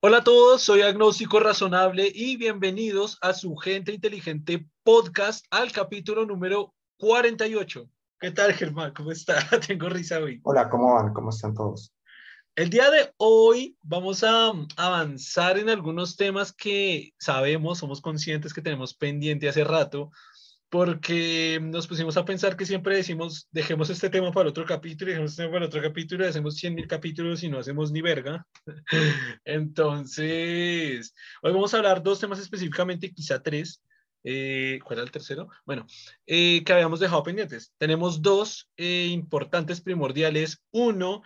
Hola a todos, soy Agnóstico Razonable y bienvenidos a su Gente Inteligente podcast al capítulo número 48. ¿Qué tal, Germán? ¿Cómo está? Tengo risa hoy. Hola, ¿cómo van? ¿Cómo están todos? El día de hoy vamos a avanzar en algunos temas que sabemos, somos conscientes que tenemos pendiente hace rato, porque nos pusimos a pensar que siempre decimos, dejemos este tema para otro capítulo, dejemos este tema para otro capítulo, y hacemos 100 mil capítulos y no hacemos ni verga. Entonces, hoy vamos a hablar dos temas específicamente, quizá tres. Eh, ¿Cuál era el tercero? Bueno, eh, que habíamos dejado pendientes. Tenemos dos eh, importantes primordiales. Uno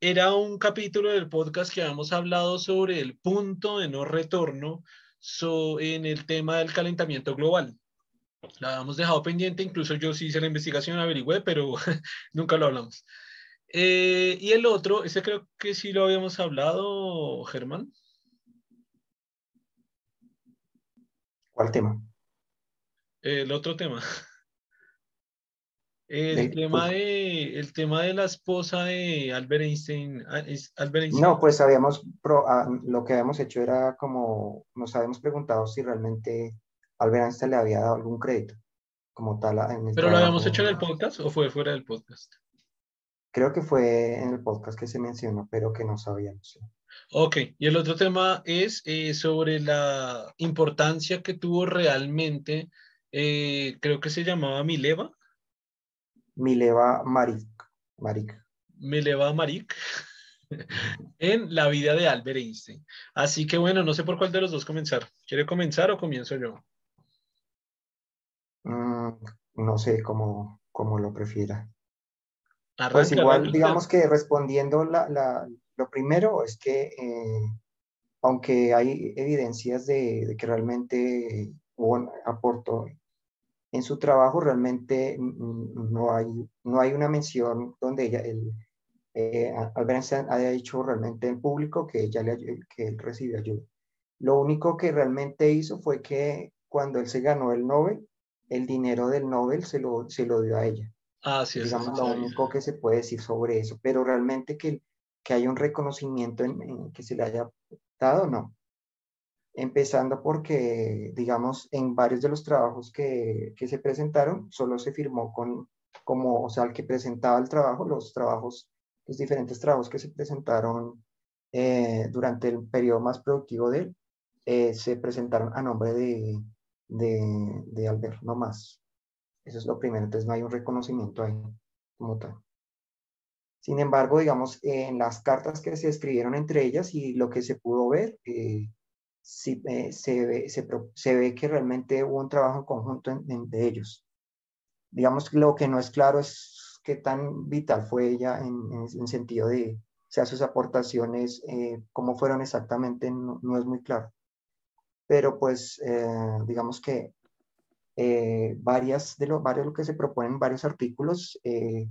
era un capítulo del podcast que habíamos hablado sobre el punto de no retorno en el tema del calentamiento global la habíamos dejado pendiente, incluso yo sí hice la investigación, averigüé, pero nunca lo hablamos. Eh, y el otro, ese creo que sí lo habíamos hablado, Germán. ¿Cuál tema? El otro tema. El, tema, de, el tema de la esposa de Albert Einstein, ah, Albert Einstein. No, pues habíamos, ah, lo que habíamos hecho era como, nos habíamos preguntado si realmente Albert Einstein le había dado algún crédito como tal. ¿Pero lo habíamos hecho en el podcast o fue fuera del podcast? Creo que fue en el podcast que se mencionó, pero que no sabíamos. Ok, y el otro tema es eh, sobre la importancia que tuvo realmente, eh, creo que se llamaba Mileva. Mileva Marik. Marik. Mileva Marik en la vida de Albert Einstein. Así que bueno, no sé por cuál de los dos comenzar. ¿Quiere comenzar o comienzo yo? No sé cómo, cómo lo prefiera. pues igual, digamos que respondiendo la, la, lo primero es que, eh, aunque hay evidencias de, de, que realmente aporto en su trabajo, realmente no hay, no hay una mención donde ella, el, eh, Albert haya dicho realmente en público que, ella le, que él recibió ayuda. Lo único que realmente hizo fue que cuando él se ganó el Nobel, el dinero del Nobel se lo, se lo dio a ella. Ah, sí, Digamos, lo único que se puede decir sobre eso, pero realmente que, que haya un reconocimiento en, que se le haya dado, no. Empezando porque, digamos, en varios de los trabajos que, que se presentaron, solo se firmó con, como, o sea, el que presentaba el trabajo, los trabajos, los diferentes trabajos que se presentaron eh, durante el periodo más productivo de él, eh, se presentaron a nombre de, de, de Albert, no más. Eso es lo primero, entonces no hay un reconocimiento ahí como tal. Sin embargo, digamos, en las cartas que se escribieron entre ellas y lo que se pudo ver, eh, eh, se, ve, se, ve que realmente hubo un trabajo conjunto de ellos. Digamos, lo que no es claro es qué tan vital fue ella en, en, sentido de, o sea, sus aportaciones, eh, cómo fueron exactamente, no, es muy claro pero pues eh, digamos que eh, varias de lo, varios lo que se proponen, varios artículos, eh,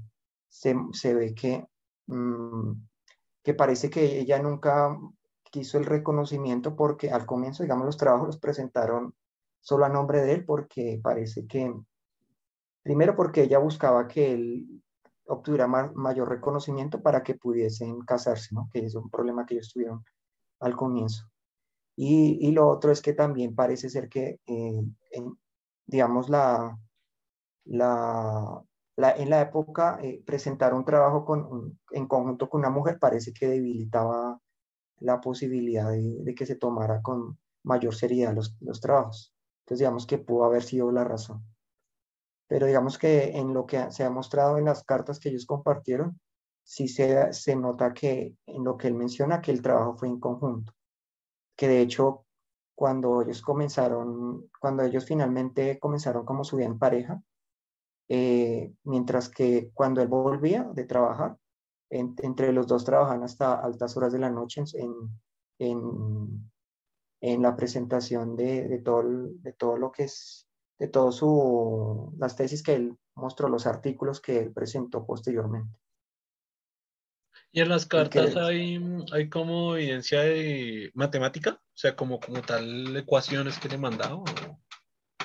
se, se, ve que, mm, que parece que ella nunca quiso el reconocimiento porque al comienzo, digamos, los trabajos los presentaron solo a nombre de él porque parece que, primero porque ella buscaba que él obtuviera mayor reconocimiento para que pudiesen casarse, ¿no? Que es un problema que ellos tuvieron al comienzo. Y, lo otro es que también parece ser que, eh, digamos, la, la, en la época eh, presentar un trabajo con, en conjunto con una mujer parece que debilitaba la posibilidad de, que se tomara con mayor seriedad los, los, trabajos. Entonces, digamos que pudo haber sido la razón. Pero digamos que en lo que se ha mostrado en las cartas que ellos compartieron, sí se, se nota que en lo que él menciona, que el trabajo fue en conjunto que de hecho cuando ellos comenzaron, cuando ellos finalmente comenzaron como su vida en pareja, eh, mientras que cuando él volvía de trabajar, entre los dos trabajan hasta altas horas de la noche en, en, en la presentación de, de, todo, de todo lo que es, de todo su, las tesis que él mostró, los artículos que él presentó posteriormente. ¿Y en las cartas hay, hay como evidencia de matemática? O sea, como, como tal ecuaciones que le mandado.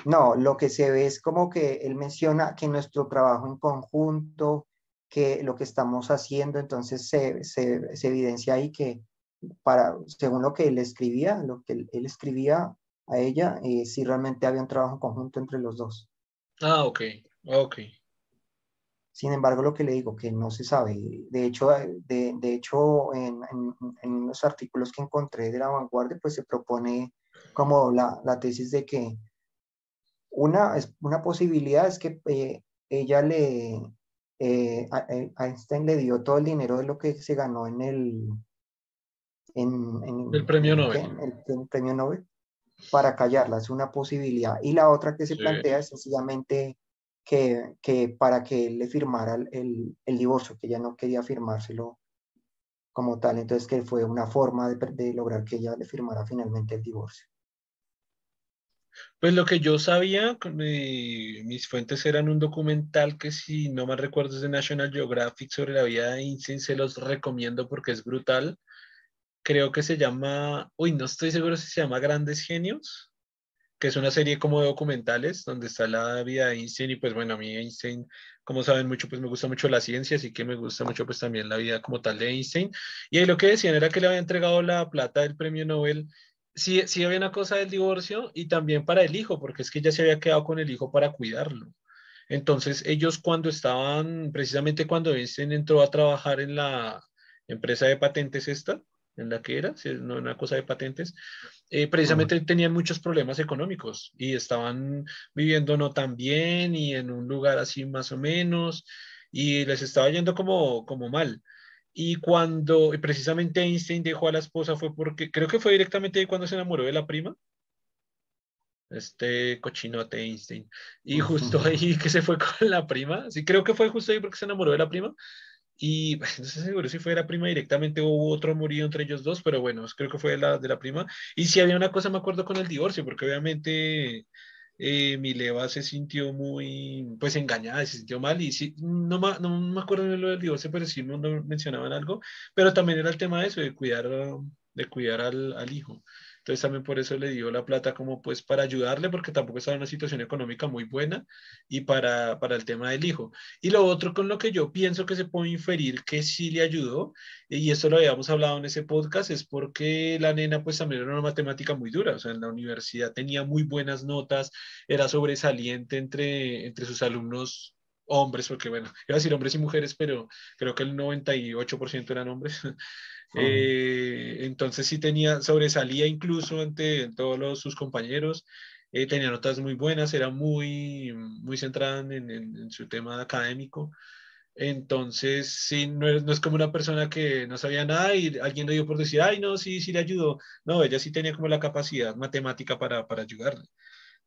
No, lo que se ve es como que él menciona que nuestro trabajo en conjunto, que lo que estamos haciendo, entonces se, se, se evidencia ahí que, para, según lo que él escribía, lo que él, escribía a ella, eh, si realmente había un trabajo conjunto entre los dos. Ah, ok, ok. Sin embargo, lo que le digo, que no se sabe. De hecho, de, de hecho en, en, en, los artículos que encontré de la vanguardia, pues se propone como la, la tesis de que una, una posibilidad es que eh, ella le, eh, Einstein le dio todo el dinero de lo que se ganó en el, en, el premio Nobel. El, premio Nobel para callarla, es una posibilidad. Y la otra que se plantea es sencillamente que, que, para que él le firmara el, el, divorcio, que ella no quería firmárselo como tal, entonces que fue una forma de, de lograr que ella le firmara finalmente el divorcio. Pues lo que yo sabía, mis fuentes eran un documental que si no me recuerdo es de National Geographic sobre la vida de Einstein, se los recomiendo porque es brutal. Creo que se llama, uy, no estoy seguro si se llama Grandes Genios, que es una serie como de documentales donde está la vida de Einstein y pues bueno, a mí Einstein, como saben mucho, pues me gusta mucho la ciencia, así que me gusta mucho pues también la vida como tal de Einstein. Y ahí lo que decían era que le había entregado la plata del premio Nobel sí, sí había una cosa del divorcio y también para el hijo, porque es que ella se había quedado con el hijo para cuidarlo. Entonces, ellos cuando estaban, precisamente cuando Einstein entró a trabajar en la empresa de patentes esta, en la que era, no una cosa de patentes, eh, precisamente tenían muchos problemas económicos y estaban viviendo no tan bien y en un lugar así más o menos y les estaba yendo como, como mal. Y cuando precisamente Einstein dejó a la esposa fue porque, creo que fue directamente ahí cuando se enamoró de la prima. Este cochinote Einstein. Y justo ahí que se fue con la prima. Sí, creo que fue justo ahí porque se enamoró de la prima. Y no sé seguro si fue la prima directamente o hubo otro murió entre ellos dos, pero bueno, creo que fue la, de la prima. Y si había una cosa, me acuerdo con el divorcio, porque obviamente eh, Mileva se sintió muy, pues engañada, se sintió mal y sí, no, no me acuerdo de lo del divorcio, pero sí no, mencionaban algo, pero también era el tema de eso, de cuidar, de cuidar al, al hijo. Entonces también por eso le dio la plata como pues para ayudarle, porque tampoco estaba en una situación económica muy buena y para, para el tema del hijo. Y lo otro con lo que yo pienso que se puede inferir que sí le ayudó, y esto lo habíamos hablado en ese podcast, es porque la nena pues también era una matemática muy dura, o sea, en la universidad tenía muy buenas notas, era sobresaliente entre, entre sus alumnos hombres, porque bueno, iba a decir hombres y mujeres, pero creo que el 98% eran hombres. Eh, entonces sí tenía, sobresalía incluso ante todos sus compañeros, eh, tenía notas muy buenas, era muy, muy centrada en, en, su tema académico. Entonces, sí, no es, no es, como una persona que no sabía nada y alguien le dio por decir, ay, no, sí, sí le ayudó. No, ella sí tenía como la capacidad matemática para, para ayudarle.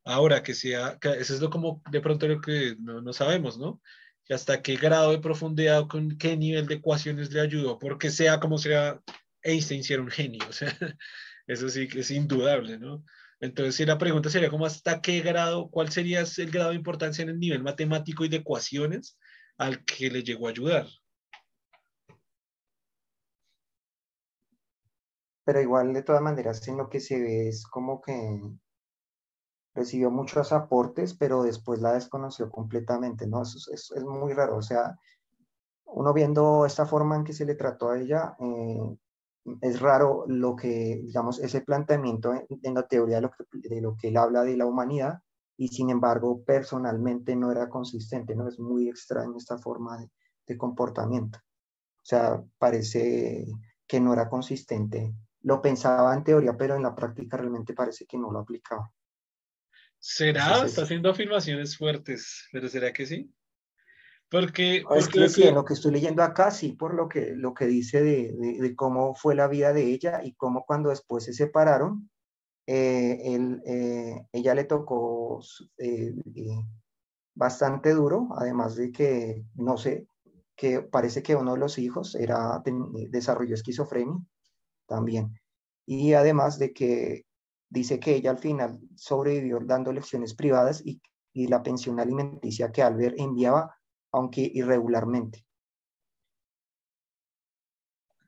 Ahora, que sea, que eso es lo como de pronto lo que no, no sabemos, ¿no? hasta qué grado de profundidad, con qué nivel de ecuaciones le ayudó, porque sea como sea, Einstein era un genio, o sea, eso sí que es indudable, ¿no? Entonces, si la pregunta sería como hasta qué grado, cuál sería el grado de importancia en el nivel matemático y de ecuaciones al que le llegó a ayudar. Pero igual, de todas maneras, en lo que se ve es como que recibió muchos aportes, pero después la desconoció completamente, ¿no? es, es, muy raro, o sea, uno viendo esta forma en que se le trató a ella, eh, es raro lo que, digamos, ese planteamiento en, la teoría de lo, que, de lo que él habla de la humanidad, y sin embargo, personalmente no era consistente, ¿no? Es muy extraño esta forma de, de comportamiento. O sea, parece que no era consistente. Lo pensaba en teoría, pero en la práctica realmente parece que no lo aplicaba. ¿Será? Está haciendo afirmaciones fuertes, pero ¿será que sí? Porque, es que, sí, en lo que estoy leyendo acá, sí, por lo que, lo que dice de, de, cómo fue la vida de ella y cómo cuando después se separaron, eh, él, eh, ella le tocó eh, bastante duro, además de que, no sé, que parece que uno de los hijos era, desarrolló esquizofrenia también. Y además de que dice que ella al final sobrevivió dando lecciones privadas y, y la pensión alimenticia que Albert enviaba, aunque irregularmente.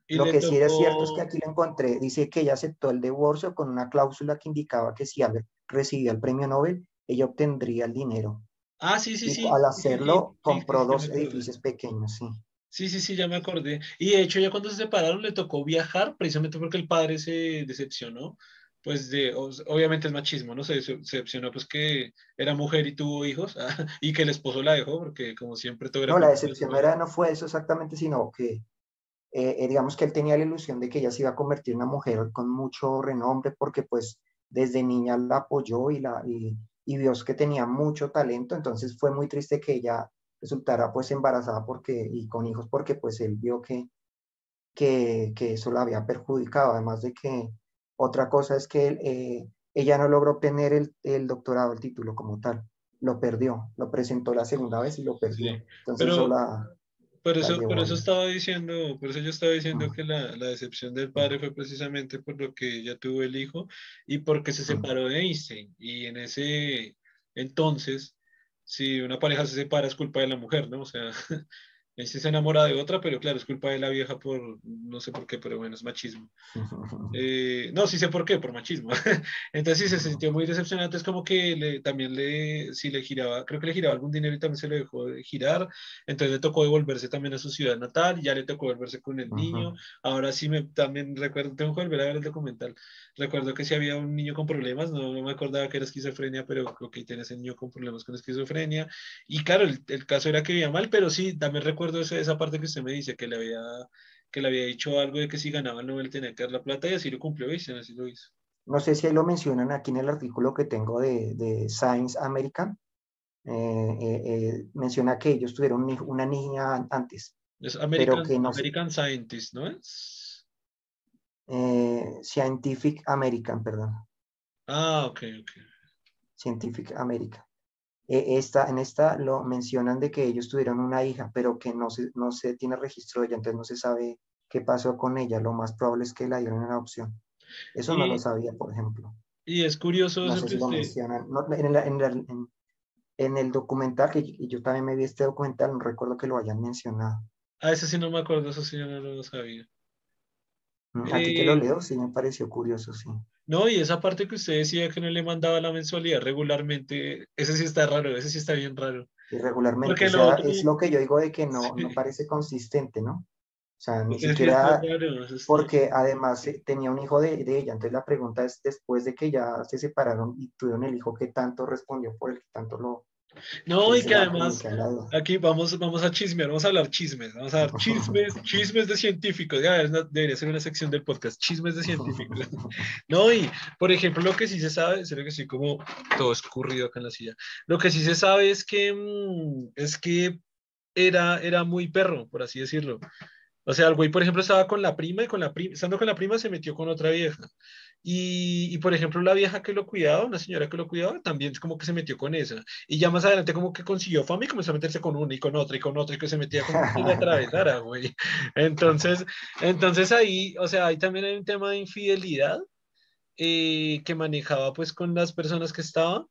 Lo que sí es cierto es que aquí lo encontré, dice que ella aceptó el divorcio con una cláusula que indicaba que si Albert recibía el premio Nobel, ella obtendría el dinero. Ah, sí, sí, sí. Al hacerlo, compró dos edificios pequeños, sí. Sí, sí, sí, ya me acordé. Y de hecho, ya cuando se separaron, le tocó viajar, precisamente porque el padre se decepcionó. Pues de, obviamente es machismo, ¿no? Se decepcionó pues que era mujer y tuvo hijos, y que el esposo la dejó, porque como siempre todo era... No, la decepción era, no fue eso exactamente, sino que, eh, eh, digamos que él tenía la ilusión de que ella se iba a convertir en una mujer con mucho renombre, porque pues desde niña la apoyó y, la, y, y vio que tenía mucho talento, entonces fue muy triste que ella resultara pues embarazada porque, y con hijos porque pues él vio que, que, que eso la había perjudicado, además de que otra cosa es que eh, ella no logró obtener el, el, doctorado, el título como tal, lo perdió, lo presentó la segunda vez y lo perdió. Entonces pero, la, por eso, por eso estaba diciendo, por eso yo estaba diciendo que la, la, decepción del padre fue precisamente por lo que ella tuvo el hijo y porque se separó de Einstein. Y en ese entonces, si una pareja se separa es culpa de la mujer, ¿no? O sea, él sí se enamora de otra, pero claro, es culpa de la vieja por, no sé por qué, pero bueno, es machismo. Eh, no, sí sé por qué, por machismo. Entonces sí se sintió muy decepcionante, es como que le, también le, si le giraba, creo que le giraba algún dinero y también se lo dejó de girar, entonces le tocó devolverse también a su ciudad natal, ya le tocó volverse con el niño, ahora sí me también recuerdo, tengo que volver a ver el documental, recuerdo que si había un niño con problemas, no, no me acordaba que era esquizofrenia, pero creo que tiene ese niño con problemas con esquizofrenia, y claro, el, el caso era que vivía mal, pero sí, también recuerdo recuerdo esa, esa parte que usted me dice, que le había, que le había dicho algo de que si ganaba el Nobel tenía que dar la plata y así lo cumplió, ¿viste? Así lo hizo. No sé si ahí lo mencionan aquí en el artículo que tengo de, de Science American. Eh, eh, eh, menciona que ellos tuvieron una niña antes. Es American, pero que no American Scientist, ¿no es? Scientific American, perdón. Ah, ok, ok. Scientific American. E, esta, en esta lo mencionan de que ellos tuvieron una hija, pero que no se, no se tiene registro de ella, entonces no se sabe qué pasó con ella. Lo más probable es que la dieron en adopción. Eso no lo sabía, por ejemplo. Y es curioso. No sé si lo mencionan. en, el, documental, que yo también me vi este documental, no recuerdo que lo hayan mencionado. Ah, ese sí no me acuerdo, eso sí yo no lo sabía. Aquí que lo eh, leo, sí me pareció curioso, sí. No, y esa parte que usted decía que no le mandaba la mensualidad regularmente, ese sí está raro, ese sí está bien raro. Irregularmente, o es lo que yo digo de que no, no parece consistente, ¿no? O sea, ni siquiera, porque además eh, tenía un hijo de, de, ella, entonces la pregunta es, después de que ya se separaron y tuvieron el hijo, ¿qué tanto respondió por el que tanto lo, no, y que además, aquí vamos, vamos a chismear, vamos a hablar chismes, vamos a hablar chismes, chismes de científicos, ya debería ser una sección del podcast, chismes de científicos. No, y por ejemplo, lo que sí se sabe, es que sí, como todo escurrido acá en la silla, lo que sí se sabe es que, mm, es que era, era muy perro, por así decirlo. O sea, el güey, por ejemplo, estaba con la prima y con la prima, estando con la prima se metió con otra vieja. Y, y, por ejemplo, la vieja que lo cuidaba, una señora que lo cuidaba, también como que se metió con esa. Y ya más adelante como que consiguió fama y comenzó a meterse con una y con otra y con otra y que se metía con que la atravesara, güey. Entonces, entonces ahí, o sea, ahí también hay un tema de infidelidad eh, que manejaba pues con las personas que estaban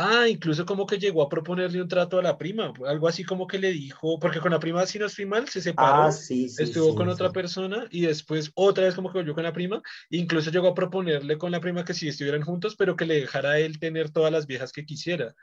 Ah, incluso como que llegó a proponerle un trato a la prima, algo así como que le dijo, porque con la prima, si no estoy mal, se separó, ah, sí, sí, estuvo con otra persona y después otra vez como que volvió con la prima, incluso llegó a proponerle con la prima que si estuvieran juntos, pero que le dejara a él tener todas las viejas que quisiera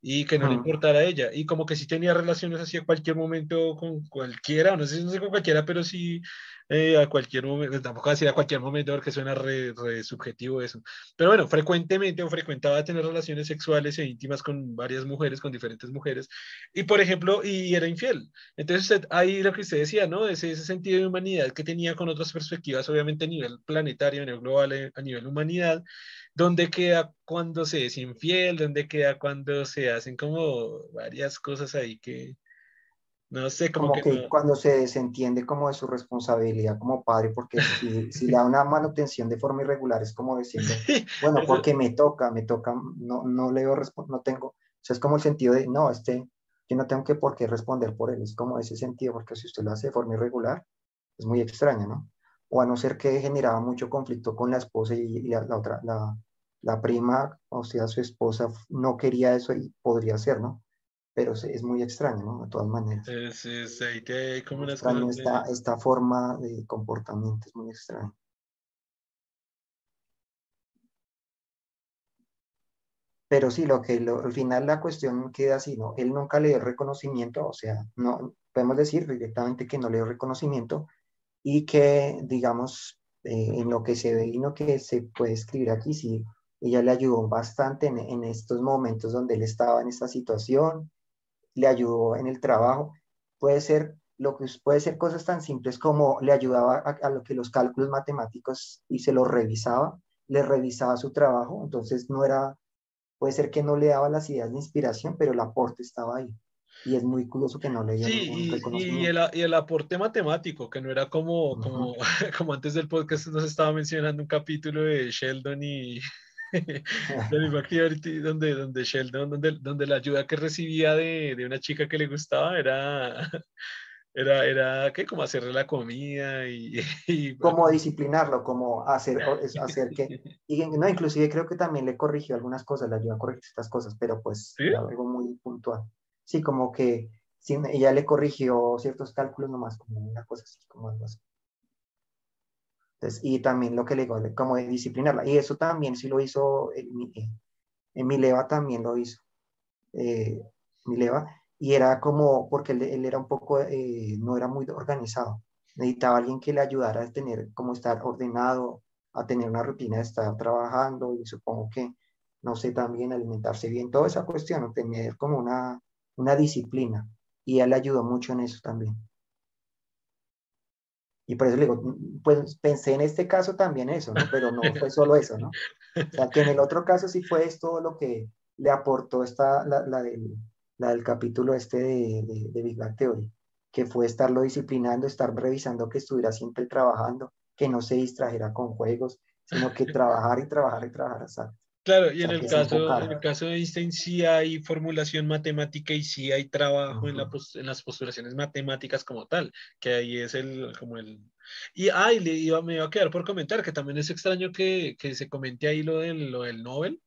y que no le importara a ella, y como que sí tenía relaciones así a cualquier momento con cualquiera, no sé, no sé con cualquiera, pero sí eh, a cualquier momento, tampoco decir a cualquier momento porque suena re, subjetivo eso. Pero bueno, frecuentemente o frecuentaba tener relaciones sexuales e íntimas con varias mujeres, con diferentes mujeres. Y por ejemplo, y era infiel. Entonces ahí lo que usted decía, ¿no? Ese, ese sentido de humanidad que tenía con otras perspectivas, obviamente a nivel planetario, a nivel global, eh, a nivel humanidad. ¿Dónde queda cuando se es infiel? ¿Dónde queda cuando se hacen como varias cosas ahí que, no sé, como, que, cuando se desentiende como de su responsabilidad como padre, porque si, si le da una manutención de forma irregular, es como diciendo, bueno, porque me toca, me toca, no, no le no tengo, o sea, es como el sentido de, no, este, yo no tengo que por qué responder por él, es como ese sentido, porque si usted lo hace de forma irregular, es muy extraño, ¿no? O a no ser que generaba mucho conflicto con la esposa y, la, la, otra, la, la prima, o sea, su esposa no quería eso y podría ser, ¿no? Pero es muy extraño, ¿no? De todas maneras. Es, es, ahí hay como esta, esta forma de comportamiento es muy extraña. pero sí, lo que al final la cuestión queda así, ¿no? Él nunca le dio reconocimiento, o sea, no podemos decir directamente que no le dio reconocimiento y que, digamos, eh, en lo que se ve y lo que se puede escribir aquí, sí, ella le ayudó bastante en, en, estos momentos donde él estaba en esta situación, le ayudó en el trabajo. Puede ser lo que puede ser cosas tan simples como le ayudaba a, a lo que los cálculos matemáticos y se los revisaba, le revisaba su trabajo, entonces no era Puede ser que no le daba las ideas de inspiración, pero el aporte estaba ahí. Y es muy curioso que no le dieron sí, y, y, el, y, el, aporte matemático, que no era como, como, como antes del podcast nos estaba mencionando un capítulo de Sheldon y de donde, donde Sheldon, donde, donde la ayuda que recibía de, de una chica que le gustaba era era, era ¿qué? Como hacerle la comida y... como disciplinarlo, como hacer, hacer que... Y, no, inclusive creo que también le corrigió algunas cosas, le ayudó a corregir estas cosas, pero pues algo muy puntual. Sí, como que sí, ella le corrigió ciertos cálculos nomás, como una cosa así, como algo así. Y también lo que le digo, como de disciplinarla. Y eso también sí lo hizo, en, en Mileva también lo hizo. Eh, Mileva y era como, porque él, él era un poco, eh, no era muy organizado, necesitaba alguien que le ayudara a tener, como estar ordenado, a tener una rutina de estar trabajando y supongo que, no sé, también alimentarse bien, toda esa cuestión, tener como una, una disciplina y él le ayudó mucho en eso también. Y por eso le digo, pues pensé en este caso también eso, ¿no? Pero no fue solo eso, ¿no? O sea, que en el otro caso sí fue esto lo que le aportó esta, la, la del, capítulo este de, de, Big Bang Theory, que fue estarlo disciplinando, estar revisando que estuviera siempre trabajando, que no se distrajera con juegos, sino que trabajar y trabajar y trabajar. Claro, y en, el caso, en el caso de Einstein sí hay formulación matemática y sí hay trabajo en, la, en, las postulaciones matemáticas como tal, que ahí es el, como el... Y le iba, me iba a quedar por comentar que también es extraño que, que se comente ahí lo del, lo del Nobel,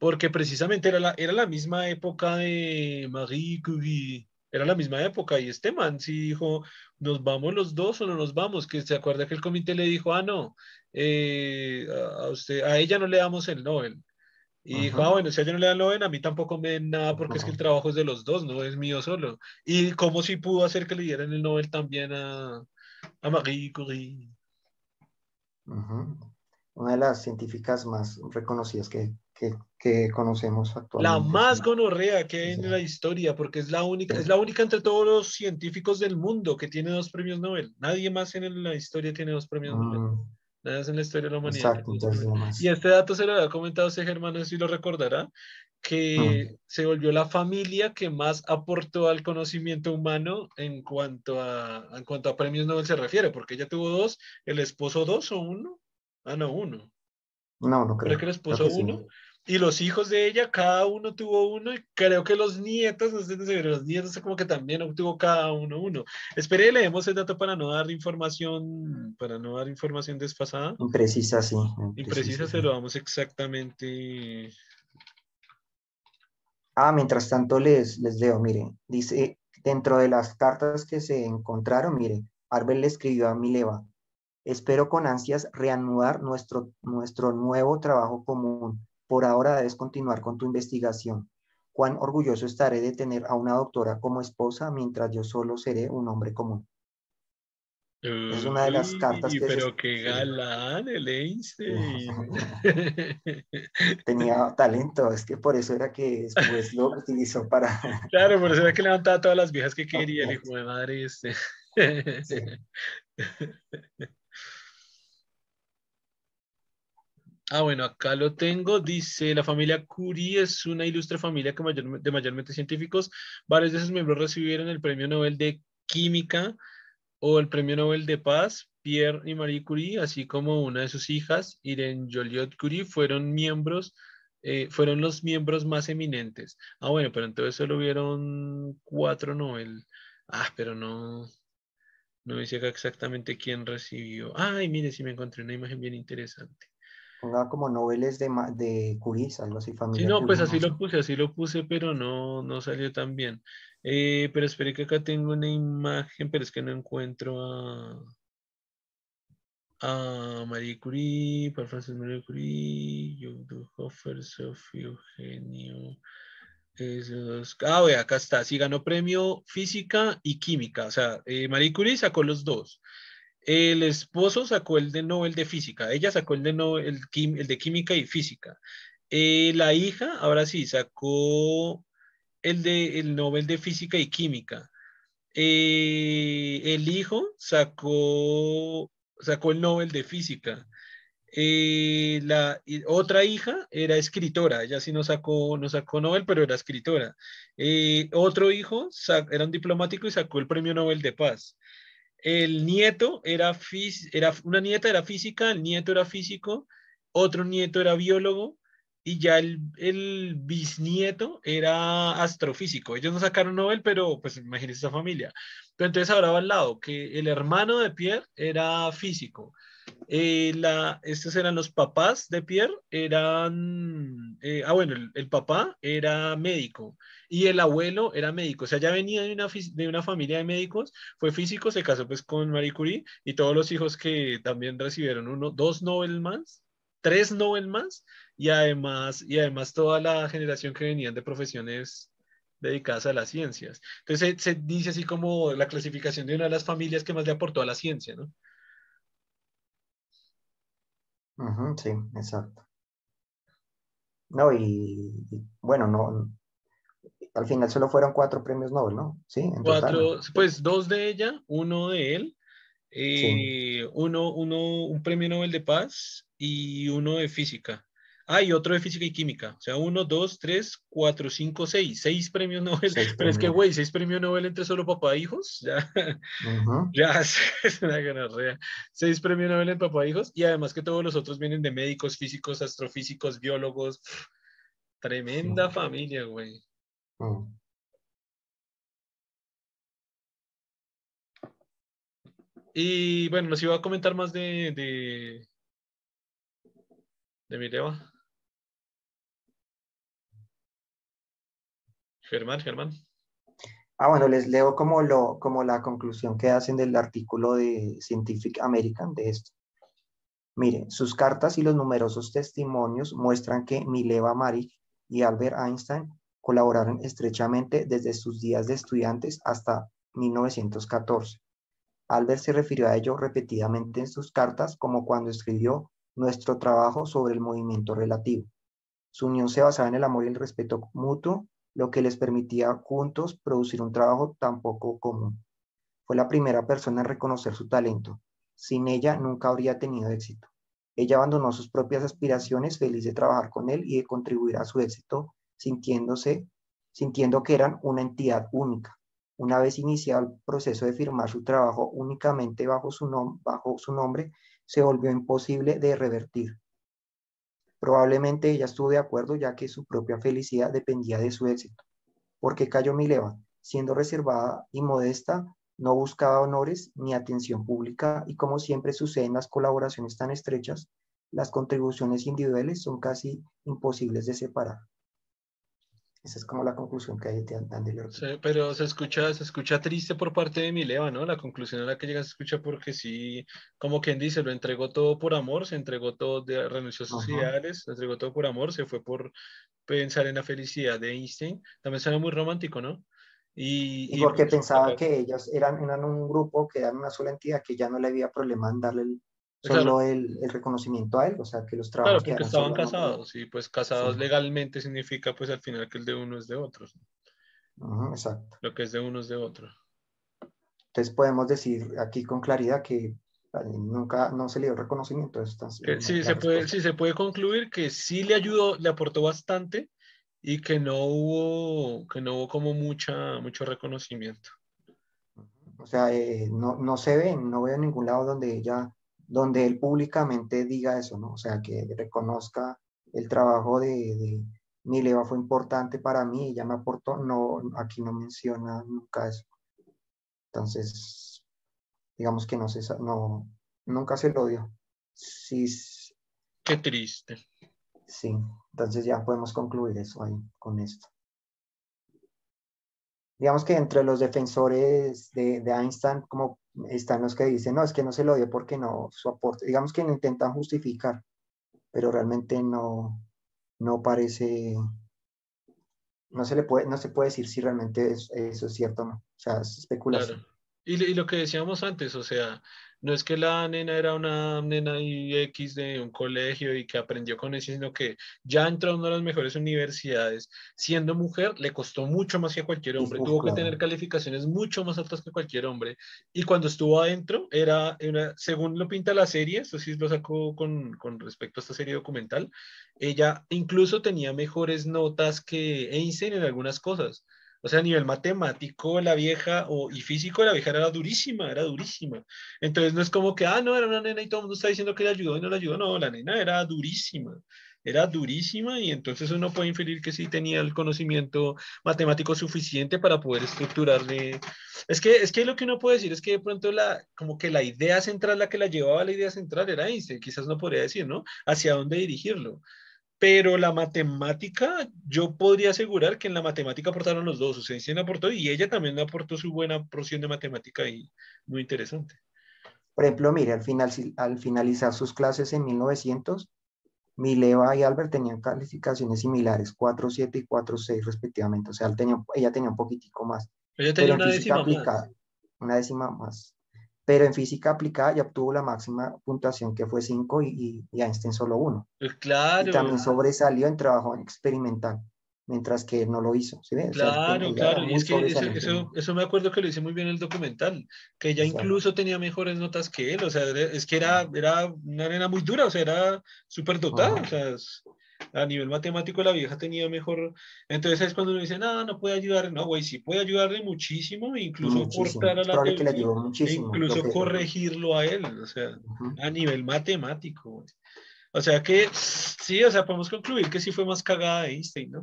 porque precisamente era la, era la misma época de Marie Curie, era la misma época, y este man sí dijo, ¿nos vamos los dos o no nos vamos? Que se acuerda que el comité le dijo, ah, no, eh, a, usted, a ella no le damos el Nobel. Y dijo, ah, bueno, si a ella no le dan Nobel, a mí tampoco me den nada porque es que el trabajo es de los dos, no es mío solo. Y cómo si pudo hacer que le dieran el Nobel también a, a Marie Curie. Una de las científicas más reconocidas que que, conocemos actualmente. La más gonorrea que hay en la historia, porque es la única, es la única entre todos los científicos del mundo que tiene dos premios Nobel. Nadie más en la historia tiene dos premios Nobel. Más en la historia de la humanidad. y este dato se lo había comentado ese Germán, no sé si lo recordará, que mm. se volvió la familia que más aportó al conocimiento humano en cuanto a, en cuanto a premios Nobel se refiere, porque ella tuvo dos, el esposo dos o uno. Ah, no, uno. No, no creo. Creo que el esposo uno. Y los hijos de ella, cada uno tuvo uno, y creo que los nietos, no sé, los nietos como que también obtuvo cada uno uno. Espere, leemos el dato para no dar información, para no dar información desfasada. Imprecisa, sí. Imprecisa, se lo damos exactamente. Ah, mientras tanto les, les leo, mire, dice, dentro de las cartas que se encontraron, mire, Arbel le escribió a Mileva, espero con ansias reanudar nuestro, nuestro nuevo trabajo común por ahora debes continuar con tu investigación. Cuán orgulloso estaré de tener a una doctora como esposa mientras yo solo seré un hombre común. es una de las cartas que... Pero qué galán el Einstein. Tenía talento, es que por eso era que después lo utilizó para... Claro, por eso era que levantaba todas las viejas que quería, el hijo de madre este. Ah, bueno, acá lo tengo. Dice, la familia Curie es una ilustre familia que de mayormente científicos. Varios de sus miembros recibieron el Premio Nobel de Química o el Premio Nobel de Paz. Pierre y Marie Curie, así como una de sus hijas, Irene Joliot Curie, fueron miembros, eh, fueron los miembros más eminentes. Ah, bueno, pero entonces solo hubieron cuatro Nobel. Ah, pero no, no dice exactamente quién recibió. Ay, mire, si me encontré una imagen bien interesante. Ponga como noveles de, de Curis, algo así familiar. Sí, no, pues así lo puse, así lo puse, pero no, no salió tan bien. Eh, pero espere que acá tengo una imagen, pero es que no encuentro a... a Marie Curie, por Francis Marie Curie, Hofer, Sophie Eugenio. Ah, ve, acá está. Sí, ganó premio física y química. O sea, eh, Marie Curie sacó los dos. El esposo sacó el de Nobel de física. Ella sacó el de, Nobel, química y física. Eh, la hija, ahora sí, sacó el de el Nobel de física y química. Eh, el hijo sacó, sacó el Nobel de física. Eh, la otra hija era escritora, ella sí no sacó, no sacó Nobel, pero era escritora. Otro hijo era un diplomático y sacó el premio Nobel de Paz. El nieto era, era, una nieta era física, el nieto era físico, otro nieto era biólogo y ya el, el bisnieto era astrofísico. Ellos no sacaron Nobel, pero pues imagínense esa familia. Pero entonces ahora va al lado, que el hermano de Pierre era físico eh, la, estos eran los papás de Pierre, eran, eh, ah bueno, el, papá era médico y el abuelo era médico, o sea, ya venía de una, de una familia de médicos, fue físico, se casó pues con Marie Curie y todos los hijos que también recibieron uno, dos Nobel más, tres Nobel más y además, y además toda la generación que venían de profesiones dedicadas a las ciencias. Entonces se, se dice así como la clasificación de una de las familias que más le aportó a la ciencia, ¿no? Sí, exacto. No, y, bueno, no, al final solo fueron cuatro premios Nobel, ¿no? Sí, cuatro, pues dos de ella, uno de él, eh, uno, uno, un premio Nobel de Paz y uno de física. Ah, y otro de física y química. O sea, uno, dos, tres, cuatro, cinco, seis. Seis premios Nobel. Pero es que, güey, seis premios Nobel entre solo papá e hijos. Ya, ya es una ganarrea. Seis premios Nobel en papá e hijos. Y además que todos los otros vienen de médicos, físicos, astrofísicos, biólogos. Tremenda familia, güey. Y bueno, nos iba a comentar más de, de, de Mireva. Germán, Germán. Ah, bueno, les leo como, lo, como la conclusión que hacen del artículo de Scientific American de esto. Miren, sus cartas y los numerosos testimonios muestran que Mileva Maric y Albert Einstein colaboraron estrechamente desde sus días de estudiantes hasta 1914. Albert se refirió a ello repetidamente en sus cartas como cuando escribió nuestro trabajo sobre el movimiento relativo. Su unión se basaba en el amor y el respeto mutuo lo que les permitía juntos producir un trabajo tan poco común. Fue la primera persona en reconocer su talento. Sin ella nunca habría tenido éxito. Ella abandonó sus propias aspiraciones feliz de trabajar con él y de contribuir a su éxito, sintiéndose, sintiendo que eran una entidad única. Una vez iniciado el proceso de firmar su trabajo únicamente bajo su, bajo su nombre, se volvió imposible de revertir. Probablemente ella estuvo de acuerdo ya que su propia felicidad dependía de su éxito. Porque cayó Mileva, siendo reservada y modesta, no buscaba honores ni atención pública y como siempre sucede en las colaboraciones tan estrechas, las contribuciones individuales son casi imposibles de separar. Esa es como la conclusión que hay de sí, pero se escucha, se escucha triste por parte de Mileva, ¿no? La conclusión a la que llega se escucha porque sí, como quien dice, lo entregó todo por amor, se entregó todo, de, renunció a sus ideales, se entregó todo por amor, se fue por pensar en la felicidad de Einstein. También suena muy romántico, ¿no? Y, y porque pues, pensaba que ellos eran, eran un grupo, que eran una sola entidad, que ya no le había problema en darle el, solo el, el, reconocimiento a él, o sea, que los trabajos... Claro, porque estaban casados, y pues casados legalmente significa pues al final que el de uno es de otros. exacto. Lo que es de uno es de otro. Entonces podemos decir aquí con claridad que nunca no se le dio reconocimiento. sí, se puede, sí, se puede concluir que sí le ayudó, le aportó bastante y que no hubo, que no hubo como mucha, mucho reconocimiento. O sea, eh, no, no se ve, no veo en ningún lado donde ella donde él públicamente diga eso, ¿no? O sea, que reconozca el trabajo de, de Mileva fue importante para mí, ella me aportó, no, aquí no menciona nunca eso. Entonces, digamos que no se, no, nunca se lo dio. Sí. Qué triste. Sí, entonces ya podemos concluir eso ahí con esto. digamos que entre los defensores de, de, Einstein, como están los que dicen, no, es que no se lo dio porque no, su aporte, digamos que intentan justificar, pero realmente no, no parece, no se le puede, no se puede decir si realmente eso es cierto o no, o sea, es especulación. Y, lo que decíamos antes, o sea, no es que la nena era una nena X de un colegio y que aprendió con eso, sino que ya entró en una de las mejores universidades. Siendo mujer, le costó mucho más que a cualquier hombre. Tuvo que tener calificaciones mucho más altas que cualquier hombre. Y cuando estuvo adentro, era, una, según lo pinta la serie, esto sí lo sacó con, con respecto a esta serie documental, ella incluso tenía mejores notas que Einstein en algunas cosas. O sea, a nivel matemático, la vieja, o, y físico, la vieja era durísima, era durísima. Entonces no es como que, ah, no, era una nena y todo el mundo está diciendo que le ayudó y no le ayudó. No, la nena era durísima, era durísima y entonces uno puede inferir que sí tenía el conocimiento matemático suficiente para poder estructurarle. Es que, es que lo que uno puede decir es que de pronto la, como que la idea central, la que la llevaba la idea central era Einstein, quizás no podría decir, ¿no? Hacia dónde dirigirlo pero la matemática, yo podría asegurar que en la matemática aportaron los dos, o sea, Einstein aportó y ella también aportó su buena porción de matemática y muy interesante. Por ejemplo, mire, al, final, al finalizar sus clases en 1900, Mileva y Albert tenían calificaciones similares, 4.7 y 4.6 respectivamente, o sea, tenía, ella tenía un poquitico más. Ella tenía una décima más. Una décima más pero en física aplicada ya obtuvo la máxima puntuación que fue 5 y, y, Einstein solo 1. Pues claro. Y también sobresalió en trabajo experimental, mientras que no lo hizo. ¿sí Claro, claro, y es que eso, eso, me acuerdo que lo hice muy bien en el documental, que ella incluso tenía mejores notas que él, o sea, es que era, era una arena muy dura, o sea, era súper dotada, o sea, a nivel matemático la vieja tenía mejor. Entonces es cuando uno dice, no, no puede ayudar. No, güey, sí puede ayudarle muchísimo, incluso cortar a la incluso corregirlo a él, o sea, a nivel matemático. O sea que sí, o sea, podemos concluir que sí fue más cagada Einstein, ¿no?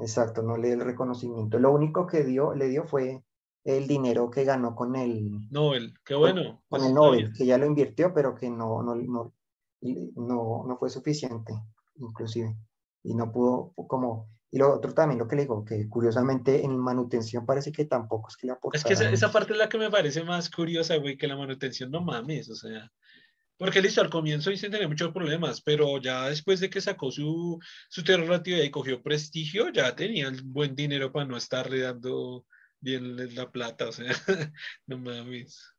Exacto, no le dio el reconocimiento. Lo único que dio, le dio fue el dinero que ganó con el Nobel, qué bueno. Con, el Nobel, que ya lo invirtió, pero que no, no, no, no, no fue suficiente inclusive, y no pudo como... Y lo otro también, lo que le digo, que curiosamente en manutención parece que tampoco es que le aporta. Es que esa, parte es la que me parece más curiosa, güey, que la manutención no mames, o sea, porque listo, al comienzo dicen tenía muchos problemas, pero ya después de que sacó su, su relatividad y cogió prestigio, ya tenía buen dinero para no estarle dando bien la plata, o sea, no mames.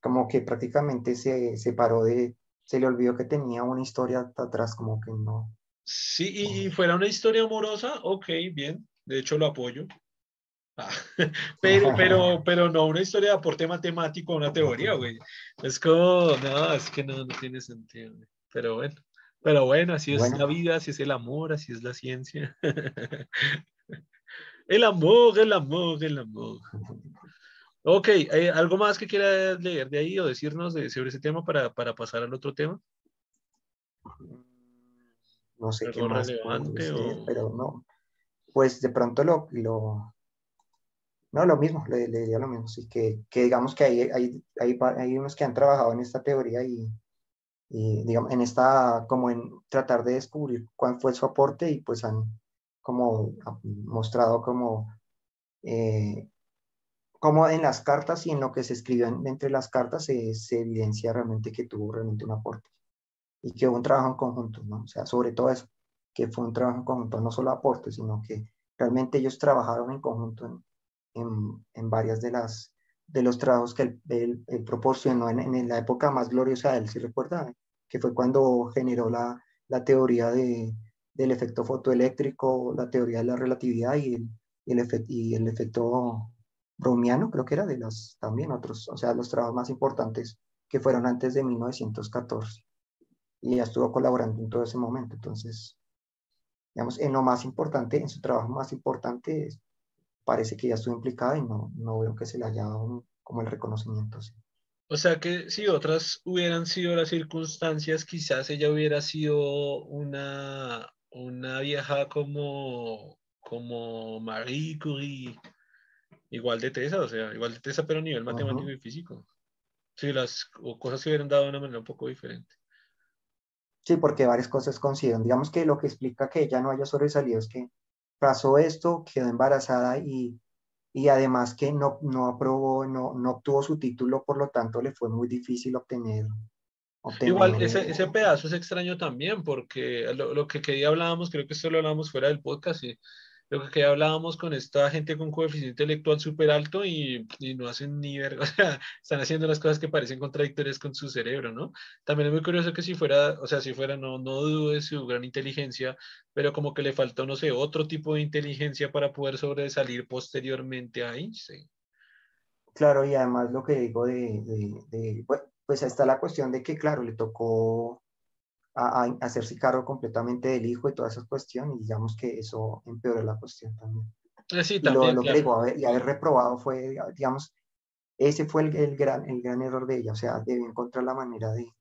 Como que prácticamente se separó de, se le olvidó que tenía una historia atrás, como que no. Sí, y fuera una historia amorosa, ok, bien, de hecho lo apoyo. Ah, pero, pero, pero no una historia de aporte matemático, una teoría, güey. Es como, no, es que no, no tiene sentido. Pero bueno, pero bueno, así es la vida, así es el amor, así es la ciencia. el amor, el amor, el amor. Ok, eh, ¿algo más que quiera leer de ahí o decirnos de, sobre ese tema para, para, pasar al otro tema? No sé qué más relevante o... pero no. Pues de pronto lo, lo no, lo mismo, le, diría lo mismo, sí, que, que digamos que hay, hay, hay, hay, unos que han trabajado en esta teoría y, y, digamos, en esta, como en tratar de descubrir cuál fue su aporte y pues han como mostrado como eh, como en las cartas y en lo que se escribió entre las cartas se, se, evidencia realmente que tuvo realmente un aporte y que hubo un trabajo en conjunto, ¿no? O sea, sobre todo eso, que fue un trabajo en conjunto, no solo aporte, sino que realmente ellos trabajaron en conjunto en, en, en varias de las de los trabajos que él, él, proporcionó en, en, la época más gloriosa de él, si recuerda, que fue cuando generó la, la teoría de, del efecto fotoeléctrico, la teoría de la relatividad y el, y el, y el efecto Bromiano, creo que era de los también otros, o sea, los trabajos más importantes que fueron antes de 1914. Y ya estuvo colaborando en todo ese momento. Entonces, digamos, en lo más importante, en su trabajo más importante, parece que ya estuvo implicada y no, no veo que se le haya dado como el reconocimiento. O sea que si otras hubieran sido las circunstancias, quizás ella hubiera sido una, una vieja como, como Marie Curie igual de tesa, o sea, igual de tesa, pero a nivel matemático y físico. Sí, las cosas se hubieran dado de una manera un poco diferente. Sí, porque varias cosas coinciden. Digamos que lo que explica que ella no haya sobresalido es que pasó esto, quedó embarazada y, y además que no, no aprobó, no, no obtuvo su título, por lo tanto le fue muy difícil obtener. Igual, ese, ese, pedazo es extraño también, porque lo, lo que, que hablábamos, creo que esto lo hablábamos fuera del podcast, y lo que hablábamos con esta gente con coeficiente intelectual súper alto y, y, no hacen ni verga, o sea, están haciendo las cosas que parecen contradictorias con su cerebro, ¿no? También es muy curioso que si fuera, o sea, si fuera, no, no dudo de su gran inteligencia, pero como que le faltó, no sé, otro tipo de inteligencia para poder sobresalir posteriormente a Einstein. Claro, y además lo que digo de, de, de pues está la cuestión de que, claro, le tocó a, hacerse cargo completamente del hijo y toda esa cuestión, y digamos que eso empeoró la cuestión también. Eh, sí, también, lo, lo y haber reprobado fue, digamos, ese fue el, el, gran, el gran error de ella, o sea, debió encontrar la manera de,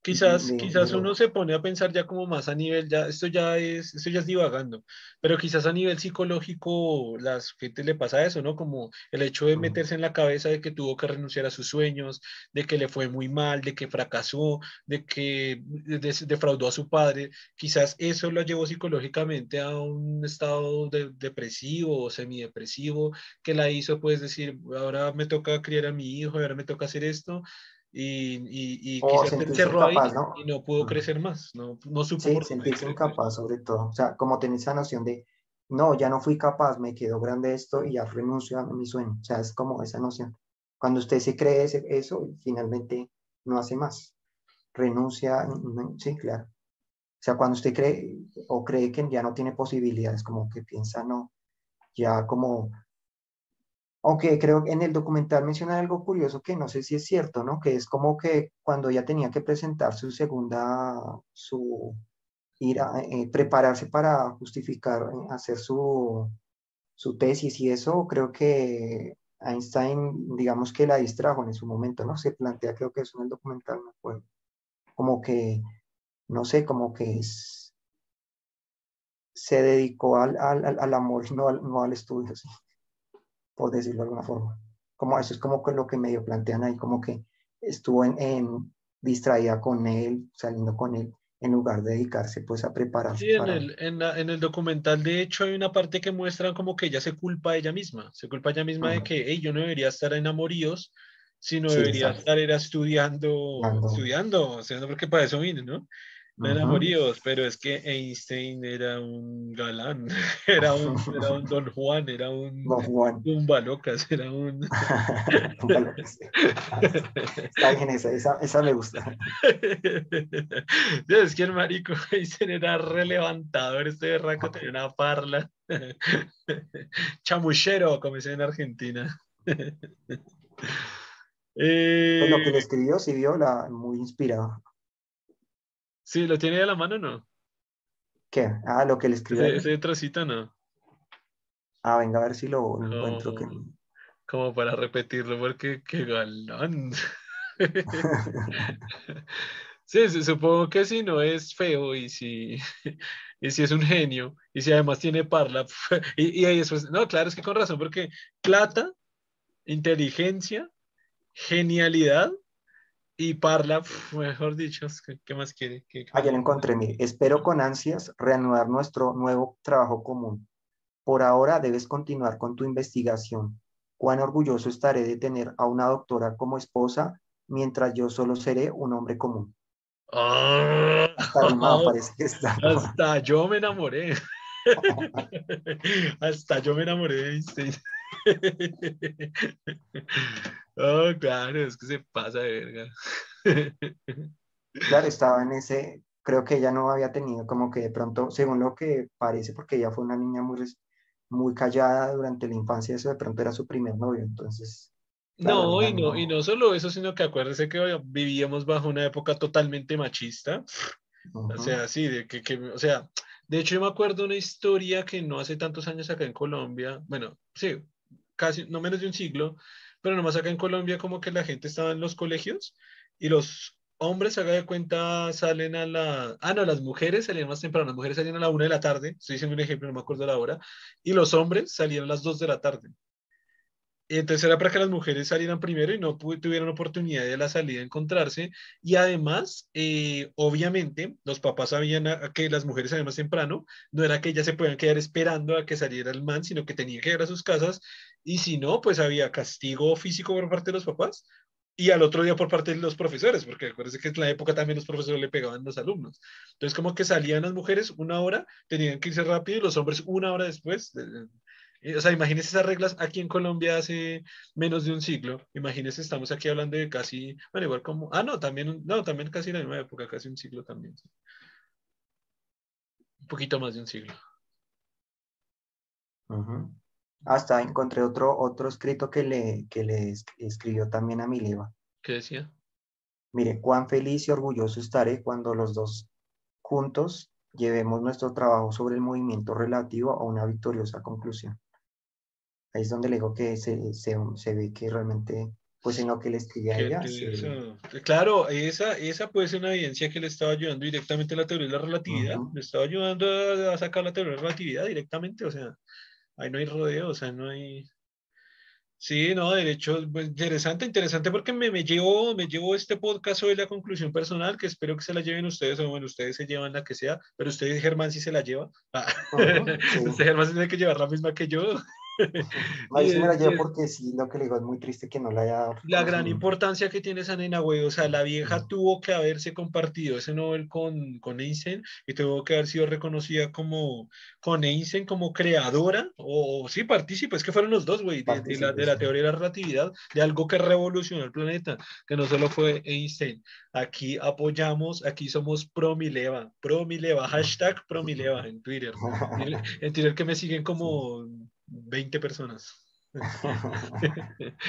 Quizás, quizás uno se pone a pensar ya como más a nivel, ya, esto ya es, esto ya es divagando, pero quizás a nivel psicológico las gente le pasa eso, ¿no? Como el hecho de meterse en la cabeza de que tuvo que renunciar a sus sueños, de que le fue muy mal, de que fracasó, de que defraudó a su padre, quizás eso lo llevó psicológicamente a un estado de, depresivo o semidepresivo que la hizo pues decir, ahora me toca criar a mi hijo, ahora me toca hacer esto y, y, y quizás encerró ahí ¿no? y no pudo crecer más, no, no supo sí, sentirse incapaz sobre todo, o sea, como tener esa noción de, no, ya no fui capaz, me quedó grande esto y ya renuncio a mi sueño, o sea, es como esa noción. Cuando usted se cree ese, eso, finalmente no hace más, renuncia, sí, claro. O sea, cuando usted cree o cree que ya no tiene posibilidades, como que piensa, no, ya como aunque creo que en el documental menciona algo curioso que no sé si es cierto, ¿no? Que es como que cuando ella tenía que presentar su segunda, su, ir a eh, prepararse para justificar, eh, hacer su, su tesis y eso, creo que Einstein, digamos que la distrajo en su momento, ¿no? Se plantea, creo que eso en el documental, me acuerdo. Como que, no sé, como que es, se dedicó al, al, al amor, no al, no al estudio, sí por decirlo de alguna forma. Como eso es como que lo que medio plantean ahí, como que estuvo en, distraída con él, saliendo con él, en lugar de dedicarse pues a prepararse. Sí, en, el, en, el documental de hecho hay una parte que muestran como que ella se culpa a ella misma, se culpa a ella misma de que hey, yo no debería estar en amoríos, sino debería estar era estudiando, estudiando, estudiando porque para eso vine, ¿no? No enamoríos, pero es que Einstein era un galán, era un, era un Don Juan, era un, Don Juan. un Balocas, era un... Está bien esa, esa, esa me gusta. es que el marico Einstein era relevantador, este berraco tenía una parla. Chamuchero, como dicen en Argentina. Eh... Pues lo que le escribió, sí vio la, muy inspirado. Sí, ¿lo tiene a la mano no? ¿Qué? Ah, lo que le escribió. Ese, ese trocito no. Ah, venga a ver si lo encuentro. Que... Como para repetirlo, porque qué galán. sí, supongo que si no es feo y si, y si es un genio y si además tiene parla. Y, y ahí después, no, claro, es que con razón, porque plata, inteligencia, genialidad y Parla, mejor dicho, ¿qué, más quiere? ¿Qué, Ayer encontré, mire, espero con ansias reanudar nuestro nuevo trabajo común. Por ahora debes continuar con tu investigación. Cuán orgulloso estaré de tener a una doctora como esposa, mientras yo solo seré un hombre común. Ah, hasta, yo me enamoré. hasta yo me enamoré de Einstein. Oh, claro, es que se pasa de verga. claro, estaba en ese, creo que ella no había tenido como que de pronto, según lo que parece, porque ella fue una niña muy, muy callada durante la infancia, eso de pronto era su primer novio, entonces... no, y no, y no solo eso, sino que acuérdese que vivíamos bajo una época totalmente machista. O sea, sí, de que, que, o sea, de hecho yo me acuerdo una historia que no hace tantos años acá en Colombia, bueno, sí, casi, no menos de un siglo, pero nomás acá en Colombia como que la gente estaba en los colegios y los hombres, haga de cuenta, salen a la... Ah, no, las mujeres salían más temprano, las mujeres salían a la una de la tarde, estoy diciendo un ejemplo, no me acuerdo la hora, y los hombres salían a las dos de la tarde. Entonces era para que las mujeres salieran primero y no tuvieran oportunidad de la salida de encontrarse. Y además, eh, obviamente, los papás sabían que las mujeres salían más temprano. No era que ellas se podían quedar esperando a que saliera el man, sino que tenían que ir a sus casas. Y si no, pues había castigo físico por parte de los papás y al otro día por parte de los profesores, porque acuérdense que en la época también los profesores le pegaban a los alumnos. Entonces, como que salían las mujeres una hora, tenían que irse rápido y los hombres una hora después o sea, imagínese esas reglas aquí en Colombia hace menos de un siglo. Imagínese, estamos aquí hablando de casi, bueno, igual como, ah, no, también, no, también casi la misma época, casi un siglo también. Un poquito más de un siglo. Hasta encontré otro, otro escrito que le, que le escribió también a Mileva. ¿Qué decía? Mire, cuán feliz y orgulloso estaré cuando los dos juntos llevemos nuestro trabajo sobre el movimiento relativo a una victoriosa conclusión. Ahí es donde le digo que se, se, se ve que realmente, pues en lo que le escribía a ella. Claro, esa, esa puede ser una evidencia que le estaba ayudando directamente a la teoría de la relatividad. Le estaba ayudando a, sacar la teoría de la relatividad directamente. O sea, ahí no hay rodeo, o sea, no hay. Sí, no, de hecho, pues, interesante, interesante porque me, me, llevo, me llevo este podcast hoy la conclusión personal que espero que se la lleven ustedes, o bueno, ustedes se llevan la que sea, pero usted, Germán, sí se la lleva. Ah. usted, Germán, tiene que llevar la misma que yo. No, yo sí me la llevo porque sí, lo que le digo es muy triste que no la haya. La gran importancia que tiene esa nena, güey. O sea, la vieja tuvo que haberse compartido ese Nobel con, con Einstein y tuvo que haber sido reconocida como con Einstein como creadora o, sí, partícipe. Es que fueron los dos, güey, de, la, de la teoría de la relatividad, de algo que revolucionó el planeta, que no solo fue Einstein. Aquí apoyamos, aquí somos pro Mileva, pro Mileva, hashtag pro Mileva en Twitter. En Twitter que me siguen como 20 personas.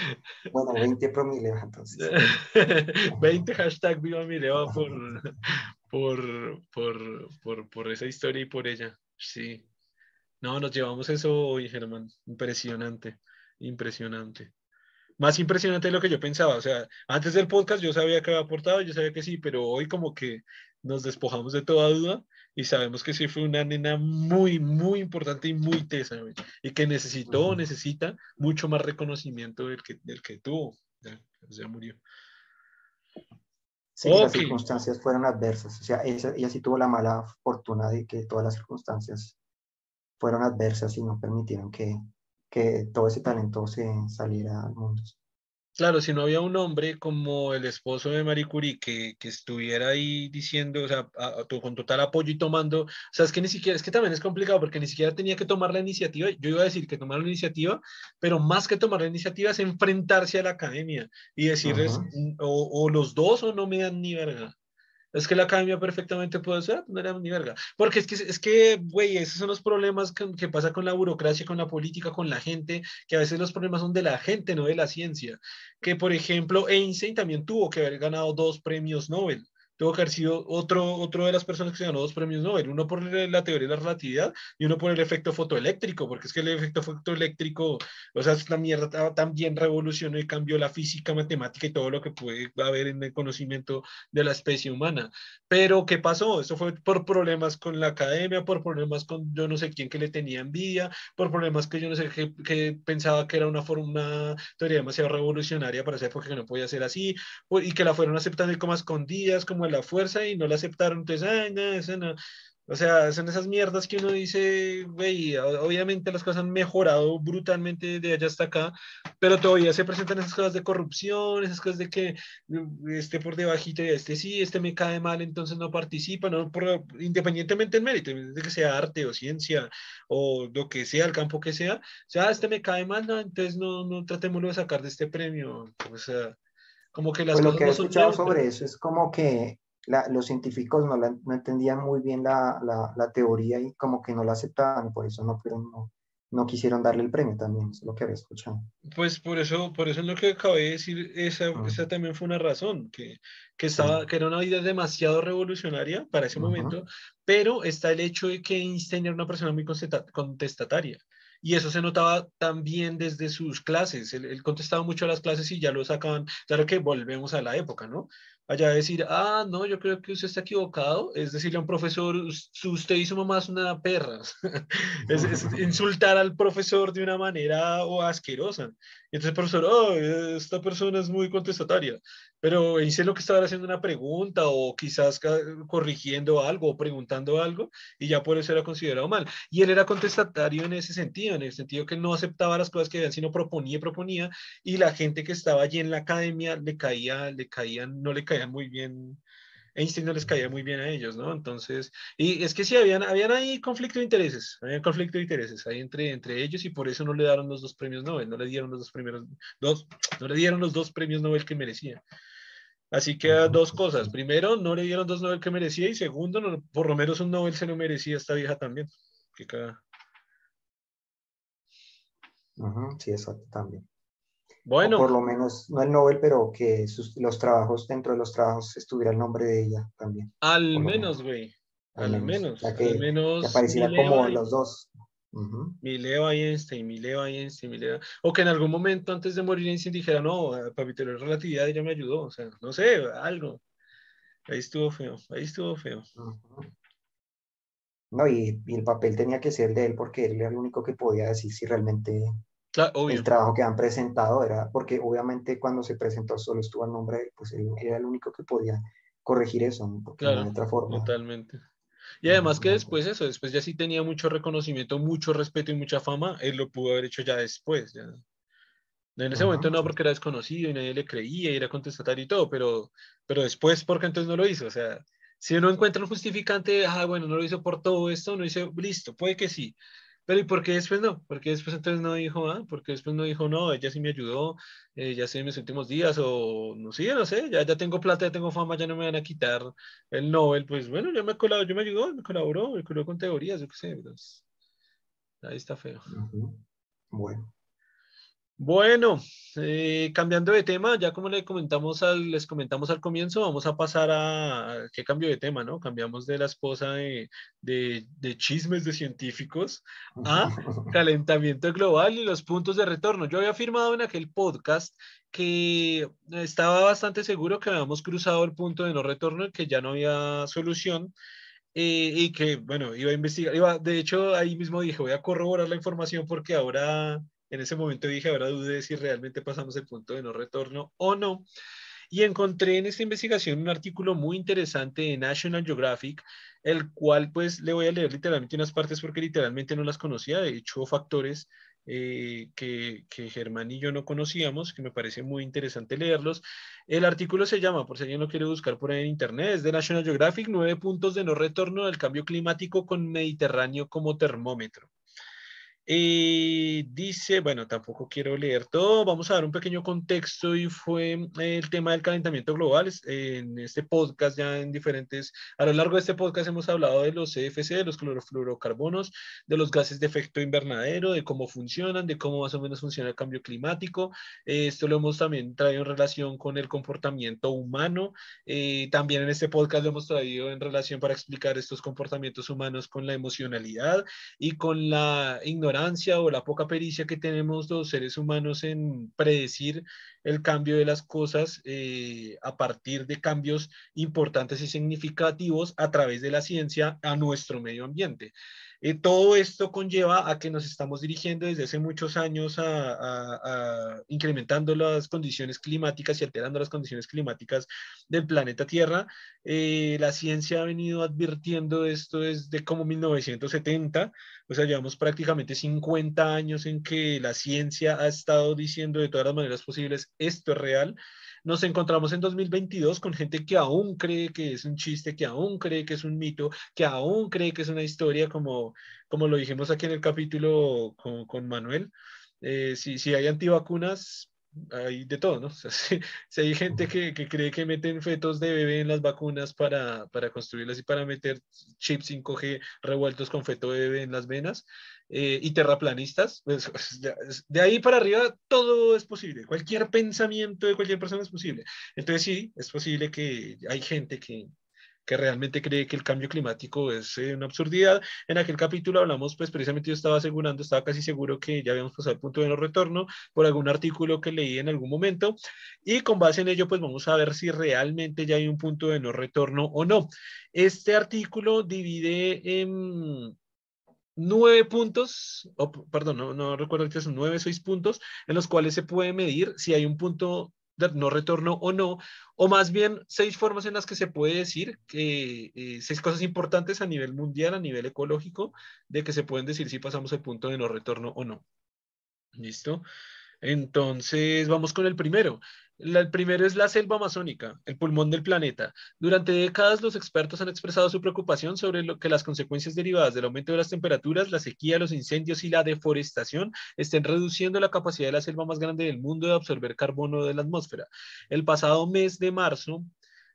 bueno, 20 pro Mileva entonces. 20 hashtag viva Mileva por, por, por, por, por esa historia y por ella. Sí. No, nos llevamos eso hoy, Germán. Impresionante, impresionante más impresionante de lo que yo pensaba. O sea, antes del podcast yo sabía que había aportado, yo sabía que sí, pero hoy como que nos despojamos de toda duda y sabemos que sí fue una nena muy, muy importante y muy tesa, y que necesitó, necesita mucho más reconocimiento del que, del que tuvo. Ya, ya murió. Sí, las circunstancias fueron adversas. O sea, ella, ella sí tuvo la mala fortuna de que todas las circunstancias fueron adversas y no permitieron que, que todo ese talento se saliera al mundo. Claro, si no había un hombre como el esposo de Marie Curie que, que estuviera ahí diciendo, o sea, con total apoyo y tomando, o sea, es que ni siquiera, es que también es complicado porque ni siquiera tenía que tomar la iniciativa, yo iba a decir que tomar la iniciativa, pero más que tomar la iniciativa es enfrentarse a la academia y decirles, o, o, los dos o no me dan ni verga. Es que la academia perfectamente puede ser, no era ni verga. Porque es que, es que, güey, esos son los problemas que, que, pasa con la burocracia, con la política, con la gente, que a veces los problemas son de la gente, no de la ciencia. Que, por ejemplo, Einstein también tuvo que haber ganado dos premios Nobel tuvo que haber sido otro, otro de las personas que se ganó dos premios Nobel, uno por la teoría de la relatividad y uno por el efecto fotoeléctrico, porque es que el efecto fotoeléctrico, o sea, es la mierda también revolucionó y cambió la física, matemática y todo lo que puede haber en el conocimiento de la especie humana. Pero, ¿qué pasó? Eso fue por problemas con la academia, por problemas con yo no sé quién que le tenía envidia, por problemas que yo no sé qué que pensaba que era una, forma, una teoría demasiado revolucionaria para esa época que no podía ser así, y que la fueron aceptando como escondidas, como la fuerza y no la aceptaron, entonces, ay, no, eso no. O sea, son esas mierdas que uno dice, güey, obviamente las cosas han mejorado brutalmente de allá hasta acá, pero todavía se presentan esas cosas de corrupción, esas cosas de que mm, esté por debajito y este sí, este me cae mal, entonces no participa, no por, independientemente del mérito, de que sea arte o ciencia o lo que sea, el campo que sea, o sea, este me cae mal, no, entonces no, no tratémoslo de sacar de este premio, o sea, como que las pues cosas lo que he escuchado sobre eso es como que los científicos no, no entendían muy bien la, la, teoría y como que no la aceptaban, por eso no, no, no quisieron darle el premio también, es lo que había escuchado. Pues por eso, por eso es lo que acabé de decir, esa, ah. esa también fue una razón, que, que, estaba, que era una vida demasiado revolucionaria para ese momento, pero está el hecho de que Einstein era una persona muy contestataria. Y eso se notaba también desde sus clases. Él, él, contestaba mucho a las clases y ya lo sacaban. Claro que volvemos a la época, ¿no? allá decir, ah, no, yo creo que usted está equivocado, es decirle a un profesor, usted y su mamá es una perra, es, es, insultar al profesor de una manera o asquerosa. Y entonces el profesor, oh, esta persona es muy contestataria, pero dice lo que estaba haciendo una pregunta o quizás corrigiendo algo o preguntando algo y ya por eso era considerado mal. Y él era contestatario en ese sentido, en el sentido que no aceptaba las cosas que habían, sino proponía y proponía y la gente que estaba allí en la academia le caía, le caían, no le caían muy bien Einstein no les caía muy bien a ellos, ¿no? Entonces, y es que sí, habían, habían ahí conflicto de intereses, había conflicto de intereses ahí entre, entre ellos y por eso no le dieron los dos premios Nobel, no le dieron los dos primeros, dos, no le dieron los dos premios Nobel que merecía. Así que dos cosas. Primero, no le dieron dos Nobel que merecía y segundo, por lo menos un Nobel se lo merecía esta vieja también. Que sí, exacto, también. Bueno. por lo menos, no el Nobel, pero que los trabajos, dentro de los trabajos, estuviera el nombre de ella también. Al menos, güey. Al, menos. que, al menos. Que apareciera como los dos. Mi Leo Einstein, mi Leo Einstein, mi Leo. O que en algún momento antes de morir Einstein dijera, no, papi, la relatividad ya me ayudó. O sea, no sé, algo. Ahí estuvo feo, ahí estuvo feo. No, y, y, el papel tenía que ser de él porque él era el único que podía decir si realmente el trabajo que han presentado era, porque obviamente cuando se presentó solo estuvo el nombre, pues él era el único que podía corregir eso, porque claro, de otra forma. Totalmente. Y además que después eso, después ya sí tenía mucho reconocimiento, mucho respeto y mucha fama, él lo pudo haber hecho ya después. Ya. En ese momento no, porque era desconocido y nadie le creía y era contestatario y todo, pero, pero después, porque entonces no lo hizo? O sea, si uno encuentra un justificante, ah, bueno, no lo hizo por todo esto, no dice, listo, puede que sí, pero ¿y por qué después no? ¿Por qué después entonces no dijo, ah? ¿Por qué después no dijo, no, ella sí me ayudó, eh, ya sé en mis últimos días, o no sé, no sé, ya, ya tengo plata, ya tengo fama, ya no me van a quitar el Nobel, pues bueno, ya me colaboró, yo me ayudó, me colaboró, me colaboró con teorías, yo qué sé, pues, ahí está feo. Bueno. Bueno, eh, cambiando de tema, ya como les comentamos, al, les comentamos al comienzo, vamos a pasar a, ¿qué cambio de tema, no? Cambiamos de la esposa de, de, de chismes de científicos a calentamiento global y los puntos de retorno. Yo había afirmado en aquel podcast que estaba bastante seguro que habíamos cruzado el punto de no retorno y que ya no había solución. Eh, y que, bueno, iba a investigar, iba, de hecho, ahí mismo dije, voy a corroborar la información porque ahora en ese momento dije, ahora dudé si realmente pasamos el punto de no retorno o no. Y encontré en esta investigación un artículo muy interesante de National Geographic, el cual pues le voy a leer literalmente unas partes porque literalmente no las conocía, de hecho factores eh, que, que, Germán y yo no conocíamos, que me parece muy interesante leerlos. El artículo se llama, por si alguien lo quiere buscar por ahí en internet, es de National Geographic, nueve puntos de no retorno del cambio climático con Mediterráneo como termómetro. Y dice, bueno, tampoco quiero leer todo, vamos a dar un pequeño contexto y fue el tema del calentamiento global. En este podcast, ya en diferentes, a lo largo de este podcast hemos hablado de los CFC, de los clorofluorocarbonos, de los gases de efecto invernadero, de cómo funcionan, de cómo más o menos funciona el cambio climático. Esto lo hemos también traído en relación con el comportamiento humano. Eh, también en este podcast lo hemos traído en relación para explicar estos comportamientos humanos con la emocionalidad y con la ignorancia o la poca pericia que tenemos los seres humanos en predecir el cambio de las cosas eh, a partir de cambios importantes y significativos a través de la ciencia a nuestro medio ambiente. Eh, todo esto conlleva a que nos estamos dirigiendo desde hace muchos años a, incrementando las condiciones climáticas y alterando las condiciones climáticas del planeta Tierra. Eh, la ciencia ha venido advirtiendo esto desde como 1970, o sea, llevamos prácticamente 50 años en que la ciencia ha estado diciendo de todas las maneras posibles, esto es real nos encontramos en 2022 con gente que aún cree que es un chiste, que aún cree que es un mito, que aún cree que es una historia, como, como lo dijimos aquí en el capítulo con, con Manuel. Eh, si, si hay antivacunas, hay de todo, ¿no? si, hay gente que, que, cree que meten fetos de bebé en las vacunas para, para construirlas y para meter chips 5G revueltos con feto de bebé en las venas, eh, y terraplanistas, pues, de ahí para arriba todo es posible, cualquier pensamiento de cualquier persona es posible. Entonces sí, es posible que hay gente que, que realmente cree que el cambio climático es eh, una absurdidad. En aquel capítulo hablamos, pues precisamente yo estaba asegurando, estaba casi seguro que ya habíamos pasado el punto de no retorno por algún artículo que leí en algún momento y con base en ello, pues vamos a ver si realmente ya hay un punto de no retorno o no. Este artículo divide en nueve puntos, o, perdón, no, recuerdo que son nueve seis puntos en los cuales se puede medir si hay un punto no retorno o no, o más bien seis formas en las que se puede decir que eh, seis cosas importantes a nivel mundial, a nivel ecológico, de que se pueden decir si pasamos el punto de no retorno o no. ¿Listo? Entonces, vamos con el primero. El primero es la selva amazónica, el pulmón del planeta. Durante décadas, los expertos han expresado su preocupación sobre lo que las consecuencias derivadas del aumento de las temperaturas, la sequía, los incendios y la deforestación estén reduciendo la capacidad de la selva más grande del mundo de absorber carbono de la atmósfera. El pasado mes de marzo,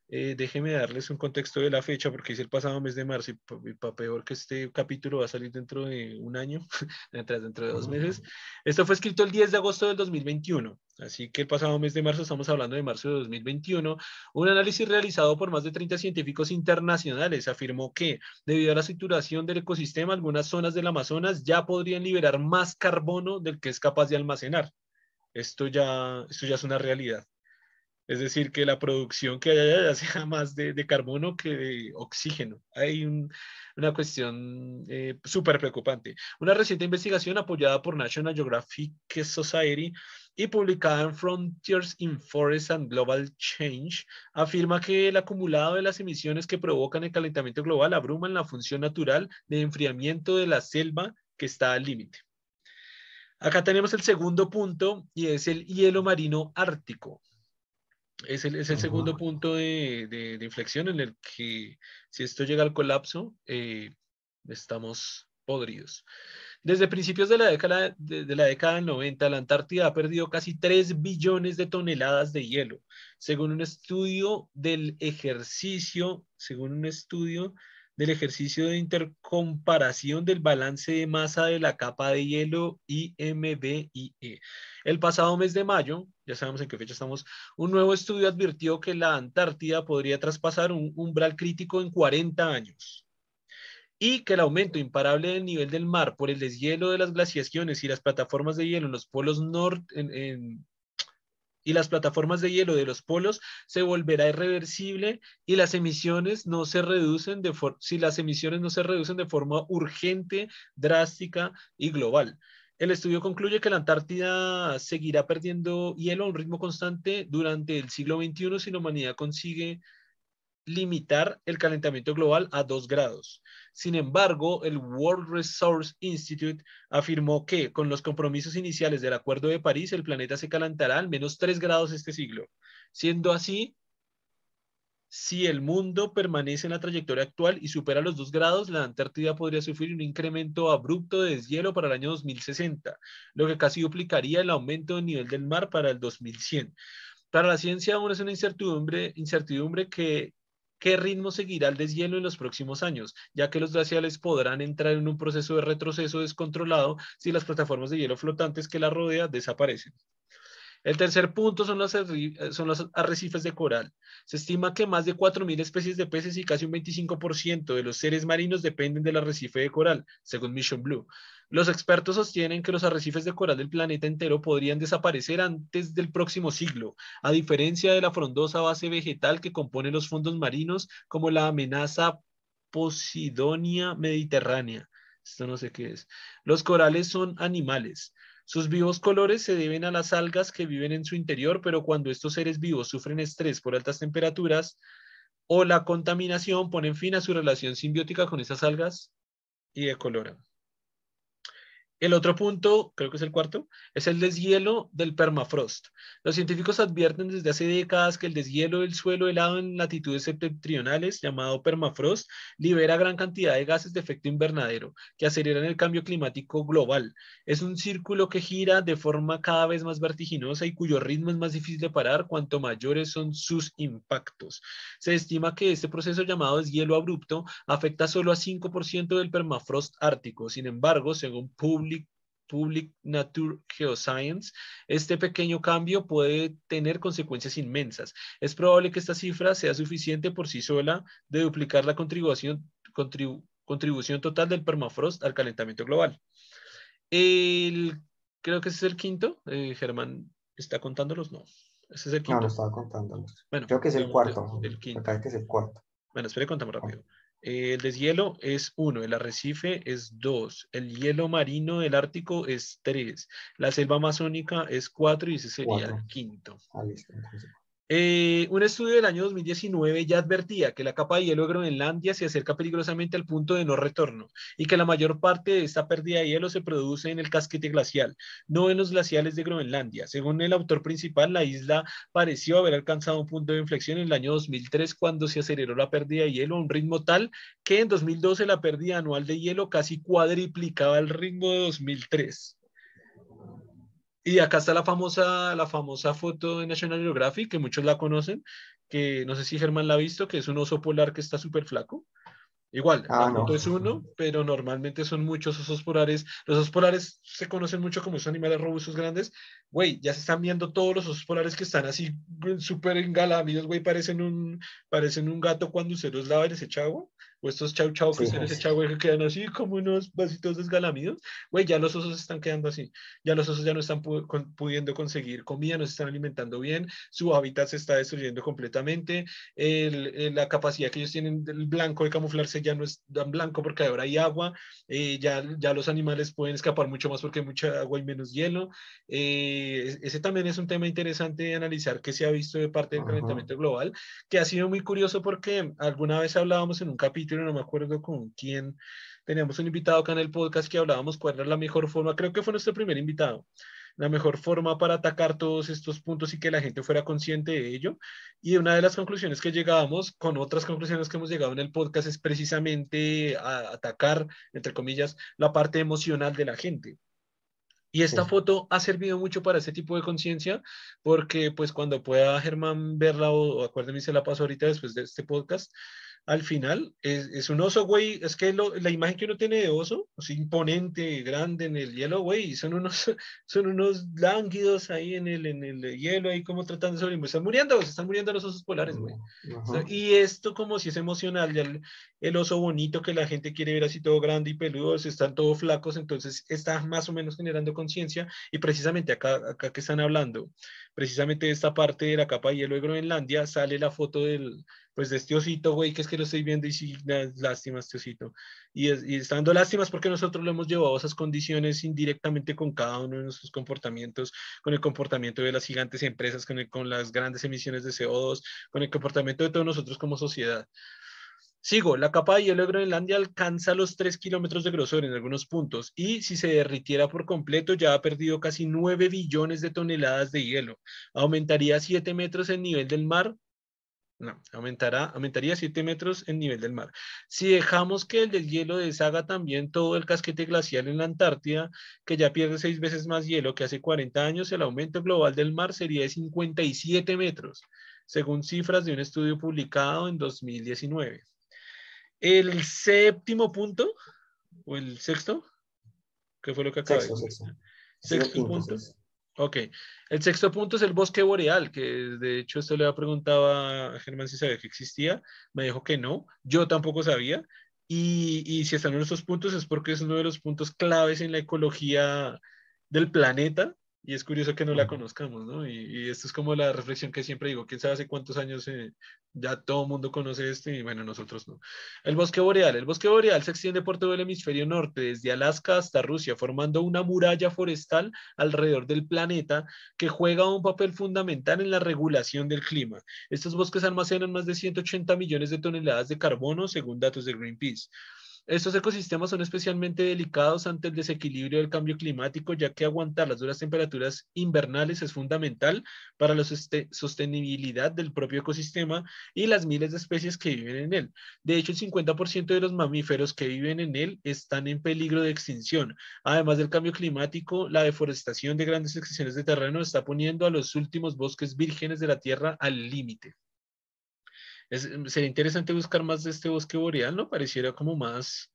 eh, déjeme darles un contexto de la fecha porque es el pasado mes de marzo y para peor que este capítulo va a salir dentro de un año, dentro, dentro de dos meses. Esto fue escrito el 10 de agosto del 2021, así que el pasado mes de marzo estamos hablando de marzo de 2021. Un análisis realizado por más de 30 científicos internacionales afirmó que debido a la saturación del ecosistema, algunas zonas del Amazonas ya podrían liberar más carbono del que es capaz de almacenar. Esto ya, esto ya es una realidad. Es decir, que la producción que haya ya sea más de, carbono que de oxígeno. Hay una cuestión eh, súper preocupante. Una reciente investigación apoyada por National Geographic Society y publicada en Frontiers in Forest and Global Change afirma que el acumulado de las emisiones que provocan el calentamiento global abruman la función natural de enfriamiento de la selva que está al límite. Acá tenemos el segundo punto y es el hielo marino ártico. Es el, segundo punto de, inflexión en el que si esto llega al colapso, eh, estamos podridos. Desde principios de la, década, de, la década del 90, la Antártida ha perdido casi 3 billones de toneladas de hielo, según un estudio del ejercicio, según un estudio del ejercicio de intercomparación del balance de masa de la capa de hielo IMBIE. El pasado mes de mayo, ya sabemos en qué fecha estamos, un nuevo estudio advirtió que la Antártida podría traspasar un umbral crítico en 40 años y que el aumento imparable del nivel del mar por el deshielo de las glaciaciones y las plataformas de hielo en los polos norte, en, y las plataformas de hielo de los polos se volverá irreversible y las emisiones no se reducen de si las emisiones no se reducen de forma urgente, drástica y global. El estudio concluye que la Antártida seguirá perdiendo hielo a un ritmo constante durante el siglo XXI si la humanidad consigue limitar el calentamiento global a 2 grados. Sin embargo, el World Resource Institute afirmó que con los compromisos iniciales del Acuerdo de París, el planeta se calentará al menos 3 grados este siglo. Siendo así, si el mundo permanece en la trayectoria actual y supera los 2 grados, la Antártida podría sufrir un incremento abrupto de deshielo para el año 2060, lo que casi duplicaría el aumento del nivel del mar para el 2100. Para la ciencia aún es una incertidumbre, incertidumbre que qué ritmo seguirá el deshielo en los próximos años, ya que los glaciales podrán entrar en un proceso de retroceso descontrolado si las plataformas de hielo flotantes que la rodean desaparecen. El tercer punto son los, son los arrecifes de coral. Se estima que más de 4.000 especies de peces y casi un 25% de los seres marinos dependen del arrecife de coral, según Mission Blue. Los expertos sostienen que los arrecifes de coral del planeta entero podrían desaparecer antes del próximo siglo, a diferencia de la frondosa base vegetal que compone los fondos marinos, como la amenaza Posidonia mediterránea. Esto no sé qué es. Los corales son animales. Sus vivos colores se deben a las algas que viven en su interior, pero cuando estos seres vivos sufren estrés por altas temperaturas o la contaminación, ponen fin a su relación simbiótica con esas algas y decoloran. El otro punto, creo que es el cuarto, es el deshielo del permafrost. Los científicos advierten desde hace décadas que el deshielo del suelo helado en latitudes septentrionales, llamado permafrost, libera gran cantidad de gases de efecto invernadero que aceleran el cambio climático global. Es un círculo que gira de forma cada vez más vertiginosa y cuyo ritmo es más difícil de parar cuanto mayores son sus impactos. Se estima que este proceso llamado deshielo abrupto afecta solo a 5% del permafrost ártico. Sin embargo, según Public Public Nature Geoscience, este pequeño cambio puede tener consecuencias inmensas. Es probable que esta cifra sea suficiente por sí sola de duplicar la contribución, contribución total del permafrost al calentamiento global. El, creo que ese es el quinto. Eh, Germán, ¿está contándolos? No. Ese es el quinto. No, no estaba contándolos. Bueno, creo que es el cuarto. El quinto. que es el cuarto. Bueno, espere, contamos rápido. El deshielo es 1, el arrecife es 2, el hielo marino del Ártico es 3, la selva amazónica es 4 y ese sería el quinto. Ah, listo, eh, un estudio del año 2019 ya advertía que la capa de hielo de Groenlandia se acerca peligrosamente al punto de no retorno y que la mayor parte de esta pérdida de hielo se produce en el casquete glacial, no en los glaciales de Groenlandia. Según el autor principal, la isla pareció haber alcanzado un punto de inflexión en el año 2003 cuando se aceleró la pérdida de hielo a un ritmo tal que en 2012 la pérdida anual de hielo casi cuadriplicaba el ritmo de 2003. Y acá está la famosa, la famosa foto de National Geographic, que muchos la conocen, que no sé si Germán la ha visto, que es un oso polar que está súper flaco. Igual, ah, la foto es uno, pero normalmente son muchos osos polares. Los osos polares se conocen mucho como esos animales robustos grandes. Güey, ya se están viendo todos los osos polares que están así súper engalamidos, güey, parecen un, parecen un gato cuando usted los lava y les echa agua o estos chau chau que se les echa, güey, que quedan así como unos vasitos desgalamidos, güey, ya los osos están quedando así, ya los osos ya no están pudiendo conseguir comida, no se están alimentando bien, su hábitat se está destruyendo completamente, el, la capacidad que ellos tienen del blanco de camuflarse ya no es tan blanco porque ahora hay agua, eh, ya, ya los animales pueden escapar mucho más porque hay mucha agua y menos hielo. Eh, ese también es un tema interesante de analizar que se ha visto de parte del calentamiento global, que ha sido muy curioso porque alguna vez hablábamos en un capítulo no me acuerdo con quién, teníamos un invitado acá en el podcast que hablábamos cuál era la mejor forma, creo que fue nuestro primer invitado, la mejor forma para atacar todos estos puntos y que la gente fuera consciente de ello. Y una de las conclusiones que llegábamos, con otras conclusiones que hemos llegado en el podcast, es precisamente a atacar, entre comillas, la parte emocional de la gente. Y esta foto ha servido mucho para ese tipo de conciencia, porque pues cuando pueda Germán verla, o, o acuérdenme se la paso ahorita después de este podcast, al final es, un oso, güey. Es que la imagen que uno tiene de oso, es imponente, grande en el hielo, güey, son unos, son unos lánguidos ahí en el, en el hielo, ahí como tratando de sobrevivir. Están muriendo, se están muriendo los osos polares, güey. y esto como si es emocional, ya el, oso bonito que la gente quiere ver así todo grande y peludo, están todos flacos, entonces está más o menos generando conciencia. Y precisamente acá, acá que están hablando, precisamente de esta parte de la capa de hielo de Groenlandia, sale la foto del pues de este osito, güey, que es que lo estoy viendo y sí, lástima este osito. Y, es, y está dando lástimas porque nosotros lo hemos llevado a esas condiciones indirectamente con cada uno de nuestros comportamientos, con el comportamiento de las gigantes empresas, con, con las grandes emisiones de CO2, con el comportamiento de todos nosotros como sociedad. Sigo, la capa de hielo de Groenlandia alcanza los 3 kilómetros de grosor en algunos puntos y si se derritiera por completo ya ha perdido casi 9 billones de toneladas de hielo. Aumentaría 7 metros el nivel del mar no, aumentará, aumentaría 7 metros el nivel del mar. Si dejamos que el deshielo deshaga también todo el casquete glacial en la Antártida, que ya pierde seis veces más hielo que hace 40 años, el aumento global del mar sería de 57 metros, según cifras de un estudio publicado en 2019. El séptimo punto, o el sexto, ¿qué fue lo que de decir? Sexto, punto. Ok, el sexto punto es el bosque boreal, que de hecho esto le ha preguntado a Germán si sabía que existía, me dijo que no, yo tampoco sabía, y, y, si están en esos puntos es porque es uno de los puntos claves en la ecología del planeta, y es curioso que no la conozcamos, ¿no? Y, esto es como la reflexión que siempre digo, quién sabe hace cuántos años eh, ya todo el mundo conoce esto y bueno, nosotros no. El bosque boreal. El bosque boreal se extiende por todo el hemisferio norte, desde Alaska hasta Rusia, formando una muralla forestal alrededor del planeta que juega un papel fundamental en la regulación del clima. Estos bosques almacenan más de 180 millones de toneladas de carbono, según datos de Greenpeace. Estos ecosistemas son especialmente delicados ante el desequilibrio del cambio climático, ya que aguantar las duras temperaturas invernales es fundamental para la sostenibilidad del propio ecosistema y las miles de especies que viven en él. De hecho, el 50% de los mamíferos que viven en él están en peligro de extinción. Además del cambio climático, la deforestación de grandes extensiones de terreno está poniendo a los últimos bosques vírgenes de la Tierra al límite. Em, sería interesante buscar más de este bosque boreal, ¿no? Pareciera como más,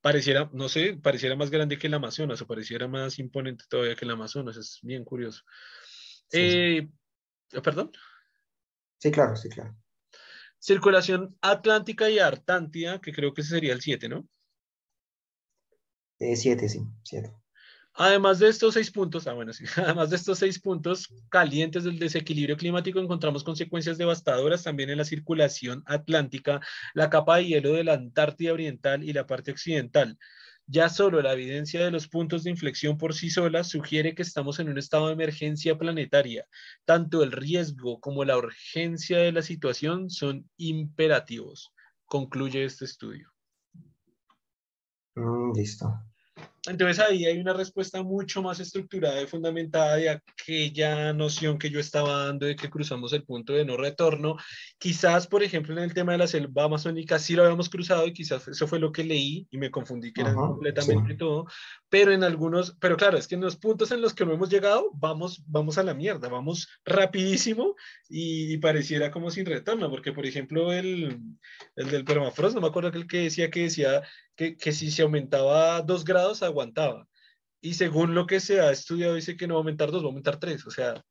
pareciera, no sé, pareciera más grande que el Amazonas o pareciera más imponente todavía que el Amazonas. Es bien curioso. Eh, ¿Perdón? Sí, claro, sí, claro. Circulación atlántica y artántida, que creo que ese sería el 7, ¿no? 7, sí, 7. Además de estos seis puntos, ah, además de estos seis puntos calientes del desequilibrio climático, encontramos consecuencias devastadoras también en la circulación atlántica, la capa de hielo de la Antártida Oriental y la parte occidental. Ya solo la evidencia de los puntos de inflexión por sí sola sugiere que estamos en un estado de emergencia planetaria. Tanto el riesgo como la urgencia de la situación son imperativos, concluye este estudio. Mm, listo. Entonces ahí hay una respuesta mucho más estructurada y fundamentada de aquella noción que yo estaba dando de que cruzamos el punto de no retorno. Quizás, por ejemplo, en el tema de la selva amazónica sí lo habíamos cruzado y quizás eso fue lo que leí y me confundí que era completamente todo, pero en algunos, pero claro, es que en los puntos en los que no hemos llegado, vamos, vamos a la mierda, vamos rapidísimo y, pareciera como sin retorno, porque por ejemplo el, el del permafrost, no me acuerdo aquel que decía que decía que, que si se aumentaba dos grados, aguantaba. Y según lo que se ha estudiado, dice que no va a aumentar dos, va a aumentar tres. O sea,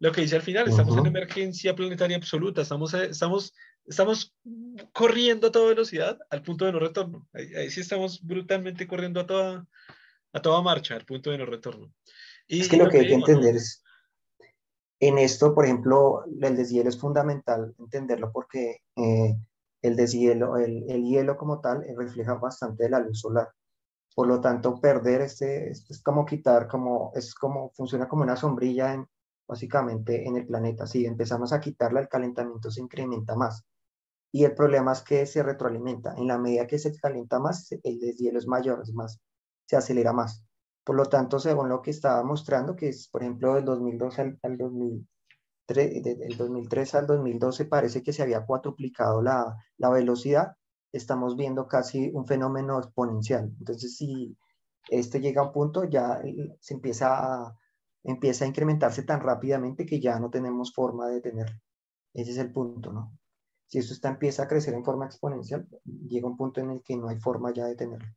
lo que dice al final, estamos en emergencia planetaria absoluta, estamos, eh, estamos, estamos corriendo a toda velocidad al punto de no retorno. Ahí, sí estamos brutalmente corriendo a toda, a toda marcha al punto de no retorno. Y, es que lo que hay que entender es, en esto, por ejemplo, el deshielo es fundamental entenderlo porque eh, el deshielo, el, el hielo como tal, eh, refleja bastante de la luz solar. Por lo tanto, perder este, es como quitar, como, es como, funciona como una sombrilla en, básicamente en el planeta. Si empezamos a quitarla, el calentamiento se incrementa más. Y el problema es que se retroalimenta. En la medida que se calienta más, el deshielo es mayor, es más, se acelera más. Por lo tanto, según lo que estaba mostrando, que es, por ejemplo, del 2012 al, al 2003, del 2003 al 2012 parece que se había cuatruplicado la, la velocidad estamos viendo casi un fenómeno exponencial. Entonces, si este llega a un punto, ya se empieza a, empieza a incrementarse tan rápidamente que ya no tenemos forma de detenerlo. Ese es el punto, ¿no? Si esto está, empieza a crecer en forma exponencial, llega un punto en el que no hay forma ya de detenerlo.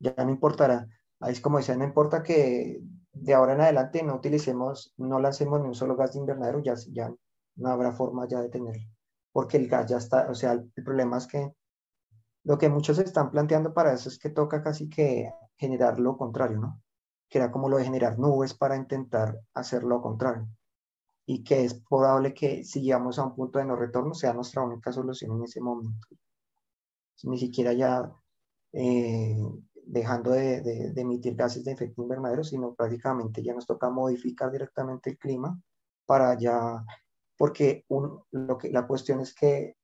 Ya no importará. Ahí es como decía, no importa que de ahora en adelante no utilicemos, no lancemos ni un solo gas de invernadero, ya, ya no habrá forma ya de detenerlo. Porque el gas ya está, o sea, el problema es que lo que muchos están planteando para eso es que toca casi que generar lo contrario, ¿no? Que era como lo de generar nubes para intentar hacer lo contrario. Y que es probable que si llegamos a un punto de no retorno sea nuestra única solución en ese momento. Ni siquiera ya eh, dejando de, emitir gases de efecto invernadero, sino prácticamente ya nos toca modificar directamente el clima para ya, porque lo que, la cuestión es que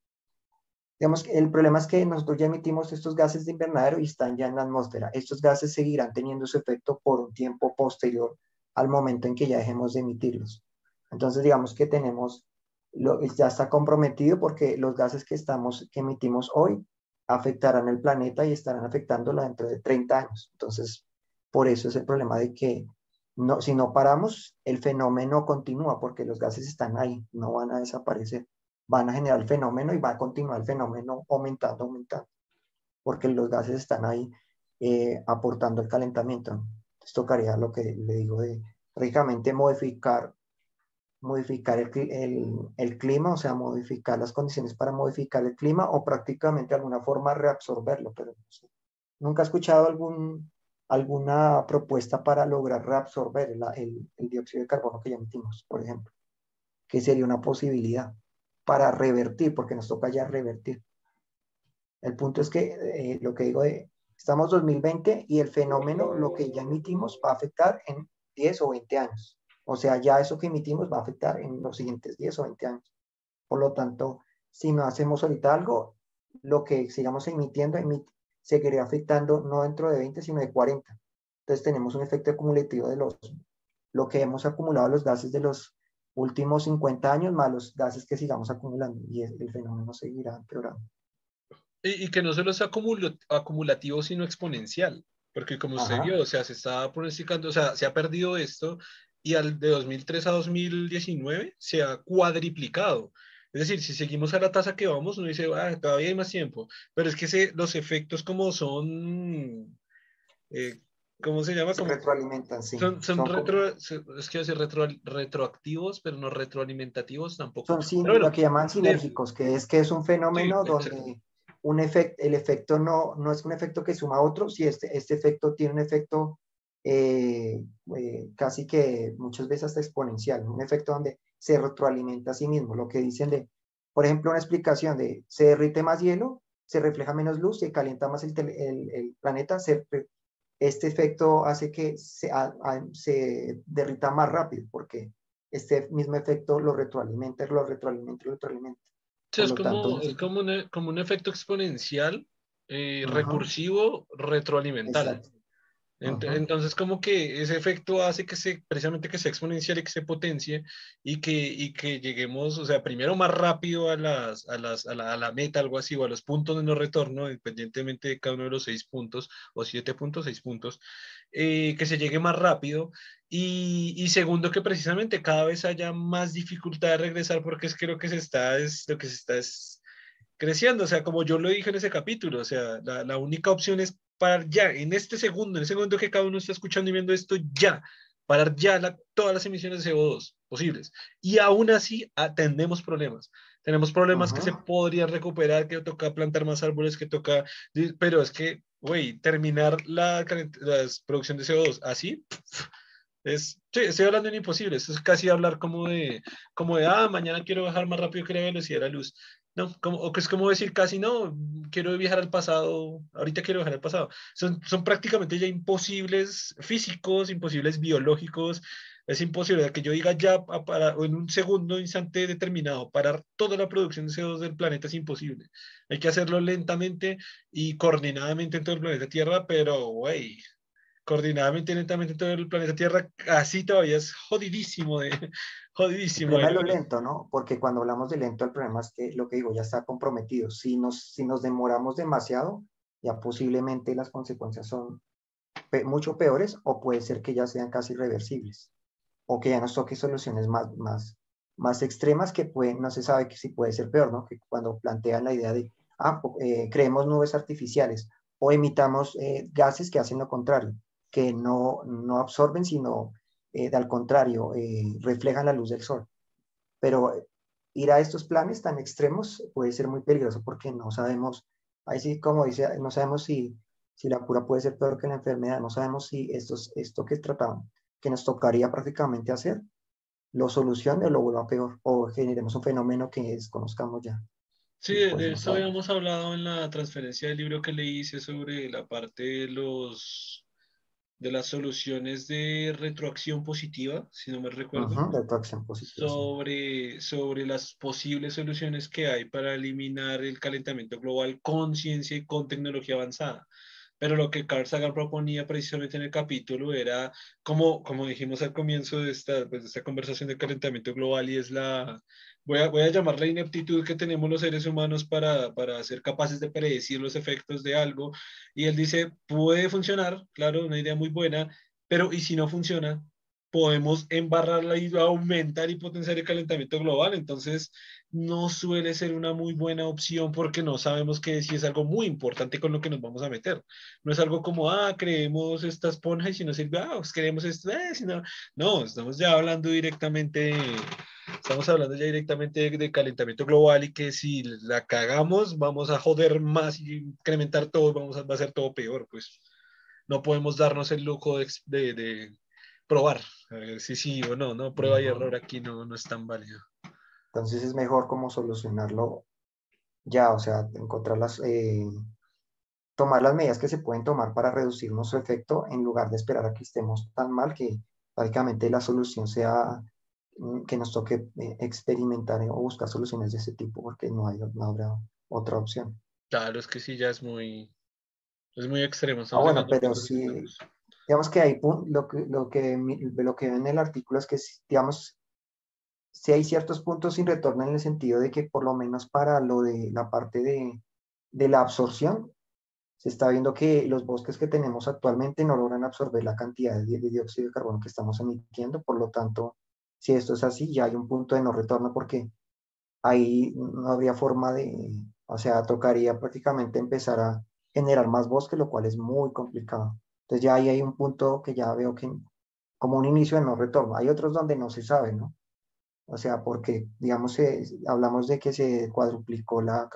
Digamos el problema es que nosotros ya emitimos estos gases de invernadero y están ya en la atmósfera. Estos gases seguirán teniendo su efecto por un tiempo posterior al momento en que ya dejemos de emitirlos. Entonces, digamos que tenemos, lo, ya está comprometido porque los gases que, estamos, que emitimos hoy afectarán el planeta y estarán afectándolo dentro de 30 años. Entonces, por eso es el problema de que no, si no paramos, el fenómeno continúa porque los gases están ahí, no van a desaparecer van a generar el fenómeno y va a continuar el fenómeno aumentando, aumentando, porque los gases están ahí eh, aportando el calentamiento. Entonces tocaría lo que le digo de prácticamente modificar, modificar el, clima, o sea, modificar las condiciones para modificar el clima o prácticamente alguna forma reabsorberlo, pero. Nunca he escuchado alguna propuesta para lograr reabsorber el, el dióxido de carbono que ya emitimos, por ejemplo, que sería una posibilidad para revertir, porque nos toca ya revertir. El punto es que eh, lo que digo de, estamos 2020 y el fenómeno, lo que ya emitimos, va a afectar en 10 o 20 años. O sea, ya eso que emitimos va a afectar en los siguientes 10 o 20 años. Por lo tanto, si no hacemos ahorita algo, lo que sigamos emitiendo seguirá afectando no dentro de 20, sino de 40. Entonces tenemos un efecto acumulativo de los, lo que hemos acumulado los gases de los últimos 50 años más los gases que sigamos acumulando y el, fenómeno seguirá empeorando. Y, que no solo es acumulativo, sino exponencial, porque como usted vio, o sea, se está pronosticando, o sea, se ha perdido esto y al de 2003 a 2019 se ha cuadriplicado. Es decir, si seguimos a la tasa que vamos, uno dice, ah, todavía hay más tiempo. Pero es que los efectos como son, eh, ¿cómo se llama? Se retroalimentan, sí. Son, retro, es que decir retro, retroactivos, pero no retroalimentativos tampoco. Son lo que llaman sinérgicos, que es que es un fenómeno donde un efecto, el efecto no, no es un efecto que suma a otro, si este, este efecto tiene un efecto eh, eh, casi que muchas veces hasta exponencial, un efecto donde se retroalimenta a sí mismo, lo que dicen de, por ejemplo, una explicación de se derrite más hielo, se refleja menos luz, se calienta más el, el, planeta, este efecto hace que se, se derrita más rápido, porque este mismo efecto lo retroalimenta, lo retroalimenta, lo retroalimenta. es, como, es como, un, como un efecto exponencial, eh, recursivo, retroalimental. Entonces, como que ese efecto hace que se, precisamente que sea exponencial y que se potencie y que, y que lleguemos, o sea, primero más rápido a, las, a, las, a, la, a la meta, algo así, o a los puntos de no retorno, independientemente de cada uno de los seis puntos, o siete puntos, seis puntos, eh, que se llegue más rápido. Y, y, segundo, que precisamente cada vez haya más dificultad de regresar, porque es que lo que se está es, lo que se está es creciendo, o sea, como yo lo dije en ese capítulo, o sea, la, la única opción es parar ya, en este segundo, en ese segundo que cada uno está escuchando y viendo esto, ya, parar ya todas las emisiones de CO2 posibles. Y aún así atendemos problemas. Tenemos problemas que se podrían recuperar, que toca plantar más árboles, que toca, pero es que, güey, terminar la, la, producción de CO2 así, es, sí, estoy hablando en imposible, es casi hablar como de, como de, ah, mañana quiero bajar más rápido que la velocidad de la luz. No, como, o es como decir casi no, quiero viajar al pasado, ahorita quiero viajar al pasado. Son, son prácticamente ya imposibles físicos, imposibles biológicos. Es imposible que yo diga ya para, en un segundo instante determinado parar toda la producción de CO2 del planeta es imposible. Hay que hacerlo lentamente y coordinadamente en todo el planeta Tierra, pero güey, lentamente en todo el planeta Tierra, así todavía es jodidísimo de, Jodidísimo. El lo lento, ¿no? Porque cuando hablamos de lento, el problema es que lo que digo ya está comprometido. Si nos, si nos demoramos demasiado, ya posiblemente las consecuencias son mucho peores o puede ser que ya sean casi irreversibles o que ya nos toque soluciones más, más, más extremas que pueden, no se sabe que si puede ser peor, ¿no? Que cuando plantean la idea de, ah, eh, creemos nubes artificiales o emitamos eh, gases que hacen lo contrario, que no, no absorben, sino eh, al contrario, eh, reflejan la luz del sol. Pero ir a estos planes tan extremos puede ser muy peligroso porque no sabemos, ahí sí, como dice, no sabemos si, si la cura puede ser peor que la enfermedad, no sabemos si estos, esto que trataban, que nos tocaría prácticamente hacer, lo solucione o lo vuelva peor, o generemos un fenómeno que desconozcamos ya. Sí, de pues, eso habíamos hablado en la transferencia del libro que le hice sobre la parte de los de las soluciones de retroacción positiva, si no me recuerdo, retroacción positiva, sobre, sobre las posibles soluciones que hay para eliminar el calentamiento global con ciencia y con tecnología avanzada. Pero lo que Carl Sagan proponía precisamente en el capítulo era, como, como dijimos al comienzo de esta, pues, de esta conversación de calentamiento global, y es la, voy a, voy a llamar la ineptitud que tenemos los seres humanos para, para ser capaces de predecir los efectos de algo. Y él dice, puede funcionar, claro, una idea muy buena, pero ¿y si no funciona? Podemos embarrarla y aumentar y potenciar el calentamiento global. Entonces, no suele ser una muy buena opción porque no sabemos que si es algo muy importante con lo que nos vamos a meter. No es algo como, ah, creemos esta esponja y si no sirve, ah, pues creemos esto, eh, si no. No, estamos ya hablando directamente, estamos hablando ya directamente de, calentamiento global y que si la cagamos, vamos a joder más y incrementar todo, vamos a, va a ser todo peor, pues. No podemos darnos el lujo de, de probar si sí o no, ¿no? Prueba y error aquí no, no es tan válido. Entonces es mejor como solucionarlo ya, o sea, encontrar las, eh, tomar las medidas que se pueden tomar para reducir nuestro efecto en lugar de esperar a que estemos tan mal que prácticamente la solución sea mm, que nos toque eh, experimentar o buscar soluciones de ese tipo porque no, hay, no habrá otra opción. Claro, es que sí, ya es muy, es muy extremo. Ah, bueno, pero sí, digamos que hay lo que, lo que, lo que en el artículo es que, digamos, si hay ciertos puntos sin retorno en el sentido de que por lo menos para lo de la parte de, de la absorción, se está viendo que los bosques que tenemos actualmente no logran absorber la cantidad de, de dióxido de carbono que estamos emitiendo, por lo tanto, si esto es así, ya hay un punto de no retorno porque ahí no habría forma de, o sea, tocaría prácticamente empezar a generar más bosque, lo cual es muy complicado. Entonces ya ahí hay un punto que ya veo que como un inicio de no retorno. Hay otros donde no se sabe, ¿no? O sea, porque, digamos, hablamos de que se cuadruplicó la,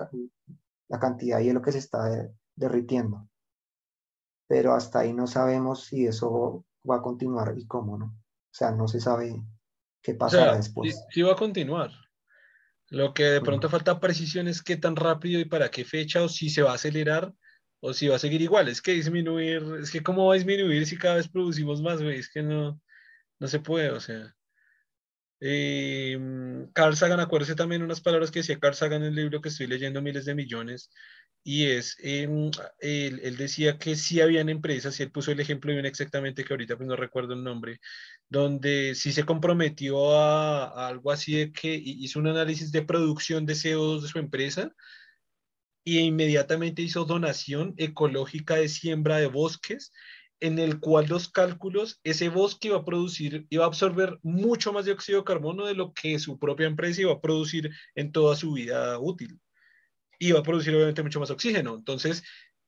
la cantidad de hielo que se está derritiendo. Pero hasta ahí no sabemos si eso va a continuar y cómo, ¿no? O sea, no se sabe qué pasará después. Sí, va a continuar. Lo que de pronto falta precisión es qué tan rápido y para qué fecha, o si se va a acelerar, o si va a seguir igual. Es que disminuir, es que cómo va a disminuir si cada vez producimos más, güey. Es que no, no se puede, o sea. Eh, Carl Sagan, acuérdese también unas palabras que decía Carl Sagan en el libro que estoy leyendo, Miles de Millones, y es, em, él, decía que sí habían empresas, y él puso el ejemplo de una exactamente que ahorita pues no recuerdo el nombre, donde sí se comprometió a, algo así de que hizo un análisis de producción de CO2 de su empresa y inmediatamente hizo donación ecológica de siembra de bosques en el cual los cálculos, ese bosque iba a producir, iba a absorber mucho más dióxido de carbono de lo que su propia empresa iba a producir en toda su vida útil. Iba a producir obviamente mucho más oxígeno. Entonces,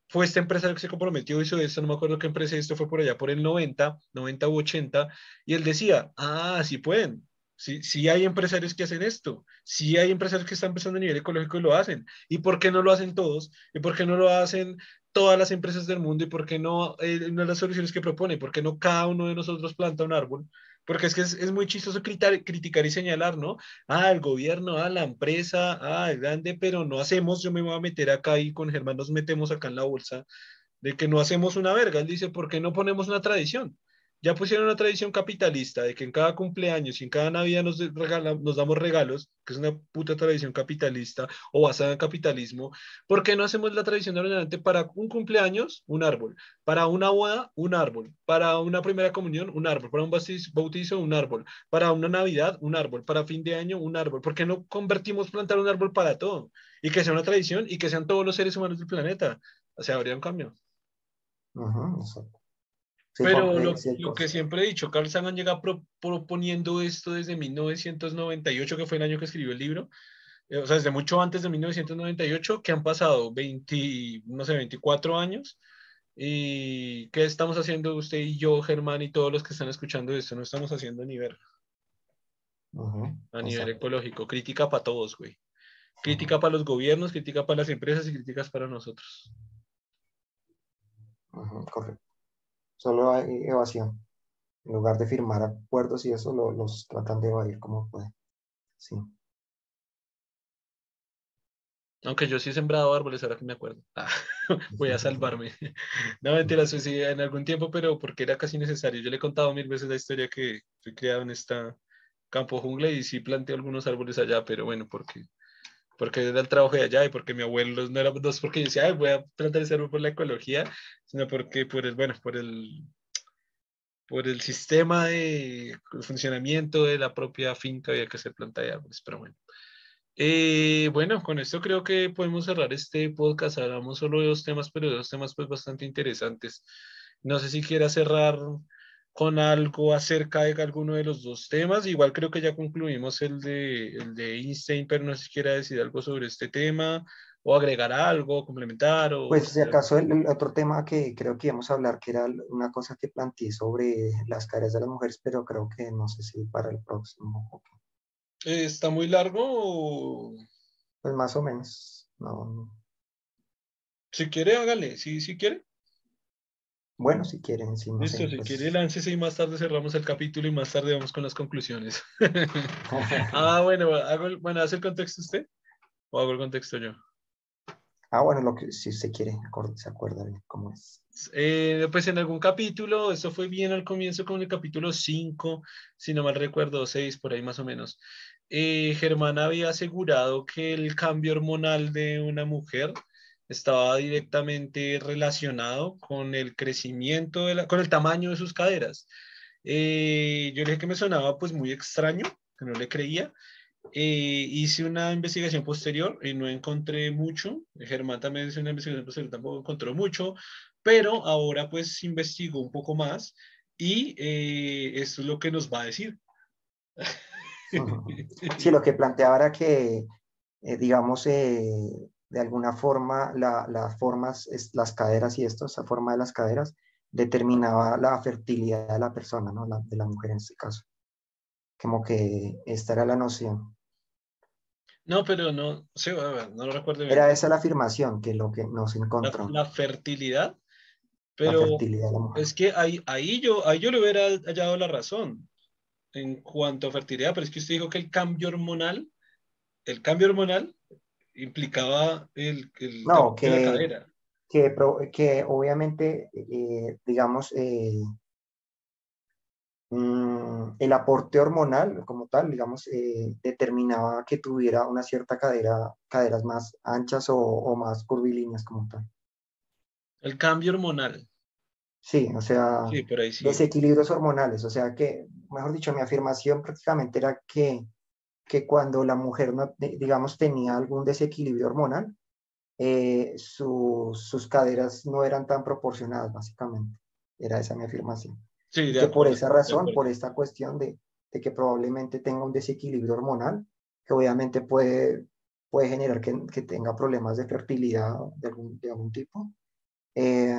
fue esta empresa que se comprometió, hizo esto, no me acuerdo qué empresa, esto fue por allá por el 90, 90 u 80, y él decía, ah, sí pueden, Sí, sí, hay empresarios que hacen esto, sí hay empresarios que están empezando a nivel ecológico y lo hacen. ¿Y por qué no lo hacen todos? ¿Y por qué no lo hacen todas las empresas del mundo? ¿Y por qué no eh, las soluciones que propone? ¿Por qué no cada uno de nosotros planta un árbol? Porque es que es, muy chistoso criticar, y señalar, ¿no? Ah, el gobierno, ah, la empresa, ah, el grande, pero no hacemos, yo me voy a meter acá y con Germán nos metemos acá en la bolsa de que no hacemos una verga. Él dice, ¿por qué no ponemos una tradición? Ya pusieron una tradición capitalista de que en cada cumpleaños y en cada Navidad nos, damos regalos, que es una puta tradición capitalista o basada en capitalismo, ¿por qué no hacemos la tradición de para un cumpleaños, un árbol, para una boda, un árbol, para una primera comunión, un árbol, para un bautizo, un árbol, para una Navidad, un árbol, para fin de año, un árbol? ¿Por qué no convertimos plantar un árbol para todo? Y que sea una tradición y que sean todos los seres humanos del planeta. O sea, habría un cambio. Ajá, exacto. Pero lo, que siempre he dicho, Carl Sagan llega proponiendo esto desde 1998, que fue el año que escribió el libro, eh, o sea, desde mucho antes de 1998, que han pasado 20, no sé, 24 años. ¿Y qué estamos haciendo usted y yo, Germán, y todos los que están escuchando esto? No estamos haciendo ni ver. a nivel ecológico. Crítica para todos, güey. Crítica para los gobiernos, crítica para las empresas y críticas para nosotros. correcto solo hay evasión. En lugar de firmar acuerdos y eso, los tratan de evadir como pueden. Sí. Aunque yo sí he sembrado árboles, ahora que me acuerdo. Ah, voy a salvarme. No, mentira, sí, en algún tiempo, pero porque era casi necesario. Yo le he contado mil veces la historia que fui criado en esta campo jungla y sí planté algunos árboles allá, pero bueno, porque porque era el trabajo de allá y porque mi abuelo no era, no es porque yo decía, voy a plantar ese árbol por la ecología, sino porque por el, bueno, por el, por el sistema de funcionamiento de la propia finca había que hacer planta de árboles, pero bueno. Eh, bueno, con esto creo que podemos cerrar este podcast. Hablamos solo de dos temas, pero de dos temas pues bastante interesantes. No sé si quiera cerrar con algo acerca de alguno de los dos temas. Igual creo que ya concluimos el de, el de Einstein, pero no sé si quiera decir algo sobre este tema o agregar algo, complementar. O, pues si acaso el, otro tema que creo que íbamos a hablar, que era una cosa que planteé sobre las caras de las mujeres, pero creo que no sé si para el próximo. ¿Está muy largo? Pues más o menos. No. Si quiere, hágale. Si, si quiere. Bueno, si quieren, si no Listo, si pues quiere, láncese y más tarde cerramos el capítulo y más tarde vamos con las conclusiones. ah, bueno, hago bueno, ¿hace el contexto usted? ¿O hago el contexto yo? Ah, bueno, lo que, si usted quiere, se acuerda bien cómo es. Eh, pues en algún capítulo, eso fue bien al comienzo con el capítulo 5, si no mal recuerdo, 6, por ahí más o menos. Eh, Germán había asegurado que el cambio hormonal de una mujer estaba directamente relacionado con el crecimiento, de la, con el tamaño de sus caderas. Eh, yo le dije que me sonaba pues muy extraño, que no le creía. Eh, hice una investigación posterior y no encontré mucho. Germán también hizo una investigación posterior, tampoco encontró mucho, pero ahora pues investigó un poco más y eh, esto es lo que nos va a decir. Sí, lo que planteaba era que eh, digamos, de alguna forma, las formas, las caderas y esto, esa forma de las caderas, determinaba la fertilidad de la persona, ¿no? de la mujer en este caso. Como que esta era la noción. No, pero no, sí, no lo recuerdo bien. Era esa la afirmación que lo que nos encontró. La, fertilidad, pero es que ahí, ahí, yo, ahí yo le hubiera hallado la razón en cuanto a fertilidad, pero es que usted dijo que el cambio hormonal, el cambio hormonal implicaba el, el no, que, la cadera. Que, que obviamente, eh, digamos, eh, mm, el aporte hormonal como tal, digamos, eh, determinaba que tuviera una cierta cadera, caderas más anchas o, o, más curvilíneas como tal. El cambio hormonal. Sí, o sea, desequilibrios hormonales, o sea que, mejor dicho, mi afirmación prácticamente era que que cuando la mujer, no, digamos, tenía algún desequilibrio hormonal, eh, sus caderas no eran tan proporcionadas, básicamente. Era esa mi afirmación. Sí, que por esa razón, por esta cuestión de, de, que probablemente tenga un desequilibrio hormonal, que obviamente puede, puede generar que, que tenga problemas de fertilidad de algún, de algún tipo. Eh,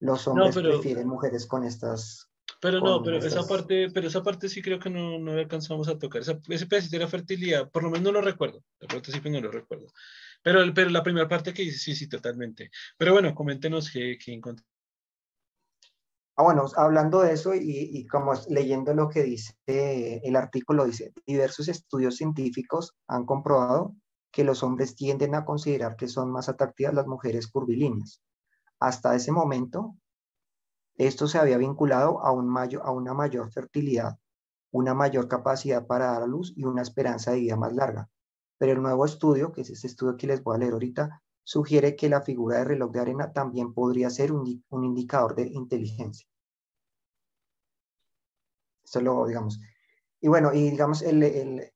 los hombres prefieren mujeres con estas pero no, pero esa parte, pero esa parte sí creo que no, no alcanzamos a tocar. ese pedacito de la fertilidad, por lo menos no lo recuerdo. De pronto sí, no lo recuerdo. Pero, pero la primera parte que dice, sí, sí, totalmente. Pero bueno, coméntenos qué, qué encontró. Ah, bueno, hablando de eso y, y, como leyendo lo que dice el artículo, dice, diversos estudios científicos han comprobado que los hombres tienden a considerar que son más atractivas las mujeres curvilíneas. Hasta ese momento, esto se había vinculado a, un a una mayor fertilidad, una mayor capacidad para dar a luz y una esperanza de vida más larga. Pero el nuevo estudio, que es este estudio que les voy a leer ahorita, sugiere que la figura de reloj de arena también podría ser un, indicador de inteligencia. Esto lo digamos. Y bueno, y digamos, el, el,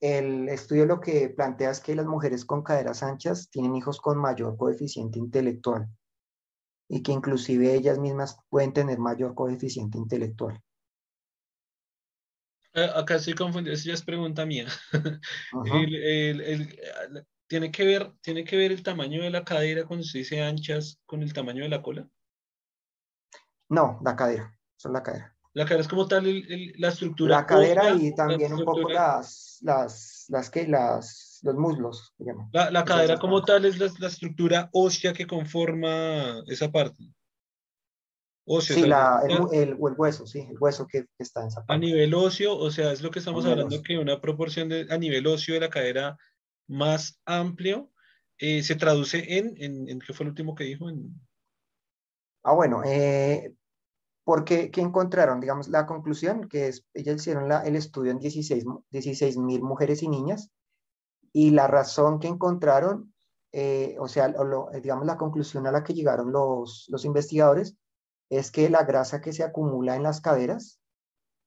el estudio lo que plantea es que las mujeres con caderas anchas tienen hijos con mayor coeficiente intelectual y que inclusive ellas mismas pueden tener mayor coeficiente intelectual. Eh, acá estoy confundido, eso ya es pregunta mía. ¿tiene, que ver, ¿Tiene que ver el tamaño de la cadera cuando se dice anchas con el tamaño de la cola? No, la cadera, son la cadera. La cadera es como tal la estructura. La cadera y también un poco las, las, las, que, las, los muslos. La, cadera como tal es la, estructura ósea que conforma esa parte. Óseo, sí, el, el, hueso, sí, el hueso que, está en esa parte. A nivel óseo, o sea, es lo que estamos hablando, que una proporción de, a nivel óseo de la cadera más amplio eh, se traduce en, en, ¿qué fue el último que dijo? Ah, bueno, eh, porque ¿qué encontraron? Digamos, la conclusión, que es, ellos hicieron la, el estudio en 16 mil mujeres y niñas, y la razón que encontraron, eh, o sea, digamos la conclusión a la que llegaron los, los, investigadores, es que la grasa que se acumula en las caderas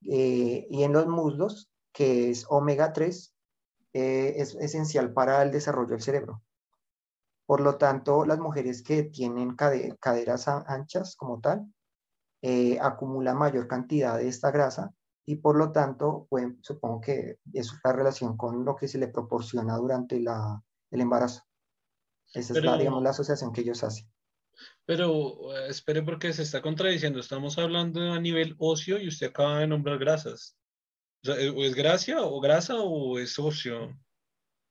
eh, y en los muslos, que es omega 3, eh, es esencial para el desarrollo del cerebro. Por lo tanto, las mujeres que tienen caderas anchas como tal, acumulan mayor cantidad de esta grasa y por lo tanto, pues, supongo que eso está relación con lo que se le proporciona durante la, el embarazo. Esa es la, digamos, la asociación que ellos hacen. Pero eh, espere porque se está contradiciendo. Estamos hablando a nivel óseo y usted acaba de nombrar grasas. ¿O es grasa o grasa o es óseo?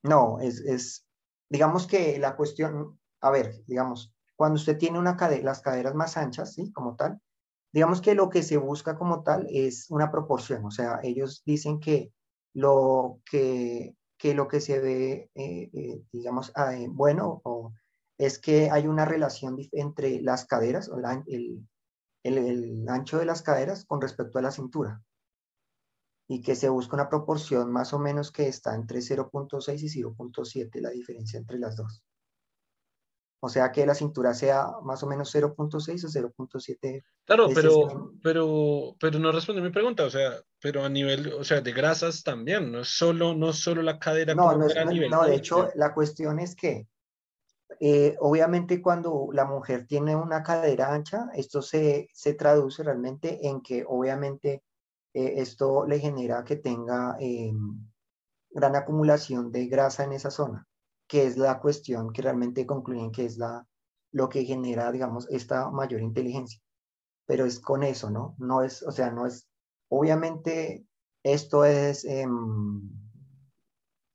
No, es, es, digamos que la cuestión, a ver, digamos, cuando usted tiene una cadera, las caderas más anchas, ¿sí? Como tal, Digamos que lo que se busca como tal es una proporción, o sea, ellos dicen que lo que, lo que se ve, eh, eh, digamos, ah, eh, bueno, es que hay una relación entre las caderas, o el, el, el ancho de las caderas con respecto a la cintura y que se busca una proporción más o menos que está entre 0.6 y 0.7, la diferencia entre las dos. O sea que la cintura sea más o menos 0.6 o 0.7. Claro, pero, pero, pero no responde mi pregunta, o sea, pero a nivel, o sea, de grasas también, no es solo, no solo la cadera. No, no, no, de hecho, la cuestión es que eh, obviamente cuando la mujer tiene una cadera ancha, esto se, se traduce realmente en que obviamente eh, esto le genera que tenga em, gran acumulación de grasa en esa zona, que es la cuestión que realmente concluyen que es la, lo que genera, digamos, esta mayor inteligencia. Pero es con eso, ¿no? No es, o sea, no es, obviamente esto es, em,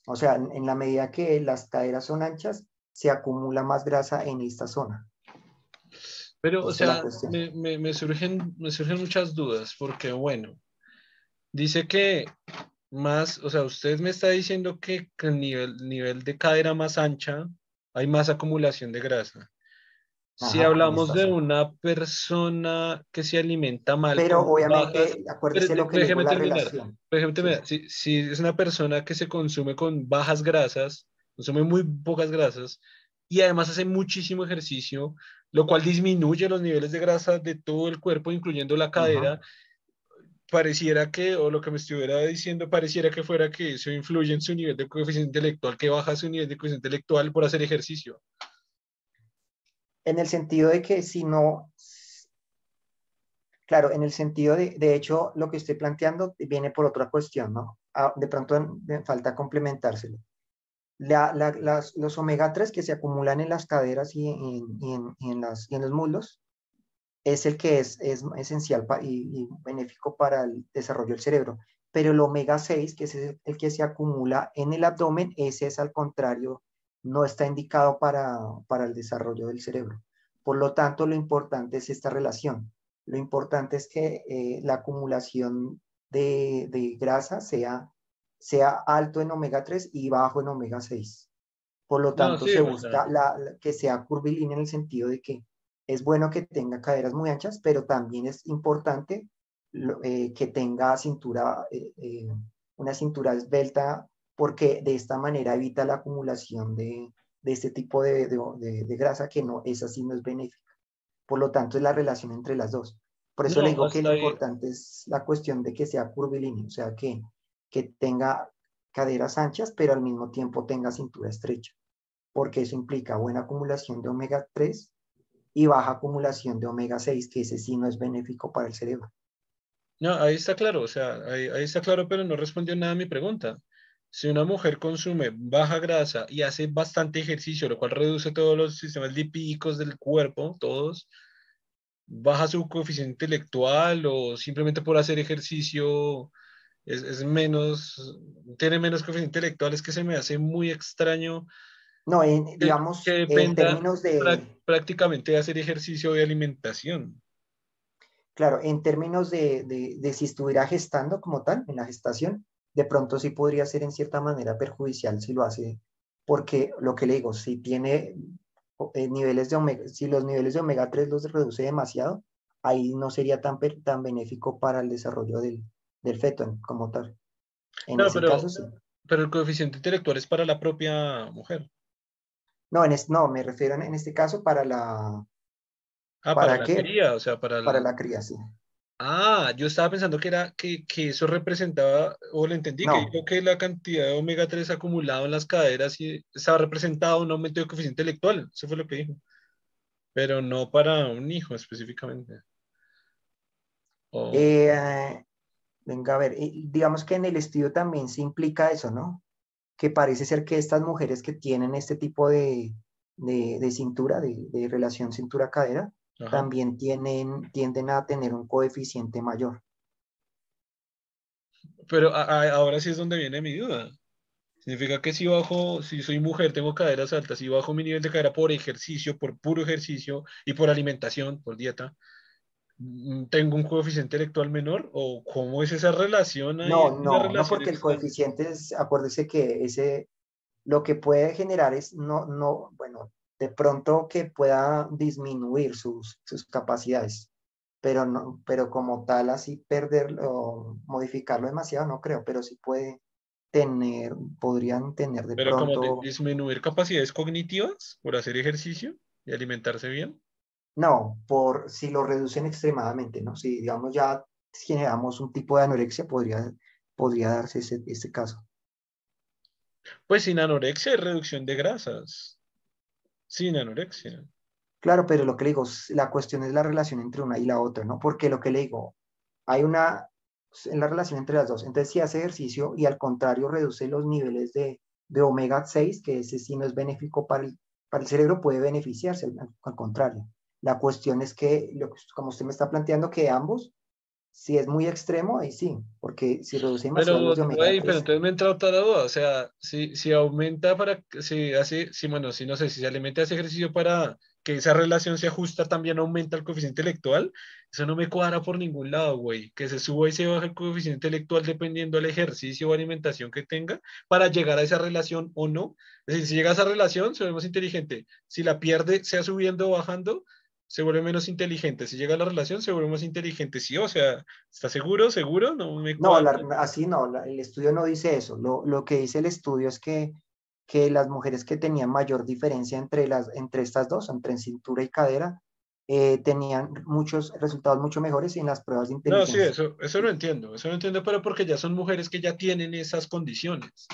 o sea, en la medida que las caderas son anchas, se acumula más grasa en esta zona. Pero, o sea, me, me, surgen, me surgen muchas dudas, porque, bueno, dice que más, o sea, usted me está diciendo que el nivel, nivel de cadera más ancha hay más acumulación de grasa. si hablamos de una persona que se alimenta mal. Pero obviamente, acuérdese lo que déjeme la relación. si, si, es una persona que se consume con bajas grasas, consume muy pocas grasas y además hace muchísimo ejercicio, lo cual disminuye los niveles de grasa de todo el cuerpo, incluyendo la cadera. Pareciera que, o lo que me estuviera diciendo, pareciera que fuera que eso influye en su nivel de coeficiente intelectual, que baja su nivel de coeficiente intelectual por hacer ejercicio. En el sentido de que si no, claro, en el sentido de, de hecho, lo que estoy planteando viene por otra cuestión, ¿no? Ah, de pronto falta complementárselo los omega 3 que se acumulan en las caderas y en, en, las, en los muslos es el que es, es esencial y, benéfico para el desarrollo del cerebro. Pero el omega 6, que es el que se acumula en el abdomen, ese es al contrario, no está indicado para, para el desarrollo del cerebro. Por lo tanto, lo importante es esta relación. Lo importante es que eh, la acumulación de, de grasa sea sea alto en omega 3 y bajo en omega 6. Por lo tanto, se busca la, que sea curvilínea en el sentido de que es bueno que tenga caderas muy anchas, pero también es importante eh, que tenga cintura, eh, eh, una cintura esbelta, porque de esta manera evita la acumulación de, de este tipo de, de, de, grasa que no, esa sí no es benéfica. Por lo tanto, es la relación entre las dos. Por eso le digo que lo importante es la cuestión de que sea curvilíneo, o sea, que que tenga caderas anchas, pero al mismo tiempo tenga cintura estrecha, porque eso implica buena acumulación de omega 3 y baja acumulación de omega 6, que ese sí no es benéfico para el cerebro. No, ahí está claro, o sea, ahí, está claro, pero no respondió nada a mi pregunta. Si una mujer consume baja grasa y hace bastante ejercicio, lo cual reduce todos los sistemas lipídicos del cuerpo, todos, baja su coeficiente intelectual o simplemente por hacer ejercicio es, menos, tiene menos coeficiente intelectual, es que se me hace muy extraño. No, digamos, que en términos de... Prácticamente hacer ejercicio de alimentación. Claro, en términos de, de, si estuviera gestando como tal, en la gestación, de pronto sí podría ser en cierta manera perjudicial si lo hace, porque lo que le digo, si tiene eh, niveles de omega, si los niveles de omega 3 los reduce demasiado, ahí no sería tan, tan benéfico para el desarrollo del, del feto como tal. En ese pero, caso, sí. pero el coeficiente intelectual es para la propia mujer. No, en no, me refiero en, este caso para la... Ah, para, la cría, o sea, para la... Para la cría, sí. Ah, yo estaba pensando que era que, que eso representaba, o lo entendí, que dijo que la cantidad de omega 3 acumulado en las caderas y estaba representado un aumento de coeficiente intelectual. Eso fue lo que dijo. Pero no para un hijo específicamente. Eh, Venga, a ver, digamos que en el estudio también se implica eso, ¿no? Que parece ser que estas mujeres que tienen este tipo de, de, cintura, de, relación cintura-cadera, también tienen, tienden a tener un coeficiente mayor. Pero ahora sí es donde viene mi duda. Significa que si bajo, si soy mujer, tengo caderas altas, si bajo mi nivel de cadera por ejercicio, por puro ejercicio y por alimentación, por dieta, tengo un coeficiente intelectual menor o cómo es esa relación? no, no, no, porque el coeficiente es, acuérdese que ese, lo que puede generar es, no, no, bueno, de pronto que pueda disminuir sus, sus capacidades, pero no, pero como tal así perderlo, modificarlo demasiado, no creo, pero sí puede tener, podrían tener de pero pronto... como disminuir capacidades cognitivas por hacer ejercicio y alimentarse bien. No, por si lo reducen extremadamente, ¿no? Si, digamos, ya generamos un tipo de anorexia, podría, podría darse ese, ese caso. Pues sin anorexia hay reducción de grasas. Sin anorexia. Claro, pero lo que le digo, la cuestión es la relación entre una y la otra, ¿no? Porque lo que le digo, hay una, en la relación entre las dos. Entonces, si hace ejercicio y al contrario reduce los niveles de, de omega 6, que ese sí no es benéfico para el, para el cerebro, puede beneficiarse, al, contrario. La cuestión es que, lo, como usted me está planteando, que ambos, si es muy extremo, ahí sí, porque si reduce más pero, de omega pero entonces me entra otra duda, o sea, si, si aumenta para, si hace, si bueno, si no sé, si se alimenta ese ejercicio para que esa relación se ajusta, también aumenta el coeficiente intelectual, eso no me cuadra por ningún lado, güey. Que se suba y se baje el coeficiente intelectual dependiendo del ejercicio o alimentación que tenga para llegar a esa relación o no. Es decir, si llega a esa relación, se vuelve más inteligente. Si la pierde, sea subiendo o bajando, se vuelve menos inteligente. Si llega a la relación, se vuelve más inteligente. Sí, o sea, ¿está seguro? ¿Seguro? No, me no así no, el estudio no dice eso. Lo, lo que dice el estudio es que que las mujeres que tenían mayor diferencia entre, las, entre estas dos, entre cintura y cadera, eh, tenían muchos resultados mucho mejores en las pruebas de inteligencia. No, sí, eso, eso lo entiendo, eso lo entiendo, pero porque ya son mujeres que ya tienen esas condiciones.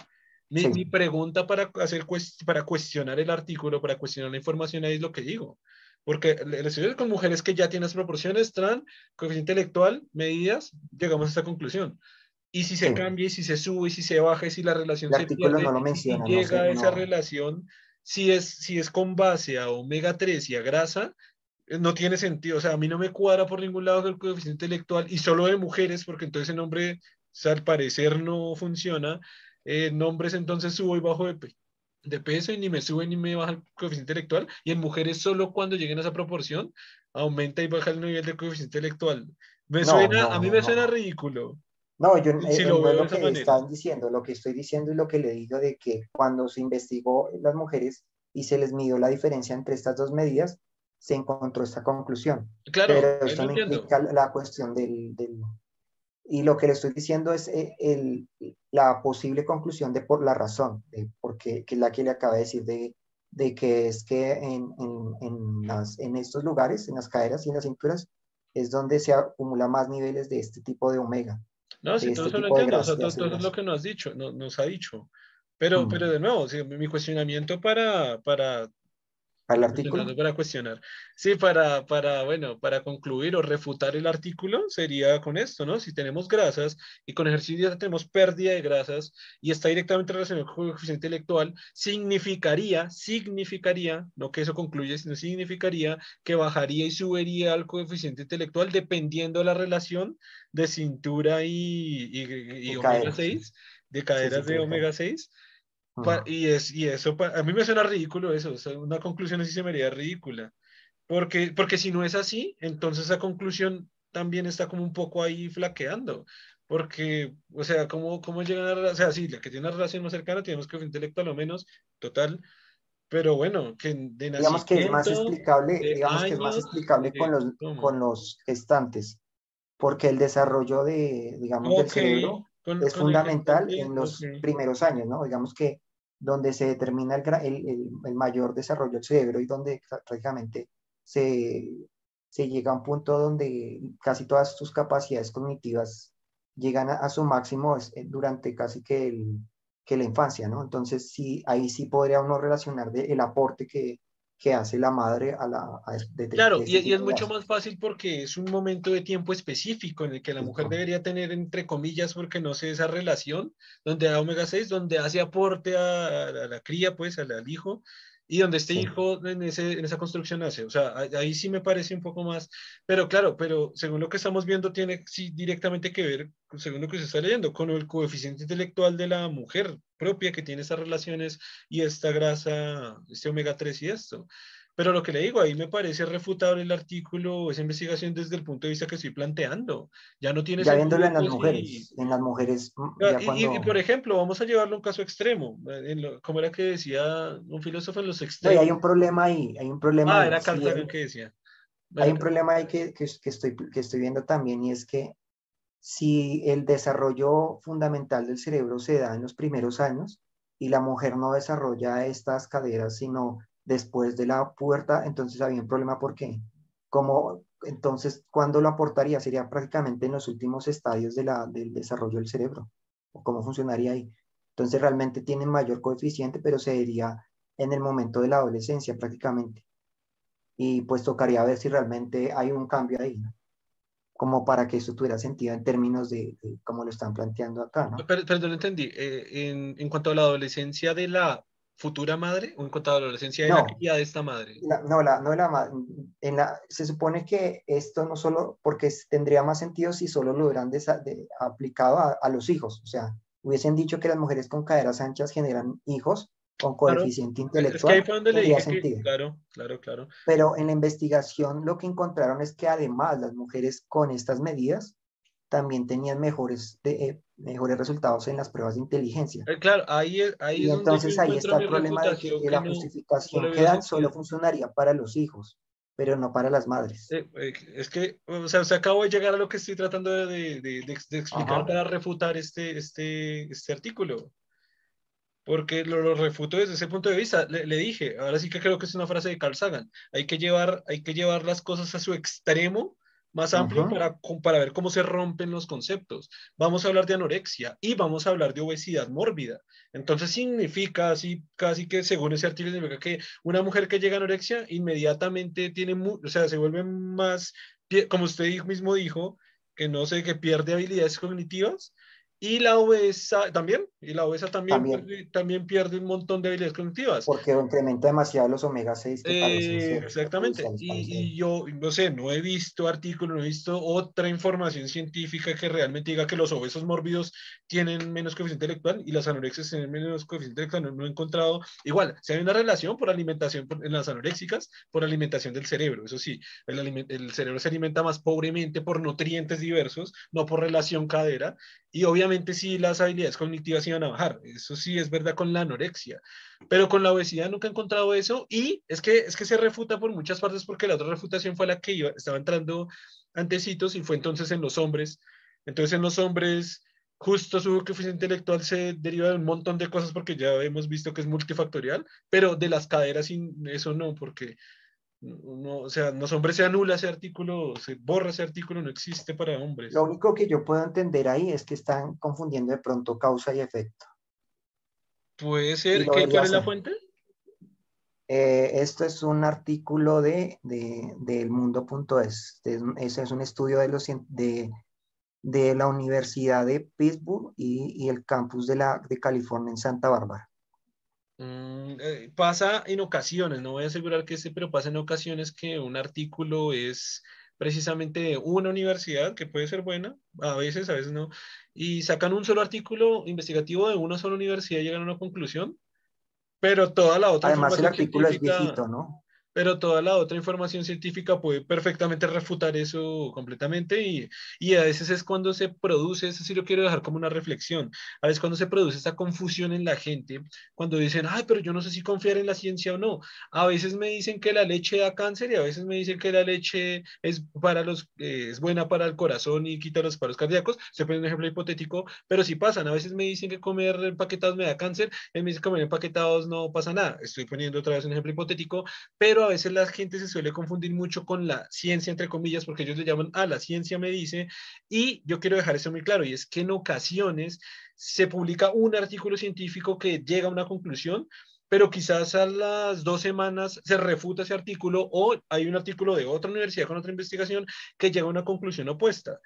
Mi, mi pregunta para, hacer, para cuestionar el artículo, para cuestionar la información ahí es lo que digo. Porque el estudio con mujeres que ya tienen las proporciones, TRAN, coeficiente intelectual, medidas, llegamos a esta conclusión. Y si se cambia, y si se sube, y si se baja, y si la relación se pierde, no llega a esa relación, si es, si es con base a omega 3 y a grasa, eh, no tiene sentido. O sea, a mí no me cuadra por ningún lado el coeficiente intelectual, y solo de mujeres, porque entonces el nombre, al parecer, no funciona. Eh, nombres entonces subo y bajo de, de peso y ni me sube ni me baja el coeficiente intelectual. Y en mujeres solo cuando lleguen a esa proporción aumenta y baja el nivel de coeficiente intelectual. Me suena, a mí me suena ridículo. No, yo eh, no es lo que están diciendo, lo que estoy diciendo y lo que le digo de que cuando se investigó las mujeres y se les midió la diferencia entre estas dos medidas, se encontró esta conclusión. Claro, pero esto no implica la cuestión del, del, Y lo que le estoy diciendo es eh, el, la posible conclusión de por la razón, de porque, que es la que le acaba de decir, de, de que es que en, en, en, las, en estos lugares, en las caderas y en las cinturas, es donde se acumula más niveles de este tipo de omega. No, todo este eso lo entiendo, todo, es lo que nos, has dicho, no, nos ha dicho. Pero, mm. pero de nuevo, mi cuestionamiento para, para ¿Al artículo? Para cuestionar. Sí, para, para, bueno, para concluir o refutar el artículo sería con esto, ¿no? Si tenemos grasas y con ejercicio tenemos pérdida de grasas y está directamente relacionado con el coeficiente intelectual, significaría, significaría, no que eso concluye, sino significaría que bajaría y subiría el coeficiente intelectual dependiendo de la relación de cintura y, y, omega 6, de caderas de omega 6 y, es, y eso, a mí me suena ridículo eso, una conclusión así se me haría ridícula. Porque, porque si no es así, entonces esa conclusión también está como un poco ahí flaqueando. Porque, o sea, ¿cómo, cómo llegan a... O sea, sí, la que tiene una relación más cercana, tenemos que intelectual lo menos, total. Pero bueno, que de Digamos que es más explicable, digamos que es más explicable con los, con los gestantes. Porque el desarrollo de, digamos, del cerebro es fundamental en los primeros años, ¿no? Digamos que donde se determina el, el, mayor desarrollo del cerebro y donde prácticamente se, se, llega a un punto donde casi todas sus capacidades cognitivas llegan a, su máximo eh, durante casi que, el, que la infancia, ¿no? Entonces, sí, ahí sí podría uno relacionar de, el aporte que, que hace la madre a la... claro, y, y, es mucho más fácil porque es un momento de tiempo específico en el que la mujer debería tener, entre comillas, porque no sé, esa relación donde da omega 6, donde hace aporte a, la cría, pues, al, al hijo, y donde este hijo en, ese, en esa construcción nace. O sea, ahí sí me parece un poco más, pero claro, pero según lo que estamos viendo, tiene sí directamente que ver, según lo que se está leyendo, con el coeficiente intelectual de la mujer propia que tiene esas relaciones y esta grasa, este omega 3 y esto. Pero lo que le digo, ahí me parece refutable el artículo, esa investigación desde el punto de vista que estoy planteando. Ya no tiene Ya viéndolo en las mujeres, en las mujeres. Mm, y, por ejemplo, vamos a llevarlo a un caso extremo, en como era que decía un filósofo en los extremos. hay un problema ahí, hay un problema. Ah, era Carl que decía. Hay un problema ahí que, que, que, estoy, que estoy viendo también y es que si el desarrollo fundamental del cerebro se da en los primeros años y la mujer no desarrolla estas caderas, sino después de la puerta, entonces había un problema porque como entonces cuándo lo aportaría sería prácticamente en los últimos estadios del desarrollo del cerebro o cómo funcionaría ahí. Entonces realmente tiene mayor coeficiente, pero se diría en el momento de la adolescencia prácticamente. Y pues tocaría ver si realmente hay un cambio ahí. Como para que eso tuviera sentido en términos de, cómo lo están planteando acá, ¿no? Pero, pero no entendí. Eh, en, en, cuanto a la adolescencia de la futura madre o en cuanto a la adolescencia de la cría de esta madre? no, la, no la, en la, se supone que esto no solo, porque tendría más sentido si solo lo hubieran aplicado a, a, los hijos, o sea, hubiesen dicho que las mujeres con caderas anchas generan hijos con coeficiente intelectual. Es sentido. claro, claro, claro. Pero en la investigación lo que encontraron es que además las mujeres con estas medidas también tenían mejores, de, eh, mejores resultados en las pruebas de inteligencia. Eh, claro, ahí, ahí y entonces ahí está el problema de que, la justificación que dan solo funcionaría para los hijos, pero no para las madres. Eh, es que, o sea, se acabo de llegar a lo que estoy tratando de, de, de, explicar para refutar este, este, este artículo. Porque lo, lo, refuto desde ese punto de vista. Le, le, dije, ahora sí que creo que es una frase de Carl Sagan. Hay que llevar, hay que llevar las cosas a su extremo más amplio para, para ver cómo se rompen los conceptos. Vamos a hablar de anorexia y vamos a hablar de obesidad mórbida. Entonces significa así, casi que según ese artículo, significa que una mujer que llega a anorexia inmediatamente tiene, o sea, se vuelve más, como usted mismo dijo, que no sé, que pierde habilidades cognitivas y la obesa también, y la obesa también, también. también pierde un montón de habilidades cognitivas. Porque incrementa demasiado los omega 6. Eh, exactamente. Y, y, yo, no sé, no he visto artículos, no he visto otra información científica que realmente diga que los obesos mórbidos tienen menos coeficiente intelectual y las anorexias tienen menos coeficiente intelectual. No, he encontrado. Igual, si hay una relación por alimentación en las anoréxicas, por alimentación del cerebro. Eso sí, el, el cerebro se alimenta más pobremente por nutrientes diversos, no por relación cadera. Y obviamente sí las habilidades cognitivas iban a bajar. Eso sí es verdad con la anorexia. Pero con la obesidad nunca he encontrado eso. Y es que, es que se refuta por muchas partes porque la otra refutación fue la que iba, estaba entrando antecitos y fue entonces en los hombres. Entonces en los hombres justo su coeficiente intelectual se deriva de un montón de cosas porque ya hemos visto que es multifactorial, pero de las caderas eso no, porque no, o sea, los hombres se anula ese artículo, se borra ese artículo, no existe para hombres. Lo único que yo puedo entender ahí es que están confundiendo de pronto causa y efecto. Puede ser. ¿Qué, ¿Cuál es la fuente? Eh, esto es un artículo de, de, del mundo.es. Ese es un estudio de, los, de, de la Universidad de Pittsburgh y, y el campus de, la, de California en Santa Bárbara. Mm, eh, pasa en ocasiones, no voy a asegurar que sí, pero pasa en ocasiones que un artículo es precisamente de una universidad, que puede ser buena, a veces, a veces no, y sacan un solo artículo investigativo de una sola universidad y llegan a una conclusión, pero toda la otra... Además, el artículo es viejito, ¿no? Pero toda la otra información científica puede perfectamente refutar eso completamente y, y, a veces es cuando se produce, eso sí lo quiero dejar como una reflexión, a veces cuando se produce esta confusión en la gente, cuando dicen, ay, pero yo no sé si confiar en la ciencia o no, a veces me dicen que la leche da cáncer y a veces me dicen que la leche es, para los, eh, es buena para el corazón y quita los paros cardíacos, se pone un ejemplo hipotético, pero sí pasan, a veces me dicen que comer empaquetados me da cáncer, él me dice que comer empaquetados no pasa nada, estoy poniendo otra vez un ejemplo hipotético, pero a veces la gente se suele confundir mucho con la ciencia, entre comillas, porque ellos le llaman, a la ciencia me dice, y yo quiero dejar eso muy claro, y es que en ocasiones se publica un artículo científico que llega a una conclusión, pero quizás a las dos semanas se refuta ese artículo o hay un artículo de otra universidad con otra investigación que llega a una conclusión opuesta.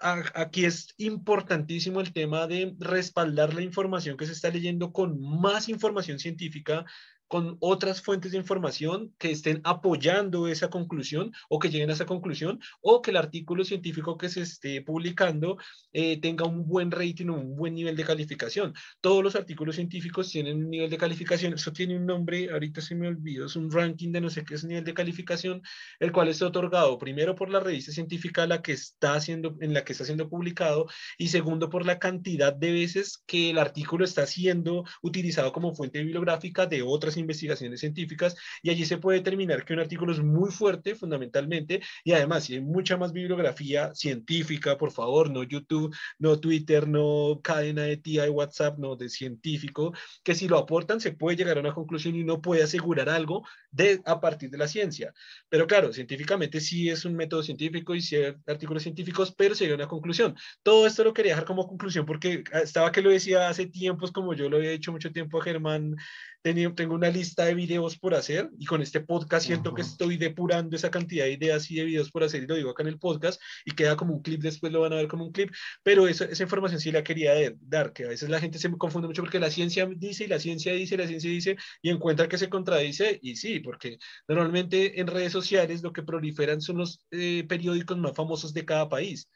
Aquí es importantísimo el tema de respaldar la información que se está leyendo con más información científica, con otras fuentes de información que estén apoyando esa conclusión o que lleguen a esa conclusión o que el artículo científico que se esté publicando eh, tenga un buen rating un buen nivel de calificación. Todos los artículos científicos tienen un nivel de calificación, eso tiene un nombre, ahorita se me olvidó, es un ranking de no sé qué es nivel de calificación, el cual está otorgado primero por la revista científica la que está haciendo, en la que está siendo publicado y segundo por la cantidad de veces que el artículo está siendo utilizado como fuente bibliográfica de otras investigaciones científicas y allí se puede determinar que un artículo es muy fuerte fundamentalmente y además si hay mucha más bibliografía científica, por favor, no YouTube, no Twitter, no cadena de TI, WhatsApp, no de científico, que si lo aportan se puede llegar a una conclusión y no puede asegurar algo de, a partir de la ciencia. Pero claro, científicamente sí es un método científico y sí hay artículos científicos, pero se llega a una conclusión. Todo esto lo quería dejar como conclusión porque estaba que lo decía hace tiempos, como yo lo había dicho mucho tiempo a Germán tengo una lista de videos por hacer y con este podcast siento que estoy depurando esa cantidad de ideas y de videos por hacer y lo digo acá en el podcast y queda como un clip, después lo van a ver como un clip, pero esa, esa información sí la quería dar, que a veces la gente se me confunde mucho porque la ciencia dice y la ciencia dice, y la ciencia dice y encuentra que se contradice y sí, porque normalmente en redes sociales lo que proliferan son los eh, periódicos más famosos de cada país.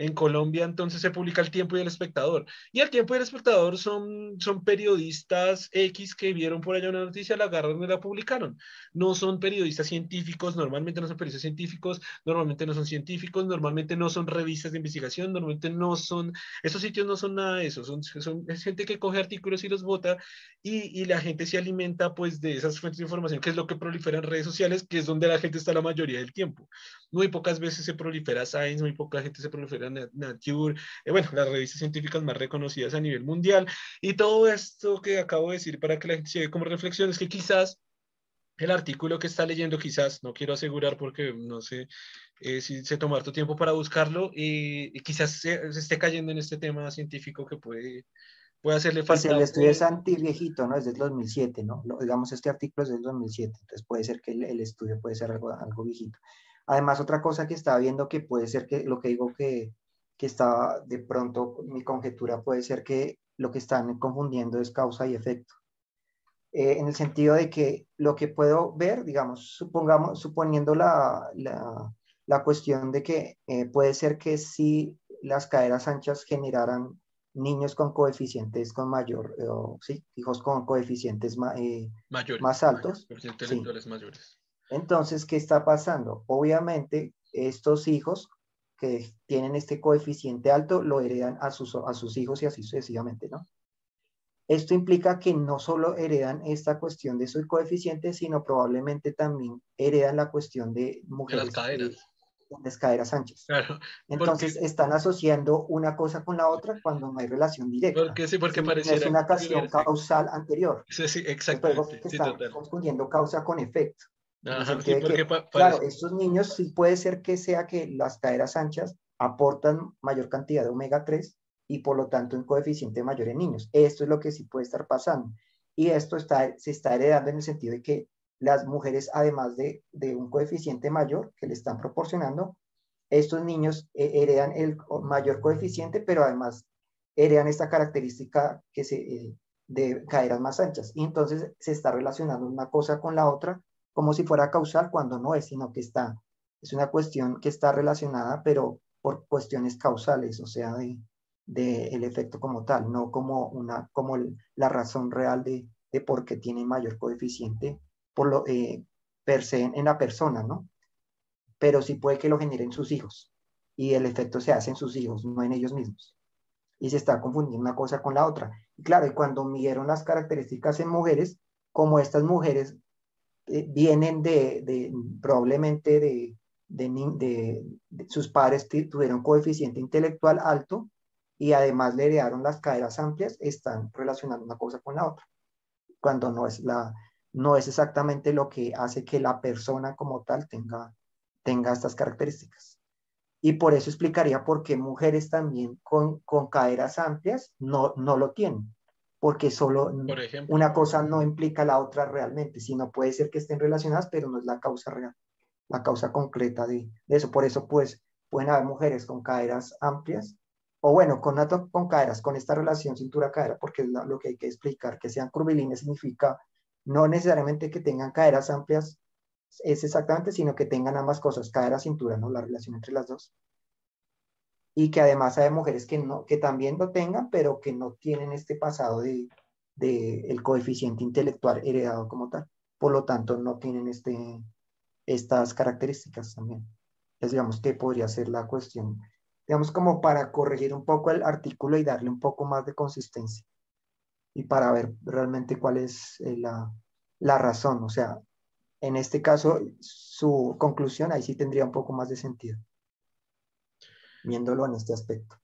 En Colombia entonces se publica El Tiempo y El Espectador. Y El Tiempo y El Espectador son, son periodistas X que vieron por allá una noticia, la agarraron y la publicaron. No son periodistas científicos, normalmente no son periodistas científicos, normalmente no son científicos, normalmente no son revistas de investigación, normalmente no son, esos sitios no son nada de eso, son, son es gente que coge artículos y los vota y, y la gente se alimenta pues de esas fuentes de información, que es lo que prolifera en redes sociales, que es donde la gente está la mayoría del tiempo. Muy pocas veces se prolifera Science, muy poca gente se prolifera Nature, eh, bueno, las revistas científicas más reconocidas a nivel mundial. Y todo esto que acabo de decir para que la gente se como reflexión es que quizás el artículo que está leyendo, quizás, no quiero asegurar porque no sé eh, si se tomar tu tiempo para buscarlo, y, quizás se, esté cayendo en este tema científico que puede, puede hacerle pues falta. el estudio es antiviejito, ¿no? Es del 2007, ¿no? digamos, este artículo es del 2007, entonces puede ser que el, el estudio puede ser algo, algo viejito. Además, otra cosa que estaba viendo que puede ser que lo que digo que, que está de pronto, mi conjetura puede ser que lo que están confundiendo es causa y efecto. Eh, en el sentido de que lo que puedo ver, digamos, supongamos, suponiendo la, la, la cuestión de que eh, puede ser que si las caderas anchas generaran niños con coeficientes con mayor, eh, sí, hijos con coeficientes más altos. mayores. Entonces, ¿qué está pasando? Obviamente, estos hijos que tienen este coeficiente alto lo heredan a sus, a sus hijos y así sucesivamente, ¿no? Esto implica que no solo heredan esta cuestión de su coeficiente, sino probablemente también heredan la cuestión de mujeres. las caderas. De, caderas anchas. Claro, Entonces están asociando una cosa con la otra cuando no hay relación directa. Porque sí, porque. Es una cuestión causal anterior. Sí, sí, exactamente. están confundiendo causa con efecto claro, estos niños sí puede ser que sea que las caderas anchas aportan mayor cantidad de omega 3 y por lo tanto un coeficiente mayor en niños. Esto es lo que sí puede estar pasando. Y esto está, se está heredando en el sentido de que las mujeres, además de, de un coeficiente mayor que le están proporcionando, estos niños eh, heredan el mayor coeficiente, pero además heredan esta característica que se, eh, de caderas más anchas. Y entonces se está relacionando una cosa con la otra como si fuera causal cuando no es, sino que está, es una cuestión que está relacionada, pero por cuestiones causales, o sea, de, de el efecto como tal, no como, una, como la razón real de, de por qué tiene mayor coeficiente por lo, eh, per se en, la persona, ¿no? Pero sí puede que lo generen sus hijos y el efecto se hace en sus hijos, no en ellos mismos. Y se está confundiendo una cosa con la otra. Y claro, y cuando midieron las características en mujeres, como estas mujeres eh, vienen de, probablemente de, de, sus padres tuvieron coeficiente intelectual alto y además le heredaron las caderas amplias, están relacionando una cosa con la otra, cuando no es, la, no es exactamente lo que hace que la persona como tal tenga, tenga estas características. Y por eso explicaría por qué mujeres también con, con caderas amplias no, no lo tienen porque solo una cosa no implica la otra realmente, sino puede ser que estén relacionadas, pero no es la causa real, la causa concreta de, eso. Por eso, pues, pueden haber mujeres con caderas amplias, o bueno, con, con caderas, con esta relación cintura-cadera, porque es lo que hay que explicar, que sean curvilíneas significa no necesariamente que tengan caderas amplias, es exactamente, sino que tengan ambas cosas, cadera-cintura, ¿no? La relación entre las dos y que además hay mujeres que, no, que también lo tengan, pero que no tienen este pasado de, de el coeficiente intelectual heredado como tal. Por lo tanto, no tienen este, estas características también. Es, digamos, que podría ser la cuestión, digamos, como para corregir un poco el artículo y darle un poco más de consistencia y para ver realmente cuál es eh, la, la razón. O sea, en este caso, su conclusión ahí sí tendría un poco más de sentido viéndolo en este aspecto.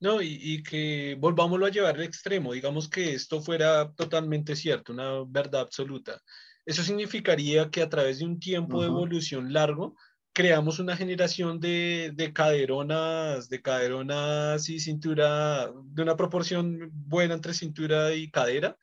No, y, que volvámoslo a llevar al extremo, digamos que esto fuera totalmente cierto, una verdad absoluta. Eso significaría que a través de un tiempo de evolución largo, creamos una generación de, de, caderonas, de caderonas y cintura, de una proporción buena entre cintura y cadera,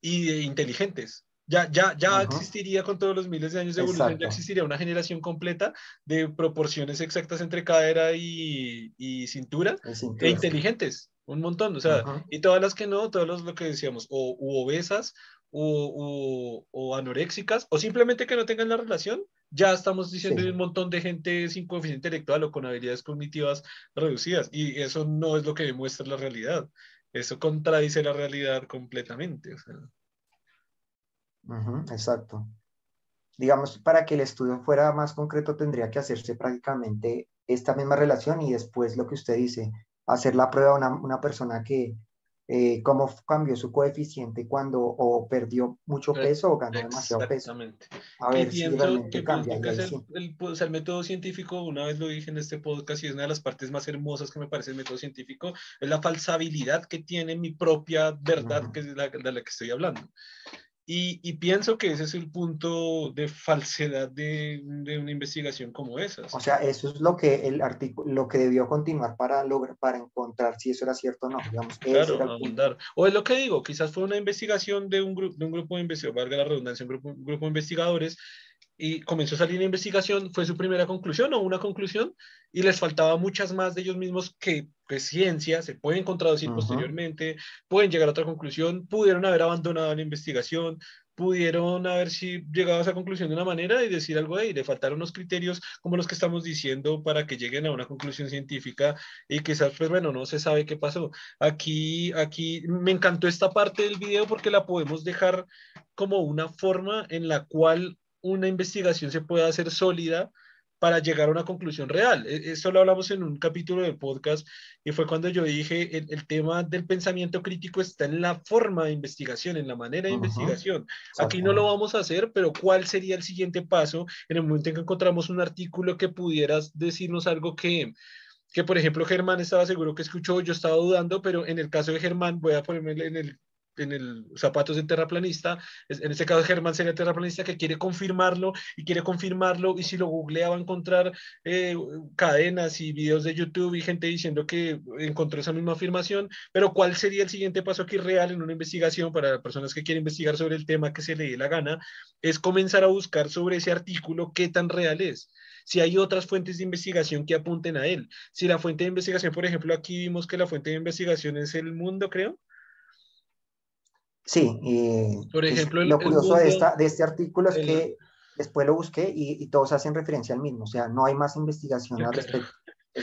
y inteligentes. Ya, ya, ya existiría con todos los miles de años de evolución, ya existiría una generación completa de proporciones exactas entre cadera y, y cintura, e inteligentes, un montón, o sea, y todas las que no, todas los, lo que decíamos, o obesas, o, o, anoréxicas, o simplemente que no tengan la relación, ya estamos diciendo un montón de gente sin coeficiente intelectual o con habilidades cognitivas reducidas, y eso no es lo que demuestra la realidad, eso contradice la realidad completamente. O sea exacto. Digamos, para que el estudio fuera más concreto, tendría que hacerse prácticamente esta misma relación y después lo que usted dice, hacer la prueba a una, una persona que, eh, cómo cambió su coeficiente cuando o perdió mucho eh, peso o ganó demasiado peso. A ver si realmente cambia. el, pues, el, método científico, una vez lo dije en este podcast y es una de las partes más hermosas que me parece el método científico, es la falsabilidad que tiene mi propia verdad, que es la, de la que estoy hablando. Y, pienso que ese es el punto de falsedad de, una investigación como esa. O sea, eso es lo que el artículo, lo que debió continuar para lograr, para encontrar si eso era cierto o no. Digamos, claro, O es lo que digo, quizás fue una investigación de un, grupo de un grupo de investigadores, valga la redundancia, un grupo, un grupo de investigadores y comenzó a salir la investigación, fue su primera conclusión o una conclusión, y les faltaba muchas más de ellos mismos que, pues, ciencia, se pueden contradecir posteriormente, pueden llegar a otra conclusión, pudieron haber abandonado la investigación, pudieron haber si llegado a esa conclusión de una manera y decir algo de ahí, le faltaron unos criterios como los que estamos diciendo para que lleguen a una conclusión científica y quizás, pues bueno, no se sabe qué pasó. Aquí, aquí me encantó esta parte del video porque la podemos dejar como una forma en la cual una investigación se pueda hacer sólida para llegar a una conclusión real. E, eso lo hablamos en un capítulo del podcast y fue cuando yo dije, el, tema del pensamiento crítico está en la forma de investigación, en la manera de investigación. Aquí no lo vamos a hacer, pero ¿cuál sería el siguiente paso en el momento en que encontramos un artículo que pudieras decirnos algo que, que por ejemplo, Germán estaba seguro que escuchó, yo estaba dudando, pero en el caso de Germán, voy a ponerme en el en el zapatos de terraplanista, en este caso Germán sería terraplanista que quiere confirmarlo y quiere confirmarlo y si lo googlea va a encontrar eh, cadenas y videos de YouTube y gente diciendo que encontró esa misma afirmación, pero ¿cuál sería el siguiente paso aquí real en una investigación para personas que quieren investigar sobre el tema que se le dé la gana? Es comenzar a buscar sobre ese artículo qué tan real es si hay otras fuentes de investigación que apunten a él. Si la fuente de investigación, por ejemplo, aquí vimos que la fuente de investigación es el mundo, creo. Sí, y Por ejemplo, lo curioso de, esta, de este artículo es que después lo busqué y, todos hacen referencia al mismo, o sea, no hay más investigación al respecto.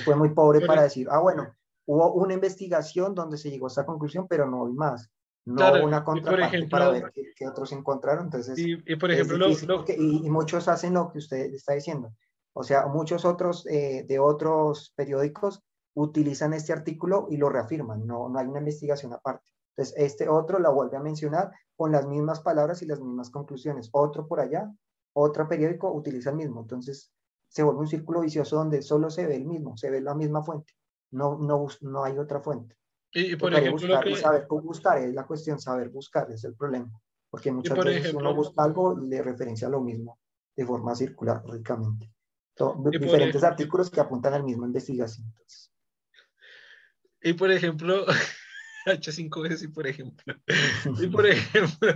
Fue muy pobre para decir, ah, bueno, hubo una investigación donde se llegó a esta conclusión, pero no hay más. No hubo una contraparte para ver qué, otros encontraron. Entonces, y, por ejemplo, y, muchos hacen lo que usted está diciendo. O sea, muchos otros eh, de otros periódicos utilizan este artículo y lo reafirman. No, no hay una investigación aparte. Entonces, este otro la vuelve a mencionar con las mismas palabras y las mismas conclusiones. Otro por allá, otro periódico utiliza el mismo. Entonces, se vuelve un círculo vicioso donde solo se ve el mismo, se ve la misma fuente. No, no, no hay otra fuente. Y, por ejemplo, buscar, saber cómo buscar es la cuestión, saber buscar es el problema. Porque muchas veces uno busca algo y le referencia a lo mismo de forma circular, lógicamente. diferentes artículos que apuntan al mismo investigación. Y por ejemplo, hecho cinco veces, y por ejemplo. Y por ejemplo,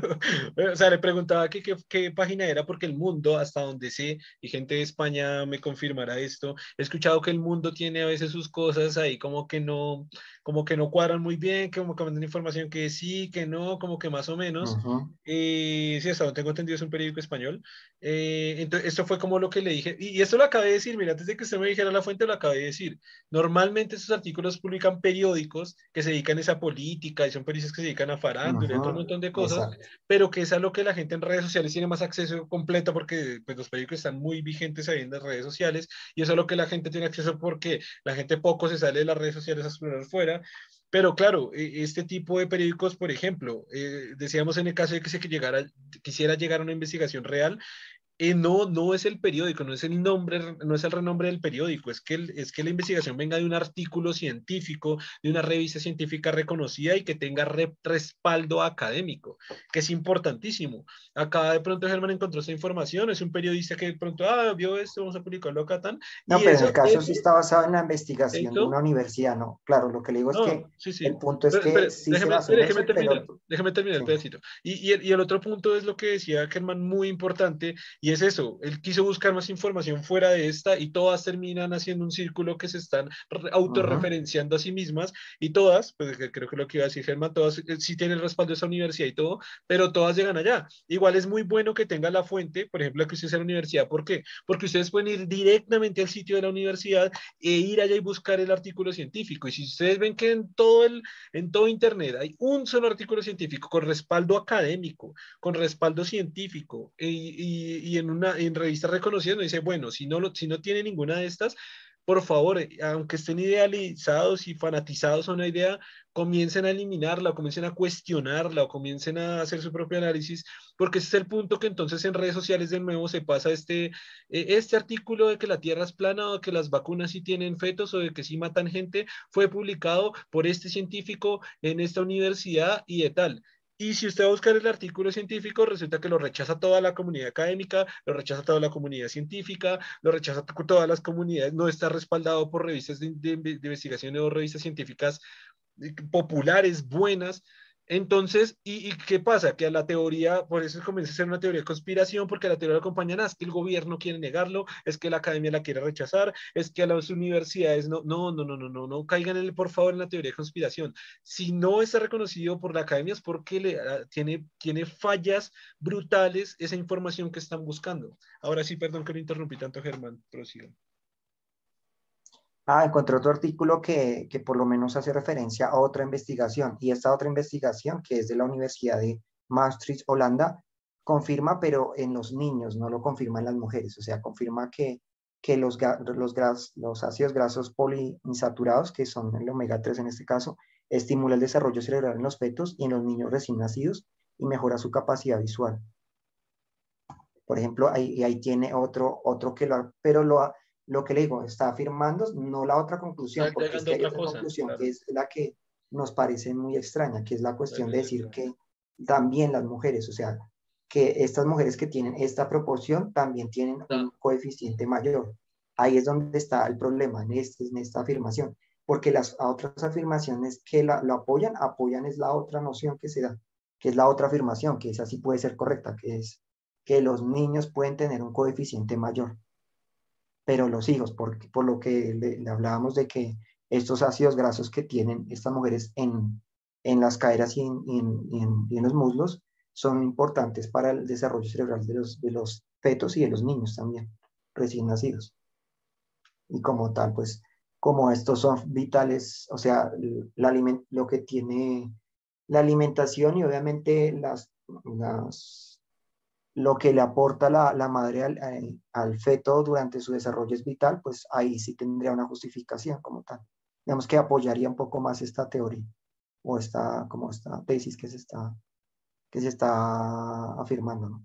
o sea, le preguntaba qué, qué, página era, porque el mundo, hasta donde sé, y gente de España me confirmará esto, he escuchado que el mundo tiene a veces sus cosas ahí como que no, como que no cuadran muy bien, que como que mandan información que sí, que no, como que más o menos. y sí, hasta donde tengo entendido es un periódico español. Eh, entonces, esto fue como lo que le dije, y, esto lo acabé de decir, mira, antes de que usted me dijera la fuente, lo acabé de decir. Normalmente estos artículos publican periódicos que se dedican a esa política, y son periodistas que se dedican a farándula, y otro montón de cosas, pero que es a lo que la gente en redes sociales tiene más acceso completo, porque pues, los periódicos están muy vigentes ahí en las redes sociales, y eso es a lo que la gente tiene acceso porque la gente poco se sale de las redes sociales a explorar fuera pero claro, e, este tipo de periódicos, por ejemplo, eh, decíamos en el caso de que se llegara, quisiera llegar a una investigación real, eh, no, no es el periódico, no es el nombre, no es el renombre del periódico, es que, es que la investigación venga de un artículo científico, de una revista científica reconocida y que tenga respaldo académico, que es importantísimo. Acá de pronto Germán encontró esa información, es un periodista que de pronto, ah, vio esto, vamos a publicarlo acá tan. No, pero en el caso sí está basado en la investigación de una universidad, ¿no? Claro, lo que le digo es que el punto es que déjeme, terminar, déjeme terminar el pedacito. Y, y, el, y el otro punto es lo que decía Germán, muy importante, y es eso, él quiso buscar más información fuera de esta y todas terminan haciendo un círculo que se están autorreferenciando a sí mismas y todas, pues creo que lo que iba a decir Germán, todas eh, sí tienen el respaldo de esa universidad y todo, pero todas llegan allá. Igual es muy bueno que tenga la fuente, por ejemplo, que usted sea la universidad, ¿por qué? Porque ustedes pueden ir directamente al sitio de la universidad e ir allá y buscar el artículo científico. Y si ustedes ven que en todo, el, en todo Internet hay un solo artículo científico con respaldo académico, con respaldo científico y, y y en una en revista reconocida dice, bueno, si no, si no tiene ninguna de estas, por favor, eh, aunque estén idealizados y fanatizados a una idea, comiencen a eliminarla, o comiencen a cuestionarla, o comiencen a hacer su propio análisis, porque ese es el punto que entonces en redes sociales de nuevo se pasa este, eh, este artículo de que la Tierra es plana, o que las vacunas sí tienen fetos, o de que sí matan gente, fue publicado por este científico en esta universidad y de tal. Y si usted va a buscar el artículo científico, resulta que lo rechaza toda la comunidad académica, lo rechaza toda la comunidad científica, lo rechaza todas las comunidades, no está respaldado por revistas de, de investigación o revistas científicas eh, populares, buenas. Entonces, ¿y, qué pasa? Que a la teoría, por eso comienza a ser una teoría de conspiración, porque la teoría acompaña es que el gobierno quiere negarlo, es que la academia la quiere rechazar, es que a las universidades no, no, no, no, no, no, no caigan el, por favor en la teoría de conspiración. Si no está reconocido por la academia es porque le, ah, tiene, tiene fallas brutales esa información que están buscando. Ahora sí, perdón que lo interrumpí tanto, Germán, prosigan. Ah, encontré otro artículo que, que, por lo menos hace referencia a otra investigación y esta otra investigación que es de la Universidad de Maastricht, Holanda, confirma, pero en los niños, no lo confirma en las mujeres, o sea, confirma que, que los, los, gras, los ácidos grasos poliinsaturados, que son el omega 3 en este caso, estimula el desarrollo cerebral en los fetos y en los niños recién nacidos y mejora su capacidad visual. Por ejemplo, ahí, ahí tiene otro, otro que lo, pero lo, lo que le digo, está afirmando no la otra conclusión, porque es que hay otra conclusión que es la que nos parece muy extraña, que es la cuestión de decir que también las mujeres, o sea, que estas mujeres que tienen esta proporción también tienen un coeficiente mayor. Ahí es donde está el problema en, este, en esta afirmación, porque las otras afirmaciones que la, lo apoyan, apoyan es la otra noción que se da, que es la otra afirmación, que esa sí puede ser correcta, que es que los niños pueden tener un coeficiente mayor pero los hijos, por, por lo que le, hablábamos de que estos ácidos grasos que tienen estas mujeres en, en las caderas y en, en, en, los muslos son importantes para el desarrollo cerebral de los, de los fetos y de los niños también, recién nacidos. Y como tal, pues, como estos son vitales, o sea, la lo que tiene la alimentación y obviamente las, las lo que le aporta la, la madre al, al, feto durante su desarrollo es vital, pues ahí sí tendría una justificación como tal. Digamos que apoyaría un poco más esta teoría o esta, como esta tesis que se está, que se está afirmando.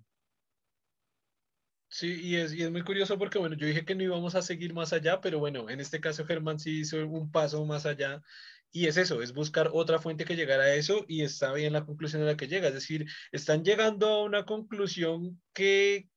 Sí, y es, y es muy curioso porque, bueno, yo dije que no íbamos a seguir más allá, pero bueno, en este caso Germán sí hizo un paso más allá y es eso, es buscar otra fuente que llegara a eso y está bien la conclusión a la que llega. Es decir, están llegando a una conclusión que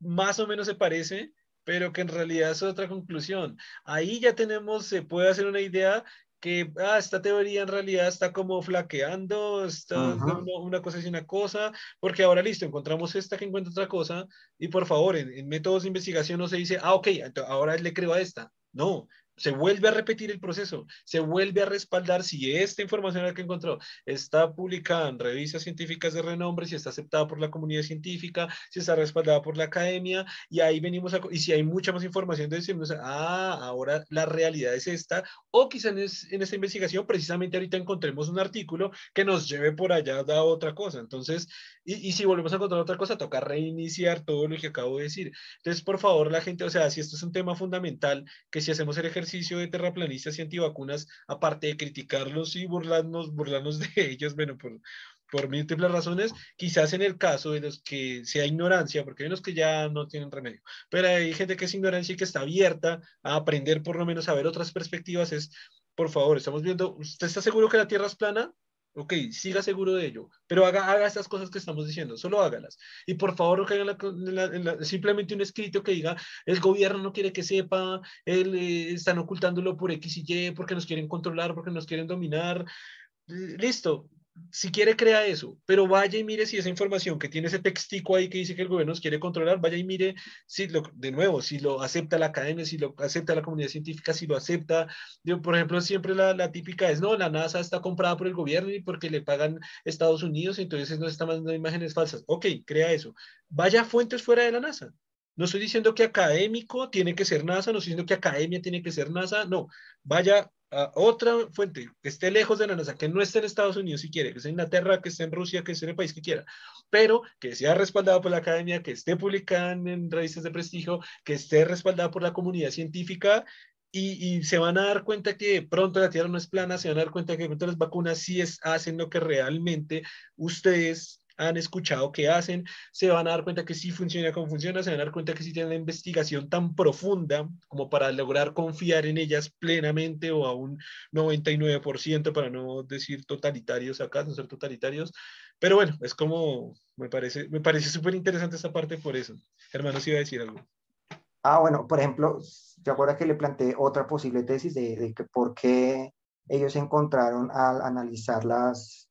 más o menos se parece, pero que en realidad es otra conclusión. Ahí ya tenemos, se puede hacer una idea que ah, esta teoría en realidad está como flaqueando, está una, una, cosa y una cosa, porque ahora listo, encontramos esta que encuentra otra cosa, y por favor, en, en métodos de investigación no se dice, ah, ok, ahora le creo a esta. No, se vuelve a repetir el proceso, se vuelve a respaldar si esta información que encontró está publicada en revistas científicas de renombre, si está aceptada por la comunidad científica, si está respaldada por la academia, y ahí venimos a, y si hay mucha más información, decimos, ah, ahora la realidad es esta, o quizá en, esta investigación precisamente ahorita encontremos un artículo que nos lleve por allá a otra cosa. Entonces, y, y si volvemos a encontrar otra cosa, toca reiniciar todo lo que acabo de decir. Entonces, por favor, la gente, o sea, si esto es un tema fundamental, que si hacemos el ejercicio, ejercicio de terraplanistas y antivacunas, aparte de criticarlos y burlarnos, burlarnos de ellos, bueno, por, por múltiples razones, quizás en el caso de los que sea ignorancia, porque hay unos que ya no tienen remedio, pero hay gente que es ignorancia y que está abierta a aprender por lo menos a ver otras perspectivas, es, por favor, estamos viendo, ¿usted está seguro que la Tierra es plana? Ok, siga seguro de ello, pero haga, haga estas cosas que estamos diciendo, solo hágalas. Y por favor, no caigan simplemente un escrito que diga, el gobierno no quiere que sepa, eh, están ocultándolo por X y Y, porque nos quieren controlar, porque nos quieren dominar. Listo, si quiere, crea eso, pero vaya y mire si esa información que tiene ese textico ahí que dice que el gobierno nos quiere controlar, vaya y mire si lo, de nuevo, si lo acepta la academia, si lo acepta la comunidad científica, si lo acepta. Yo, por ejemplo, siempre la, la, típica es, no, la NASA está comprada por el gobierno y porque le pagan Estados Unidos, entonces nos está mandando imágenes falsas. Ok, crea eso. Vaya fuentes fuera de la NASA. No estoy diciendo que académico tiene que ser NASA, no estoy diciendo que academia tiene que ser NASA, no. Vaya a otra fuente que esté lejos de la NASA, que no esté en Estados Unidos si quiere, que esté en Inglaterra, que esté en Rusia, que esté en el país que quiera, pero que sea respaldado por la academia, que esté publicada en, revistas de prestigio, que esté respaldada por la comunidad científica y, se van a dar cuenta que pronto la Tierra no es plana, se van a dar cuenta que pronto las vacunas sí es, hacen lo que realmente ustedes han escuchado que hacen, se van a dar cuenta que sí funciona como funciona, se van a dar cuenta que sí tienen una investigación tan profunda como para lograr confiar en ellas plenamente o a un 99% para no decir totalitarios acá, no ser totalitarios. Pero bueno, es como, me parece, me parece súper interesante esa parte por eso. Hermano, si iba a decir algo. Ah, bueno, por ejemplo, yo ahora que le planteé otra posible tesis de, de que por qué ellos encontraron al analizar las,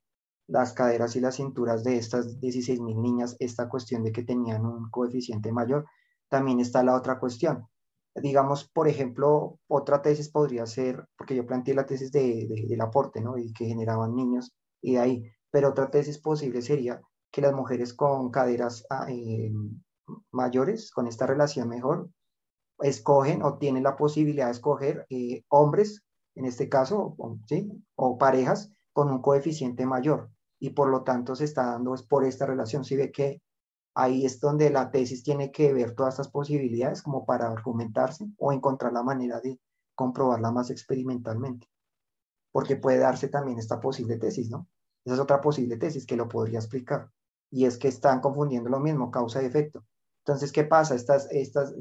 las caderas y las cinturas de estas 16.000 niñas, esta cuestión de que tenían un coeficiente mayor, también está la otra cuestión. Digamos, por ejemplo, otra tesis podría ser, porque yo planteé la tesis de, del aporte, ¿no? Y que generaban niños y de ahí, pero otra tesis posible sería que las mujeres con caderas ah, eh, mayores, con esta relación mejor, escogen o tienen la posibilidad de escoger eh, hombres, en este caso, ¿sí? o parejas con un coeficiente mayor y por lo tanto se está dando es por esta relación. Si ve que ahí es donde la tesis tiene que ver todas estas posibilidades como para argumentarse o encontrar la manera de comprobarla más experimentalmente. Porque puede darse también esta posible tesis, ¿no? Esa es otra posible tesis que lo podría explicar. Y es que están confundiendo lo mismo, causa y efecto. Entonces, ¿qué pasa? Estas, estas,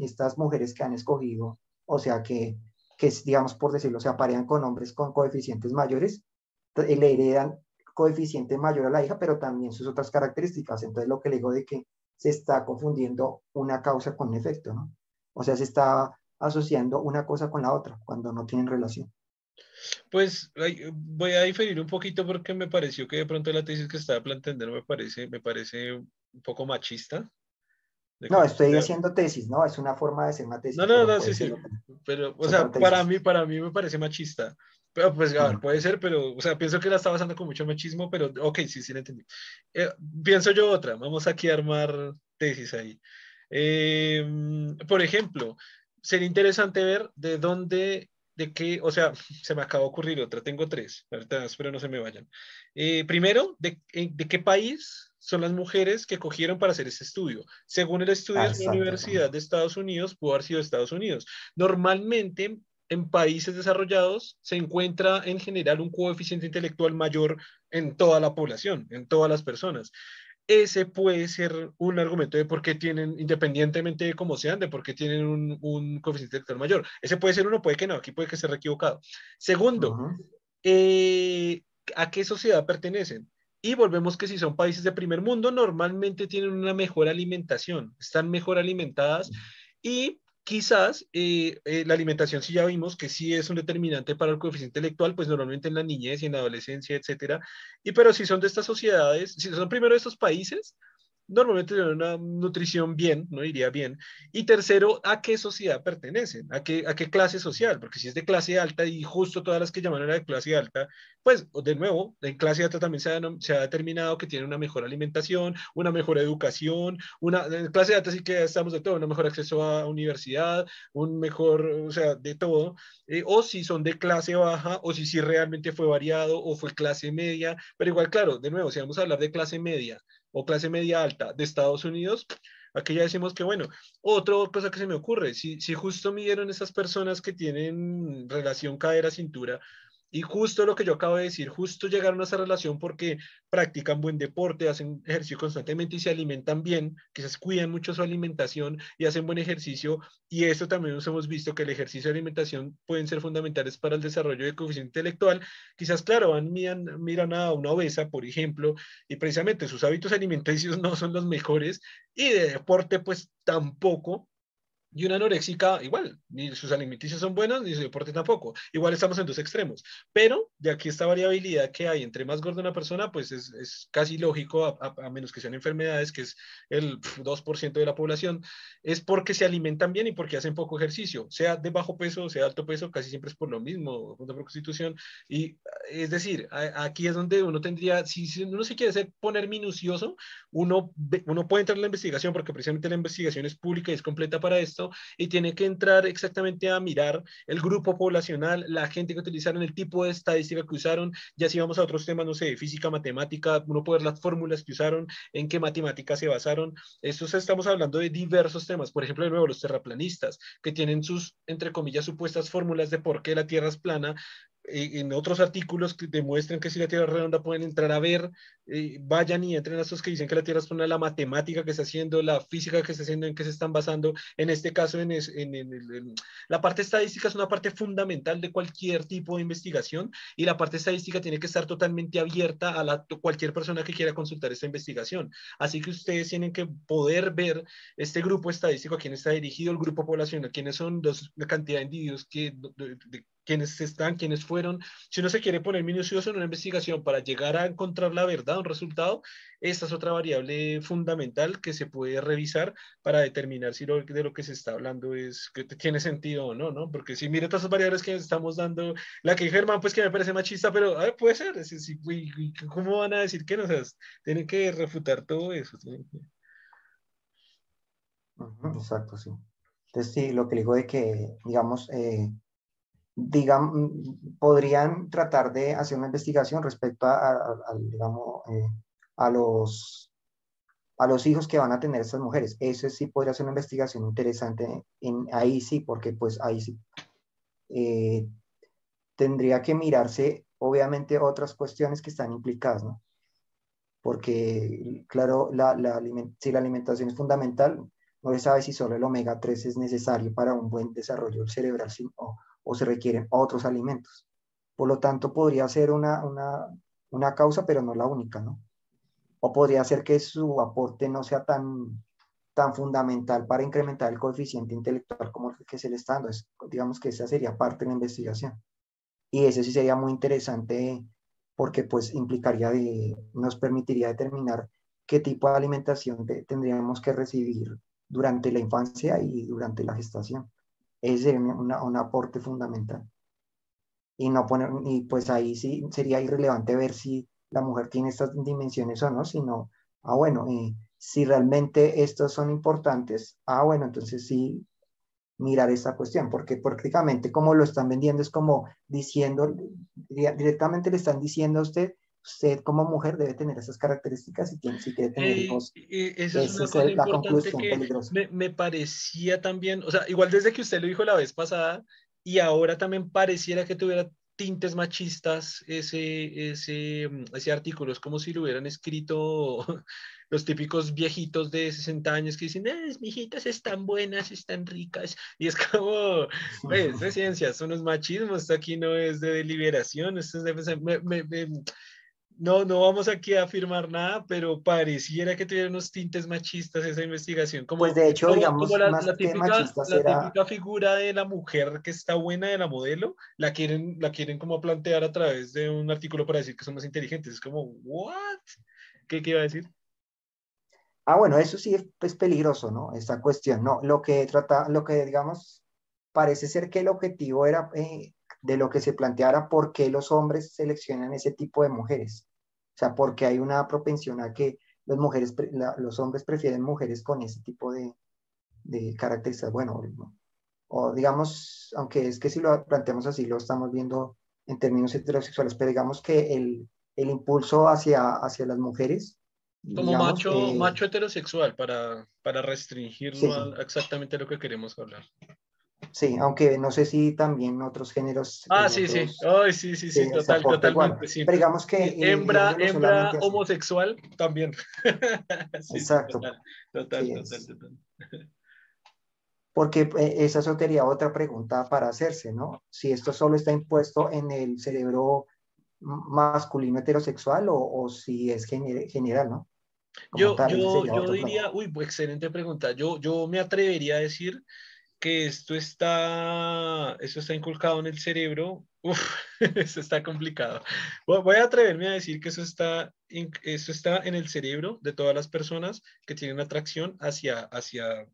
estas mujeres que han escogido, o sea, que, que digamos por decirlo, se aparean con hombres con coeficientes mayores, le heredan coeficiente mayor a la hija, pero también sus otras características. Entonces, lo que le digo de que se está confundiendo una causa con un efecto, ¿no? O sea, se está asociando una cosa con la otra cuando no tienen relación. Pues voy a diferir un poquito porque me pareció que de pronto la tesis que estaba planteando me parece, me parece un poco machista. No, estoy haciendo tesis, ¿no? Es una forma de hacer una tesis. No, no, no, sí, sí. Pero, o sea, para mí, para mí me parece machista. Pero, pues, a ver, puede ser, pero, o sea, pienso que la está basando con mucho machismo, pero, ok, sí, sí, la entendí. Eh, pienso yo otra, vamos aquí a armar tesis ahí. Em, por ejemplo, sería interesante ver de dónde, de qué, o sea, se me acaba de ocurrir otra, tengo tres, espero no se me vayan. Eh, primero, de, eh, de, qué país son las mujeres que cogieron para hacer ese estudio? Según el estudio de la Universidad de Estados Unidos, pudo haber sido Estados Unidos. Normalmente, en países desarrollados se encuentra en general un coeficiente intelectual mayor en toda la población, en todas las personas. Ese puede ser un argumento de por qué tienen, independientemente de cómo sean, de por qué tienen un, coeficiente intelectual mayor. Ese puede ser uno, puede que no, aquí puede que esté equivocado. Segundo, eh, ¿a qué sociedad pertenecen? Y volvemos que si son países de primer mundo, normalmente tienen una mejor alimentación, están mejor alimentadas y Quizás eh, eh, la alimentación, si ya vimos que sí es un determinante para el coeficiente intelectual, pues normalmente en la niñez y en la adolescencia, etcétera. Y pero si son de estas sociedades, si son primero de estos países, normalmente tienen una nutrición bien, no diría bien. Y tercero, ¿a qué sociedad pertenecen? ¿A qué, ¿A qué clase social? Porque si es de clase alta y justo todas las que llaman era de clase alta, pues de nuevo, en clase alta también se ha, se ha determinado que tienen una mejor alimentación, una mejor educación, una en clase alta sí que estamos de todo, un mejor acceso a universidad, un mejor, o sea, de todo. Eh, o si son de clase baja, o si sí realmente fue variado, o fue clase media. Pero igual, claro, de nuevo, si vamos a hablar de clase media, o clase media alta de Estados Unidos, aquí ya decimos que, bueno, otra cosa que se me ocurre, si, si justo midieron esas personas que tienen relación cadera-cintura, Y justo lo que yo acabo de decir, justo llegaron a esa relación porque practican buen deporte, hacen ejercicio constantemente y se alimentan bien, quizás cuidan mucho su alimentación y hacen buen ejercicio. Y esto también nos hemos visto que el ejercicio y alimentación pueden ser fundamentales para el desarrollo de coeficiente intelectual. Quizás, claro, van, miran, miran a una obesa, por ejemplo, y precisamente sus hábitos alimenticios no son los mejores y de deporte pues tampoco y una anoréxica, igual, ni sus alimenticios son buenos, ni su deporte tampoco. Igual estamos en dos extremos. Pero, ya que esta variabilidad que hay entre más gorda una persona, pues es, es casi lógico, a, menos que sean enfermedades, que es el 2% de la población, es porque se alimentan bien y porque hacen poco ejercicio. Sea de bajo peso, sea de alto peso, casi siempre es por lo mismo, por constitución. Y es decir, aquí es donde uno tendría, si, si uno se quiere hacer poner minucioso, uno, uno puede entrar en la investigación, porque precisamente la investigación es pública y es completa para esto y tiene que entrar exactamente a mirar el grupo poblacional, la gente que utilizaron, el tipo de estadística que usaron, ya si vamos a otros temas, no sé, física, matemática, uno puede ver las fórmulas que usaron, en qué matemáticas se basaron. Estos estamos hablando de diversos temas, por ejemplo, de nuevo, los terraplanistas, que tienen sus, entre comillas, supuestas fórmulas de por qué la Tierra es plana, en otros artículos que demuestran que si la Tierra es redonda pueden entrar a ver, eh, vayan y entren a esos que dicen que la Tierra es plana, la matemática que está haciendo, la física que está haciendo, en qué se están basando. En este caso, en, en, en, la parte estadística es una parte fundamental de cualquier tipo de investigación y la parte estadística tiene que estar totalmente abierta a la, cualquier persona que quiera consultar esta investigación. Así que ustedes tienen que poder ver este grupo estadístico, a quién está dirigido el grupo poblacional, quiénes son los, la cantidad de individuos que, de, de, quiénes están, quiénes fueron. Si uno se quiere poner minucioso en una investigación para llegar a encontrar la verdad, un resultado, esta es otra variable fundamental que se puede revisar para determinar si de lo que se está hablando es que tiene sentido o no, ¿no? Porque si mire todas las variables que estamos dando, la que Germán, pues que me parece machista, pero puede ser, es, ¿cómo van a decir que no? O tienen que refutar todo eso. Exacto, sí. Entonces, sí, lo que digo de que, digamos, eh, digamos, podrían tratar de hacer una investigación respecto eh, a, los, hijos que van a tener estas mujeres. Eso sí podría ser una investigación interesante. En, ahí sí, porque pues ahí sí. Eh, tendría que mirarse, obviamente, otras cuestiones que están implicadas, ¿no? Porque, claro, la, la, si la alimentación es fundamental, no se sabe si solo el omega 3 es necesario para un buen desarrollo cerebral o, o se requieren otros alimentos. Por lo tanto, podría ser una, una, una causa, pero no la única, ¿no? O podría ser que su aporte no sea tan, tan fundamental para incrementar el coeficiente intelectual como el que se le está. Es, digamos que esa sería parte de la investigación. Y ese sí sería muy interesante porque pues implicaría de, nos permitiría determinar qué tipo de alimentación tendríamos que recibir durante la infancia y durante la gestación. Ese sería un aporte fundamental. Y, no poner, y pues ahí sí sería irrelevante ver si la mujer tiene estas dimensiones o no, sino, ah, bueno, eh, si realmente estos son importantes, ah, bueno, entonces sí mirar esta cuestión, porque prácticamente como lo están vendiendo es como diciendo, directamente le están diciendo a usted, usted como mujer debe tener esas características y tiene, si quiere tener eh, hijos. Eh, esa es una cosa es importante que me, me, parecía también, o sea, igual desde que usted lo dijo la vez pasada y ahora también pareciera que tuviera tintes machistas ese, ese, mm, ese artículo, es como si lo hubieran escrito los típicos viejitos de 60 años que dicen, eh, mijitas están buenas, están ricas, y es como, es de ciencia, eso no es machismo, esto aquí no es de deliberación, esto es de... Me, me, me, no, no vamos aquí a afirmar nada, pero pareciera que tuviera unos tintes machistas esa investigación. Como, pues de hecho, como, digamos, como la, más la, típica, la era- típica figura de la mujer que está buena de la modelo, la quieren, la quieren como plantear a través de un artículo para decir que son más inteligentes. Es como, ¿what? ¿Qué, qué iba a decir? Ah, bueno, eso sí es, es peligroso, ¿no? Esta cuestión, ¿no? Lo que trata, lo que digamos, parece ser que el objetivo era eh, de lo que se planteara por qué los hombres seleccionan ese tipo de mujeres. O sea, porque hay una propensión a que las mujeres, la- los hombres prefieren mujeres con ese tipo de, de características. Bueno, ¿no? o digamos, aunque es que si lo planteamos así, lo estamos viendo en términos heterosexuales, pero digamos que el, el impulso hacia, hacia las mujeres, Como digamos, macho, eh, macho heterosexual para, para restringirlo sí, sí. a exactamente lo que queremos hablar. Sí, aunque no sé si también otros géneros. Ah, sí, sí. Ay, sí, sí, sí, total, totalmente. Sí. Pero digamos que. Hembra, hembra homosexual también. Exacto. Total, total, total, Porque eh, esa sería otra pregunta para hacerse, ¿no? Si esto solo está impuesto en el cerebro masculino heterosexual o, o si es general, ¿no? yo, yo, yo diría, uy, excelente pregunta. Yo, yo me atrevería a decir que esto está, esto está inculcado en el cerebro, uf, eso está complicado. Voy a atreverme a decir que eso está, eso está en el cerebro de todas las personas que tienen atracción hacia, hacia,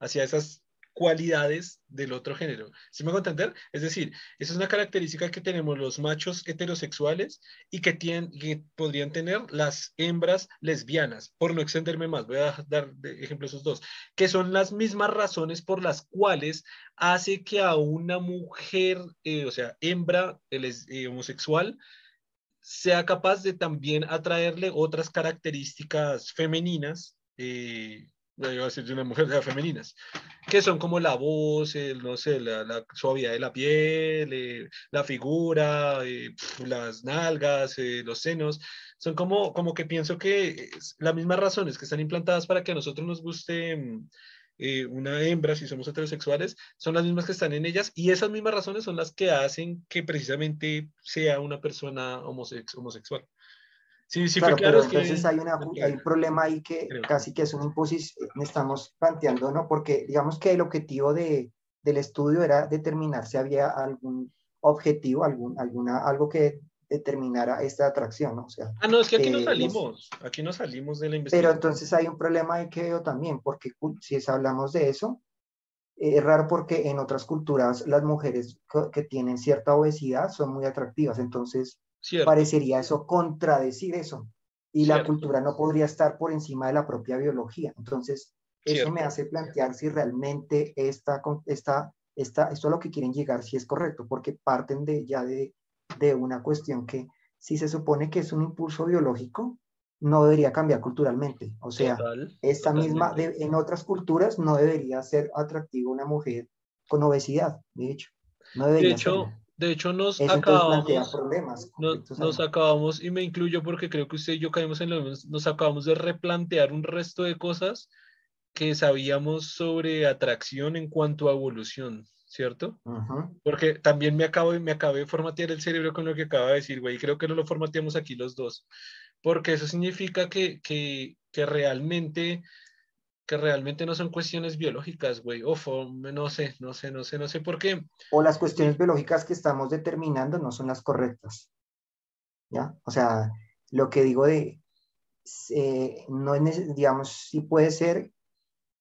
hacia esas cualidades del otro género. ¿Sí me hago entender? Es decir, esa es una característica que tenemos los machos heterosexuales y que, tienen, que podrían tener las hembras lesbianas. Por no extenderme más, voy a dar de ejemplo esos dos, que son las mismas razones por las cuales hace que a una mujer, eh, o sea, hembra eh, homosexual, sea capaz de también atraerle otras características femeninas. Eh, iba a decir de una mujer, de femeninas, que son como la voz, el, no sé, la, suavidad de la piel, eh, la figura, eh, las nalgas, eh, los senos, son como, como que pienso que las mismas razones que están implantadas para que a nosotros nos guste mm, una hembra si somos heterosexuales, son las mismas que están en ellas y esas mismas razones son las que hacen que precisamente sea una persona homosexual. Sí, sí, claro, claro entonces hay, una, hay, un problema ahí que casi que es una imposición, estamos planteando, ¿no? Porque digamos que el objetivo de, del estudio era determinar si había algún objetivo, algún, alguna, algo que determinara esta atracción, ¿no? O sea, ah, no, es que aquí no salimos, aquí no salimos de la investigación. Pero entonces hay un problema ahí que veo también, porque si hablamos de eso, es raro porque en otras culturas las mujeres que tienen cierta obesidad son muy atractivas, entonces Parecería eso contradecir eso. Y la cultura no podría estar por encima de la propia biología. Entonces, eso me hace plantear si realmente esta, esta, esta, esto a lo que quieren llegar, si es correcto, porque parten de, ya de, de una cuestión que si se supone que es un impulso biológico, no debería cambiar culturalmente. O sea, esta misma, en otras culturas no debería ser atractivo una mujer con obesidad, de hecho. No debería de hecho, de hecho, nos acabamos, nos, acabamos, y me incluyo porque creo que usted y yo caemos en lo mismo, nos acabamos de replantear un resto de cosas que sabíamos sobre atracción en cuanto a evolución, ¿cierto? Porque también me acabo, me acabé de formatear el cerebro con lo que acaba de decir, güey, creo que no lo formateamos aquí los dos, porque eso significa que, que, que realmente que realmente no son cuestiones biológicas, güey. O no sé, no sé, no sé, no sé por qué. O las cuestiones biológicas que estamos determinando no son las correctas. ¿Ya? O sea, lo que digo de, eh, no es, digamos, sí puede ser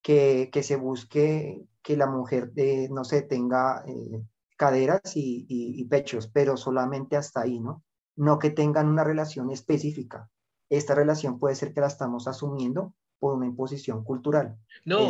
que, que se busque que la mujer, eh, no sé, tenga eh, caderas y, y, y pechos, pero solamente hasta ahí, ¿no? No que tengan una relación específica. Esta relación puede ser que la estamos asumiendo por una imposición cultural. No,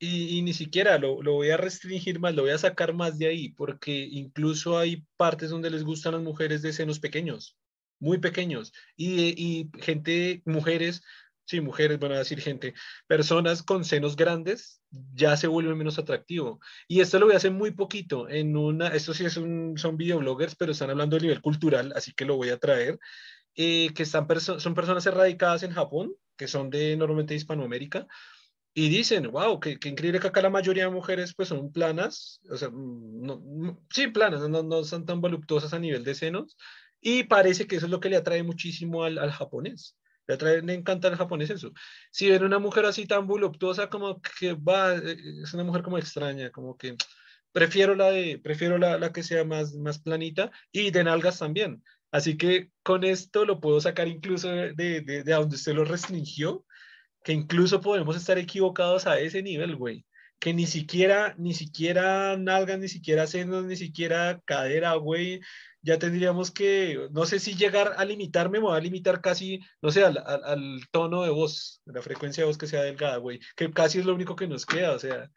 y, ni siquiera lo, lo, voy a restringir más, lo voy a sacar más de ahí, porque incluso hay partes donde les gustan las mujeres de senos pequeños, muy pequeños, y, gente, mujeres, sí, mujeres, van a decir gente, personas con senos grandes ya se vuelve menos atractivo. Y esto lo voy a hacer muy poquito, en una, esto sí es un, son videobloggers, pero están hablando a nivel cultural, así que lo voy a traer. Eh, que están son personas erradicadas en Japón, que son de normalmente Hispanoamérica, y dicen, wow, qué, increíble que acá la mayoría de mujeres pues son planas, o sea, mm, no, mm, sí, planas, no, no, son tan voluptuosas a nivel de senos, y parece que eso es lo que le atrae muchísimo al, al japonés. Le, atrae, le encanta al japonés eso. Si ven una mujer así tan voluptuosa, como que va, eh, es una mujer como extraña, como que prefiero la de, prefiero la, la que sea más, más planita y de nalgas también. Así que con esto lo puedo sacar incluso de, de, de, donde usted lo restringió, que incluso podemos estar equivocados a ese nivel, güey. Que ni siquiera, ni siquiera nalgas, ni siquiera senos, ni siquiera cadera, güey. Ya tendríamos que, no sé si llegar a limitarme, me a limitar casi, no sé, al, al tono de voz, la frecuencia de voz que sea delgada, güey. Que casi es lo único que nos queda, o sea,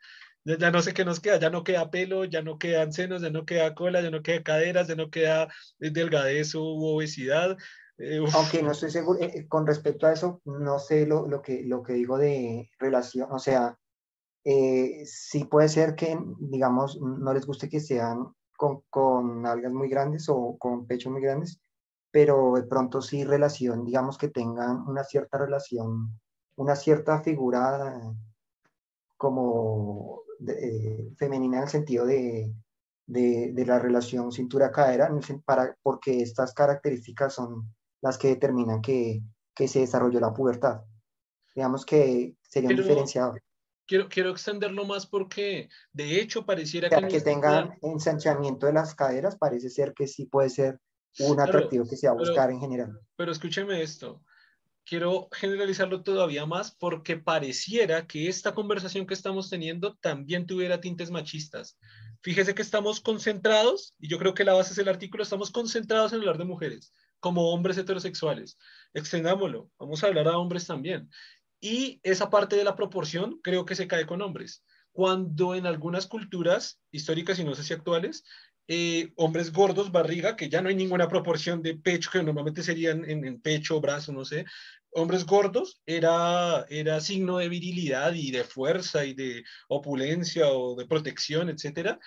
ya, no sé qué nos queda, ya no queda pelo, ya no quedan senos, ya no queda cola, ya no queda caderas, ya no queda eh, delgadez o obesidad. Eh, Aunque no estoy seguro, eh, con respecto a eso, no sé lo, lo, que, lo que digo de relación, o sea, sí puede ser que, digamos, no les guste que sean con, con algas muy grandes o con pechos muy grandes, pero de pronto sí relación, digamos que tengan una cierta relación, una cierta figura como eh, femenina en el sentido de, de, de la relación cintura-cadera, para, porque estas características son las que determinan que, que se desarrolló la pubertad. Digamos que sería un diferenciador. Quiero, quiero extenderlo más porque de hecho pareciera que... Que tengan ensanchamiento de las caderas, parece ser que sí puede ser un atractivo que se va a buscar en general. Pero escúcheme esto, quiero generalizarlo todavía más porque pareciera que esta conversación que estamos teniendo también tuviera tintes machistas. Fíjese que estamos concentrados, y yo creo que la base es el artículo, estamos concentrados en hablar de mujeres como hombres heterosexuales. Extendámoslo, vamos a hablar a hombres también. Y esa parte de la proporción creo que se cae con hombres. Cuando en algunas culturas históricas y no sé si actuales, eh, hombres gordos, barriga, que ya no hay ninguna proporción de pecho, que normalmente serían en, en pecho, brazo, no sé, hombres gordos era, era signo de virilidad y de fuerza y de opulencia o de protección, etcétera.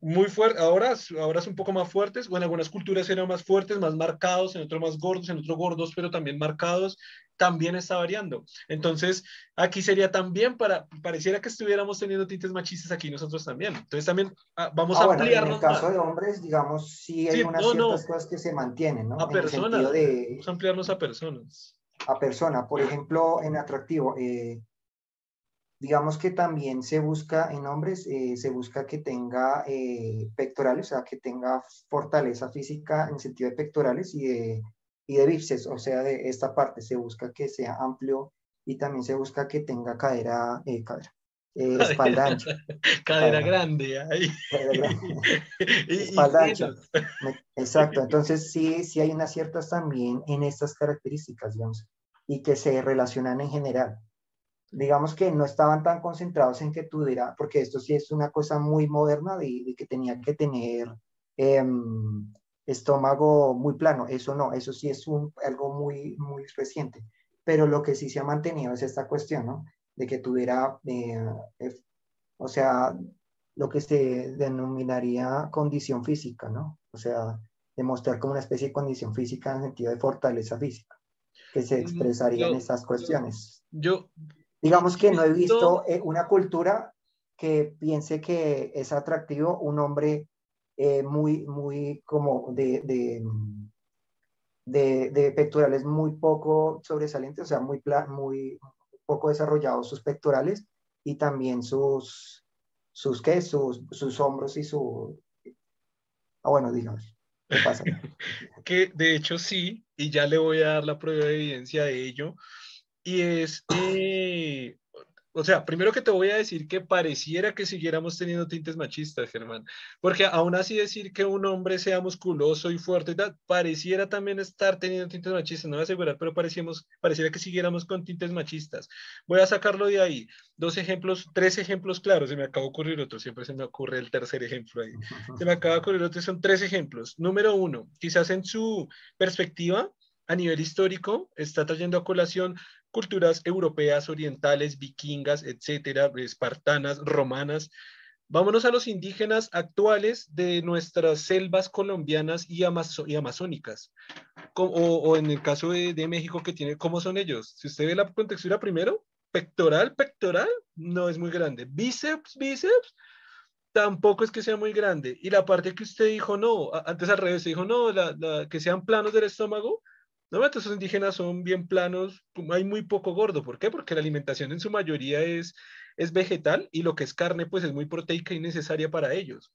Muy fuerte, ahora, ahora es un poco más fuertes, o en algunas culturas eran más fuertes, más marcados, en otros más gordos, en otros gordos, pero también marcados, también está variando. Entonces, aquí sería también para, pareciera que estuviéramos teniendo tintes machistas aquí nosotros también. Entonces, también ah, vamos a ampliar. En el caso de hombres, digamos, sí hay unas ciertas cosas que se mantienen, ¿no? A personas. De, vamos a ampliarnos a personas. A persona, por ejemplo, en atractivo, eh, digamos que también se busca en hombres, eh, se busca que tenga eh, pectorales, o sea, que tenga fortaleza física en sentido de pectorales y de y de bíceps, o sea, de esta parte se busca que sea amplio y también se busca que tenga cadera, eh, cadera eh, espalda ancha. cadera, grande. Ahí. espalda ancha. Exacto, entonces sí, sí hay unas ciertas también en estas características, digamos, y que se relacionan en general. Digamos que no estaban tan concentrados en que tuviera, porque esto sí es una cosa muy moderna de, de que tenía que tener eh, estómago muy plano, eso no, eso sí es un, algo muy, muy reciente, pero lo que sí se ha mantenido es esta cuestión, ¿no? De que tuviera, eh, o sea, lo que se denominaría condición física, ¿no? O sea, demostrar como una especie de condición física en el sentido de fortaleza física, que se mm, expresaría en estas cuestiones. Yo, digamos que no he visto eh, una cultura que piense que es atractivo un hombre eh, muy, muy como de, de, de, pectorales muy poco sobresalientes, o sea, muy, muy poco desarrollados sus pectorales y también sus, sus, ¿qué? Sus, sus hombros y su... Ah, bueno, digamos. ¿Qué pasa? que de hecho sí, y ya le voy a dar la prueba de evidencia de ello, y es eh, o sea, primero que te voy a decir que pareciera que siguiéramos teniendo tintes machistas, Germán, porque aún así decir que un hombre sea musculoso y fuerte y tal, pareciera también estar teniendo tintes machistas, no voy a asegurar, pero parecíamos, pareciera que siguiéramos con tintes machistas. Voy a sacarlo de ahí. Dos ejemplos, tres ejemplos claros, se me acaba de ocurrir otro, siempre se me ocurre el tercer ejemplo ahí. Se me acaba de ocurrir otro, son tres ejemplos. Número uno, quizás en su perspectiva, a nivel histórico, está trayendo a colación culturas europeas, orientales, vikingas, etcétera, espartanas, romanas. Vámonos a los indígenas actuales de nuestras selvas colombianas y, amazónicas. O, en el caso de, de, México, que tiene, ¿cómo son ellos? Si usted ve la contextura primero, pectoral, pectoral, no es muy grande. Bíceps, bíceps, tampoco es que sea muy grande. Y la parte que usted dijo, no, antes al revés, dijo, no, la, que sean planos del estómago, no, esos indígenas son bien planos, hay muy poco gordo. ¿Por qué? Porque la alimentación en su mayoría es, es vegetal y lo que es carne pues es muy proteica y necesaria para ellos.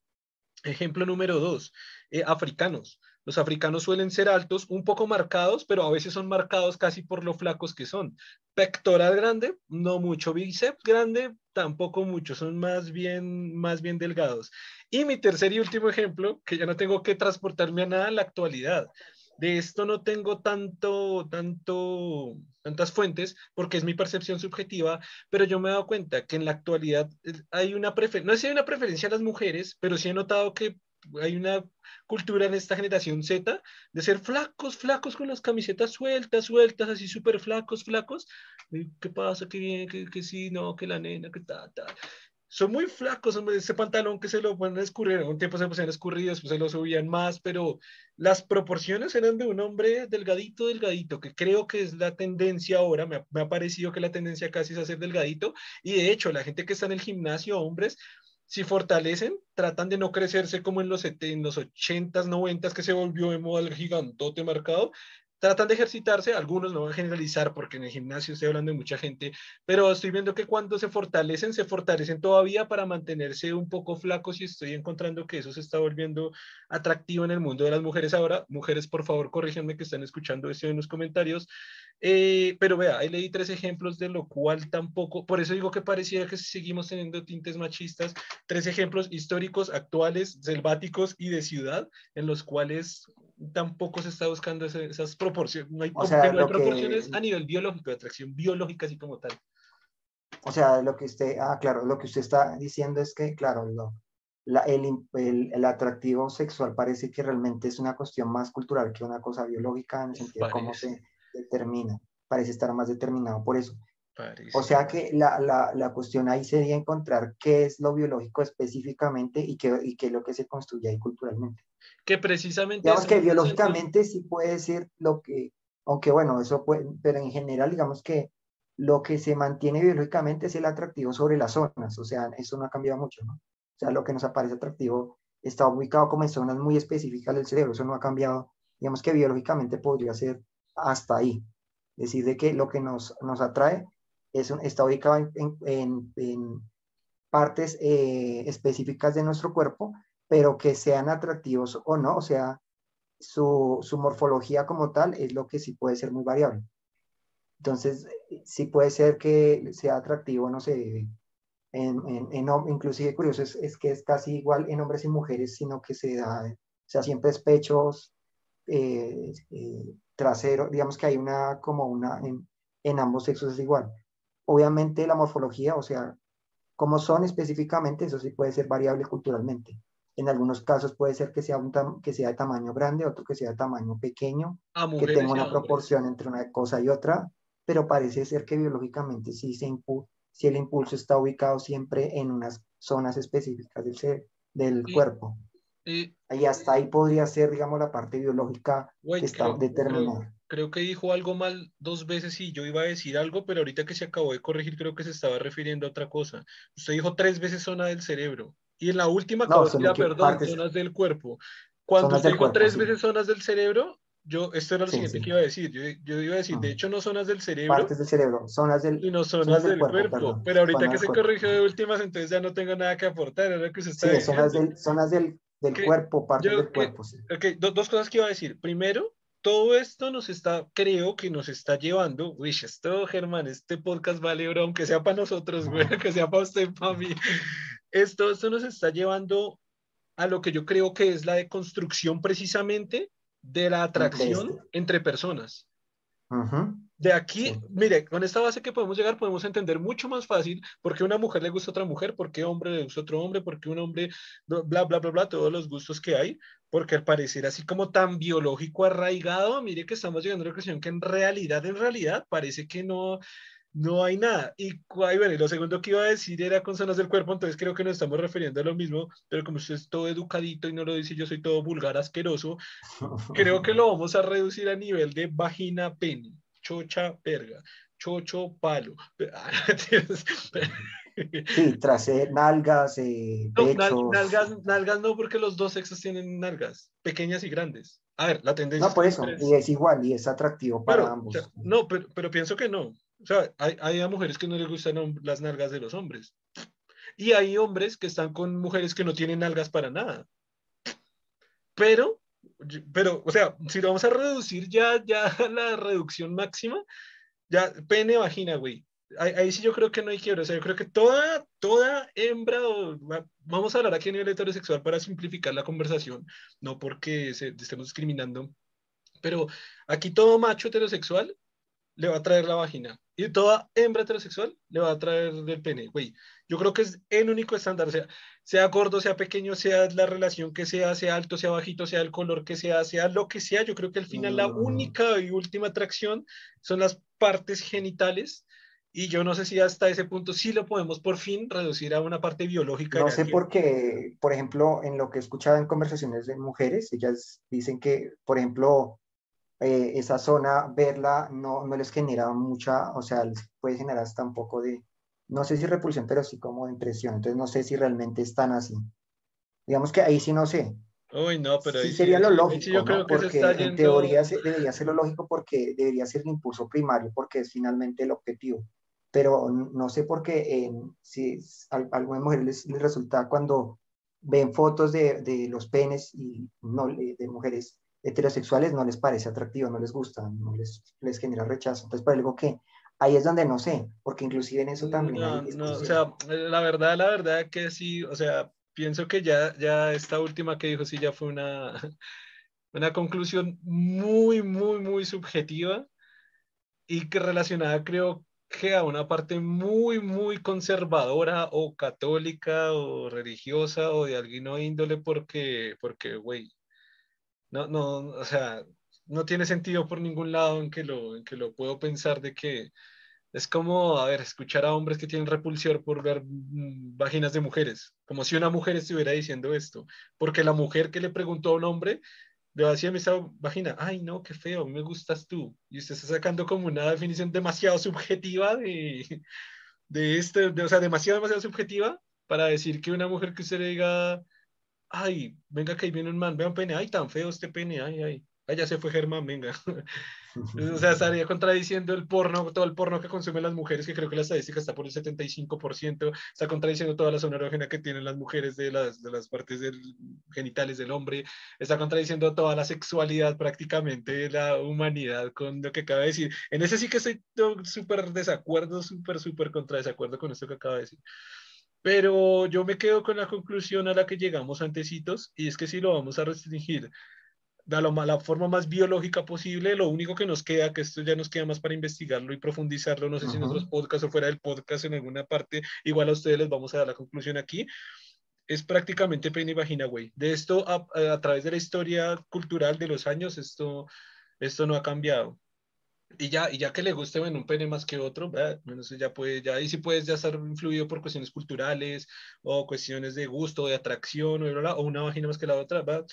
Ejemplo número dos, eh, africanos. Los africanos suelen ser altos, un poco marcados, pero a veces son marcados casi por lo flacos que son. Pectoral grande, no mucho. Bíceps grande, tampoco mucho. Son más bien, más bien delgados. Y mi tercer y último ejemplo, que ya no tengo que transportarme a nada en la actualidad de esto no tengo tanto, tanto, tantas fuentes porque es mi percepción subjetiva, pero yo me he dado cuenta que en la actualidad eh, hay una preferencia, no sé si hay una preferencia a las mujeres, pero sí he notado que hay una cultura en esta generación Z de ser flacos, flacos con las camisetas sueltas, sueltas, así súper flacos, flacos. ¿Qué pasa? ¿Qué bien? ¿Qué, que sí? No, que la nena, que tal, tal son muy flacos, ese pantalón que se lo ponen a escurrir, un tiempo se pusieron a escurrir, después se lo subían más, pero las proporciones eran de un hombre delgadito, delgadito, que creo que es la tendencia ahora, me ha, parecido que la tendencia casi es hacer delgadito, y de hecho, la gente que está en el gimnasio, hombres, si fortalecen, tratan de no crecerse como en los, en los 80s, 90s, que se volvió de moda el gigantote marcado, tratan de ejercitarse, algunos no van a generalizar porque en el gimnasio estoy hablando de mucha gente, pero estoy viendo que cuando se fortalecen, se fortalecen todavía para mantenerse un poco flacos y estoy encontrando que eso se está volviendo atractivo en el mundo de las mujeres ahora. Mujeres, por favor, corríjanme que están escuchando esto en los comentarios. Eh, pero vea, ahí leí tres ejemplos de lo cual tampoco, por eso digo que parecía que seguimos teniendo tintes machistas, tres ejemplos históricos, actuales, selváticos y de ciudad, en los cuales tampoco se está buscando esas proporciones. No hay, proporciones a nivel biológico, de atracción biológica así como tal. O sea, lo que usted, ah, claro, lo que usted está diciendo es que, claro, la, el, el, atractivo sexual parece que realmente es una cuestión más cultural que una cosa biológica en el sentido de cómo se determina. Parece estar más determinado por eso. O sea que la, la, la, cuestión ahí sería encontrar qué es lo biológico específicamente y qué, y qué es lo que se construye ahí culturalmente. Que precisamente... Digamos que biológicamente sí puede ser lo que, aunque bueno, eso puede, pero en general digamos que lo que se mantiene biológicamente es el atractivo sobre las zonas, o sea, eso no ha cambiado mucho, ¿no? O sea, lo que nos aparece atractivo está ubicado como en zonas muy específicas del cerebro, eso no ha cambiado, digamos que biológicamente podría ser hasta ahí, decir, de que lo que nos, nos atrae es está ubicado en, partes eh, específicas de nuestro cuerpo, pero que sean atractivos o no, o sea, su, morfología como tal es lo que sí puede ser muy variable. Entonces, sí puede ser que sea atractivo, no sé, en, en, inclusive curioso es, que es casi igual en hombres y mujeres, sino que se da, o sea, siempre es pechos, eh, eh, trasero, digamos que hay una como una, en ambos sexos es igual. Obviamente la morfología, o sea, cómo son específicamente, eso sí puede ser variable culturalmente. En algunos casos puede ser que sea, un que sea de tamaño grande, otro que sea de tamaño pequeño, que tenga una proporción entre una cosa y otra, pero parece ser que biológicamente sí se si el impulso está ubicado siempre en unas zonas específicas del, ser, del cuerpo. Y, hasta ahí podría ser, digamos, la parte biológica que está determinada creo que dijo algo mal dos veces y yo iba a decir algo, pero ahorita que se acabó de corregir creo que se estaba refiriendo a otra cosa. Usted dijo tres veces zona del cerebro y en la última no, perdón, zonas del cuerpo. Cuando usted dijo tres veces zonas del cerebro, yo, esto era lo siguiente que iba a decir. Yo, yo iba a decir, de hecho, no zonas del cerebro. Partes del cerebro, zonas del, y no zonas, del, cuerpo. pero ahorita que se corrigió de últimas, entonces ya no tengo nada que aportar. Era que usted sí, zonas del, zonas del, del cuerpo, partes del cuerpo. Sí. Okay, dos cosas que iba a decir. Primero, todo esto nos está, creo que nos está llevando, uy, esto, Germán, este podcast vale oro, aunque sea para nosotros, güey, que sea para usted, para mí. Esto, esto nos está llevando a lo que yo creo que es la deconstrucción precisamente de la atracción entre personas. De aquí, mire, con esta base que podemos llegar, podemos entender mucho más fácil por qué una mujer le gusta a otra mujer, por qué hombre le gusta a otro hombre, por qué un hombre, bla, bla, bla, bla, todos los gustos que hay, porque al parecer así como tan biológico arraigado, mire que estamos llegando a la conclusión que en realidad, en realidad, parece que no, no hay nada. Y, bueno, y lo segundo que iba a decir era con zonas del cuerpo, entonces creo que nos estamos refiriendo a lo mismo, pero como usted es todo educadito y no lo dice, yo soy todo vulgar, asqueroso, creo que lo vamos a reducir a nivel de vagina pene, chocha verga, chocho palo. Sí, trasero, nalgas, eh, no, nalgas, nalgas no, porque los dos sexos tienen nalgas, pequeñas y grandes. A ver, la tendencia. No, por eso, y es igual, y es atractivo para ambos. no, pero, pero, pienso que no. O sea, hay, hay mujeres que no les gustan las nalgas de los hombres. Y hay hombres que están con mujeres que no tienen nalgas para nada. Pero, pero, o sea, si lo vamos a reducir ya, ya la reducción máxima, ya pene, vagina, güey. Ahí, sí yo creo que no hay quiebra. O sea, yo creo que toda, toda hembra, vamos a hablar aquí a nivel heterosexual para simplificar la conversación, no porque se, estemos discriminando, pero aquí todo macho heterosexual le va a traer la vagina Y toda hembra heterosexual le va a traer del pene, güey. Yo creo que es el único estándar, o sea, sea gordo, sea pequeño, sea la relación que sea, sea alto, sea bajito, sea el color que sea, sea lo que sea, yo creo que al final la única y última atracción son las partes genitales y yo no sé si hasta ese punto sí lo podemos por fin reducir a una parte biológica. No sé por qué, por ejemplo, en lo que he escuchado en conversaciones de mujeres, ellas dicen que, por ejemplo, eh, esa zona, verla no, no les genera mucha, o sea, les puede generar hasta un poco de, no sé si repulsión, pero sí como de impresión. Entonces no sé si realmente están así. Digamos que ahí sí no sé. Uy, no, pero sí sería lo lógico, yo creo que porque en teoría debería ser lo lógico porque debería ser el impulso primario porque es finalmente el objetivo. Pero no sé por qué si a, algunas mujeres les, resulta cuando ven fotos de, de los penes y no de mujeres heterosexuales no les parece atractivo, no les gusta, no les, les genera rechazo. Entonces, por algo que ahí es donde no sé, porque inclusive en eso también no, no, o sea, la verdad, la verdad que sí, o sea, pienso que ya, ya esta última que dijo sí ya fue una, una conclusión muy, muy, muy subjetiva y que relacionada creo que a una parte muy, muy conservadora o católica o religiosa o de alguna índole porque, porque, güey, no, no, o sea, no tiene sentido por ningún lado en que lo, en que lo puedo pensar de que es como, a ver, escuchar a hombres que tienen repulsión por ver mm, vaginas de mujeres, como si una mujer estuviera diciendo esto, porque la mujer que le preguntó a un hombre le decía esa vagina, ay no, qué feo, me gustas tú, y usted está sacando como una definición demasiado subjetiva de, de este, o sea, demasiado, demasiado subjetiva para decir que una mujer que usted le diga, ay, venga que ahí viene un man, vea un pene, ay, tan feo este pene, ay, ay, ay, ya se fue Germán, venga. o sea, estaría contradiciendo el porno, todo el porno que consumen las mujeres, que creo que la estadística está por el 75%, está contradiciendo toda la zona erógena que tienen las mujeres de las, de las partes del, genitales del hombre, está contradiciendo toda la sexualidad prácticamente de la humanidad con lo que acaba de decir. En ese sí que estoy súper desacuerdo, súper, súper contra desacuerdo con esto que acaba de decir. Pero yo me quedo con la conclusión a la que llegamos antecitos, y es que si lo vamos a restringir de la, la, forma más biológica posible, lo único que nos queda, que esto ya nos queda más para investigarlo y profundizarlo, no sé si en otros podcasts o fuera del podcast en alguna parte, igual a ustedes les vamos a dar la conclusión aquí, es prácticamente pene y vagina, güey. De esto, a, a, través de la historia cultural de los años, esto, esto no ha cambiado y ya, y ya que le guste, bueno, un pene más que otro, bueno, ya puede, ya ahí sí puedes ya estar influido por cuestiones culturales o cuestiones de gusto, de atracción, o, o una vagina más que la otra, ¿verdad?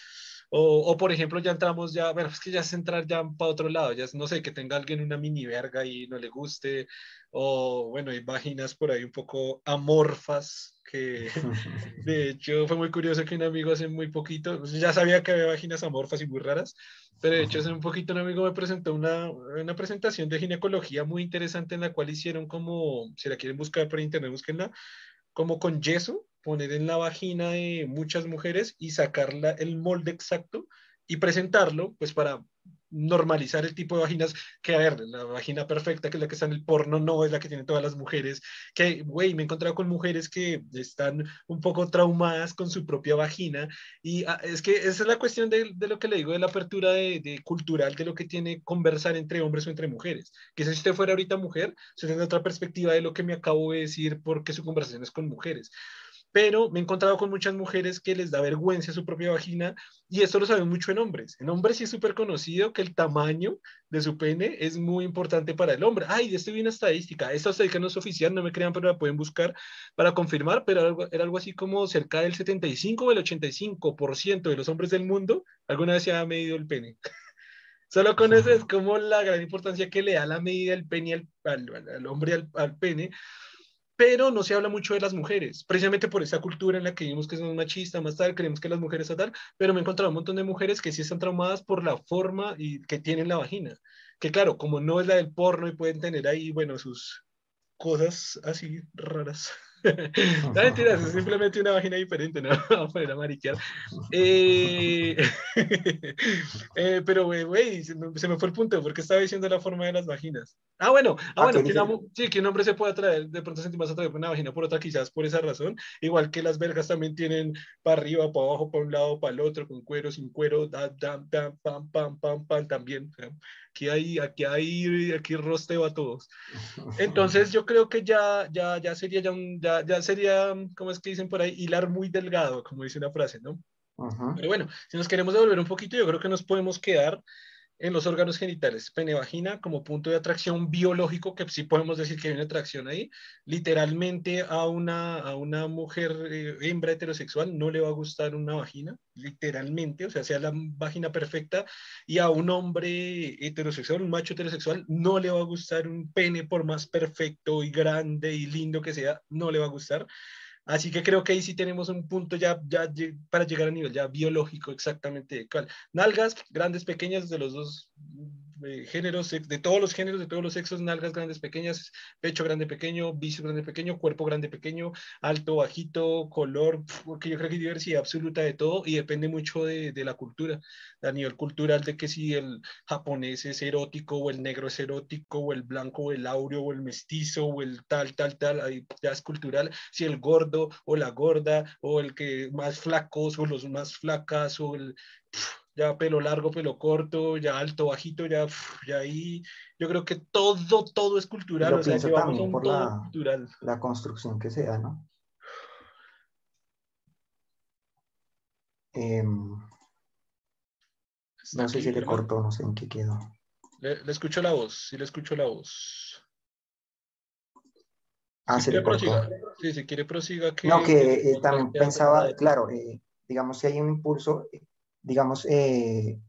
O, o, por ejemplo, ya entramos ya, bueno, es que ya es entrar ya para otro lado, ya es, no sé, que tenga alguien una mini verga y no le guste, o bueno, hay vaginas por ahí un poco amorfas, que de hecho fue muy curioso que un amigo hace muy poquito, pues, ya sabía que había vaginas amorfas y muy raras, pero de hecho hace un poquito un amigo me presentó una, una presentación de ginecología muy interesante en la cual hicieron como, si la quieren buscar por internet, búsquenla, como con yeso, poner en la vagina de muchas mujeres y sacarla el molde exacto y presentarlo, pues para normalizar el tipo de vaginas, que a ver, la vagina perfecta, que es la que está en el porno, no es la que tienen todas las mujeres, que, güey, me he encontrado con mujeres que están un poco traumadas con su propia vagina, y ah, es que esa es la cuestión de, de, lo que le digo, de la apertura de, de, cultural, de lo que tiene conversar entre hombres o entre mujeres, que si usted fuera ahorita mujer, se tiene otra perspectiva de lo que me acabo de decir, porque su conversación es con mujeres pero me he encontrado con muchas mujeres que les da vergüenza su propia vagina y esto lo saben mucho en hombres. En hombres sí es súper conocido que el tamaño de su pene es muy importante para el hombre. Ay, esto viene una estadística. Esta estadística no es oficial, no me crean, pero la pueden buscar para confirmar, pero era algo, era algo así como cerca del 75 o el 85% de los hombres del mundo alguna vez se ha medido el pene. Solo con eso es como la gran importancia que le da la medida del pene al, al, al hombre al, al pene pero no se habla mucho de las mujeres, precisamente por esa cultura en la que vimos que son machistas, más tal, creemos que las mujeres son tal, pero me he encontrado un montón de mujeres que sí están traumadas por la forma y que tienen la vagina, que claro, como no es la del porno y pueden tener ahí, bueno, sus cosas así raras. no mentiras, es simplemente una vagina diferente, ¿no? Vamos a poner a mariquear. Eh... Eh, pero, güey, se, me fue el punto, porque estaba diciendo la forma de las vaginas. Ah, bueno, ah, bueno, que, sí, que un hombre se puede atraer, de pronto sentir más atraído por una vagina por otra, quizás por esa razón. Igual que las vergas también tienen para arriba, para abajo, para un lado, para el otro, con cuero, sin cuero, da, da, da, pam, pam, pam, pam, también. Aquí hay, aquí hay, aquí rosteo a todos. Entonces, yo creo que ya, ya, ya sería, ya, ya, ya sería, ¿cómo es que dicen por ahí? Hilar muy delgado, como dice una frase, ¿no? Pero bueno, si nos queremos devolver un poquito, yo creo que nos podemos quedar en los órganos genitales, pene vagina, como punto de atracción biológico, que sí podemos decir que hay una atracción ahí. Literalmente a una, a una mujer eh, hembra heterosexual no le va a gustar una vagina, literalmente, o sea, sea la vagina perfecta, y a un hombre heterosexual, un macho heterosexual, no le va a gustar un pene por más perfecto y grande y lindo que sea, no le va a gustar. Así que creo que ahí sí tenemos un punto ya, para llegar a nivel ya biológico exactamente. ¿Cuál? Nalgas grandes, pequeñas de los dos géneros, de todos los géneros, de todos los sexos, nalgas grandes, pequeñas, pecho grande, pequeño, bíceps grande, pequeño, cuerpo grande, pequeño, alto, bajito, color, porque yo creo que hay diversidad absoluta de todo y depende mucho de, de, la cultura, a nivel cultural, de que si el japonés es erótico o el negro es erótico o el blanco o el aureo o el mestizo o el tal, tal, tal, ahí ya es cultural, si el gordo o la gorda o el que más flacos o los más flacas o el ya pelo largo, pelo corto, ya alto, bajito, ya, ya ahí. Yo creo que todo, todo es cultural. O sea, también por la, cultural. la construcción que se da, ¿no? Em, no sé si le cortó, no sé en qué quedó. Le, escucho la voz, sí le escucho la voz. Ah, se le cortó. Sí, si quiere prosiga. Que, no, que eh, también pensaba, claro, eh, digamos, si hay un impulso, digamos, eh,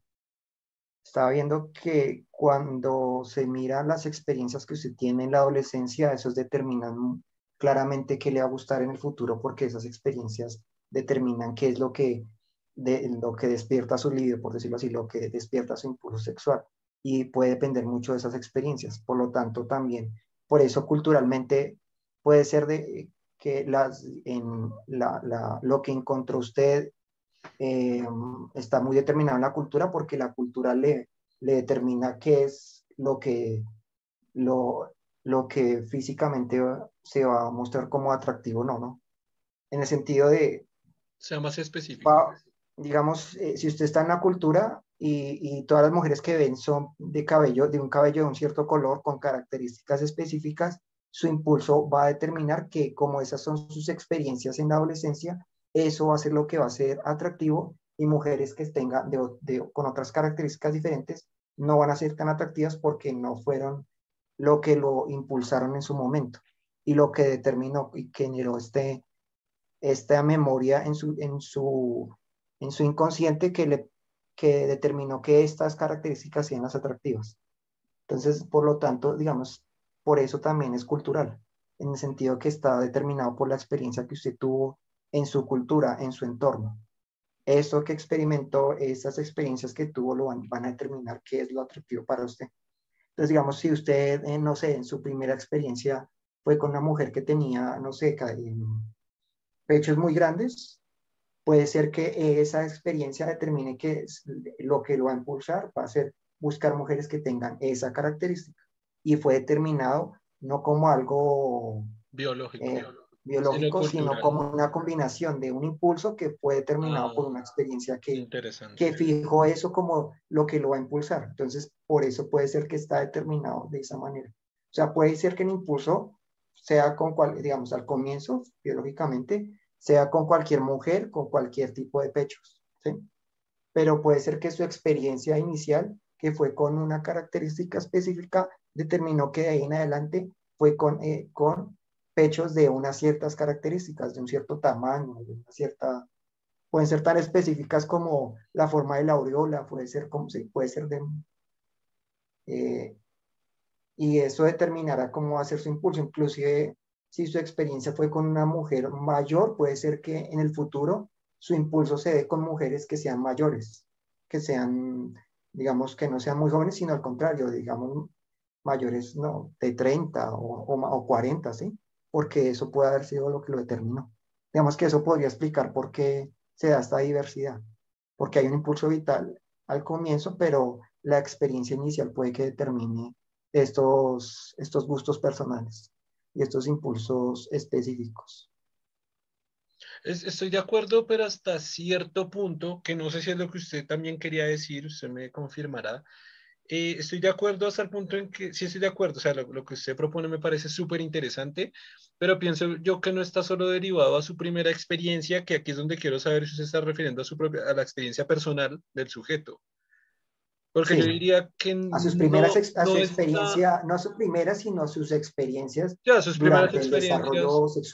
estaba viendo que cuando se miran las experiencias que usted tiene en la adolescencia, esos determinan claramente qué le va a gustar en el futuro, porque esas experiencias determinan qué es lo que, lo que despierta su libido, por decirlo así, lo que despierta su impulso sexual. Y puede depender mucho de esas experiencias. Por lo tanto, también, por eso culturalmente puede ser de que las, en la, lo que encontró usted eh, está muy determinado en la cultura porque la cultura le, le determina qué es lo que, lo, lo que físicamente se va a mostrar como atractivo o no, ¿no? En el sentido de... Sea más específico. digamos, eh, si usted está en la cultura y, y, todas las mujeres que ven son de cabello, de un cabello de un cierto color con características específicas, su impulso va a determinar que como esas son sus experiencias en la adolescencia, eso va a ser lo que va a ser atractivo y mujeres que tengan con otras características diferentes no van a ser tan atractivas porque no fueron lo que lo impulsaron en su momento y lo que determinó y generó este, esta memoria en su, en su, en su inconsciente que, le, que determinó que estas características sean las atractivas. Entonces, por lo tanto, digamos, por eso también es cultural, en el sentido que está determinado por la experiencia que usted tuvo en su cultura, en su entorno. Eso que experimentó, esas experiencias que tuvo, lo van, a determinar qué es lo atractivo para usted. Entonces, digamos, si usted, eh, no sé, en su primera experiencia fue con una mujer que tenía, no sé, pechos muy grandes, puede ser que esa experiencia determine que lo que lo va a impulsar va a ser buscar mujeres que tengan esa característica. Y fue determinado no como algo biológico. Eh, biológico, sino, como una combinación de un impulso que fue determinado por una ah, experiencia que, que fijó eso como lo que lo va a impulsar. Entonces, por eso puede ser que está determinado de esa manera. O sea, puede ser que el impulso sea con cual, digamos, al comienzo, biológicamente, sea con cualquier mujer, con cualquier tipo de pechos, ¿sí? Pero puede ser que su experiencia inicial, que fue con una característica específica, determinó que de ahí en adelante fue con, eh, con pechos de unas ciertas características, de un cierto tamaño, de una cierta, pueden ser tan específicas como la forma de la aureola, puede ser como sí, puede ser de eh, y eso determinará cómo va a ser su impulso. Inclusive, si su experiencia fue con una mujer mayor, puede ser que en el futuro su impulso se dé con mujeres que sean mayores, que sean, digamos, que no sean muy jóvenes, sino al contrario, digamos, mayores, no, de 30 o, o, o 40, ¿sí? Porque eso puede haber sido lo que lo determinó. Digamos que eso podría explicar por qué se da esta diversidad. porque hay un impulso vital al comienzo, pero la experiencia inicial puede que determine estos, estos gustos personales y estos impulsos específicos. estoy de acuerdo, pero hasta cierto punto, que no sé si es lo que usted también quería decir, usted me confirmará. Eh, estoy de acuerdo hasta el punto en que sí estoy de acuerdo, o sea, lo, que usted propone me parece súper interesante, pero pienso yo que no está solo derivado a su primera experiencia, que aquí es donde quiero saber si usted está refiriendo a, su propia, a la experiencia personal del sujeto. Porque yo diría que a sus primeras a su experiencia, no a su primera, sino a sus experiencias. Ya, a sus primeras experiencias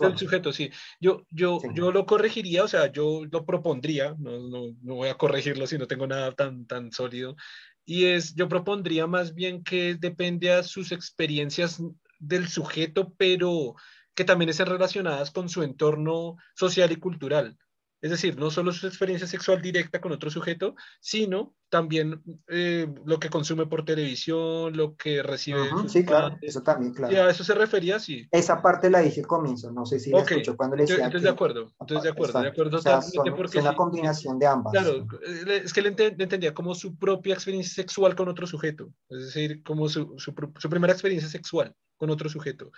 del sujeto, sí. Yo, yo, yo lo corregiría, o sea, yo lo propondría, no, no, no, voy a corregirlo si no tengo nada tan, tan sólido. Y es, yo propondría más bien que depende a sus experiencias del sujeto, pero que también estén relacionadas con su entorno social y cultural. Es decir, no solo su experiencia sexual directa con otro sujeto, sino también eh, lo que consume por televisión, lo que recibe. sí, claro, eso también, claro. Y a eso se refería, sí. Esa parte la dije al comienzo, no sé si la escuchó cuando le decía. Entonces, de acuerdo, entonces de acuerdo, de acuerdo. porque es una combinación de ambas. Claro, es que le, entendía como su propia experiencia sexual con otro sujeto, es decir, como su, su, su primera experiencia sexual con otro sujeto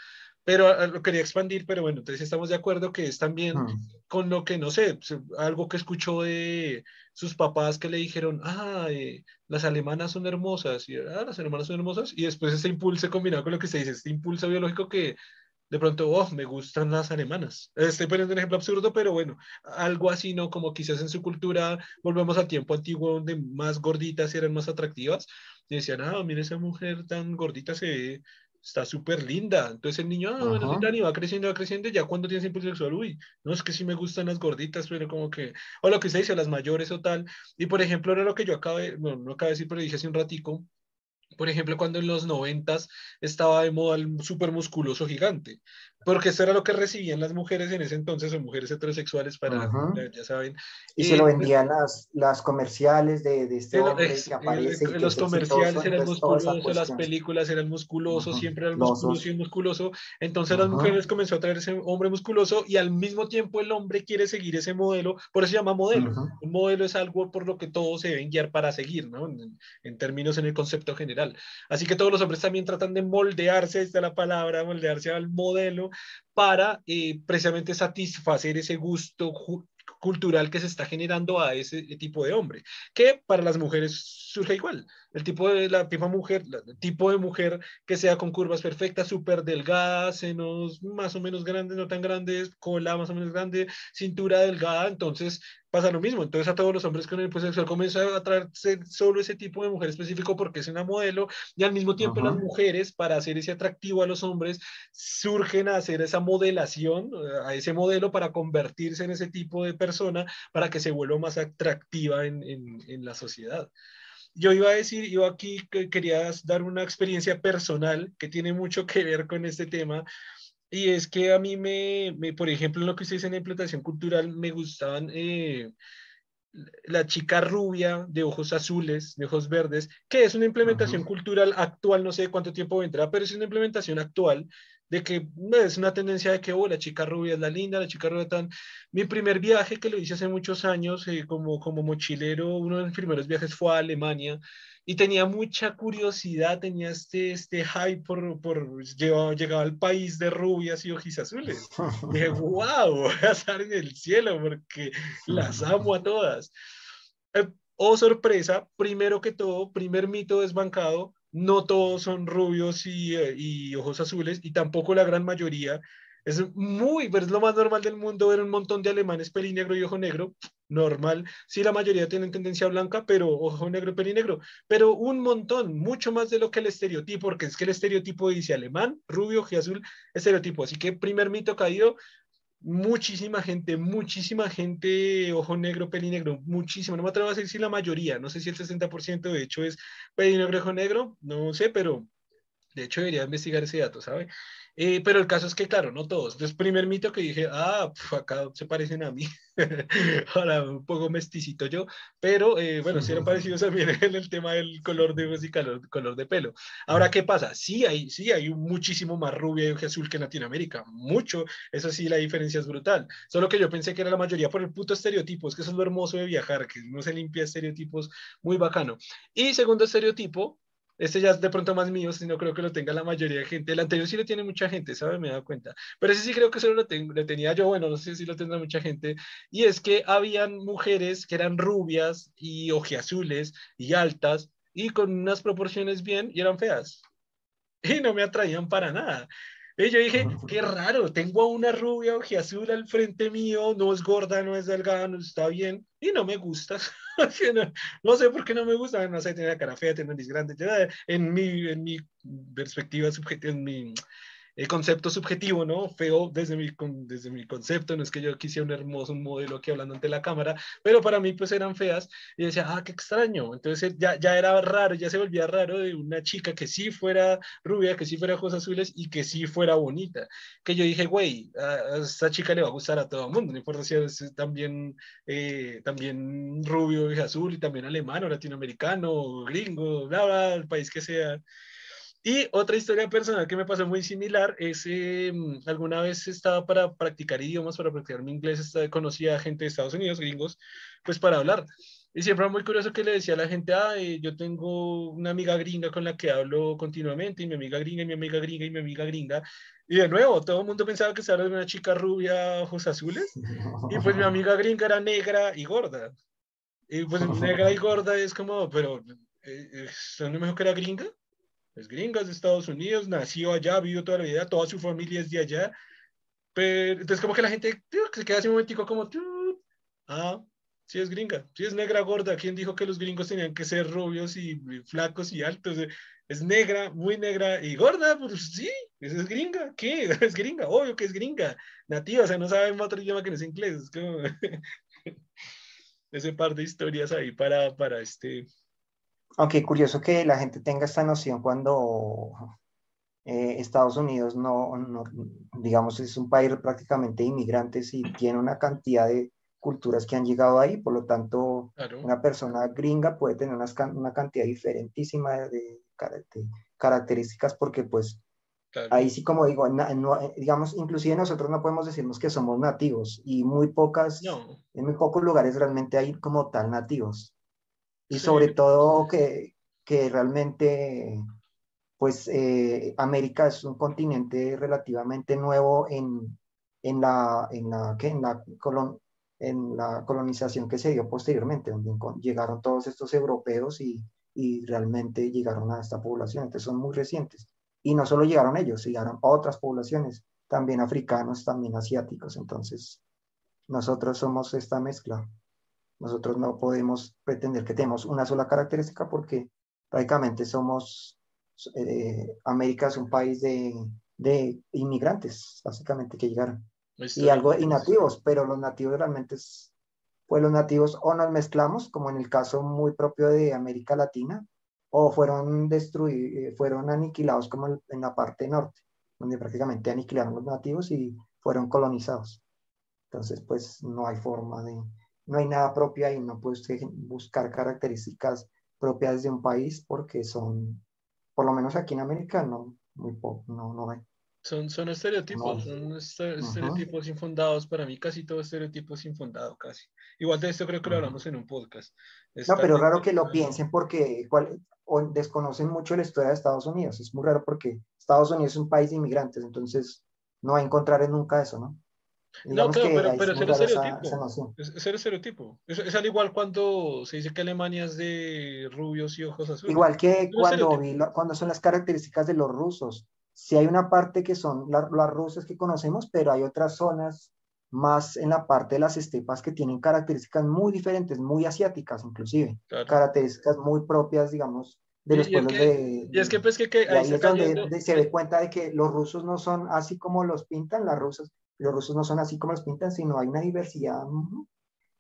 pero lo quería expandir, pero bueno, entonces estamos de acuerdo que es también hmm. con lo que, no sé, algo que escuchó de sus papás que le dijeron, ah, eh, las alemanas son hermosas, y ah, las alemanas son hermosas, y después ese impulso combinado con lo que se dice, este impulso biológico que de pronto, oh, me gustan las alemanas. Estoy poniendo un ejemplo absurdo, pero bueno, algo así, ¿no? Como quizás en su cultura, volvemos al tiempo antiguo donde más gorditas eran más atractivas, y decían, ah, mira esa mujer tan gordita se ve está súper linda. Entonces el niño, ah, bueno, y va creciendo, va creciendo, y ya cuando tienes impulso sexual, uy, no es que sí me gustan las gorditas, pero como que, o lo que se dice, las mayores o tal. Y por ejemplo, era lo que yo acabé, bueno, no acabé de decir, pero dije hace un ratico, por ejemplo, cuando en los noventas estaba de moda el súper musculoso gigante porque eso era lo que recibían las mujeres en ese entonces, o mujeres heterosexuales, para, ya saben. Y se lo vendían las, las comerciales de, de este hombre que aparece. los comerciales eran musculosos, las películas eran musculosos, siempre eran musculoso y musculoso. Entonces las mujeres comenzó a traer ese hombre musculoso y al mismo tiempo el hombre quiere seguir ese modelo, por eso se llama modelo. Un modelo es algo por lo que todos se deben guiar para seguir, ¿no? En, en, términos en el concepto general. Así que todos los hombres también tratan de moldearse, esta es la palabra, moldearse al modelo para eh, precisamente satisfacer ese gusto cultural que se está generando a ese tipo de hombre, que para las mujeres surge igual. El tipo de la mujer, el tipo de mujer que sea con curvas perfectas, súper delgadas, senos más o menos grandes, no tan grandes, cola más o menos grande, cintura delgada, entonces pasa lo mismo. Entonces a todos los hombres con el impulso sexual comienza a atraerse solo ese tipo de mujer específico porque es una modelo y al mismo tiempo las mujeres para hacer ese atractivo a los hombres surgen a hacer esa modelación, a ese modelo para convertirse en ese tipo de persona para que se vuelva más atractiva en, en, en la sociedad yo iba a decir, yo aquí quería dar una experiencia personal que tiene mucho que ver con este tema, y es que a mí me, me por ejemplo, en lo que ustedes en la implantación cultural, me gustaban eh, la chica rubia de ojos azules, de ojos verdes, que es una implementación cultural actual, no sé cuánto tiempo vendrá, pero es una implementación actual de que es una tendencia de que, oh, la chica rubia es la linda, la chica rubia tan... Mi primer viaje que lo hice hace muchos años eh, como, como mochilero, uno de mis primeros viajes fue a Alemania y tenía mucha curiosidad, tenía este, este hype por, por llegaba, llegaba al país de rubias y ojos azules. dije, wow, voy a estar en el cielo porque las amo a todas. Eh, oh, sorpresa, primero que todo, primer mito desbancado, no todos son rubios eh, y, ojos azules, y tampoco la gran mayoría. Es muy, pero es lo más normal del mundo ver un montón de alemanes pelinegro y ojo negro. Normal. Sí, la mayoría tienen tendencia blanca, pero ojo negro y pelinegro. Pero un montón, mucho más de lo que el estereotipo, porque es que el estereotipo dice alemán, rubio, azul, estereotipo. Así que primer mito caído, muchísima gente, muchísima gente, ojo negro, pelinegro, muchísimo, no me atrevo a decir si la mayoría, no sé si el 60% de hecho es pelinegro, ojo negro, no sé, pero De hecho, debería investigar ese dato, ¿sabe? Eh, pero el caso es que, claro, no todos. Entonces, primer mito que dije, ah, acá se parecen a mí. Ahora, un poco mesticito yo, pero eh, bueno, sí eran parecidos también en el tema del color de voz y color, color, de pelo. Ahora, ¿qué pasa? Sí hay, sí hay muchísimo más rubia y ojo azul que en Latinoamérica, mucho. Eso sí, la diferencia es brutal. Solo que yo pensé que era la mayoría por el puto estereotipo. Es que eso es lo hermoso de viajar, que no se limpia estereotipos, muy bacano. Y segundo estereotipo, este ya es de pronto más mío, si no creo que lo tenga la mayoría de gente. El anterior sí lo tiene mucha gente, ¿sabes? Me he dado cuenta. Pero ese sí creo que solo lo, tengo, lo tenía yo, bueno, no sé si lo tendrá mucha gente. Y es que habían mujeres que eran rubias y ojiazules y altas y con unas proporciones bien y eran feas. Y no me atraían para nada. Y yo dije, qué raro, tengo a una rubia ojiazul al frente mío, no es gorda, no es delgada, no está bien, y no me gusta. no, sé por qué no me gusta, no sé, tiene la cara fea, tiene nariz grande, en mi, en mi perspectiva subjetiva, en mi el concepto subjetivo, ¿no? Feo desde mi, desde mi concepto, no es que yo quisiera un hermoso modelo aquí hablando ante la cámara, pero para mí pues eran feas y decía, ah, qué extraño. Entonces ya, ya era raro, ya se volvía raro de una chica que sí fuera rubia, que sí fuera ojos azules y que sí fuera bonita. Que yo dije, güey, a, esta chica le va a gustar a todo el mundo, no importa si es también, eh, también rubio y azul y también alemán o latinoamericano, gringo, bla, bla, el país que sea. Y otra historia personal que me pasó muy similar es, eh, alguna vez estaba para practicar idiomas, para practicar mi inglés, conocía a gente de Estados Unidos, gringos, pues para hablar. Y siempre era muy curioso que le decía a la gente, ah, eh, yo tengo una amiga gringa con la que hablo continuamente, y mi amiga gringa, y mi amiga gringa, y mi amiga gringa. Y de nuevo, todo el mundo pensaba que se hablaba de una chica rubia, ojos azules, y pues mi amiga gringa era negra y gorda. Y pues negra y gorda es como, pero, eh, ¿no me dijo que era gringa? Es gringa, de Estados Unidos, nació allá, vivió toda la vida, toda su familia es de allá. Pero, entonces como que la gente se queda así un momentico como, ah, sí es gringa, sí es negra gorda. ¿Quién dijo que los gringos tenían que ser rubios y, flacos y altos? Es negra, muy negra y gorda, pues sí, es gringa. ¿Qué? Es gringa, obvio que es gringa. Nativa, o sea, no sabe otro idioma que no es inglés. Es como ese par de historias ahí para, para este, aunque curioso que la gente tenga esta noción cuando eh, Estados Unidos no, digamos, es un país prácticamente de inmigrantes y tiene una cantidad de culturas que han llegado ahí, por lo tanto, una persona gringa puede tener una, cantidad diferentísima de, características porque pues ahí sí como digo, digamos, inclusive nosotros no podemos decirnos que somos nativos y muy pocas, en muy pocos lugares realmente hay como tal nativos y sobre todo que, que realmente pues eh, América es un continente relativamente nuevo en, en la, en la, en la, colon, en la colonización que se dio posteriormente, donde llegaron todos estos europeos y, y realmente llegaron a esta población, entonces son muy recientes. Y no solo llegaron ellos, llegaron otras poblaciones, también africanos, también asiáticos, entonces nosotros somos esta mezcla. Nosotros no podemos pretender que tenemos una sola característica porque prácticamente somos, eh, América es un país de, de, inmigrantes, básicamente, que llegaron. Y algo, y nativos, pero los nativos realmente es, pues los nativos o nos mezclamos, como en el caso muy propio de América Latina, o fueron destruidos, eh, fueron aniquilados como en la parte norte, donde prácticamente aniquilaron los nativos y fueron colonizados. Entonces, pues no hay forma de, no hay nada propio ahí, no puede usted buscar características propias de un país porque son, por lo menos aquí en América, no, muy poco, no, no hay. Son, son estereotipos, son estereotipos infundados. Para mí, casi todo estereotipos infundado, casi. Igual de esto creo que lo hablamos en un podcast. no, pero raro que lo piensen porque desconocen mucho la historia de Estados Unidos. Es muy raro porque Estados Unidos es un país de inmigrantes, entonces no va a encontrar nunca eso, ¿no? No, claro, pero, es el estereotipo. es, el estereotipo. Es, al igual cuando se dice que Alemania es de rubios y ojos azules. Igual que cuando, cuando son las características de los rusos. Si hay una parte que son las rusas que conocemos, pero hay otras zonas más en la parte de las estepas que tienen características muy diferentes, muy asiáticas inclusive. Características muy propias, digamos, de los pueblos de... Y es que pues que... ahí, es donde se ve cuenta de que los rusos no son así como los pintan, las rusas los rusos no son así como los pintan, sino hay una diversidad.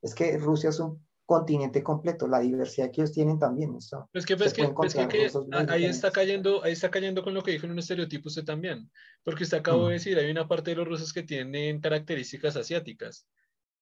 Es que Rusia es un continente completo, la diversidad que ellos tienen también. Eso, es que, pues que, que, ahí está cayendo, ahí está cayendo con lo que dijo en un estereotipo usted también, porque usted acabó de mm. decir, hay una parte de los rusos que tienen características asiáticas,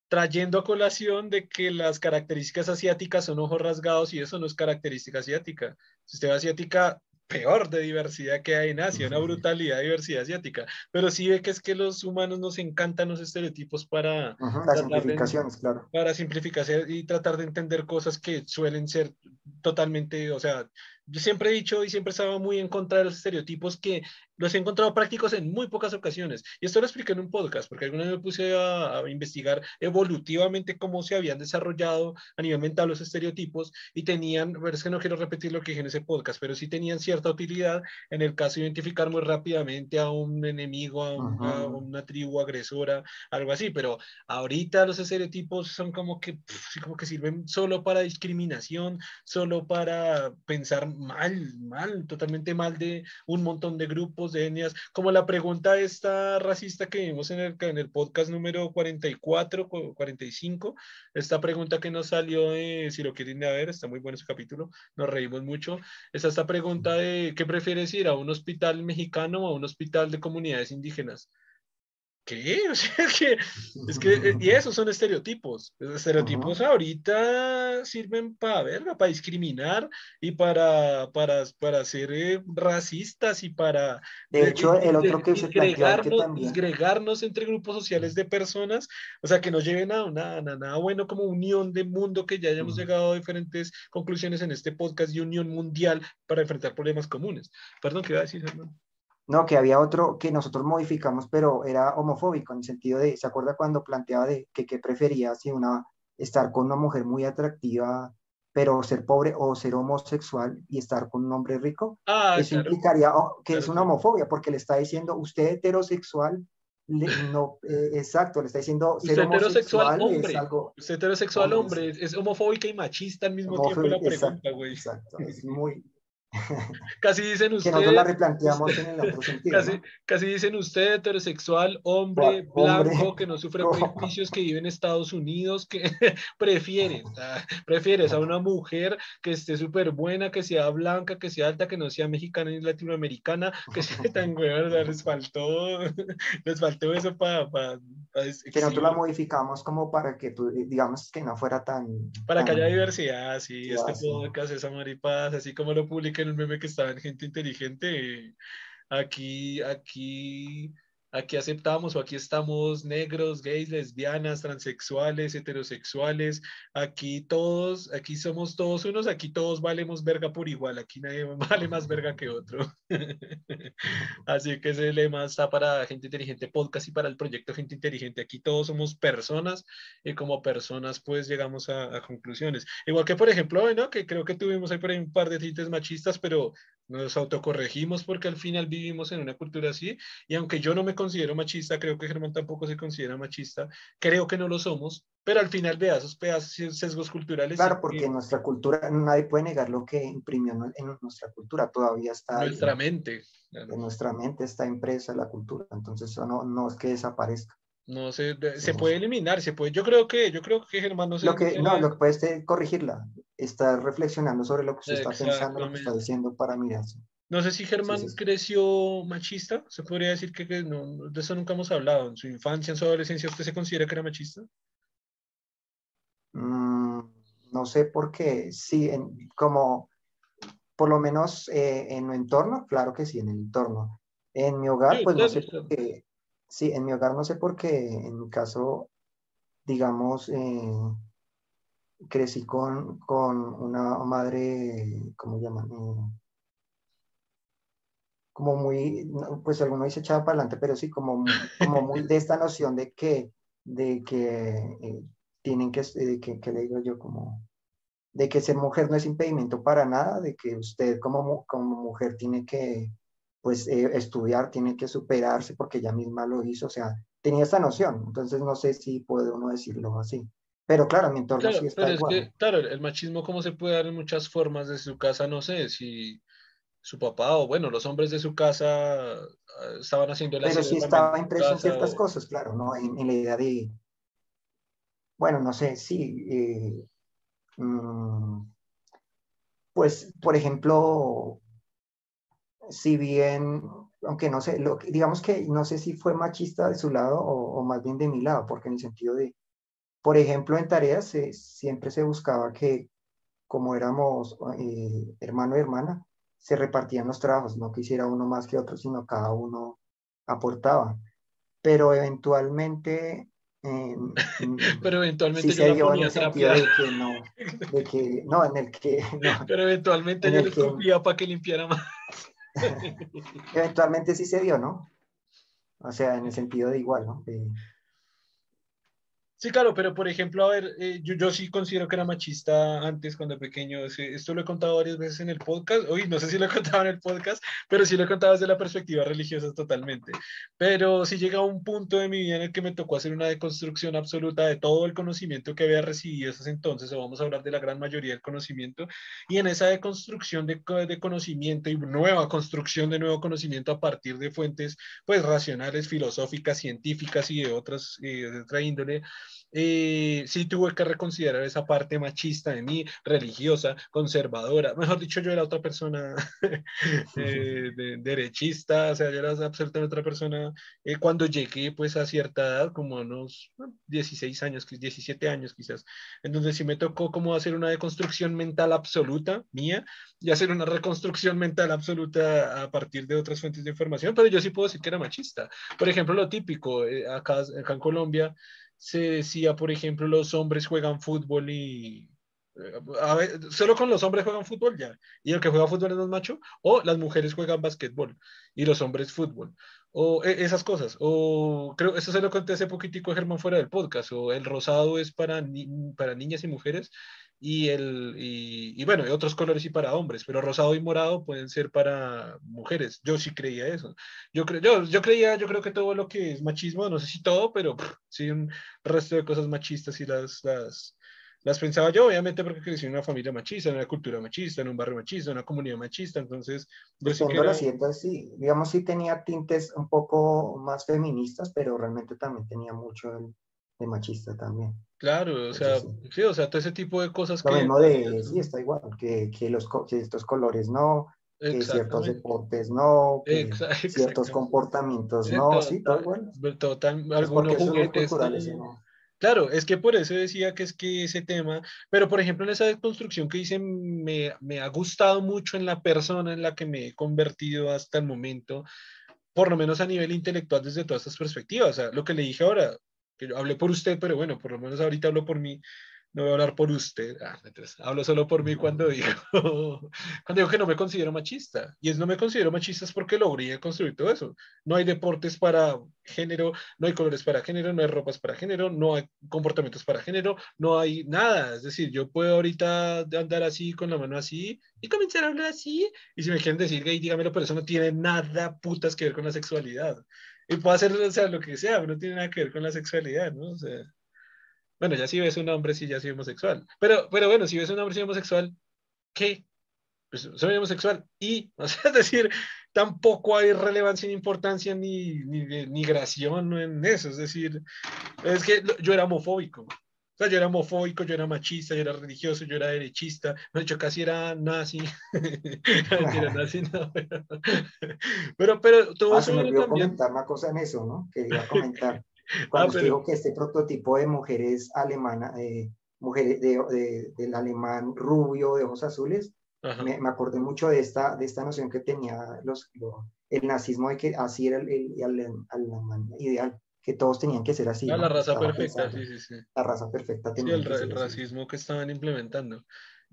trayendo a colación de que las características asiáticas son ojos rasgados y eso no es característica asiática. Si usted asiática, peor de diversidad que hay en Asia, una brutalidad de diversidad asiática. Pero sí ve que es que los humanos nos encantan los estereotipos para... las simplificaciones, claro. Para simplificar y tratar de entender cosas que suelen ser totalmente, o sea, yo siempre he dicho y siempre estaba muy en contra de los estereotipos que los he encontrado prácticos en muy pocas ocasiones. Y esto lo expliqué en un podcast, porque alguna vez me puse a, investigar evolutivamente cómo se habían desarrollado a nivel mental los estereotipos y tenían, pero es que no quiero repetir lo que dije en ese podcast, pero sí tenían cierta utilidad en el caso de identificar muy rápidamente a un enemigo, a una, una tribu agresora, algo así. Pero ahorita los estereotipos son como que, como que sirven solo para discriminación, solo para pensar mal, mal, totalmente mal de un montón de grupos, de etnias, como la pregunta esta racista que vimos en el, en el podcast número 44, 45, esta pregunta que nos salió de, si lo quieren ver, está muy bueno ese capítulo, nos reímos mucho, es esta pregunta de, ¿qué prefieres ir a un hospital mexicano o a un hospital de comunidades indígenas? ¿Qué? O sea, que, es que, eh, y esos son estereotipos. Los estereotipos ahorita sirven para verga, para discriminar y para, para, para ser eh, racistas y para... De hecho, el otro que se disgregarnos, entre grupos sociales de personas, o sea, que nos lleven a nada, nada bueno como unión de mundo, que ya hayamos llegado a diferentes conclusiones en este podcast y unión mundial para enfrentar problemas comunes. Perdón, ¿qué iba a decir, hermano? No, que había otro que nosotros modificamos, pero era homofóbico en el sentido de, ¿se acuerda cuando planteaba de que qué prefería si una estar con una mujer muy atractiva, pero ser pobre o ser homosexual y estar con un hombre rico? Ah, Eso implicaría oh, que es una homofobia porque le está diciendo usted heterosexual no, eh, exacto, le está diciendo ser heterosexual hombre. Es algo, usted heterosexual hombre, es homofóbica y machista al mismo tiempo la pregunta, güey. Exacto, es muy, casi dicen ustedes. Que nosotros la replanteamos en el otro sentido. Casi, casi dicen usted, heterosexual, hombre, blanco, que no sufre prejuicios, que vive en Estados Unidos, que prefieres, prefieres a una mujer que esté súper buena, que sea blanca, que sea alta, que no sea mexicana ni latinoamericana, que sea tan buena, les faltó, les faltó eso para. que nosotros la modificamos como para que tú, digamos, que no fuera tan. Para que haya diversidad, sí, este podcast, esa maripaz, así como lo publiqué el meme que estaba en gente inteligente. Aquí, aquí aquí aceptamos o aquí estamos negros, gays, lesbianas, transexuales, heterosexuales, aquí todos, aquí somos todos unos, aquí todos valemos verga por igual, aquí nadie vale más verga que otro. Así que ese lema está para Gente Inteligente Podcast y para el proyecto Gente Inteligente. Aquí todos somos personas y como personas pues llegamos a, conclusiones. Igual que por ejemplo, bueno, que creo que tuvimos ahí por ahí un par de tintes machistas, pero nos autocorregimos porque al final vivimos en una cultura así y aunque yo no me considero machista, creo que Germán tampoco se considera machista, creo que no lo somos, pero al final vea esos pedazos sesgos culturales. Claro, porque en nuestra cultura, nadie puede negar lo que imprimió en nuestra cultura, todavía está. Nuestra mente. En nuestra mente está impresa la cultura, entonces eso no, no es que desaparezca. No se, se puede eliminar, se puede. Yo creo que, yo creo que Germán no se. Lo que, no, lo que puede es corregirla, estar reflexionando sobre lo que usted está pensando, lo que está diciendo para mirarse. No sé si Germán creció machista, se podría decir que, no, de eso nunca hemos hablado. En su infancia, en su adolescencia, ¿usted se considera que era machista? Mm, no sé por qué, sí, como por lo menos eh, en mi entorno, claro que sí, en el entorno. En mi hogar, pues no sé por qué, Sí, en mi hogar no sé por qué, en mi caso, digamos, eh, crecí con, una madre, ¿cómo llaman? Eh, como muy, pues alguno dice echada para adelante, pero sí, como, como muy de esta noción de que, de que eh, tienen que, que, que, le digo yo, como, de que ser mujer no es impedimento para nada, de que usted como, como mujer tiene que, pues eh, estudiar, tiene que superarse porque ella misma lo hizo, o sea, tenía esa noción, entonces no sé si puede uno decirlo así. Pero claro, mi entorno sí está pero Es que, claro, el machismo como se puede dar en muchas formas desde su casa, no sé, si su papá o bueno, los hombres de su casa ah, estaban haciendo la Pero sí estaba impreso en ciertas cosas, claro, ¿no? En, la idea de, bueno, no sé, sí, eh, mm, pues, por ejemplo, si bien, aunque no sé, lo, digamos que no sé si fue machista de su lado o, más bien de mi lado, porque en el sentido de, por ejemplo, en tareas siempre se buscaba que como éramos eh, hermano y hermana, se repartían los trabajos, no que hiciera uno más que otro, sino cada uno aportaba. Pero eventualmente... pero eventualmente sí yo la ponía de que no, de que, no, en el que... No, pero eventualmente yo le escupía para que limpiara más. eventualmente sí se dio, ¿no? O sea, en el sentido de igual, ¿no? Sí, claro, pero por ejemplo, a ver, eh, yo, yo, sí considero que era machista antes cuando pequeño. Esto lo he contado varias veces en el podcast. Uy, no sé si lo he contado en el podcast, pero sí lo he contado desde la perspectiva religiosa totalmente. Pero sí llega un punto de mi vida en el que me tocó hacer una deconstrucción absoluta de todo el conocimiento que había recibido esos entonces, o vamos a hablar de la gran mayoría del conocimiento. Y en esa deconstrucción de, de conocimiento y nueva construcción de nuevo conocimiento a partir de fuentes, pues, racionales, filosóficas, científicas y de otras, eh, de otra índole eh, sí tuve que reconsiderar esa parte machista de mí, religiosa, conservadora. Mejor dicho, yo era otra persona eh, derechista, o sea, yo era absolutamente otra persona. Eh, cuando llegué pues a cierta edad, como a unos 16 años, 17 años quizás, entonces sí me tocó como hacer una deconstrucción mental absoluta mía y hacer una reconstrucción mental absoluta a partir de otras fuentes de información, pero yo sí puedo decir que era machista. Por ejemplo, lo típico, eh, acá, acá en Colombia, se decía, por ejemplo, los hombres juegan fútbol y... Eh, a ver, solo con los hombres juegan fútbol ya, y el que juega fútbol es más macho, o las mujeres juegan básquetbol y los hombres fútbol, o e, esas cosas, o creo, eso se lo conté hace poquitico a Germán fuera del podcast, o el rosado es para, para niñas y mujeres, y, el, y, y, bueno, otros colores y para hombres, pero rosado y morado pueden ser para mujeres. Yo sí creía eso. Yo, creo yo, yo creía, yo creo que todo lo que es machismo, no sé si todo, pero sí un resto de cosas machistas y las, las, las pensaba yo, obviamente porque crecí en una familia machista, en una cultura machista, en un barrio machista, en una comunidad machista, entonces... Yo sí, era... sí, digamos, sí tenía tintes un poco más feministas, pero realmente también tenía mucho de machista también. Claro, o sea, sí. o sea, todo ese tipo de cosas Lo que... mismo de, sí, está igual, que, que los, que estos colores no, que ciertos deportes no, que ciertos comportamientos no, sí, todo igual. Total, algunos juguetes. Claro, es que por eso decía que es que ese tema, pero por ejemplo en esa construcción que hice me, me ha gustado mucho en la persona en la que me he convertido hasta el momento, por lo menos a nivel intelectual desde todas estas perspectivas. O sea, lo que le dije ahora, que yo hablé por usted, pero bueno, por lo menos ahorita hablo por mí, no voy a hablar por usted, ah, hablo solo por mí cuando digo, cuando digo que no me considero machista. Y es no me considero machista es porque logré construir todo eso. No hay deportes para género, no hay colores para género, no hay ropas para género, no hay comportamientos para género, no hay nada. Es decir, yo puedo ahorita andar así con la mano así y comenzar a hablar así. Y si me quieren decir gay, dígamelo, pero eso no tiene nada putas que ver con la sexualidad. Y puedo hacer o sea, lo que sea, pero no tiene nada que ver con la sexualidad, ¿no? O sea, bueno, ya si ves un hombre, sí, ya soy homosexual. Pero, pero bueno, si ves un hombre, soy homosexual, ¿qué? Pues soy homosexual y, o sea, es decir, tampoco hay relevancia ni importancia ni, ni migración en eso. Es decir, es que yo era homofóbico. O sea, yo era homofóbico, yo era machista, yo era religioso, yo era derechista, de hecho casi era nazi. era nazi no, pero, pero, pero todo ah, eso se me olvidó comentar una cosa en eso, ¿no? Quería comentar. Cuando ah, digo que este prototipo de mujeres alemana, eh, mujeres de, del alemán rubio de ojos azules, me, me, acordé mucho de esta, de esta noción que tenía los, el nazismo de que así era el, el, el, ideal, que todos tenían que ser así. Ah, la raza perfecta, sí, sí, sí. La raza perfecta. Sí, el, el racismo que estaban implementando.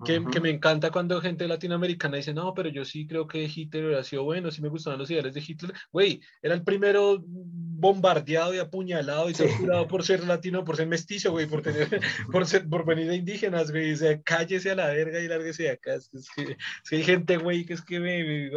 Que, que, me encanta cuando gente latinoamericana dice, no, pero yo sí creo que Hitler ha sido bueno, sí me gustaban los ideales de Hitler. Güey, era el primero bombardeado y apuñalado y torturado por ser latino, por ser mestizo, güey, por tener, por, ser, por venir de indígenas, güey. O sea, cállese a la verga y lárguese de acá. Es que, es que, hay gente, güey, que es que me... me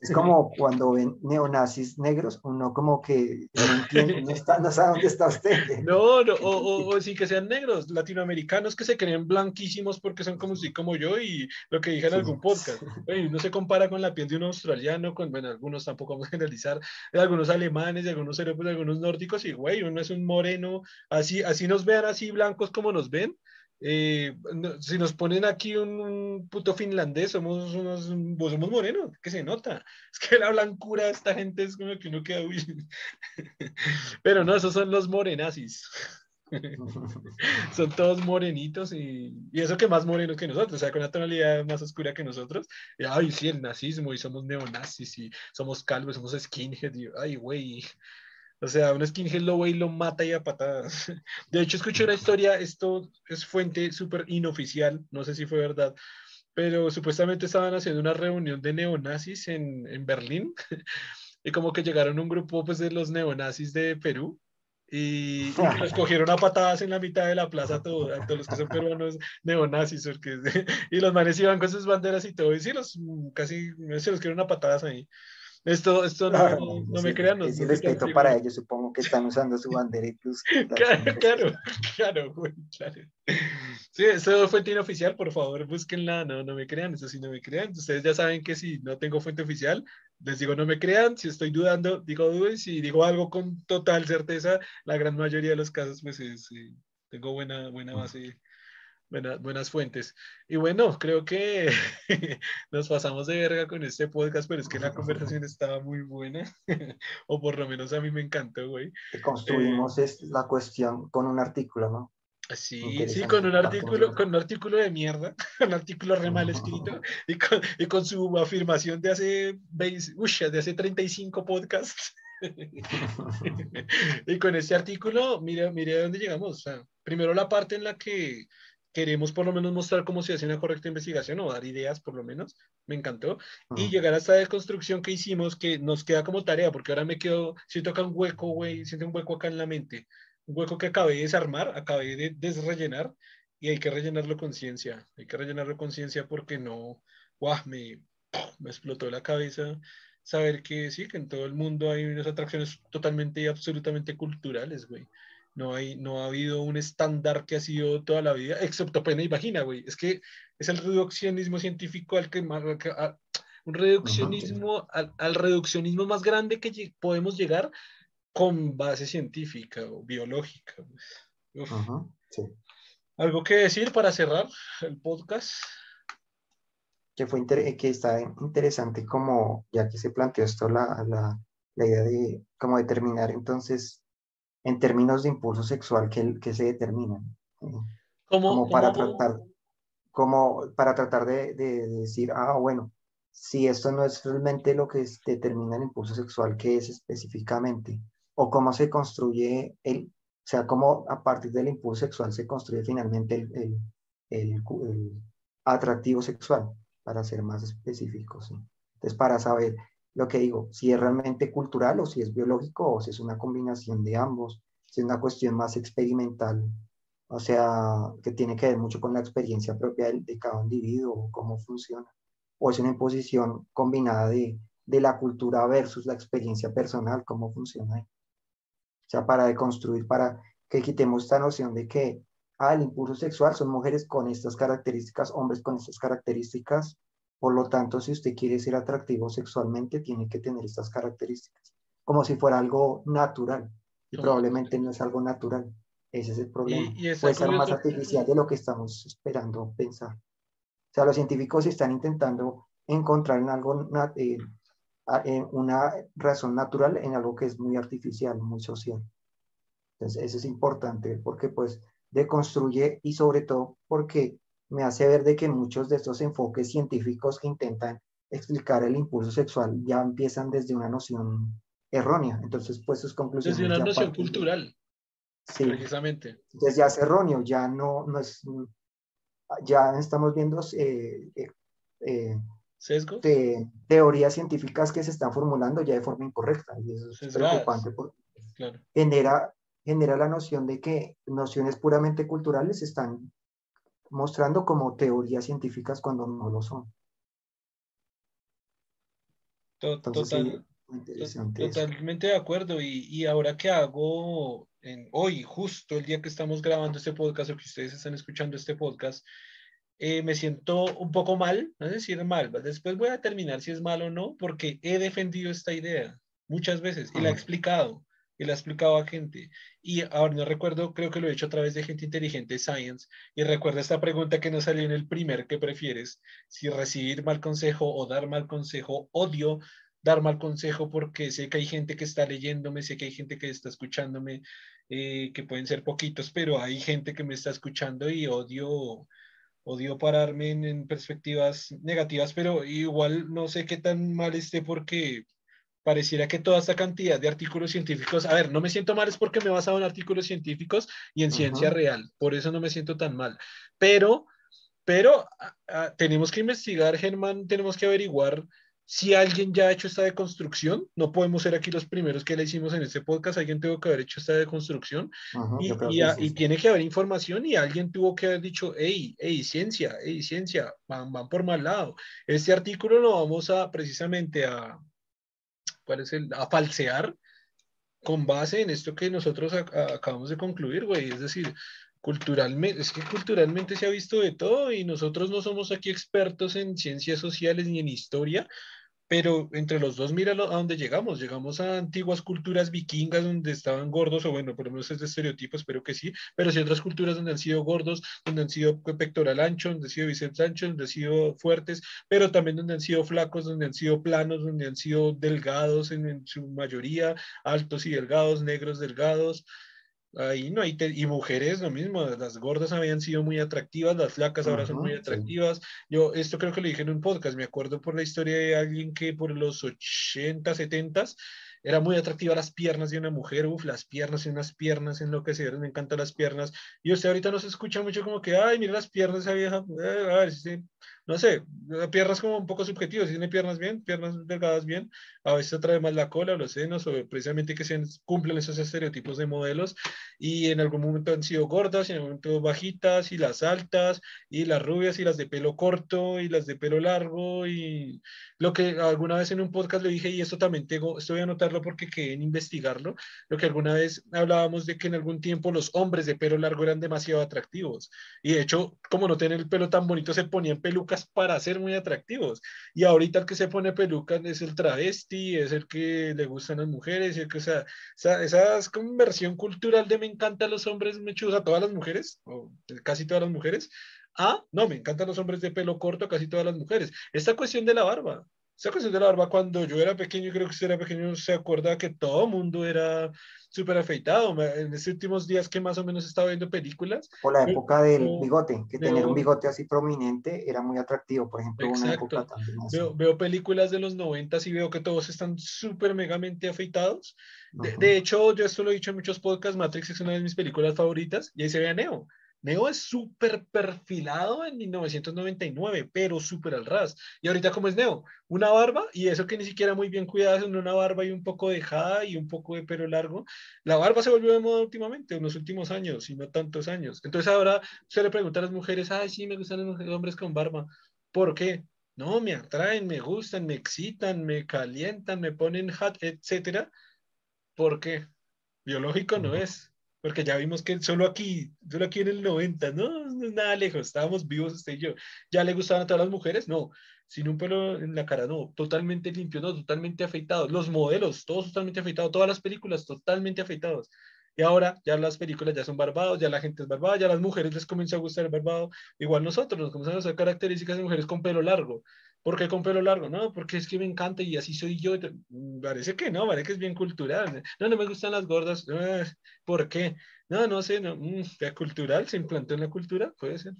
es como cuando ven neonazis negros, uno como que no entiende, no, está, no sabe dónde está usted. No, no o, o, sí que sean negros, latinoamericanos que se creen blanquísimos porque son como usted como yo y lo que dije en algún podcast. no se compara con la piel de un australiano, con, bueno, algunos tampoco vamos a generalizar, de algunos alemanes, de algunos europeos, de algunos nórdicos, y güey, uno es un moreno, así, así nos vean así blancos como nos ven, Eh, si nos ponen aquí un, puto finlandés, somos unos, somos morenos, que se nota. Es que la blancura de esta gente es como que uno queda, Pero no, esos son los morenazis. son todos morenitos y, y, eso que más morenos que nosotros, o sea, con una tonalidad más oscura que nosotros. Y, ay, sí, el nazismo y somos neonazis y somos calvos, somos skinhead. Y, ay, güey. O sea, un skinhead lo ve y lo mata y a patadas. De hecho, escuché una historia, esto es fuente súper inoficial, no sé si fue verdad, pero supuestamente estaban haciendo una reunión de neonazis en, en Berlín y como que llegaron un grupo pues de los neonazis de Perú y, los cogieron a patadas en la mitad de la plaza todos los que son peruanos neonazis porque, y los manes iban con sus banderas y todo y sí, los casi se los quedaron a patadas ahí. Esto, esto no, no, me crean. No, es respeto para ellos, supongo que están usando su bandera incluso. claro, claro, claro, claro. Sí, eso es fuente inoficial, por favor, búsquenla. No, no me crean, eso sí no me crean. Ustedes ya saben que si no tengo fuente oficial, les digo no me crean. Si estoy dudando, digo duden. Si digo algo con total certeza, la gran mayoría de los casos, pues sí, tengo buena, buena base buenas fuentes. Y bueno, creo que nos pasamos de verga con este podcast, pero es que la conversación estaba muy buena, o por lo menos a mí me encantó, güey. construimos eh, la cuestión con un artículo, ¿no? Sí, sí, con un artículo, con un artículo de mierda, un artículo re mal escrito, y con, y con su afirmación de hace 20, uy, de hace 35 podcasts. y con este artículo, mire, mire a dónde llegamos. O sea, primero la parte en la que queremos por lo menos mostrar cómo se hace una correcta investigación o dar ideas por lo menos, me encantó, y llegar a esta deconstrucción que hicimos que nos queda como tarea, porque ahora me quedo, siento acá un hueco, güey, siento un hueco acá en la mente, un hueco que acabé de desarmar, acabé de desrellenar, y hay que rellenarlo con ciencia, hay que rellenarlo con ciencia porque no, guau, me, me explotó la cabeza saber que sí, que en todo el mundo hay unas atracciones totalmente y absolutamente culturales, güey. No, hay, no ha habido un estándar que ha sido toda la vida, excepto pena y vagina, güey. Es que es el reduccionismo científico al que más... un reduccionismo, al, reduccionismo más grande que podemos llegar con base científica o biológica. Pues. ¿Algo que decir para cerrar el podcast? Que, fue que está interesante como, ya que se planteó esto, la, la, la idea de cómo determinar entonces en términos de impulso sexual que, que se determinan. como para tratar, como para tratar de, de, decir, ah, bueno, si esto no es realmente lo que determina el impulso sexual, ¿qué es específicamente? O cómo se construye el, o sea, cómo a partir del impulso sexual se construye finalmente el, el, el, atractivo sexual, para ser más específicos. Entonces, para saber lo que digo, si es realmente cultural o si es biológico o si es una combinación de ambos, si es una cuestión más experimental, o sea, que tiene que ver mucho con la experiencia propia de, cada individuo, cómo funciona, o es una imposición combinada de, de la cultura versus la experiencia personal, cómo funciona. O sea, para deconstruir, para que quitemos esta noción de que ah, el impulso sexual son mujeres con estas características, hombres con estas características, por lo tanto, si usted quiere ser atractivo sexualmente, tiene que tener estas características, como si fuera algo natural. Y probablemente no es algo natural. Ese es el problema. Puede ser más artificial de lo que estamos esperando pensar. O sea, los científicos están intentando encontrar en algo, eh, en una razón natural en algo que es muy artificial, muy social. Entonces, eso es importante porque pues deconstruye y sobre todo porque me hace ver de que muchos de estos enfoques científicos que intentan explicar el impulso sexual ya empiezan desde una noción errónea. Entonces, pues sus conclusiones... Desde una noción cultural. Sí. Precisamente. Entonces ya es erróneo, ya no, no es... Ya estamos viendo eh, eh, eh teorías científicas que se están formulando ya de forma incorrecta. Y eso es preocupante porque genera, genera la noción de que nociones puramente culturales están mostrando como teorías científicas cuando no lo son. totalmente de acuerdo. Y, ahora que hago en, hoy, justo el día que estamos grabando este podcast o que ustedes están escuchando este podcast, eh, me siento un poco mal, no es decir mal, después voy a determinar si es mal o no, porque he defendido esta idea muchas veces y la he explicado y le ha explicado a gente. Y ahora no recuerdo, creo que lo he hecho a través de gente inteligente Science. Y recuerdo esta pregunta que nos salió en el primer, ¿qué prefieres? Si recibir mal consejo o dar mal consejo. Odio dar mal consejo porque sé que hay gente que está leyéndome, sé que hay gente que está escuchándome, eh, que pueden ser poquitos, pero hay gente que me está escuchando y odio odio pararme en, en, perspectivas negativas, pero igual no sé qué tan mal esté porque pareciera que toda esta cantidad de artículos científicos, a ver, no me siento mal es porque me he basado en artículos científicos y en ciencia real, por eso no me siento tan mal, pero, pero tenemos que investigar, Germán, tenemos que averiguar si alguien ya ha hecho esta deconstrucción, no podemos ser aquí los primeros que la hicimos en este podcast, alguien tuvo que haber hecho esta deconstrucción y, y, tiene que haber información y alguien tuvo que haber dicho, hey, hey, ciencia, hey, ciencia, van, van por mal lado. Este artículo lo vamos a precisamente a, ¿cuál es el? A falsear con base en esto que nosotros acabamos de concluir, güey. Es decir, culturalmente, es que culturalmente se ha visto de todo y nosotros no somos aquí expertos en ciencias sociales ni en historia, pero entre los dos, mira a dónde llegamos. Llegamos a antiguas culturas vikingas donde estaban gordos, o bueno, por lo menos es de estereotipo, espero que sí, pero sí otras culturas donde han sido gordos, donde han sido pectoral ancho, donde han sido bíceps ancho, donde han sido fuertes, pero también donde han sido flacos, donde han sido planos, donde han sido delgados en, en su mayoría, altos y delgados, negros delgados. Ahí no hay, y mujeres lo mismo, las gordas habían sido muy atractivas, las flacas ahora son muy atractivas. Yo esto creo que lo dije en un podcast, me acuerdo por la historia de alguien que por los 80, 70 era muy atractiva las piernas de una mujer, uff, las piernas y unas piernas enloquecedoras, me encantan las piernas. Y usted ahorita no se escucha mucho como que, ay, mira las piernas de esa vieja, eh, a ver, si no sé, piernas como un poco subjetivas, si tiene piernas bien, piernas delgadas bien, a veces trae más la cola los senos, o precisamente que se cumplen esos estereotipos de modelos, y en algún momento han sido gordas, y en algún momento bajitas, y las altas, y las rubias, y las de pelo corto, y las de pelo largo, y lo que alguna vez en un podcast le dije, y esto también tengo, esto voy a anotarlo porque quedé en investigarlo, lo que alguna vez hablábamos de que en algún tiempo los hombres de pelo largo eran demasiado atractivos, y de hecho, como no tienen el pelo tan bonito, se ponían pelucas para ser muy atractivos. Y ahorita el que se pone peluca es el travesti, es el que le gustan las mujeres, y el que, o sea, esa, conversión cultural de me encantan los hombres me a todas las mujeres, o casi todas las mujeres, ah, no, me encantan los hombres de pelo corto, casi todas las mujeres. Esta cuestión de la barba, cuestión de la barba, cuando yo era pequeño, creo que usted era pequeño, se acuerda que todo mundo era súper afeitado. En estos últimos días que más o menos estaba viendo películas. O la época del bigote, que tener un bigote así prominente era muy atractivo, por ejemplo. Una época veo, veo, películas de los noventas y veo que todos están súper megamente afeitados. De, de, hecho, yo esto lo he dicho en muchos podcasts, Matrix es una de mis películas favoritas y ahí se ve a Neo. Neo es súper perfilado en 1999, pero súper al ras. Y ahorita, ¿cómo es Neo? Una barba, y eso que ni siquiera muy bien cuidada, es una barba y un poco dejada y un poco de pelo largo. La barba se volvió de moda últimamente, en los últimos años, y no tantos años. Entonces ahora se le pregunta a las mujeres, ay, sí, me gustan los hombres con barba. ¿Por qué? No, me atraen, me gustan, me excitan, me calientan, me ponen hot, etcétera. ¿Por qué? Biológico no es porque ya vimos que solo aquí, solo aquí en el 90, no, no nada lejos, estábamos vivos usted y yo. ¿Ya le gustaban a todas las mujeres? No, sin un pelo en la cara, no, totalmente limpio, no, totalmente afeitados. Los modelos, todos totalmente afeitados, todas las películas totalmente afeitados. Y ahora ya las películas ya son barbados, ya la gente es barbada, ya las mujeres les comienza a gustar el barbado. Igual nosotros nos comenzamos a hacer características de mujeres con pelo largo. ¿Por qué con pelo largo? No, porque es que me encanta y así soy yo. Parece que no, parece que es bien cultural. No, no me gustan las gordas. Ah, ¿Por qué? No, no sé, no. Mm, cultural? ¿Se implantó en la cultura? Puede ser.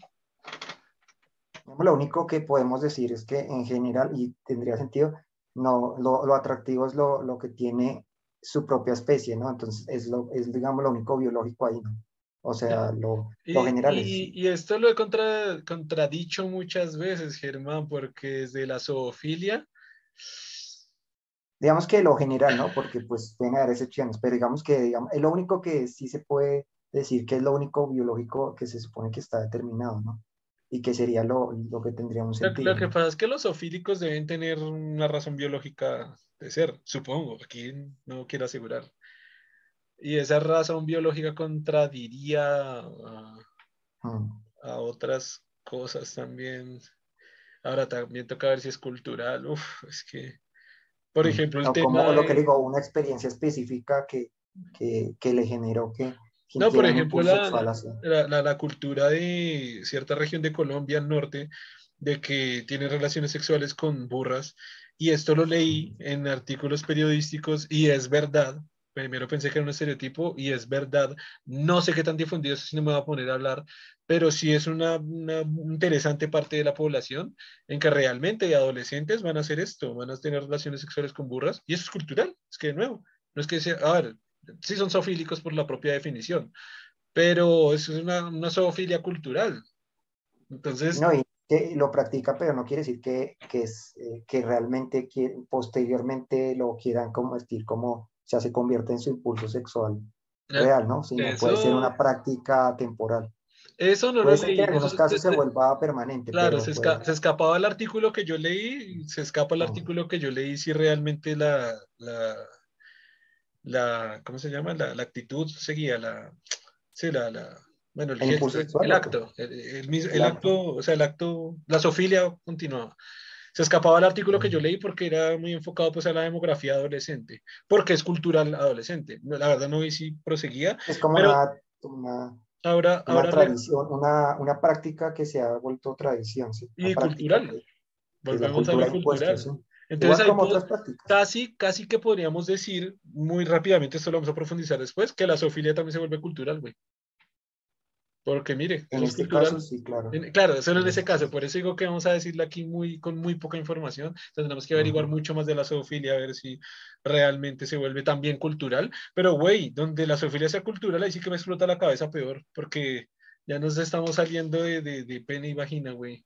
Lo único que podemos decir es que en general, y tendría sentido, no, lo, atractivo es lo, que tiene su propia especie, ¿no? Entonces es, lo, digamos, lo único biológico ahí, ¿no? O sea, lo, lo general. Y, y, esto lo he contra, contradicho muchas veces, Germán, porque desde la zoofilia... Digamos que lo general, ¿no? Porque pues pueden haber excepciones, pero digamos que digamos, es lo único que sí se puede decir que es lo único biológico que se supone que está determinado, ¿no? Y que sería lo, lo que tendría un sentido. Lo, que pasa es que los zoofílicos deben tener una razón biológica de ser, supongo, aquí no quiero asegurar. Y esa razón biológica contradiría a, hmm. a, otras cosas también. Ahora también toca ver si es cultural. Uf, es que, por hmm. ejemplo, el no, tema. Como lo que digo, una experiencia específica que, que, que le generó que... No, por ejemplo, la, la, la, cultura de cierta región de Colombia, norte, de que tiene relaciones sexuales con burras, y esto lo leí en artículos periodísticos y es verdad, primero pensé que era un estereotipo y es verdad. No sé qué tan difundido es, si no me voy a poner a hablar, pero sí es una, una, interesante parte de la población en que realmente adolescentes van a hacer esto, van a tener relaciones sexuales con burras y eso es cultural. Es que de nuevo, no es que sea, a ver, sí son zoofílicos por la propia definición, pero es una, una zoofilia cultural. Entonces... No, y que lo practica, pero no quiere decir que, que, es, eh, que realmente que posteriormente lo quieran convertir como ya se convierte en su impulso sexual real, ¿no? Sino puede ser una práctica temporal. Eso no lo leí. Que en algunos casos se, vuelva permanente. Claro, se, se, escapaba el artículo que yo leí, se escapa el artículo que yo leí si realmente la, la, la ¿cómo se llama? La, la actitud seguía, la, sí, la, la bueno, el, el, acto, el, el, acto, o sea, el acto, la sofilia continuaba se escapaba el artículo que yo leí porque era muy enfocado pues a la demografía adolescente, porque es cultural adolescente. La verdad no vi si proseguía. Es como una, una, ahora, una ahora tradición, una, una, práctica que se ha vuelto tradición. ¿sí? Y cultural. Volvemos a lo cultural. Entonces, como otras. Casi, casi que podríamos decir muy rápidamente, esto lo vamos a profundizar después, que la zoofilia también se vuelve cultural, güey. Porque mire, en este caso sí, claro. claro, solo en ese caso, por eso digo que vamos a decirle aquí muy, con muy poca información, entonces tenemos que averiguar mucho más de la zoofilia, a ver si realmente se vuelve también cultural, pero güey, donde la zoofilia sea cultural, ahí sí que me explota la cabeza peor, porque ya nos estamos saliendo de, de, de pene y vagina, güey.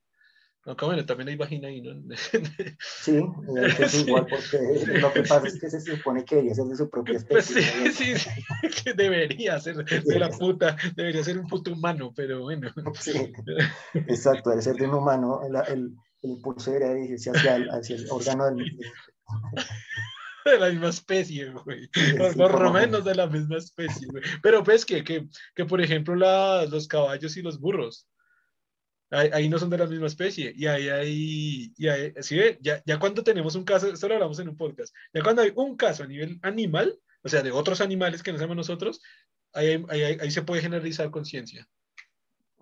Aunque bueno, también hay vagina ahí, ¿no? Sí, es igual porque lo que pasa es que se supone que debería ser de su propia pues especie. sí, sí, sí, que debería ser de la puta, debería ser un puto humano, pero bueno. Sí, exacto, debe ser de un humano, el, el, el impulso debería dirigirse hacia el, hacia el órgano del... de la misma especie, güey. por, lo menos de la misma especie, güey. Pero ves que, que, que por ejemplo, la, los caballos y los burros, Ahí, no son de la misma especie. Y ahí hay, y ahí, ¿sí ve? Ya, ya cuando tenemos un caso, esto lo hablamos en un podcast, ya cuando hay un caso a nivel animal, o sea, de otros animales que no somos nosotros, ahí, ahí, ahí se puede generalizar conciencia.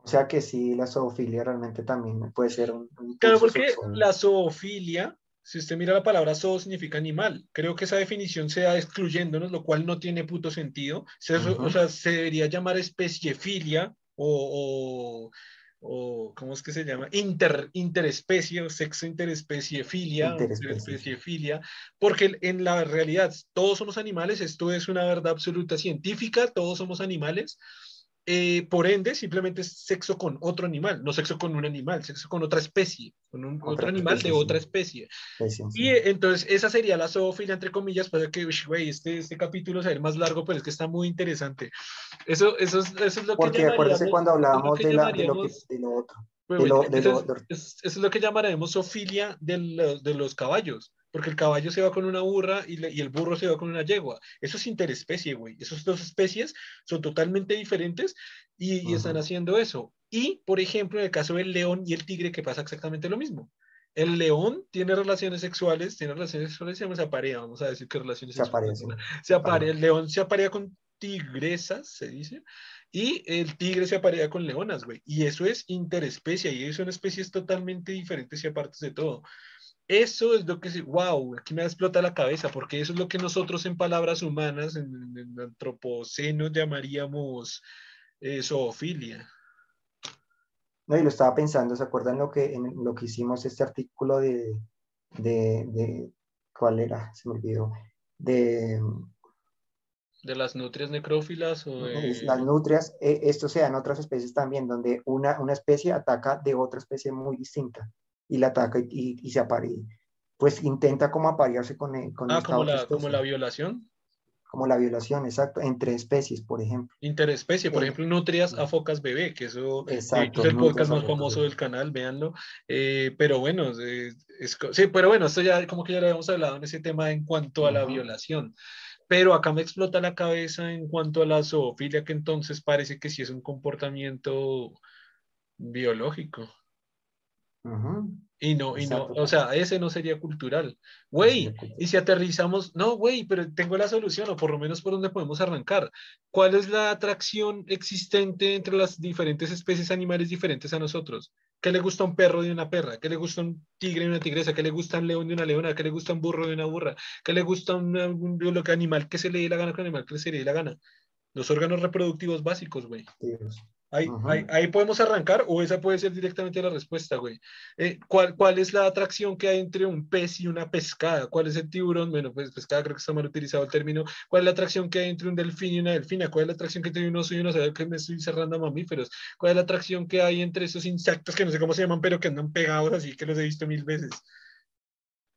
O sea que sí, la zoofilia realmente también puede ser un... claro, porque la zoofilia, si usted mira la palabra zoo, significa animal. Creo que esa definición se da excluyéndonos, lo cual no tiene puto sentido. O sea, se debería llamar especiefilia o, o o ¿cómo es que se llama? Inter, interespecie sexo interespecie filia, interespecie filia, porque en la realidad todos somos animales, esto es una verdad absoluta científica, todos somos animales, eh, por ende, simplemente es sexo con otro animal, no sexo con un animal, sexo con otra especie, con un, otro animal de otra especie. y eh, entonces, esa sería la zoofilia, entre comillas, para que, güey, este, este capítulo sea el más largo, pero es que está muy interesante. Eso, eso, es, eso es lo Porque que acuérdese cuando hablábamos de, la, de, lo que, de lo otro. eso, es, eso, es, lo que llamaremos zoofilia de, de los caballos porque el caballo se va con una burra y, y, el burro se va con una yegua. Eso es interespecie, güey. Esas dos especies son totalmente diferentes y, y, están haciendo eso. Y, por ejemplo, en el caso del león y el tigre, que pasa exactamente lo mismo. El león tiene relaciones sexuales, tiene relaciones sexuales, se aparea, vamos a decir que relaciones se sexuales. Se aparea, el león se aparea con tigresas, se dice, y el tigre se aparea con leonas, güey. Y eso es interespecie, y son especies totalmente diferentes y aparte de todo. Eso es lo que, wow, aquí me explota la cabeza, porque eso es lo que nosotros en palabras humanas, en, en antropoceno, llamaríamos eh, zoofilia. No, y lo estaba pensando, ¿se acuerdan lo que, en lo que hicimos este artículo de, de, de ¿cuál era? Se me olvidó. De, de las nutrias necrófilas o Las nutrias, eh, esto se da en otras especies también, donde una, una especie ataca de otra especie muy distinta y la ataca y, y, se aparea, pues intenta como aparearse con, eh, con ah, como la, como la violación. Como la violación, exacto, entre especies, por ejemplo. Interespecie, por eh, ejemplo, nutrias a focas bebé, que eso exacto, es el podcast más famoso del canal, véanlo. Eh, pero bueno, sí, pero bueno, esto ya como que ya lo habíamos hablado en ese tema en cuanto a la violación. Pero acá me explota la cabeza en cuanto a la zoofilia, que entonces parece que sí es un comportamiento biológico. Y no, y no, o sea, ese no sería cultural. Güey, y si aterrizamos, no, güey, pero tengo la solución, o por lo menos por donde podemos arrancar. ¿Cuál es la atracción existente entre las diferentes especies animales diferentes a nosotros? ¿Qué le gusta a un perro de una perra? ¿Qué le gusta a un tigre de una tigresa? ¿Qué le gusta a un león de una leona? ¿Qué le gusta a un burro de una burra? ¿Qué le gusta a un, animal que se le dé la gana con animal que se le dé la gana? Los órganos reproductivos básicos, güey. Ahí, ahí, podemos arrancar o esa puede ser directamente la respuesta, güey. Eh, ¿cuál, ¿Cuál es la atracción que hay entre un pez y una pescada? ¿Cuál es el tiburón? Bueno, pues pescada creo que está mal utilizado el término. ¿Cuál es la atracción que hay entre un delfín y una delfina? ¿Cuál es la atracción que hay entre un oso y un oso? que me estoy cerrando a mamíferos. ¿Cuál es la atracción que hay entre esos insectos que no sé cómo se llaman, pero que andan pegados así que los he visto mil veces?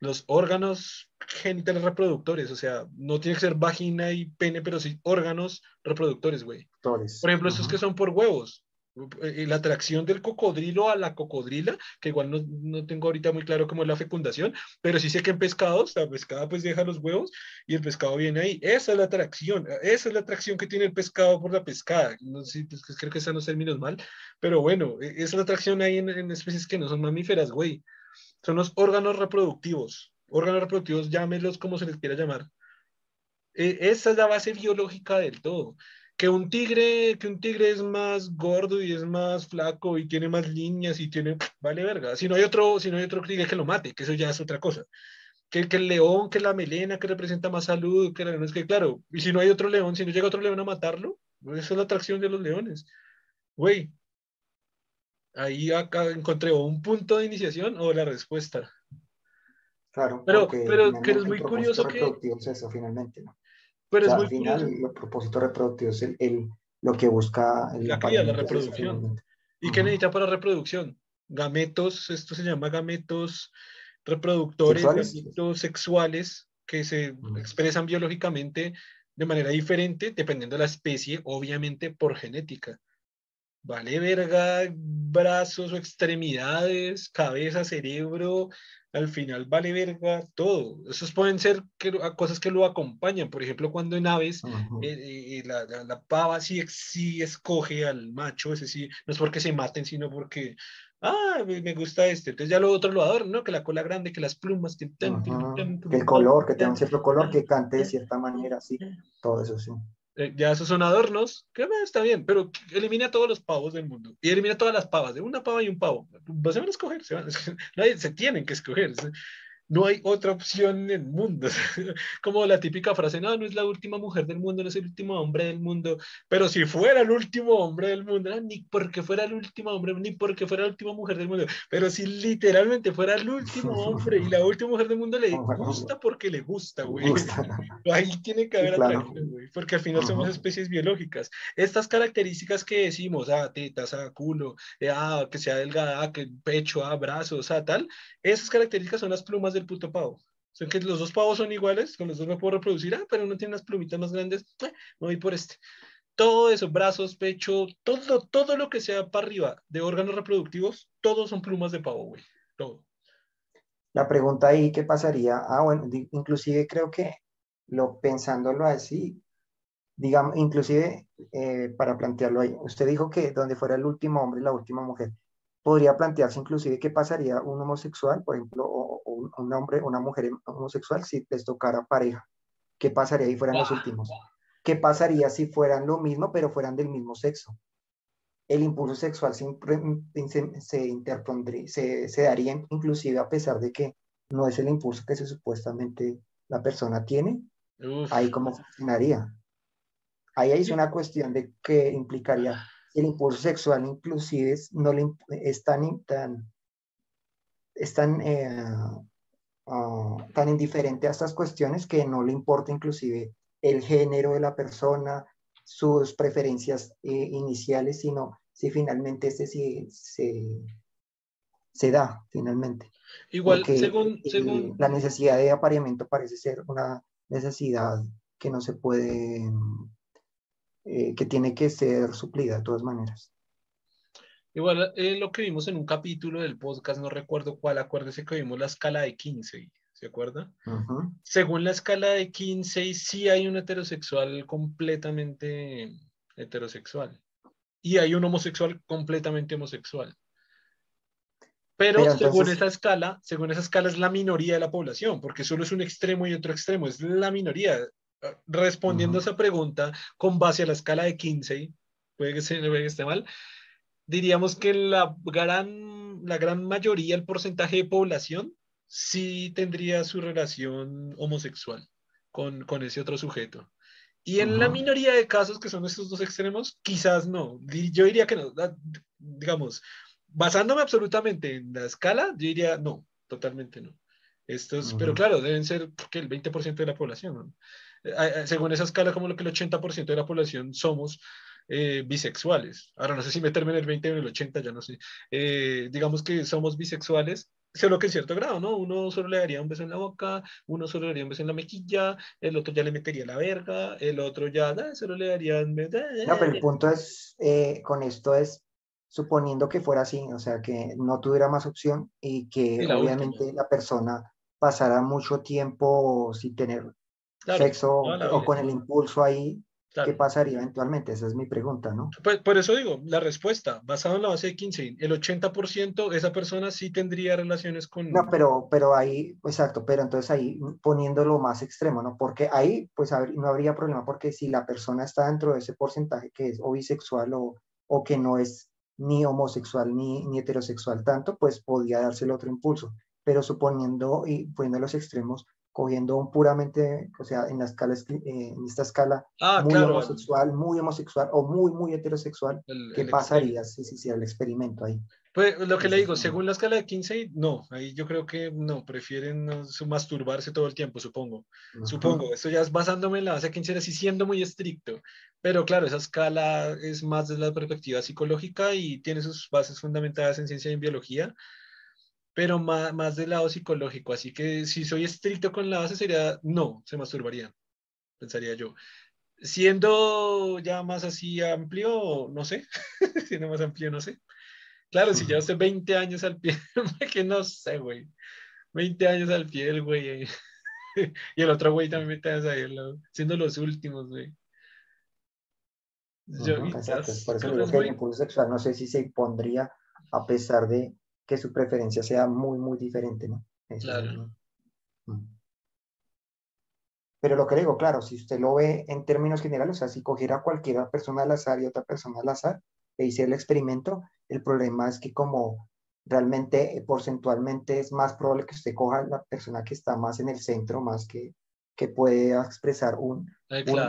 Los órganos genitales reproductores, o sea, no tiene que ser vagina y pene, pero sí órganos reproductores, güey. Por ejemplo, estos que son por huevos. Eh, la atracción del cocodrilo a la cocodrila, que igual no, no, tengo ahorita muy claro cómo es la fecundación, pero sí sé que en pescados, la pescada pues deja los huevos y el pescado viene ahí. Esa es la atracción, esa es la atracción que tiene el pescado por la pescada. No sé, pues, creo que están los términos mal, pero bueno, e, esa es la atracción ahí en, en especies que no son mamíferas, güey son los órganos reproductivos. Órganos reproductivos, llámelos como se les quiera llamar. E, esa es la base biológica del todo. Que un tigre, que un tigre es más gordo y es más flaco y tiene más líneas y tiene, vale verga. Si no hay otro, si no hay otro tigre que lo mate, que eso ya es otra cosa. Que, que el león, que la melena, que representa más salud, que la, es que claro, y si no hay otro león, si no llega otro león a matarlo, esa es la atracción de los leones. Güey, ahí acá encontré un punto de iniciación o la respuesta. Claro, pero, pero que es muy curioso que... Es eso, finalmente, ¿no? Pero es muy al final, curioso. el propósito reproductivo es el, lo que busca... El la cría, la reproducción. ¿Y qué necesita para reproducción? Gametos, esto se llama gametos reproductores, gametos sexuales, que se expresan biológicamente de manera diferente, dependiendo de la especie, obviamente por genética vale verga brazos o extremidades, cabeza, cerebro, al final vale verga todo. Esos pueden ser cosas que lo acompañan. Por ejemplo, cuando en aves eh, eh, la, la, pava sí, sí, escoge al macho, ese sí, no es porque se maten, sino porque, ah, me gusta este. Entonces ya lo otro lo adorno, ¿no? Que la cola grande, que las plumas, que, que el color, que tenga un cierto color, que cante de cierta manera, sí, todo eso sí. Eh, ya esos son adornos, que está bien, pero elimina todos los pavos del mundo y elimina todas las pavas, de una pava y un pavo. No se van a escoger, se, van, se tienen que escoger no hay otra opción en el mundo. Como la típica frase, no, no es la última mujer del mundo, no es el último hombre del mundo, pero si fuera el último hombre del mundo, ni porque fuera el último hombre, ni porque fuera la última mujer del mundo, pero si literalmente fuera el último hombre y la última mujer del mundo le gusta porque le gusta, güey. Ahí tiene que haber atracción, güey, porque al final somos especies biológicas. Estas características que decimos, ah, tetas, ah, culo, eh, ah, que sea delgada, ah, que pecho, ah, brazos, ah, tal, esas características son las plumas del puto pavo. Sea, que los dos pavos son iguales, con los dos me puedo reproducir, ah, pero uno tiene unas plumitas más grandes, eh, me voy por este. Todo eso, brazos, pecho, todo, todo lo que sea para arriba de órganos reproductivos, todos son plumas de pavo, güey, todo. La pregunta ahí, ¿qué pasaría? Ah, bueno, inclusive creo que lo pensándolo así, digamos, inclusive eh, para plantearlo ahí, usted dijo que donde fuera el último hombre y la última mujer, podría plantearse inclusive qué pasaría un homosexual, por ejemplo, o, un, hombre o una mujer homosexual si les tocara pareja. ¿Qué pasaría si fueran los últimos? ¿Qué pasaría si fueran lo mismo, pero fueran del mismo sexo? El impulso sexual se, se interpondría, se, se daría inclusive a pesar de que no es el impulso que se supuestamente la persona tiene. Ahí cómo funcionaría. Ahí es una cuestión de que implicaría el impulso sexual inclusive no le, es tan, tan, eh, ah, tan, indiferente a estas cuestiones que no le importa inclusive el género de la persona, sus preferencias eh, iniciales, sino si finalmente este sí, se, se da finalmente. Igual, según, según... La necesidad de apareamiento parece ser una necesidad que no se puede eh, que tiene que ser suplida de todas maneras. Igual eh, lo que vimos en un capítulo del podcast, no recuerdo cuál, acuérdese que vimos la escala de 15, ¿se acuerda? Según la escala de 15, sí hay un heterosexual completamente heterosexual y hay un homosexual completamente homosexual. Pero, según esa escala, según esa escala es la minoría de la población, porque solo es un extremo y otro extremo, es la minoría. Respondiendo a esa pregunta con base a la escala de 15, puede que, se, puede que esté mal, diríamos que la gran, la gran mayoría, el porcentaje de población, sí tendría su relación homosexual con, con ese otro sujeto. Y en la minoría de casos que son estos dos extremos, quizás no. Yo diría que no. Digamos, basándome absolutamente en la escala, yo diría no, totalmente no. Estos, Pero claro, deben ser el 20% de la población. Eh, eh, según esa escala, como lo que el 80% de la población somos eh, bisexuales. Ahora no sé si meterme en el 20 o en el 80, ya no sé. digamos que somos bisexuales solo que en cierto grado, ¿no? Uno solo le daría un beso en la boca, uno solo le daría un beso en la mejilla, el otro ya le metería la verga, el otro ya solo le daría... No, pero el punto es, eh, con esto es, suponiendo que fuera así, o sea, que no tuviera más opción y que obviamente la persona pasara mucho tiempo sin tener sexo o con el impulso ahí, ¿Qué pasaría eventualmente? Esa es mi pregunta, ¿no? Pues, por eso digo, la respuesta, basado en la base de 15, el 80% esa persona sí tendría relaciones con... No, pero, pero ahí, exacto, pero entonces ahí poniéndolo más extremo, ¿no? Porque ahí, pues no habría problema, porque si la persona está dentro de ese porcentaje que es o bisexual o, o que no es ni homosexual ni, ni heterosexual tanto, pues podría darse el otro impulso. Pero suponiendo y poniendo los extremos, cogiendo un puramente, o sea, en, la escala, eh, en esta escala ah, muy homosexual, muy homosexual o muy, muy heterosexual, ¿qué pasaría si se hiciera el experimento ahí? Pues lo que le digo, según la escala de 15, no, ahí yo creo que no, prefieren masturbarse todo el tiempo, supongo. Supongo, esto ya es basándome en la base de 15, así siendo muy estricto. Pero claro, esa escala es más desde la perspectiva psicológica y tiene sus bases fundamentadas en ciencia y en biología pero más, más del lado psicológico. Así que si soy estricto con la base, sería no, se masturbaría, pensaría yo. Siendo ya más así amplio, no sé, siendo más amplio, no sé. Claro, si ya hace 20 años al pie, que no sé, güey. 20 años al pie el güey. y el otro güey también me ahí siendo los últimos, güey. Yo, exacto, por eso digo que el impulso sexual no sé si se impondría a pesar de que su preferencia sea muy, muy diferente, ¿no? claro. Mm. Pero lo que digo, claro, si usted lo ve en términos generales, o sea, si cogiera cualquier persona al azar y otra persona al azar, e hiciera el experimento, el problema es que como realmente eh, porcentualmente es más probable que usted coja la persona que está más en el centro, más que que puede expresar un,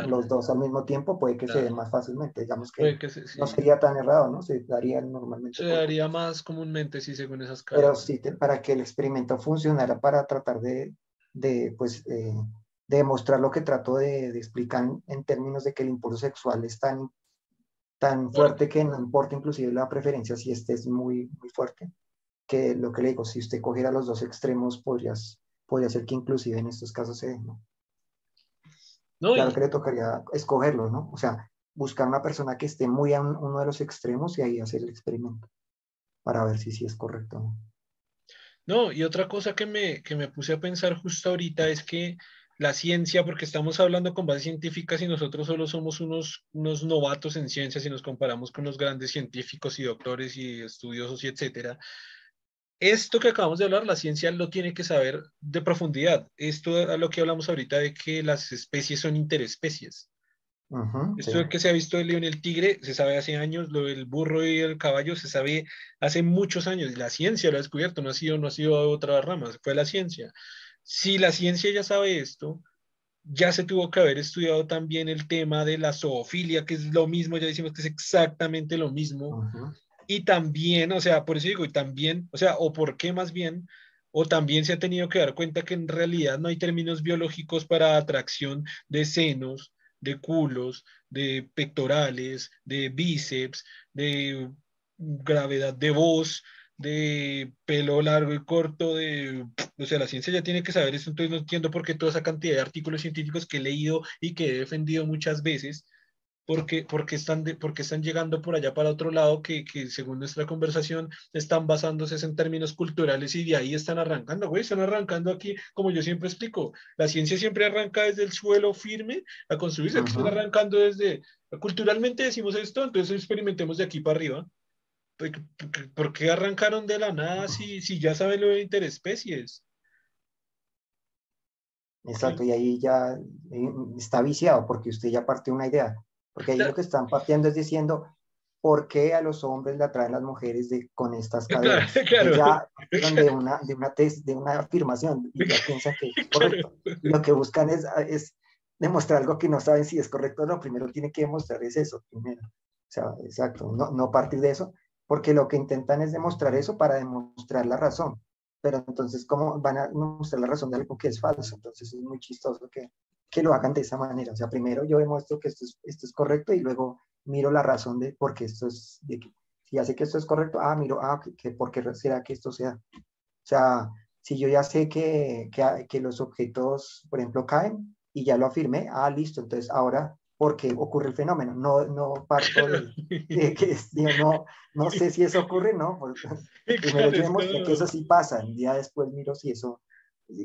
los dos al mismo tiempo, puede que se dé más fácilmente. Digamos que, no sería tan errado, ¿no? Se daría normalmente. Se daría más comúnmente, sí, según esas caras. Pero sí, para que el experimento funcionara, para tratar de, de pues, eh, demostrar lo que trato de, de, explicar en términos de que el impulso sexual es tan, tan fuerte que no importa inclusive la preferencia si este es muy, muy fuerte, que lo que le digo, si usted cogiera los dos extremos, podrías, podría ser que inclusive en estos casos se ¿no? Claro que le tocaría escogerlo, ¿no? O sea, buscar una persona que esté muy a uno de los extremos y ahí hacer el experimento para ver si sí es correcto. ¿no? No, y otra cosa que me, que me puse a pensar justo ahorita es que la ciencia, porque estamos hablando con bases científicas y nosotros solo somos unos, unos novatos en ciencia si nos comparamos con los grandes científicos y doctores y estudiosos y etcétera, esto que acabamos de hablar, la ciencia lo tiene que saber de profundidad. Esto a lo que hablamos ahorita de que las especies son interespecies. Esto que se ha visto el león y el tigre se sabe hace años, lo del burro y el caballo se sabe hace muchos años. La ciencia lo ha descubierto, no ha sido, no ha sido otra rama, fue la ciencia. Si la ciencia ya sabe esto, ya se tuvo que haber estudiado también el tema de la zoofilia, que es lo mismo, ya decimos que es exactamente lo mismo. Y también, o sea, por eso digo, y también, o sea, o por qué más bien, o también se ha tenido que dar cuenta que en realidad no hay términos biológicos para atracción de senos, de culos, de pectorales, de bíceps, de gravedad de voz, de pelo largo y corto, de, o sea, la ciencia ya tiene que saber eso, entonces no entiendo por qué toda esa cantidad de artículos científicos que he leído y que he defendido muchas veces, porque, porque, están porque están llegando por allá para otro lado que, que, según nuestra conversación están basándose en términos culturales y de ahí están arrancando, güey, están arrancando aquí, como yo siempre explico, la ciencia siempre arranca desde el suelo firme a construirse, aquí están arrancando desde, culturalmente decimos esto, entonces experimentemos de aquí para arriba. ¿por qué arrancaron de la nada si, si ya saben lo de interespecies? Exacto, y ahí ya eh, está viciado porque usted ya partió una idea. Porque ahí lo que están partiendo es diciendo, ¿por qué a los hombres le atraen las mujeres de, con estas cadenas? Claro, Ya de una, de, una de una afirmación y ya piensan que es correcto. Lo que buscan es, es demostrar algo que no saben si es correcto o no. Primero tiene que demostrar es eso, primero. O sea, exacto, no, no partir de eso, porque lo que intentan es demostrar eso para demostrar la razón pero entonces, ¿cómo van a mostrar la razón de algo que es falso? Entonces es muy chistoso que, que lo hagan de esa manera. O sea, primero yo demuestro que esto es, esto es correcto y luego miro la razón de por qué esto es, de que, si ya sé que esto es correcto, ah, miro, ah, que, ¿por qué será que esto sea? O sea, si yo ya sé que, que, que los objetos, por ejemplo, caen y ya lo afirmé, ah, listo, entonces ahora porque ocurre el fenómeno, no, no parto de, que no, no sé si eso ocurre, ¿no? Porque primero yo que eso sí pasa, un día después miro si eso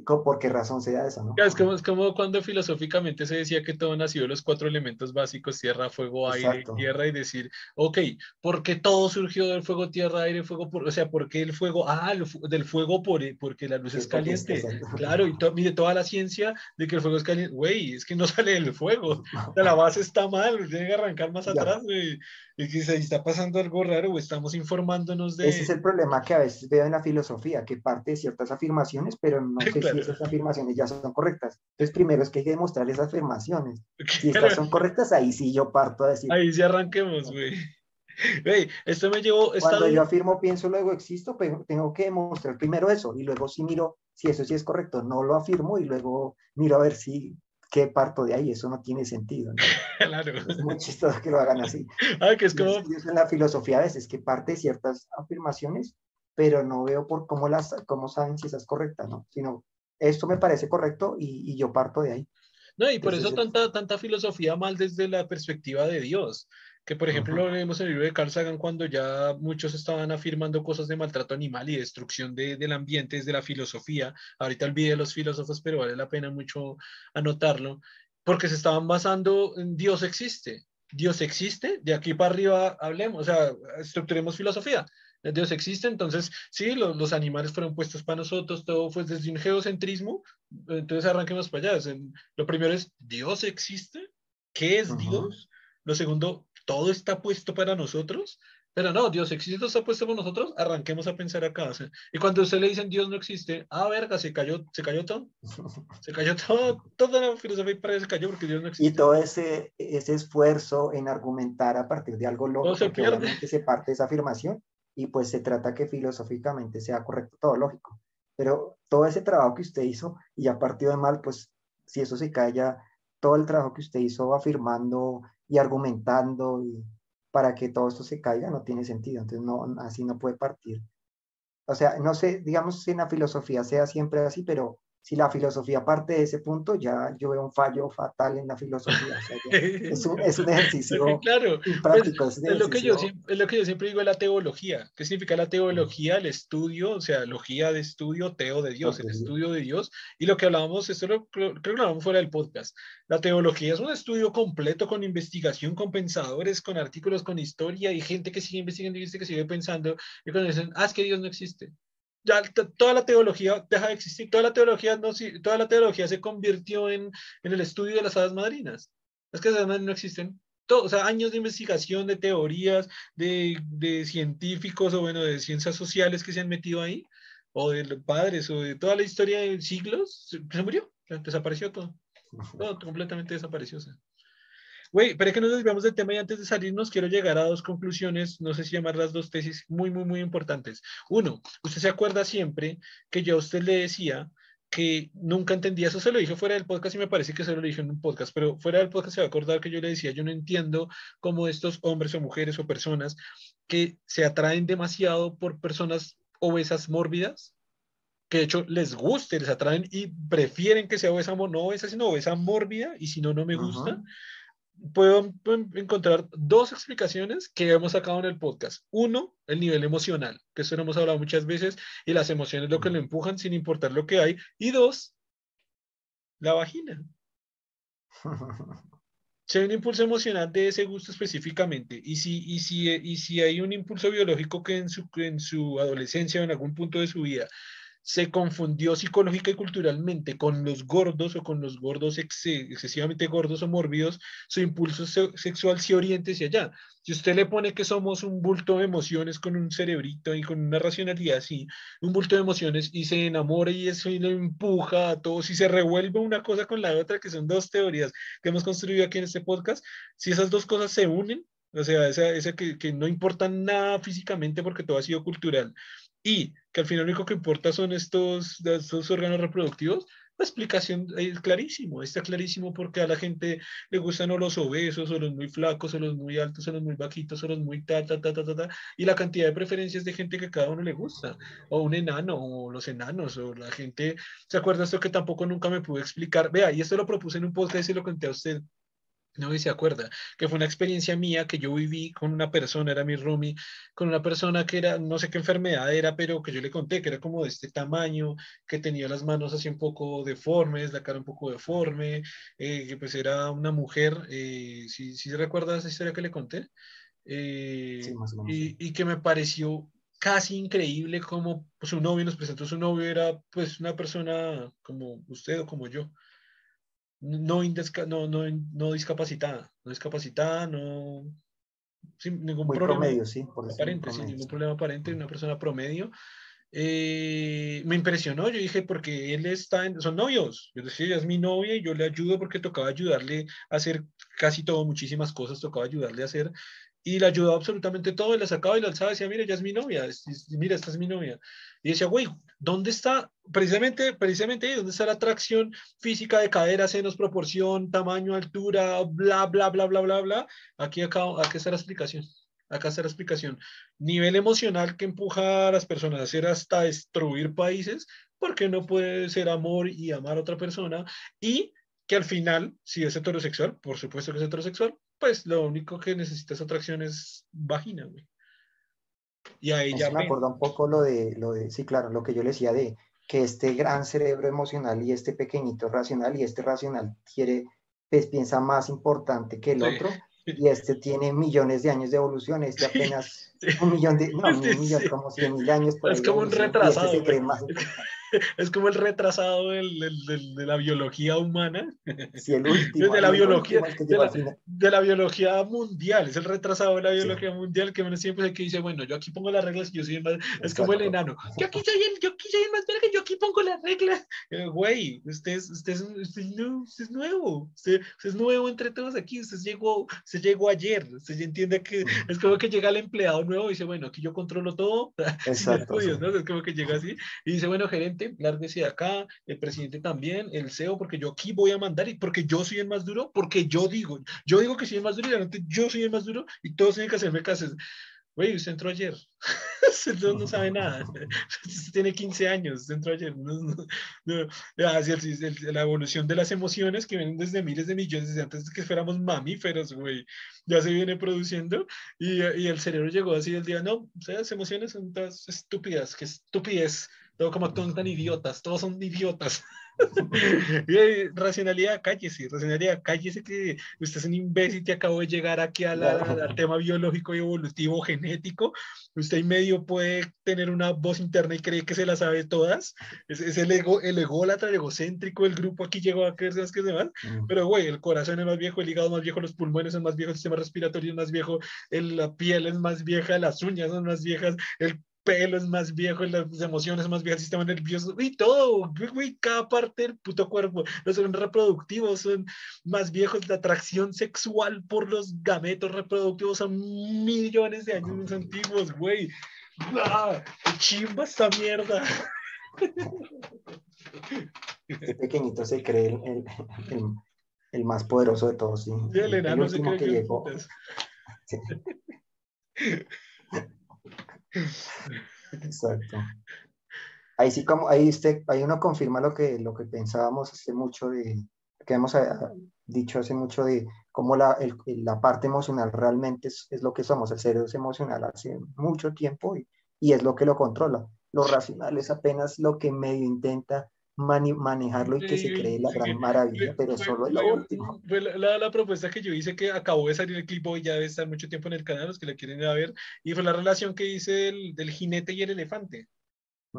¿Por qué razón sea eso? ¿no? Es como, es como cuando filosóficamente se decía que todo nació de los cuatro elementos básicos, tierra, fuego, aire, tierra, y decir, ok, ¿por qué todo surgió del fuego, tierra, aire, fuego? Por, o sea, ¿por qué el fuego? Ah, del fuego por, porque la luz es caliente. claro, y mire, toda la ciencia de que el fuego es caliente, güey, es que no sale del fuego. la base está mal, tiene que arrancar más atrás, güey. Y que se está pasando algo raro o estamos informándonos de... Ese es el problema que a veces veo en la filosofía, que parte de ciertas afirmaciones, pero no sé si esas afirmaciones ya son correctas. Entonces, primero es que hay que demostrar esas afirmaciones. Si estas son correctas, ahí sí yo parto a decir... Ahí sí arranquemos, güey. Hey, esto me llevó... Cuando yo afirmo, pienso, luego existo, pero tengo que demostrar primero eso y luego sí miro si eso sí es correcto. No lo afirmo y luego miro a ver si ¿qué parto de ahí? Eso no tiene sentido. Claro. Es muy chistoso que lo hagan así. Ah, que es como... Es en la filosofía a veces, que parte de ciertas afirmaciones, pero no veo por cómo, las, cómo saben si esa es correcta, ¿no? Sino, esto me parece correcto y, y yo parto de ahí. No, y por eso tanta, tanta filosofía mal desde la perspectiva de Dios que por ejemplo lo vemos en el libro de Carl Sagan cuando ya muchos estaban afirmando cosas de maltrato animal y destrucción de, del ambiente desde la filosofía. Ahorita olvidé los filósofos, pero vale la pena mucho anotarlo, porque se estaban basando en Dios existe. Dios existe, de aquí para arriba hablemos, o sea, estructuremos filosofía. Dios existe, entonces sí, los, los animales fueron puestos para nosotros, todo fue desde un geocentrismo, entonces arranquemos para allá. Lo primero es, ¿Dios existe? ¿Qué es Dios? Lo segundo, todo está puesto para nosotros, pero no, Dios existe, está puesto para nosotros, arranquemos a pensar acá. Y cuando usted le dicen Dios no existe, ah, verga, se cayó, se cayó todo. Se cayó todo, toda la filosofía para se cayó porque Dios no existe. Y todo ese, ese esfuerzo en argumentar a partir de algo lógico, se que obviamente se parte de esa afirmación, y pues se trata que filosóficamente sea correcto todo lógico. Pero todo ese trabajo que usted hizo y ya partido de mal, pues si eso se cae ya, todo el trabajo que usted hizo afirmando y argumentando y para que todo esto se caiga no tiene sentido. Entonces, no, así no puede partir. O sea, no sé, digamos si en la filosofía sea siempre así, pero si la filosofía parte de ese punto, ya yo veo un fallo fatal en la filosofía. es, un, es, un, ejercicio claro, práctico. es, lo que yo, es lo que yo siempre digo de la teología. ¿Qué significa la teología? El estudio, o sea, logía de estudio, teo de Dios, el estudio de Dios. Y lo que hablábamos, esto lo, creo que lo hablamos fuera del podcast. La teología es un estudio completo con investigación, con pensadores, con artículos, con historia y gente que sigue investigando y que sigue pensando. Y cuando dicen, ah, es que Dios no existe ya toda la teología deja de existir, toda la teología, no, toda la teología se convirtió en, en el estudio de las hadas madrinas. Es que esas no existen. Todo, o sea, años de investigación, de teorías, de, de, científicos o bueno, de ciencias sociales que se han metido ahí, o de padres, o de toda la historia de siglos, se, murió, desapareció todo. Todo completamente desapareció. Güey, pero es que nos desviamos del tema y antes de salirnos quiero llegar a dos conclusiones, no sé si llamar las dos tesis muy, muy, muy importantes. Uno, usted se acuerda siempre que yo a usted le decía que nunca entendía, eso se lo dije fuera del podcast y me parece que se lo dije en un podcast, pero fuera del podcast se va a acordar que yo le decía, yo no entiendo cómo estos hombres o mujeres o personas que se atraen demasiado por personas obesas mórbidas, que de hecho les guste, les atraen y prefieren que sea obesa, no obesa, sino obesa mórbida, y si no, no me gusta puedo encontrar dos explicaciones que hemos sacado en el podcast. Uno, el nivel emocional, que eso lo hemos hablado muchas veces, y las emociones lo que lo empujan sin importar lo que hay. Y dos, la vagina. si hay un impulso emocional de ese gusto específicamente, y si, y si, y si hay un impulso biológico que en su, en su adolescencia o en algún punto de su vida se confundió psicológica y culturalmente con los gordos o con los gordos excesivamente gordos o mórbidos, su impulso sexual se oriente hacia allá. Si usted le pone que somos un bulto de emociones con un cerebrito y con una racionalidad así, un bulto de emociones y se enamora y eso y lo empuja a todos y se revuelve una cosa con la otra, que son dos teorías que hemos construido aquí en este podcast, si esas dos cosas se unen, o sea, esa, esa que, que no importa nada físicamente porque todo ha sido cultural, y que al final lo único que importa son estos, estos órganos reproductivos, la explicación es clarísimo, está clarísimo porque a la gente le gustan o los obesos, o los muy flacos, o los muy altos, o los muy bajitos, o los muy ta, ta, ta, ta, ta, ta, y la cantidad de preferencias de gente que cada uno le gusta, o un enano, o los enanos, o la gente, ¿se acuerda esto que tampoco nunca me pude explicar? Vea, y esto lo propuse en un podcast y lo conté a usted, no se acuerda, que fue una experiencia mía que yo viví con una persona, era mi roomie, con una persona que era, no sé qué enfermedad era, pero que yo le conté que era como de este tamaño, que tenía las manos así un poco deformes, la cara un poco deforme, eh, que pues era una mujer, eh, si, si recuerda esa historia que le conté, eh, y, y, que me pareció casi increíble como su novio nos presentó, su novio era pues una persona como usted o como yo no, no, no, no discapacitada, no discapacitada, no, sin ningún problema promedio, sí, aparente, sin ningún problema aparente, una persona promedio. Eh, me impresionó, yo dije, porque él está, en, son novios, yo decía, ella es mi novia y yo le ayudo porque tocaba ayudarle a hacer casi todo, muchísimas cosas, tocaba ayudarle a hacer, y le ayudó absolutamente todo, y la sacaba y la alzaba y decía, mira, ya es mi novia, mira, esta es mi novia. Y decía, güey, ¿dónde está, precisamente, precisamente ahí, dónde está la atracción física de cadera, senos, proporción, tamaño, altura, bla, bla, bla, bla, bla, bla? Aquí, acá, aquí está la explicación. Acá está la explicación. Nivel emocional que empuja a las personas a hacer hasta destruir países, porque no puede ser amor y amar a otra persona. Y que al final, si es heterosexual, por supuesto que es heterosexual, pues lo único que necesita es atracción es vagina, güey. Y ahí ya me acuerda un poco lo de, lo de, sí, claro, lo que yo le decía de que este gran cerebro emocional y este pequeñito racional y este racional quiere, pues piensa más importante que el otro y este tiene millones de años de evolución, este apenas un millón de, no, un millón, como 100 mil años. es como un este retrasado. es como el retrasado de la biología humana. Sí, el último. De la, biología, de, la, biología mundial, es el retrasado de la biología mundial que menos siempre es el que dice, bueno, yo aquí pongo las reglas y yo soy el más, es como el enano, yo aquí soy el, yo aquí soy el más verga, yo aquí pongo las reglas. Eh, güey, usted, es, usted, es, usted, no, usted es nuevo, usted, es nuevo entre todos aquí, usted llegó, se llegó ayer, usted entiende que es como que llega el empleado nuevo dice, bueno, aquí yo controlo todo, Exacto, ¿no? Es como que llega así y dice, bueno, gerente, lárguese de acá, el presidente también, el CEO, porque yo aquí voy a mandar y porque yo soy el más duro, porque yo digo, yo digo que soy el más duro y realmente yo soy el más duro y todos tienen que hacerme caso. Güey, usted entró ayer. usted no, sabe nada. Usted tiene 15 años, usted entró ayer. la evolución de las emociones que vienen desde miles de millones, desde antes de que fuéramos mamíferos, güey. Ya se viene produciendo y, y el cerebro llegó así el día, no, o sea, las emociones son todas estúpidas, que estupidez todo como actúan tan idiotas, todos son idiotas. Racionalidad, cállese, racionalidad, cállese que usted es un imbécil que acabó de llegar aquí al, tema biológico y evolutivo genético. Usted en medio puede tener una voz interna y cree que se la sabe todas. Es, el ego, el ególatra, el egocéntrico, el grupo aquí llegó a creer que demás. Mm. Pero, güey, el corazón es más viejo, el hígado es más viejo, los pulmones son más viejos, el sistema respiratorio es más viejo, la piel es más vieja, las uñas son más viejas, el pelo es más viejo, las emociones son más viejas, el sistema nervioso, y todo, güey, cada parte del puto cuerpo. Los órganos reproductivos son más viejos, la atracción sexual por los gametos reproductivos son millones de años más antiguos, güey. ¡Ah! ¡Chimba esta mierda! Este pequeñito se cree el, el, más poderoso de todos, sí. el enano se cree que, llegó. Exacto. Ahí sí, como, ahí, usted, ahí uno confirma lo que, lo que pensábamos hace mucho de, que hemos eh, dicho hace mucho de cómo la, la parte emocional realmente es, es, lo que somos, el cerebro es emocional hace mucho tiempo y, y, es lo que lo controla. Lo racional es apenas lo que medio intenta manejarlo y que se cree la gran maravilla, pero solo es lo último. Fue la, propuesta que yo hice que acabó de salir el clip hoy, ya debe estar mucho tiempo en el canal, los que la quieren ir a ver, y fue la relación que hice del, del jinete y el elefante.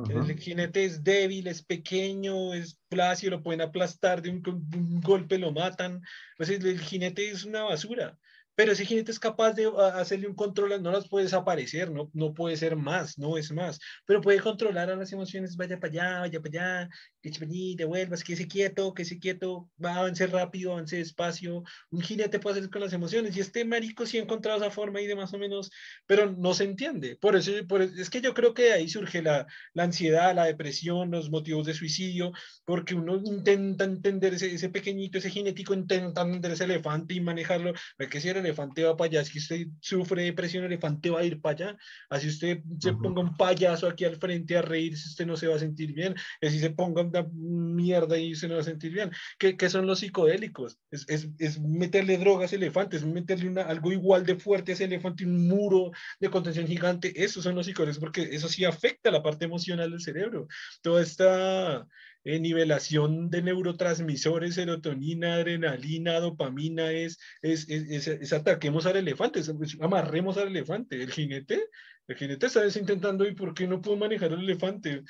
El jinete es débil, es pequeño, es plácido, lo pueden aplastar de un, un golpe, lo matan. Pues el jinete es una basura pero ese jinete es capaz de ah, hacerle un control, no las puede desaparecer, no, no puede ser más, no es más, pero puede controlar a las emociones, vaya para allá, vaya para allá, que te vuelvas, que se quieto, que se quieto, va a avanzar rápido, avance despacio, un jinete puede hacer con las emociones, y este marico sí ha encontrado esa forma ahí de más o menos, pero no se entiende, por eso, por, es que yo creo que de ahí surge la, la ansiedad, la depresión, los motivos de suicidio, porque uno intenta entender ese, ese pequeñito, ese jinético, intenta entender ese elefante y manejarlo, que si era elefante va para allá, si usted sufre depresión, el elefante va a ir para allá, así usted se ponga un payaso aquí al frente a reírse, usted no se va a sentir bien, así se ponga mierda y se no va a sentir bien. ¿Qué, qué son los psicodélicos? Es, es, es, meterle drogas a elefantes, es meterle una, algo igual de fuerte a ese elefante, un muro de contención gigante, esos son los psicodélicos, porque eso sí afecta la parte emocional del cerebro. Toda esta eh, nivelación de neurotransmisores, serotonina, adrenalina, dopamina, es, es, es, ataquemos al elefante, amarremos al elefante. El jinete, el jinete está intentando, ¿y por qué no puedo manejar al elefante?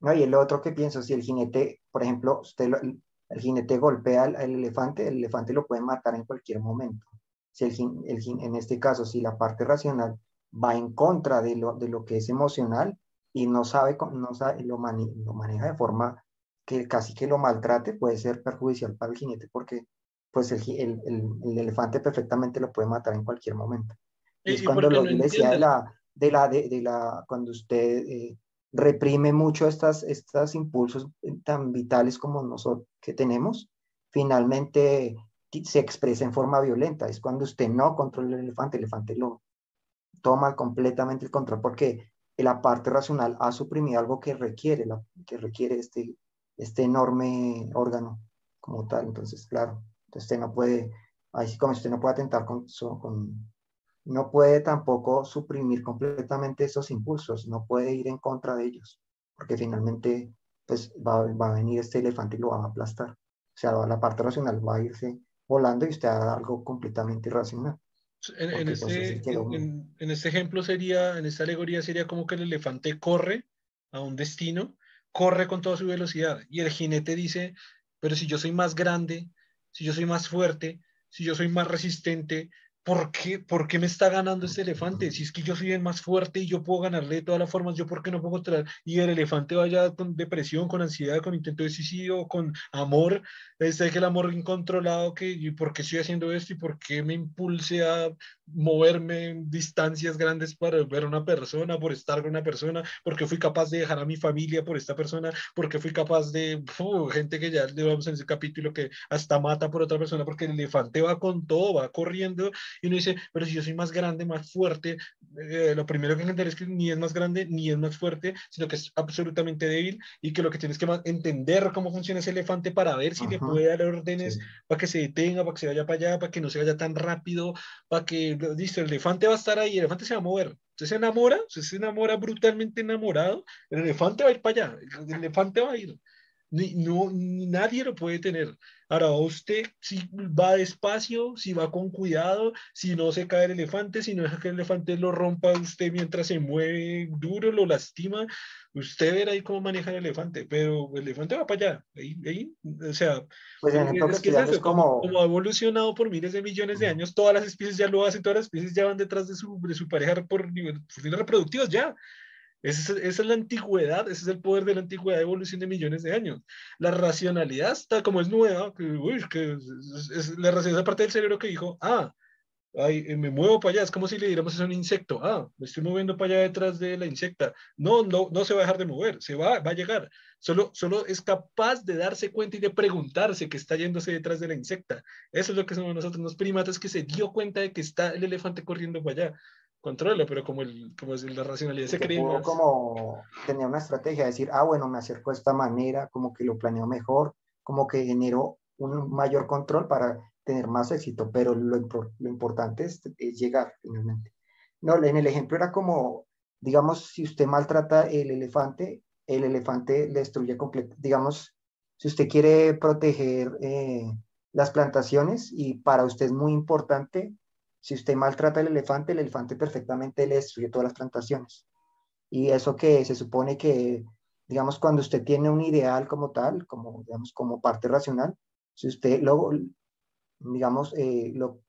No, y el otro que pienso, si el jinete, por ejemplo, usted el jinete golpea al, elefante, el elefante lo puede matar en cualquier momento. Si el, el, en este caso, si la parte racional va en contra de lo, de lo que es emocional, y no sabe, no sabe lo, lo maneja de forma que casi que lo maltrate, puede ser perjudicial para el jinete porque pues el, el, el, elefante perfectamente lo puede matar en cualquier momento. Y, es cuando lo decía de la, de la, de, la, cuando usted eh, reprime mucho estas, estos impulsos tan vitales como nosotros que tenemos, finalmente se expresa en forma violenta. Es cuando usted no controla el elefante, el elefante lo toma completamente el control porque la parte racional ha suprimido algo que requiere, que requiere este, este enorme órgano como tal. Entonces, claro, usted no puede, así como usted no puede atentar con, con, no puede tampoco suprimir completamente esos impulsos, no puede ir en contra de ellos, porque finalmente pues va, va a venir este elefante y lo va a aplastar. O sea, la parte racional va a irse volando y usted hará algo completamente irracional. En, pues, este, en, este, ejemplo sería, en esta alegoría sería como que el elefante corre a un destino, corre con toda su velocidad y el jinete dice, pero si yo soy más grande, si yo soy más fuerte, si yo soy más resistente, ¿por qué, ¿por qué me está ganando este elefante? Si es que yo soy el más fuerte y yo puedo ganarle de todas las formas, ¿yo por qué no puedo traer? Y el elefante vaya con depresión, con ansiedad, con intento de suicidio, con amor, este que el amor incontrolado, que ¿y por qué estoy haciendo esto? ¿Y por qué me impulse a moverme en distancias grandes para ver a una persona, por estar con una persona? porque fui capaz de dejar a mi familia por esta persona? porque fui capaz de, gente que ya le vamos en ese capítulo que hasta mata por otra persona? Porque el elefante va con todo, va corriendo y uno dice, pero si yo soy más grande, más fuerte, eh, lo primero que entender es que ni es más grande ni es más fuerte, sino que es absolutamente débil y que lo que tienes que entender cómo funciona ese elefante para ver si le puede dar órdenes para que se detenga, para que se vaya para allá, para que no se vaya tan rápido, para que, listo, el elefante va a estar ahí, el elefante se va a mover. Usted se enamora, usted se enamora brutalmente enamorado, el elefante va a ir para allá, el elefante va a ir. Ni, no, nadie lo puede tener. Ahora, usted si va despacio, si va con cuidado, si no se cae el elefante, si no deja que el elefante lo rompa usted mientras se mueve duro, lo lastima, usted verá ahí cómo maneja el elefante, pero el elefante va para allá. Ahí, ahí, o sea, pues es, que es, como... como... ha evolucionado por miles de millones de años, todas las especies ya lo hacen, todas las especies ya van detrás de su, de su pareja por, por fines reproductivos, ya. Esa es, la antigüedad, ese es el poder de la antigüedad de evolución de millones de años. La racionalidad está como es nueva, que, uy, que es, la racionalidad parte del cerebro que dijo, ah, ay, eh, me muevo para allá, es como si le diéramos a un insecto, ah, me estoy moviendo para allá detrás de la insecta. No, no, no se va a dejar de mover, se va, va a llegar. Solo, solo es capaz de darse cuenta y de preguntarse que está yéndose detrás de la insecta. Eso es lo que somos nosotros, los primates, que se dio cuenta de que está el elefante corriendo para allá controla, pero como, el, como es la racionalidad se cree como tenía una estrategia de decir, ah, bueno, me acerco de esta manera, como que lo planeo mejor, como que genero un mayor control para tener más éxito, pero lo, lo importante es, llegar finalmente. No, en el ejemplo era como, digamos, si usted maltrata el elefante, el elefante le destruye completo. Digamos, si usted quiere proteger eh, las plantaciones y para usted es muy importante, si usted maltrata al elefante, el elefante perfectamente le destruye todas las plantaciones. Y eso que se supone que, digamos, cuando usted tiene un ideal como tal, como, digamos, como parte racional, si usted lo, digamos, eh, lo,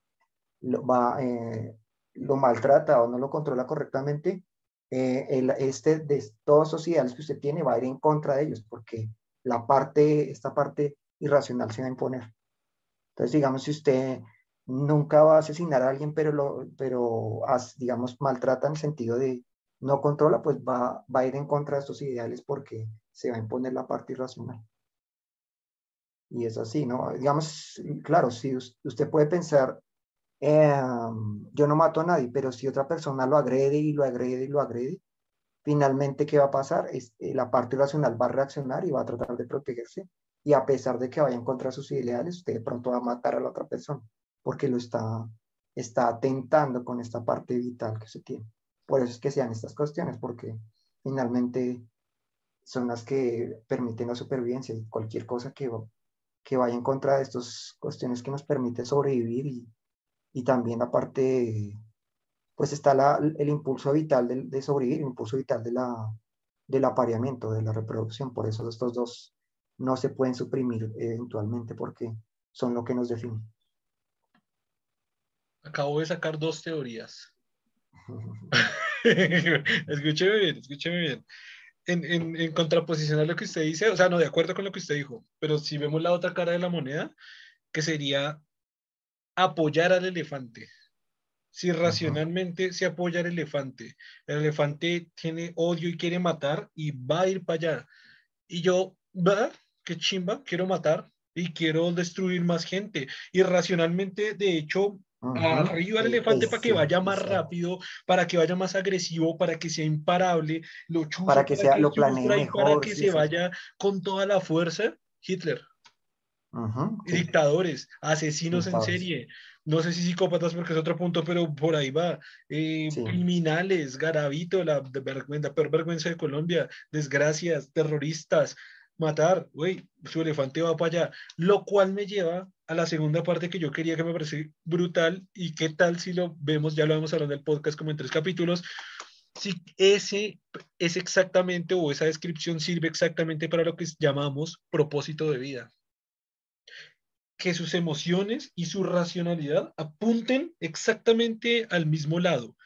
lo, va, eh, lo maltrata o no lo controla correctamente, eh, el, este, de todos esos ideales que usted tiene va a ir en contra de ellos, porque la parte, esta parte irracional se va a imponer. Entonces, digamos, si usted nunca va a asesinar a alguien, pero, lo, pero digamos, maltrata en el sentido de no controla, pues va, va a ir en contra de estos ideales porque se va a imponer la parte irracional. Y es así, ¿no? Digamos, claro, si usted puede pensar, em, yo no mato a nadie, pero si otra persona lo agrede y lo agrede y lo agrede, finalmente, ¿qué va a pasar? Es, eh, la parte irracional va a reaccionar y va a tratar de protegerse. Y a pesar de que vaya en contra de sus ideales, usted de pronto va a matar a la otra persona porque lo está, está atentando con esta parte vital que se tiene. Por eso es que sean estas cuestiones, porque finalmente son las que permiten la supervivencia y cualquier cosa que, que vaya en contra de estas cuestiones que nos permite sobrevivir y, también aparte, pues está la, el impulso vital de, de, sobrevivir, el impulso vital de la, del apareamiento, de la reproducción. Por eso estos dos no se pueden suprimir eventualmente porque son lo que nos define. Acabo de sacar dos teorías. escúcheme bien, escúcheme bien. En, en, en, contraposición a lo que usted dice, o sea, no, de acuerdo con lo que usted dijo, pero si vemos la otra cara de la moneda, que sería apoyar al elefante. Si racionalmente se apoya al elefante, el elefante tiene odio y quiere matar y va a ir para allá. Y yo, ¿verdad? Qué chimba, quiero matar y quiero destruir más gente. Y racionalmente, de hecho, arriba al elefante para que vaya más rápido, para que vaya más agresivo, para que sea imparable, lo para que sea lo planee mejor, para que se vaya con toda la fuerza. Hitler. Dictadores, asesinos en serie, no sé si psicópatas porque es otro punto, pero por ahí va. Eh, criminales, Garavito, la vergüenza, peor vergüenza de Colombia, desgracias, terroristas, matar, güey, su elefante va para allá, lo cual me lleva a la segunda parte que yo quería que me parece brutal y qué tal si lo vemos, ya lo vamos hablando del podcast como en tres capítulos, si ese es exactamente o esa descripción sirve exactamente para lo que llamamos propósito de vida. Que sus emociones y su racionalidad apunten exactamente al mismo lado.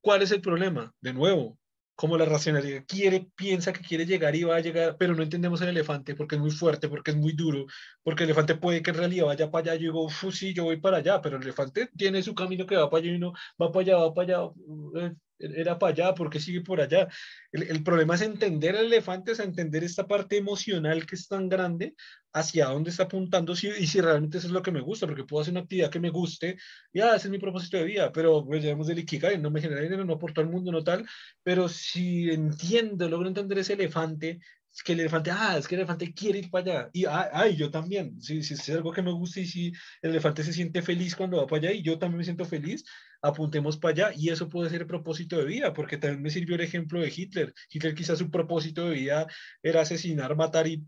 ¿Cuál es el problema? De nuevo, como la racionalidad quiere, piensa que quiere llegar y va a llegar, pero no entendemos el elefante porque es muy fuerte, porque es muy duro, porque el elefante puede que en realidad vaya para allá, yo digo, sí, yo voy para allá, pero el elefante tiene su camino que va para allá y no va para allá, va para allá, eh, era para allá, porque sigue por allá. El, problema es entender el elefante, es entender esta parte emocional que es tan grande, hacia dónde está apuntando si, y si realmente eso es lo que me gusta, porque puedo hacer una actividad que me guste, ya, ese es mi propósito de vida, pero pues ya del Ikigai, no me genera dinero, no por todo el mundo, no tal, pero si entiendo, logro entender ese elefante, es que el elefante, ah, es que el elefante quiere ir para allá. Y, ah, ay, yo también, si, si es algo que me gusta y si el elefante se siente feliz cuando va para allá y yo también me siento feliz, apuntemos para allá y eso puede ser propósito de vida, porque también me sirvió el ejemplo de Hitler. Hitler quizás su propósito de vida era asesinar, matar y,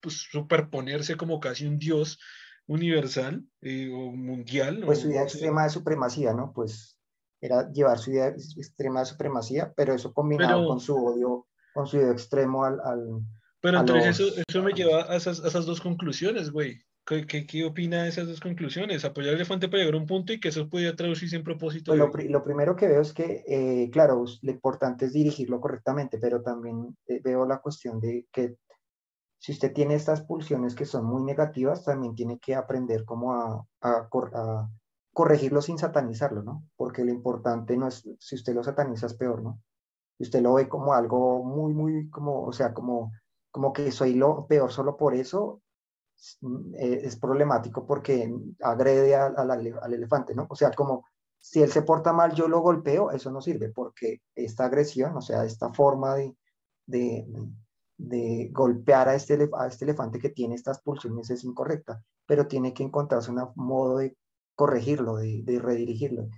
pues, superponerse como casi un dios universal eh, o mundial. Pues su idea extrema de supremacía, ¿no? Pues era llevar su idea extrema de supremacía, pero eso combinado con su odio, con su odio extremo al... al pero entonces eso, eso me lleva a esas, a esas dos conclusiones, güey. ¿Qué, qué, opina de esas dos conclusiones? Apoyar el elefante para llegar a un punto y que eso pudiera traducirse en propósito. Pues lo, lo, primero que veo es que, eh, claro, lo importante es dirigirlo correctamente, pero también eh, veo la cuestión de que si usted tiene estas pulsiones que son muy negativas, también tiene que aprender cómo a, a, a corregirlo sin satanizarlo, ¿no? Porque lo importante no es, si usted lo sataniza es peor, ¿no? Si usted lo ve como algo muy, muy, como, o sea, como, como que soy lo peor solo por eso, eh, es problemático porque agrede al elefante, ¿no? O sea, como si él se porta mal, yo lo golpeo, eso no sirve porque esta agresión, o sea, esta forma de, de, golpear a este, a este elefante que tiene estas pulsiones es incorrecta, pero tiene que encontrarse un modo de corregirlo, de, de, redirigirlo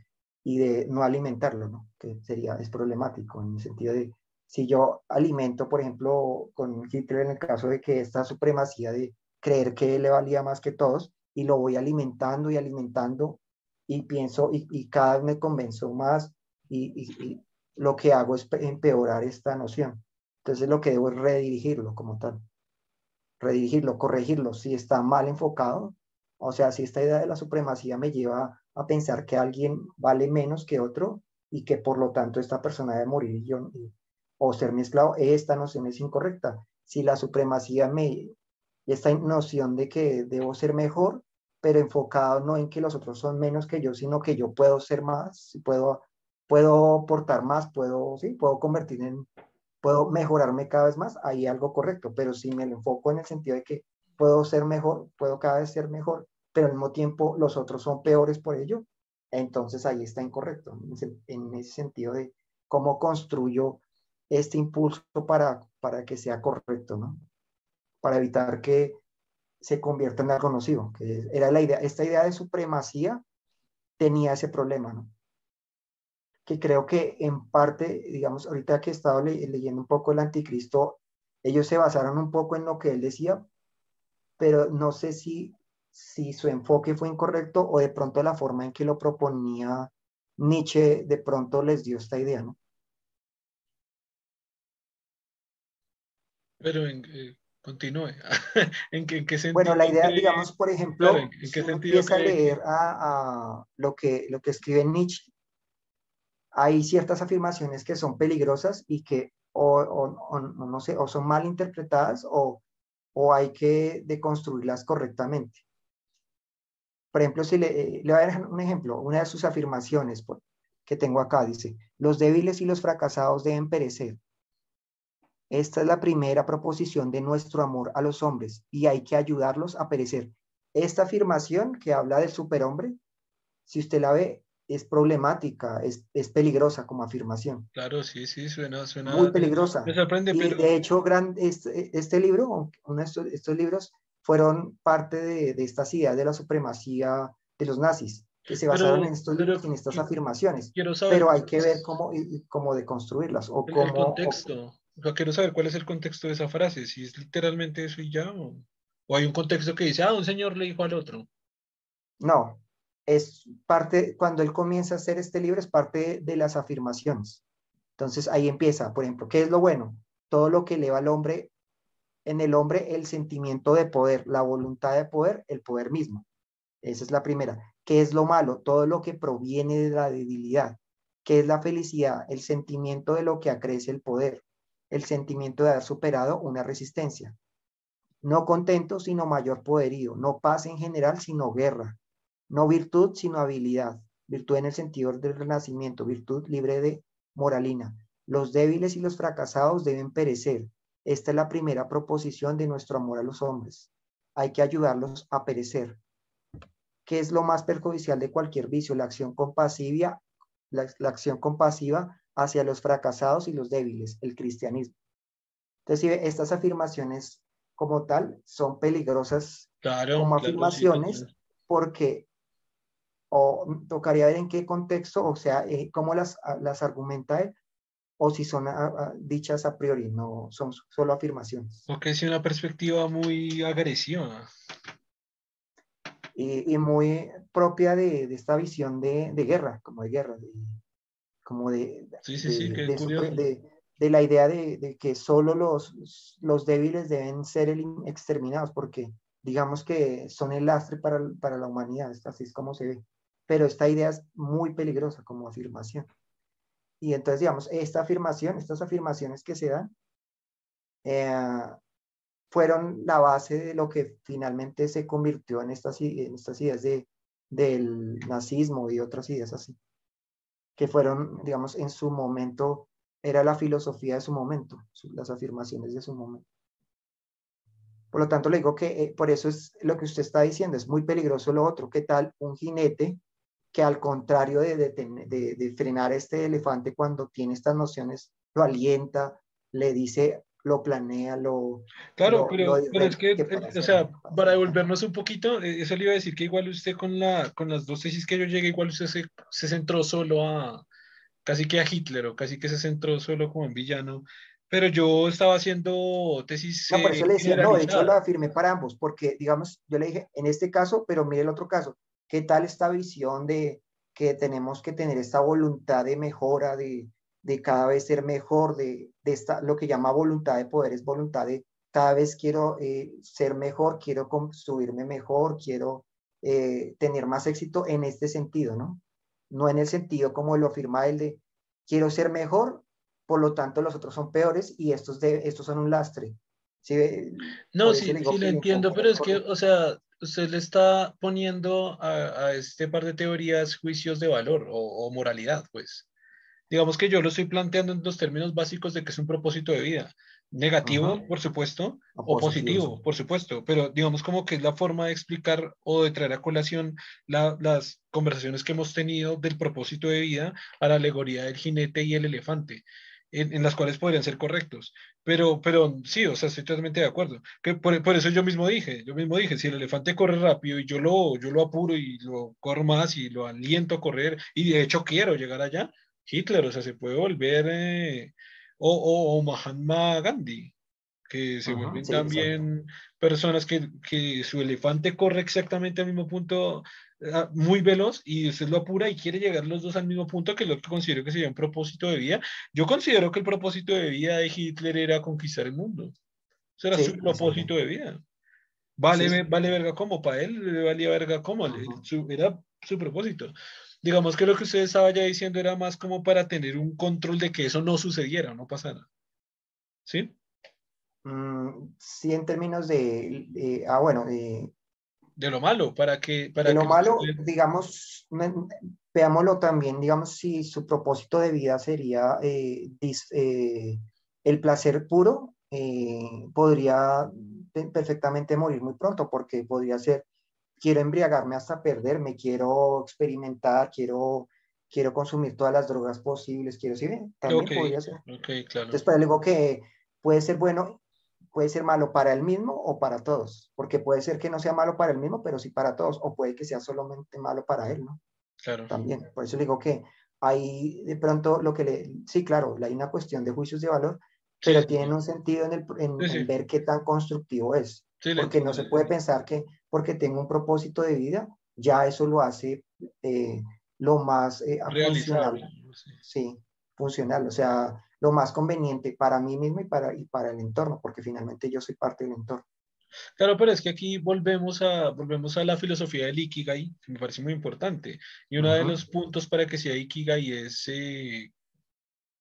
y de no alimentarlo, ¿no? Que sería, es problemático en el sentido de Si yo alimento, por ejemplo, con Hitler en el caso de que esta supremacía de creer que le valía más que todos, y lo voy alimentando y alimentando, y pienso, y, cada vez me convenzo más, y, lo que hago es empeorar esta noción. Entonces lo que debo es redirigirlo como tal. Redirigirlo, corregirlo. Si está mal enfocado, o sea, si esta idea de la supremacía me lleva a pensar que alguien vale menos que otro y que por lo tanto esta persona debe morir yo, o ser mi esclavo, esta noción es incorrecta. Si la supremacía me, esta noción de que debo ser mejor, pero enfocado no en que los otros son menos que yo, sino que yo puedo ser más, puedo, puedo aportar más, puedo, sí, puedo convertir en, puedo mejorarme cada vez más, ahí algo correcto, pero si me lo enfoco en el sentido de que puedo ser mejor, puedo cada vez ser mejor, pero al mismo tiempo los otros son peores por ello, entonces ahí está incorrecto, en ese sentido de cómo construyo este impulso para, para que sea correcto, ¿no? Para evitar que se convierta en algo nocivo, que era la idea, esta idea de supremacía tenía ese problema, ¿no? Que creo que en parte, digamos, ahorita que he estado leyendo un poco el anticristo, ellos se basaron un poco en lo que él decía, pero no sé si, si su enfoque fue incorrecto o de pronto la forma en que lo proponía Nietzsche de pronto les dio esta idea, ¿no? Pero eh, continúe. ¿En, qué, sentido? Bueno, la idea, digamos, por ejemplo, ¿en, qué sentido empieza a leer a, lo, que, lo que escribe Nietzsche, hay ciertas afirmaciones que son peligrosas y que o, o, no sé, o son mal interpretadas o, o hay que deconstruirlas correctamente. Por ejemplo, si le, le voy a dar un ejemplo, una de sus afirmaciones que tengo acá dice, los débiles y los fracasados deben perecer, esta es la primera proposición de nuestro amor a los hombres y hay que ayudarlos a perecer. Esta afirmación que habla del superhombre, si usted la ve, es problemática, es, es peligrosa como afirmación. Claro, sí, sí, suena, suena muy peligrosa. Me sorprende, y de hecho, gran, este, este libro, uno de estos, estos, libros, fueron parte de, de estas ideas de la supremacía de los nazis, que se basaron en, estos libros, en estas afirmaciones. pero hay que ver cómo, cómo deconstruirlas o cómo... El contexto. Yo quiero saber cuál es el contexto de esa frase, si es literalmente eso y ya, o, hay un contexto que dice, ah, un señor le dijo al otro. No, es parte, cuando él comienza a hacer este libro, es parte de las afirmaciones. Entonces ahí empieza, por ejemplo, ¿qué es lo bueno? Todo lo que eleva al hombre, en el hombre el sentimiento de poder, la voluntad de poder, el poder mismo. Esa es la primera. ¿Qué es lo malo? Todo lo que proviene de la debilidad. ¿Qué es la felicidad? El sentimiento de lo que acrece el poder el sentimiento de haber superado una resistencia. No contento, sino mayor poderío. No paz en general, sino guerra. No virtud, sino habilidad. Virtud en el sentido del renacimiento, virtud libre de moralina. Los débiles y los fracasados deben perecer. Esta es la primera proposición de nuestro amor a los hombres. Hay que ayudarlos a perecer. ¿Qué es lo más perjudicial de cualquier vicio? La acción compasiva, la, la acción compasiva hacia los fracasados y los débiles, el cristianismo. Entonces, estas afirmaciones como tal son peligrosas como afirmaciones porque o tocaría ver en qué contexto, o sea, eh, cómo las, las argumenta él, o si son dichas a priori, no son solo afirmaciones. Porque es una perspectiva muy agresiva. Y, muy propia de, de esta visión de, de, guerra, como de guerra, de, como de, de, la idea de, que solo los, los débiles deben ser exterminados, porque digamos que son el lastre para, para la humanidad, así es como se ve. Pero esta idea es muy peligrosa como afirmación. Y entonces, digamos, esta afirmación, estas afirmaciones que se dan, eh, fueron la base de lo que finalmente se convirtió en estas, en estas ideas de, del nazismo y otras ideas así que fueron, digamos, en su momento, era la filosofía de su momento, las afirmaciones de su momento. Por lo tanto, le digo que eh, por eso es lo que usted está diciendo, es muy peligroso lo otro. ¿Qué tal un jinete que al contrario de, de, de, frenar este elefante cuando tiene estas nociones, lo alienta, le dice, lo planea, lo... Claro, pero, es que, o sea, para devolvernos un poquito, eh, eso le iba a decir que igual usted con, la, con las dos tesis que yo llegué, igual usted se, se centró solo a, casi que a Hitler o casi que se centró solo como en villano, pero yo estaba haciendo tesis. No, por eso le decía, no, de hecho lo afirmé para ambos, porque digamos, yo le dije, en este caso, pero mire el otro caso, ¿qué tal esta visión de que tenemos que tener esta voluntad de mejora, de, de cada vez ser mejor, de, de, esta, lo que llama voluntad de poder, es voluntad de cada vez quiero eh, ser mejor, quiero construirme mejor, quiero eh, tener más éxito en este sentido, ¿no? No en el sentido como lo afirma el de quiero ser mejor, por lo tanto los otros son peores y estos, de, estos son un lastre. No, sí, sí lo entiendo, pero es que, o sea, usted le está poniendo a, este par de teorías juicios de valor o, moralidad, pues. Digamos que yo lo estoy planteando en los términos básicos de que es un propósito de vida. Negativo, por supuesto, o, positivo, por supuesto, pero digamos como que es la forma de explicar o de traer a colación las conversaciones que hemos tenido del propósito de vida a la alegoría del jinete y el elefante en, las cuales podrían ser correctos. Pero, pero sí, o sea, estoy totalmente de acuerdo. Que por, por, eso yo mismo dije, yo mismo dije, si el elefante corre rápido y yo lo, yo lo apuro y lo corro más y lo aliento a correr, y de hecho quiero llegar allá, Hitler, o sea, se puede volver, eh, o, o, o, Mahatma Gandhi, que se vuelven también personas que, que su elefante corre exactamente al mismo punto Ah, muy veloz y usted lo apura y quiere llegar los dos al mismo punto, que es lo que considero que sería un propósito de vida. Yo considero que el propósito de vida de Hitler era conquistar el mundo. Ese era su propósito de vida. Vale, vale verga como, para él le valía verga como, era su propósito. Digamos que lo que usted estaba ya diciendo era más como para tener un control de que eso no sucediera, no pasara. ¿Sí? Mm, sí, en términos de, ah, bueno, de, de lo malo, para que... Para de lo malo, digamos, veámoslo también, digamos, si su propósito de vida sería eh, eh, el placer puro, eh, podría perfectamente morir muy pronto, porque podría ser, quiero embriagarme hasta perderme, quiero experimentar, quiero, quiero consumir todas las drogas posibles, quiero, sí, también podría ser. Okay, claro. Entonces, pero digo que puede ser bueno puede ser malo para él mismo o para todos, porque puede ser que no sea malo para él mismo, pero sí para todos, o puede que sea solamente malo para él, ¿no? Claro. También, por eso digo que hay de pronto lo que le, sí, claro, hay una cuestión de juicios de valor, pero tiene un sentido en, el, en, ver qué tan constructivo es, porque no se puede pensar que porque tengo un propósito de vida, ya eso lo hace eh, lo más eh, funcional. Sí, funcional, o sea, lo más conveniente para mí mismo y para, y para el entorno, porque finalmente yo soy parte del entorno. Claro, pero es que aquí volvemos a, volvemos a la filosofía del Ikigai, que me parece muy importante. Y uno de los puntos para que sea Ikigai es eh,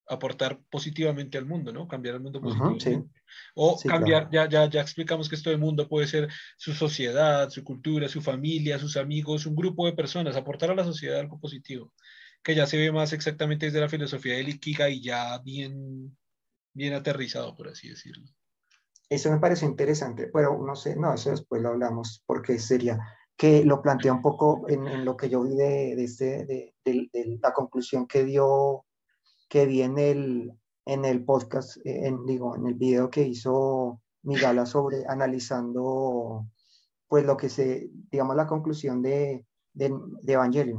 aportar positivamente al mundo, ¿no? Cambiar el mundo positivamente. O cambiar, ya, ya, ya explicamos que esto del mundo puede ser su sociedad, su cultura, su familia, sus amigos, un grupo de personas, aportar a la sociedad algo positivo que ya se ve más exactamente desde la filosofía del Ikigai ya bien, bien aterrizado, por así decirlo. Eso me parece interesante, pero no sé, no, eso después lo hablamos, porque sería que lo plantea un poco en, lo que yo vi de, de, este, de, de, la conclusión que dio, que vi en el, en el podcast, en, digo, en el video que hizo Migala sobre analizando, pues lo que se, digamos, la conclusión de, de, de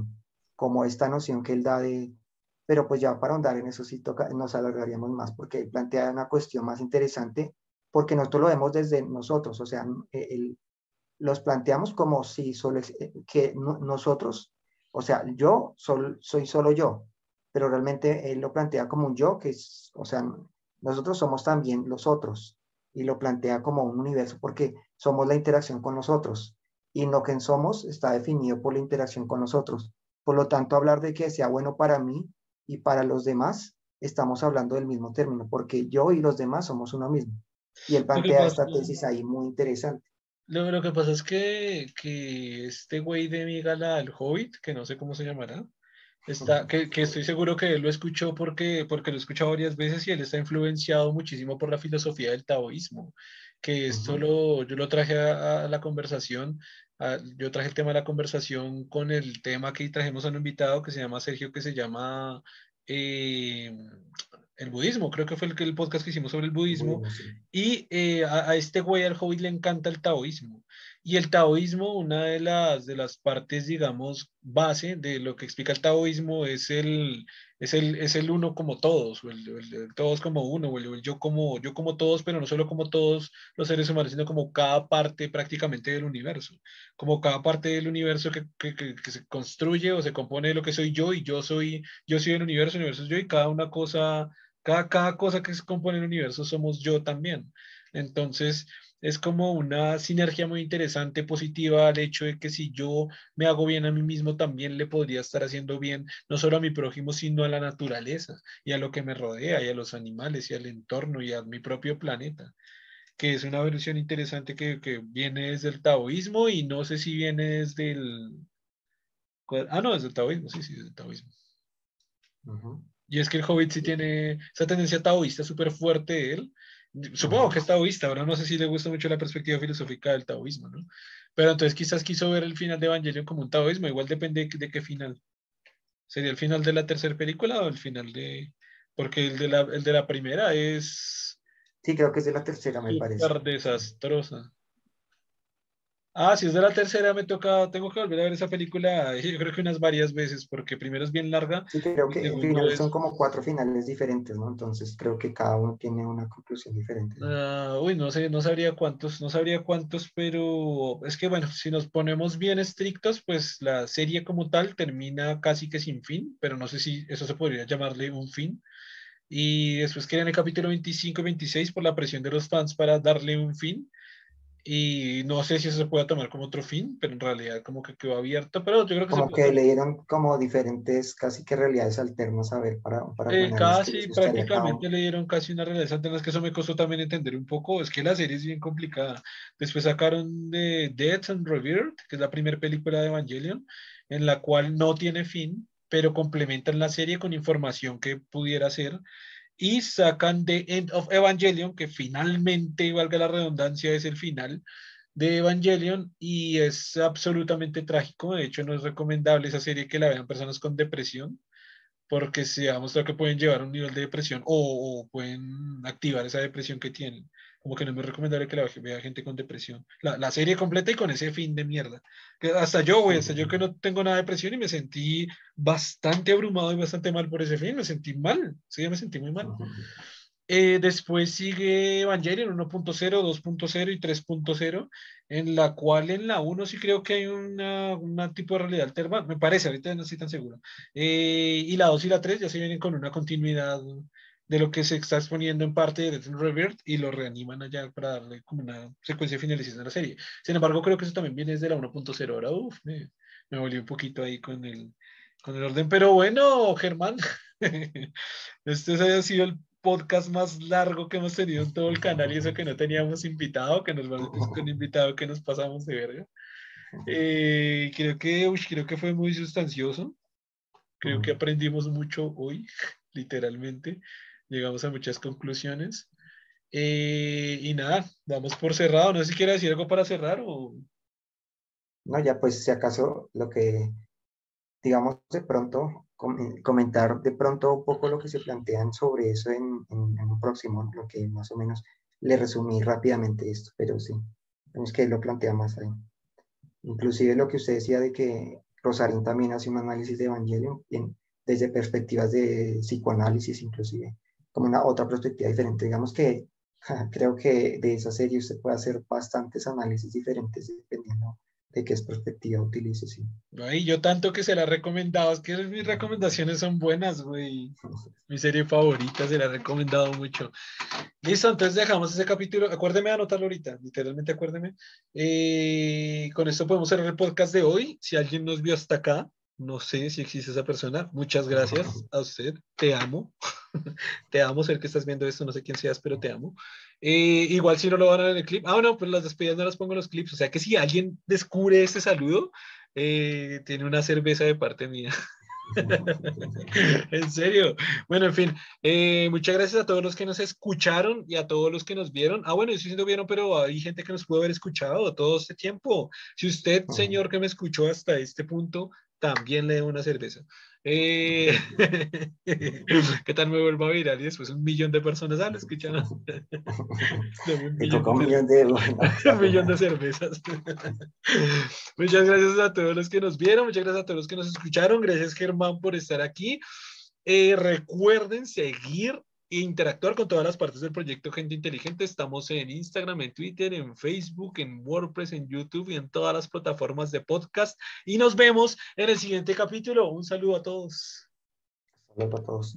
como esta noción que él da de, pero pues ya para ahondar en eso sí toca, nos alargaríamos más porque él plantea una cuestión más interesante porque nosotros lo vemos desde nosotros, o sea, el, los planteamos como si solo, eh, que nosotros, o sea, yo soy solo yo, pero realmente él lo plantea como un yo, que es, o sea, nosotros somos también los otros, y lo plantea como un universo porque somos la interacción con nosotros, y lo que somos está definido por la interacción con nosotros. Por lo tanto, hablar de que sea bueno para mí y para los demás, estamos hablando del mismo término, porque yo y los demás somos uno mismo. Y él plantea esta tesis ahí muy interesante. Lo, lo que pasa es que, que este güey de Migala, el Hobbit, que no sé cómo se llamará, está, que, que, estoy seguro que él lo escuchó porque, porque lo he escuchado varias veces y él está influenciado muchísimo por la filosofía del taoísmo, que esto lo, yo lo traje a, a, la conversación yo traje el tema de la conversación con el tema que trajimos a un invitado que se llama Sergio, que se llama eh, el budismo, creo que fue el, el podcast que hicimos sobre el budismo, y eh, a, este güey, al hobbit, le encanta el taoísmo. Y el taoísmo, una de las, de las partes, digamos, base de lo que explica el taoísmo es el, es el, es el uno como todos, o el, todos como uno, o el, yo, como, yo como todos, pero no solo como todos los seres humanos, sino como cada parte prácticamente del universo, como cada parte del universo que, que, que, se construye o se compone de lo que soy yo y yo soy, yo soy el universo, el universo es yo y cada una cosa, cada, cada cosa que se compone el universo somos yo también. Entonces, es como una sinergia muy interesante, positiva, al hecho de que si yo me hago bien a mí mismo, también le podría estar haciendo bien no solo a mi prójimo, sino a la naturaleza y a lo que me rodea y a los animales y al entorno y a mi propio planeta que es una versión interesante que, que viene desde el taoísmo y no sé si viene desde el... Ah, no, desde el taoísmo, sí, sí, desde el taoísmo. Y es que el Hobbit sí tiene esa tendencia taoísta súper fuerte él, Supongo que es taoísta, ahora no sé si le gusta mucho la perspectiva filosófica del taoísmo, ¿no? Pero entonces quizás quiso ver el final de Evangelion como un taoísmo, igual depende de, qué final. ¿Sería el final de la tercera película o el final de...? Porque el de la, el de la primera es... Sí, creo que es de la tercera, me parece. desastrosa. Ah, si es de la tercera, me toca, tengo que volver a ver esa película, yo creo que unas varias veces, porque primero es bien larga. Sí, creo que final son como cuatro finales diferentes, ¿no? Entonces creo que cada uno tiene una conclusión diferente. Ah, uy, no sé, no sabría cuántos, no sabría cuántos, pero es que bueno, si nos ponemos bien estrictos, pues la serie como tal termina casi que sin fin, pero no sé si eso se podría llamarle un fin. Y después quedan el capítulo 25 y 26 por la presión de los fans para darle un fin y no sé si eso se puede tomar como otro fin, pero en realidad como que quedó abierto, pero yo creo que... Como que le dieron como diferentes, casi que realidades alternas a ver para... para eh, casi, prácticamente le dieron casi una realidad alterna, que eso me costó también entender un poco, es que la serie es bien complicada. Después sacaron de Death and Revered, que es la primera película de Evangelion, en la cual no tiene fin, pero complementan la serie con información que pudiera ser y sacan The End of Evangelion, que finalmente, valga la redundancia, es el final de Evangelion y es absolutamente trágico. De hecho, no es recomendable esa serie que la vean personas con depresión, porque se ha demostrado que pueden llevar un nivel de depresión o, o pueden activar esa depresión que tienen como que no es muy recomendable que la vea gente con depresión. La, la, serie completa y con ese fin de mierda. Que hasta yo, güey, hasta yo que no tengo nada de depresión y me sentí bastante abrumado y bastante mal por ese fin, me sentí mal, sí, me sentí muy mal. Eh, después sigue Evangelion 1.0, 2.0 y 3.0, en la cual en la 1 sí creo que hay una, una tipo de realidad alterna, me parece, ahorita no estoy tan seguro. Eh, y la 2 y la 3 ya se vienen con una continuidad de lo que se está exponiendo en parte de Death Revert y lo reaniman allá para darle como una secuencia de finalización de la serie. Sin embargo, creo que eso también viene desde la 1.0. Ahora, uff, me, me volví un poquito ahí con el, con el orden. Pero bueno, Germán, este ha sido el podcast más largo que hemos tenido en todo el canal y eso que no teníamos invitado, que nos con invitado que nos pasamos de verga. Eh, creo que, uy, creo que fue muy sustancioso. Creo que aprendimos mucho hoy, literalmente llegamos a muchas conclusiones. Eh, y nada, vamos por cerrado. No sé si quiere decir algo para cerrar o... No, ya pues si acaso lo que, digamos, de pronto, comentar de pronto un poco lo que se plantean sobre eso en, en, un próximo, lo que más o menos le resumí rápidamente esto, pero sí, tenemos que lo plantea más ahí. Inclusive lo que usted decía de que Rosarín también hace un análisis de Evangelion desde perspectivas de psicoanálisis inclusive como una otra perspectiva diferente. Digamos que creo que de esa serie usted puede hacer bastantes análisis diferentes dependiendo de qué perspectiva utilice, sí. Ay, yo tanto que se la he recomendado, es que mis recomendaciones son buenas, güey. Mi serie favorita, se la he recomendado mucho. Listo, entonces dejamos ese capítulo. Acuérdeme de anotarlo ahorita, literalmente acuérdeme. Eh, con esto podemos cerrar el podcast de hoy. Si alguien nos vio hasta acá, no sé si existe esa persona. Muchas gracias a usted. Te amo. te amo, ser que estás viendo esto. No sé quién seas, pero te amo. Eh, igual si no lo van a ver en el clip. Ah, no, pues las despedidas no las pongo en los clips. O sea que si alguien descubre este saludo, eh, tiene una cerveza de parte mía. en serio. Bueno, en fin, eh, muchas gracias a todos los que nos escucharon y a todos los que nos vieron. Ah, bueno, sí, sí nos vieron, pero hay gente que nos pudo haber escuchado todo este tiempo. Si usted, señor, que me escuchó hasta este punto, también le doy una cerveza. Eh, ¿Qué tal me vuelvo a virar? Y después un millón de personas ah, lo escuchan. un, millón de, un millón de cervezas. muchas gracias a todos los que nos vieron, muchas gracias a todos los que nos escucharon. Gracias, Germán, por estar aquí. Eh, recuerden seguir interactuar con todas las partes del proyecto Gente Inteligente. Estamos en Instagram, en Twitter, en Facebook, en WordPress, en YouTube y en todas las plataformas de podcast. Y nos vemos en el siguiente capítulo. Un saludo a todos. Saludo a todos.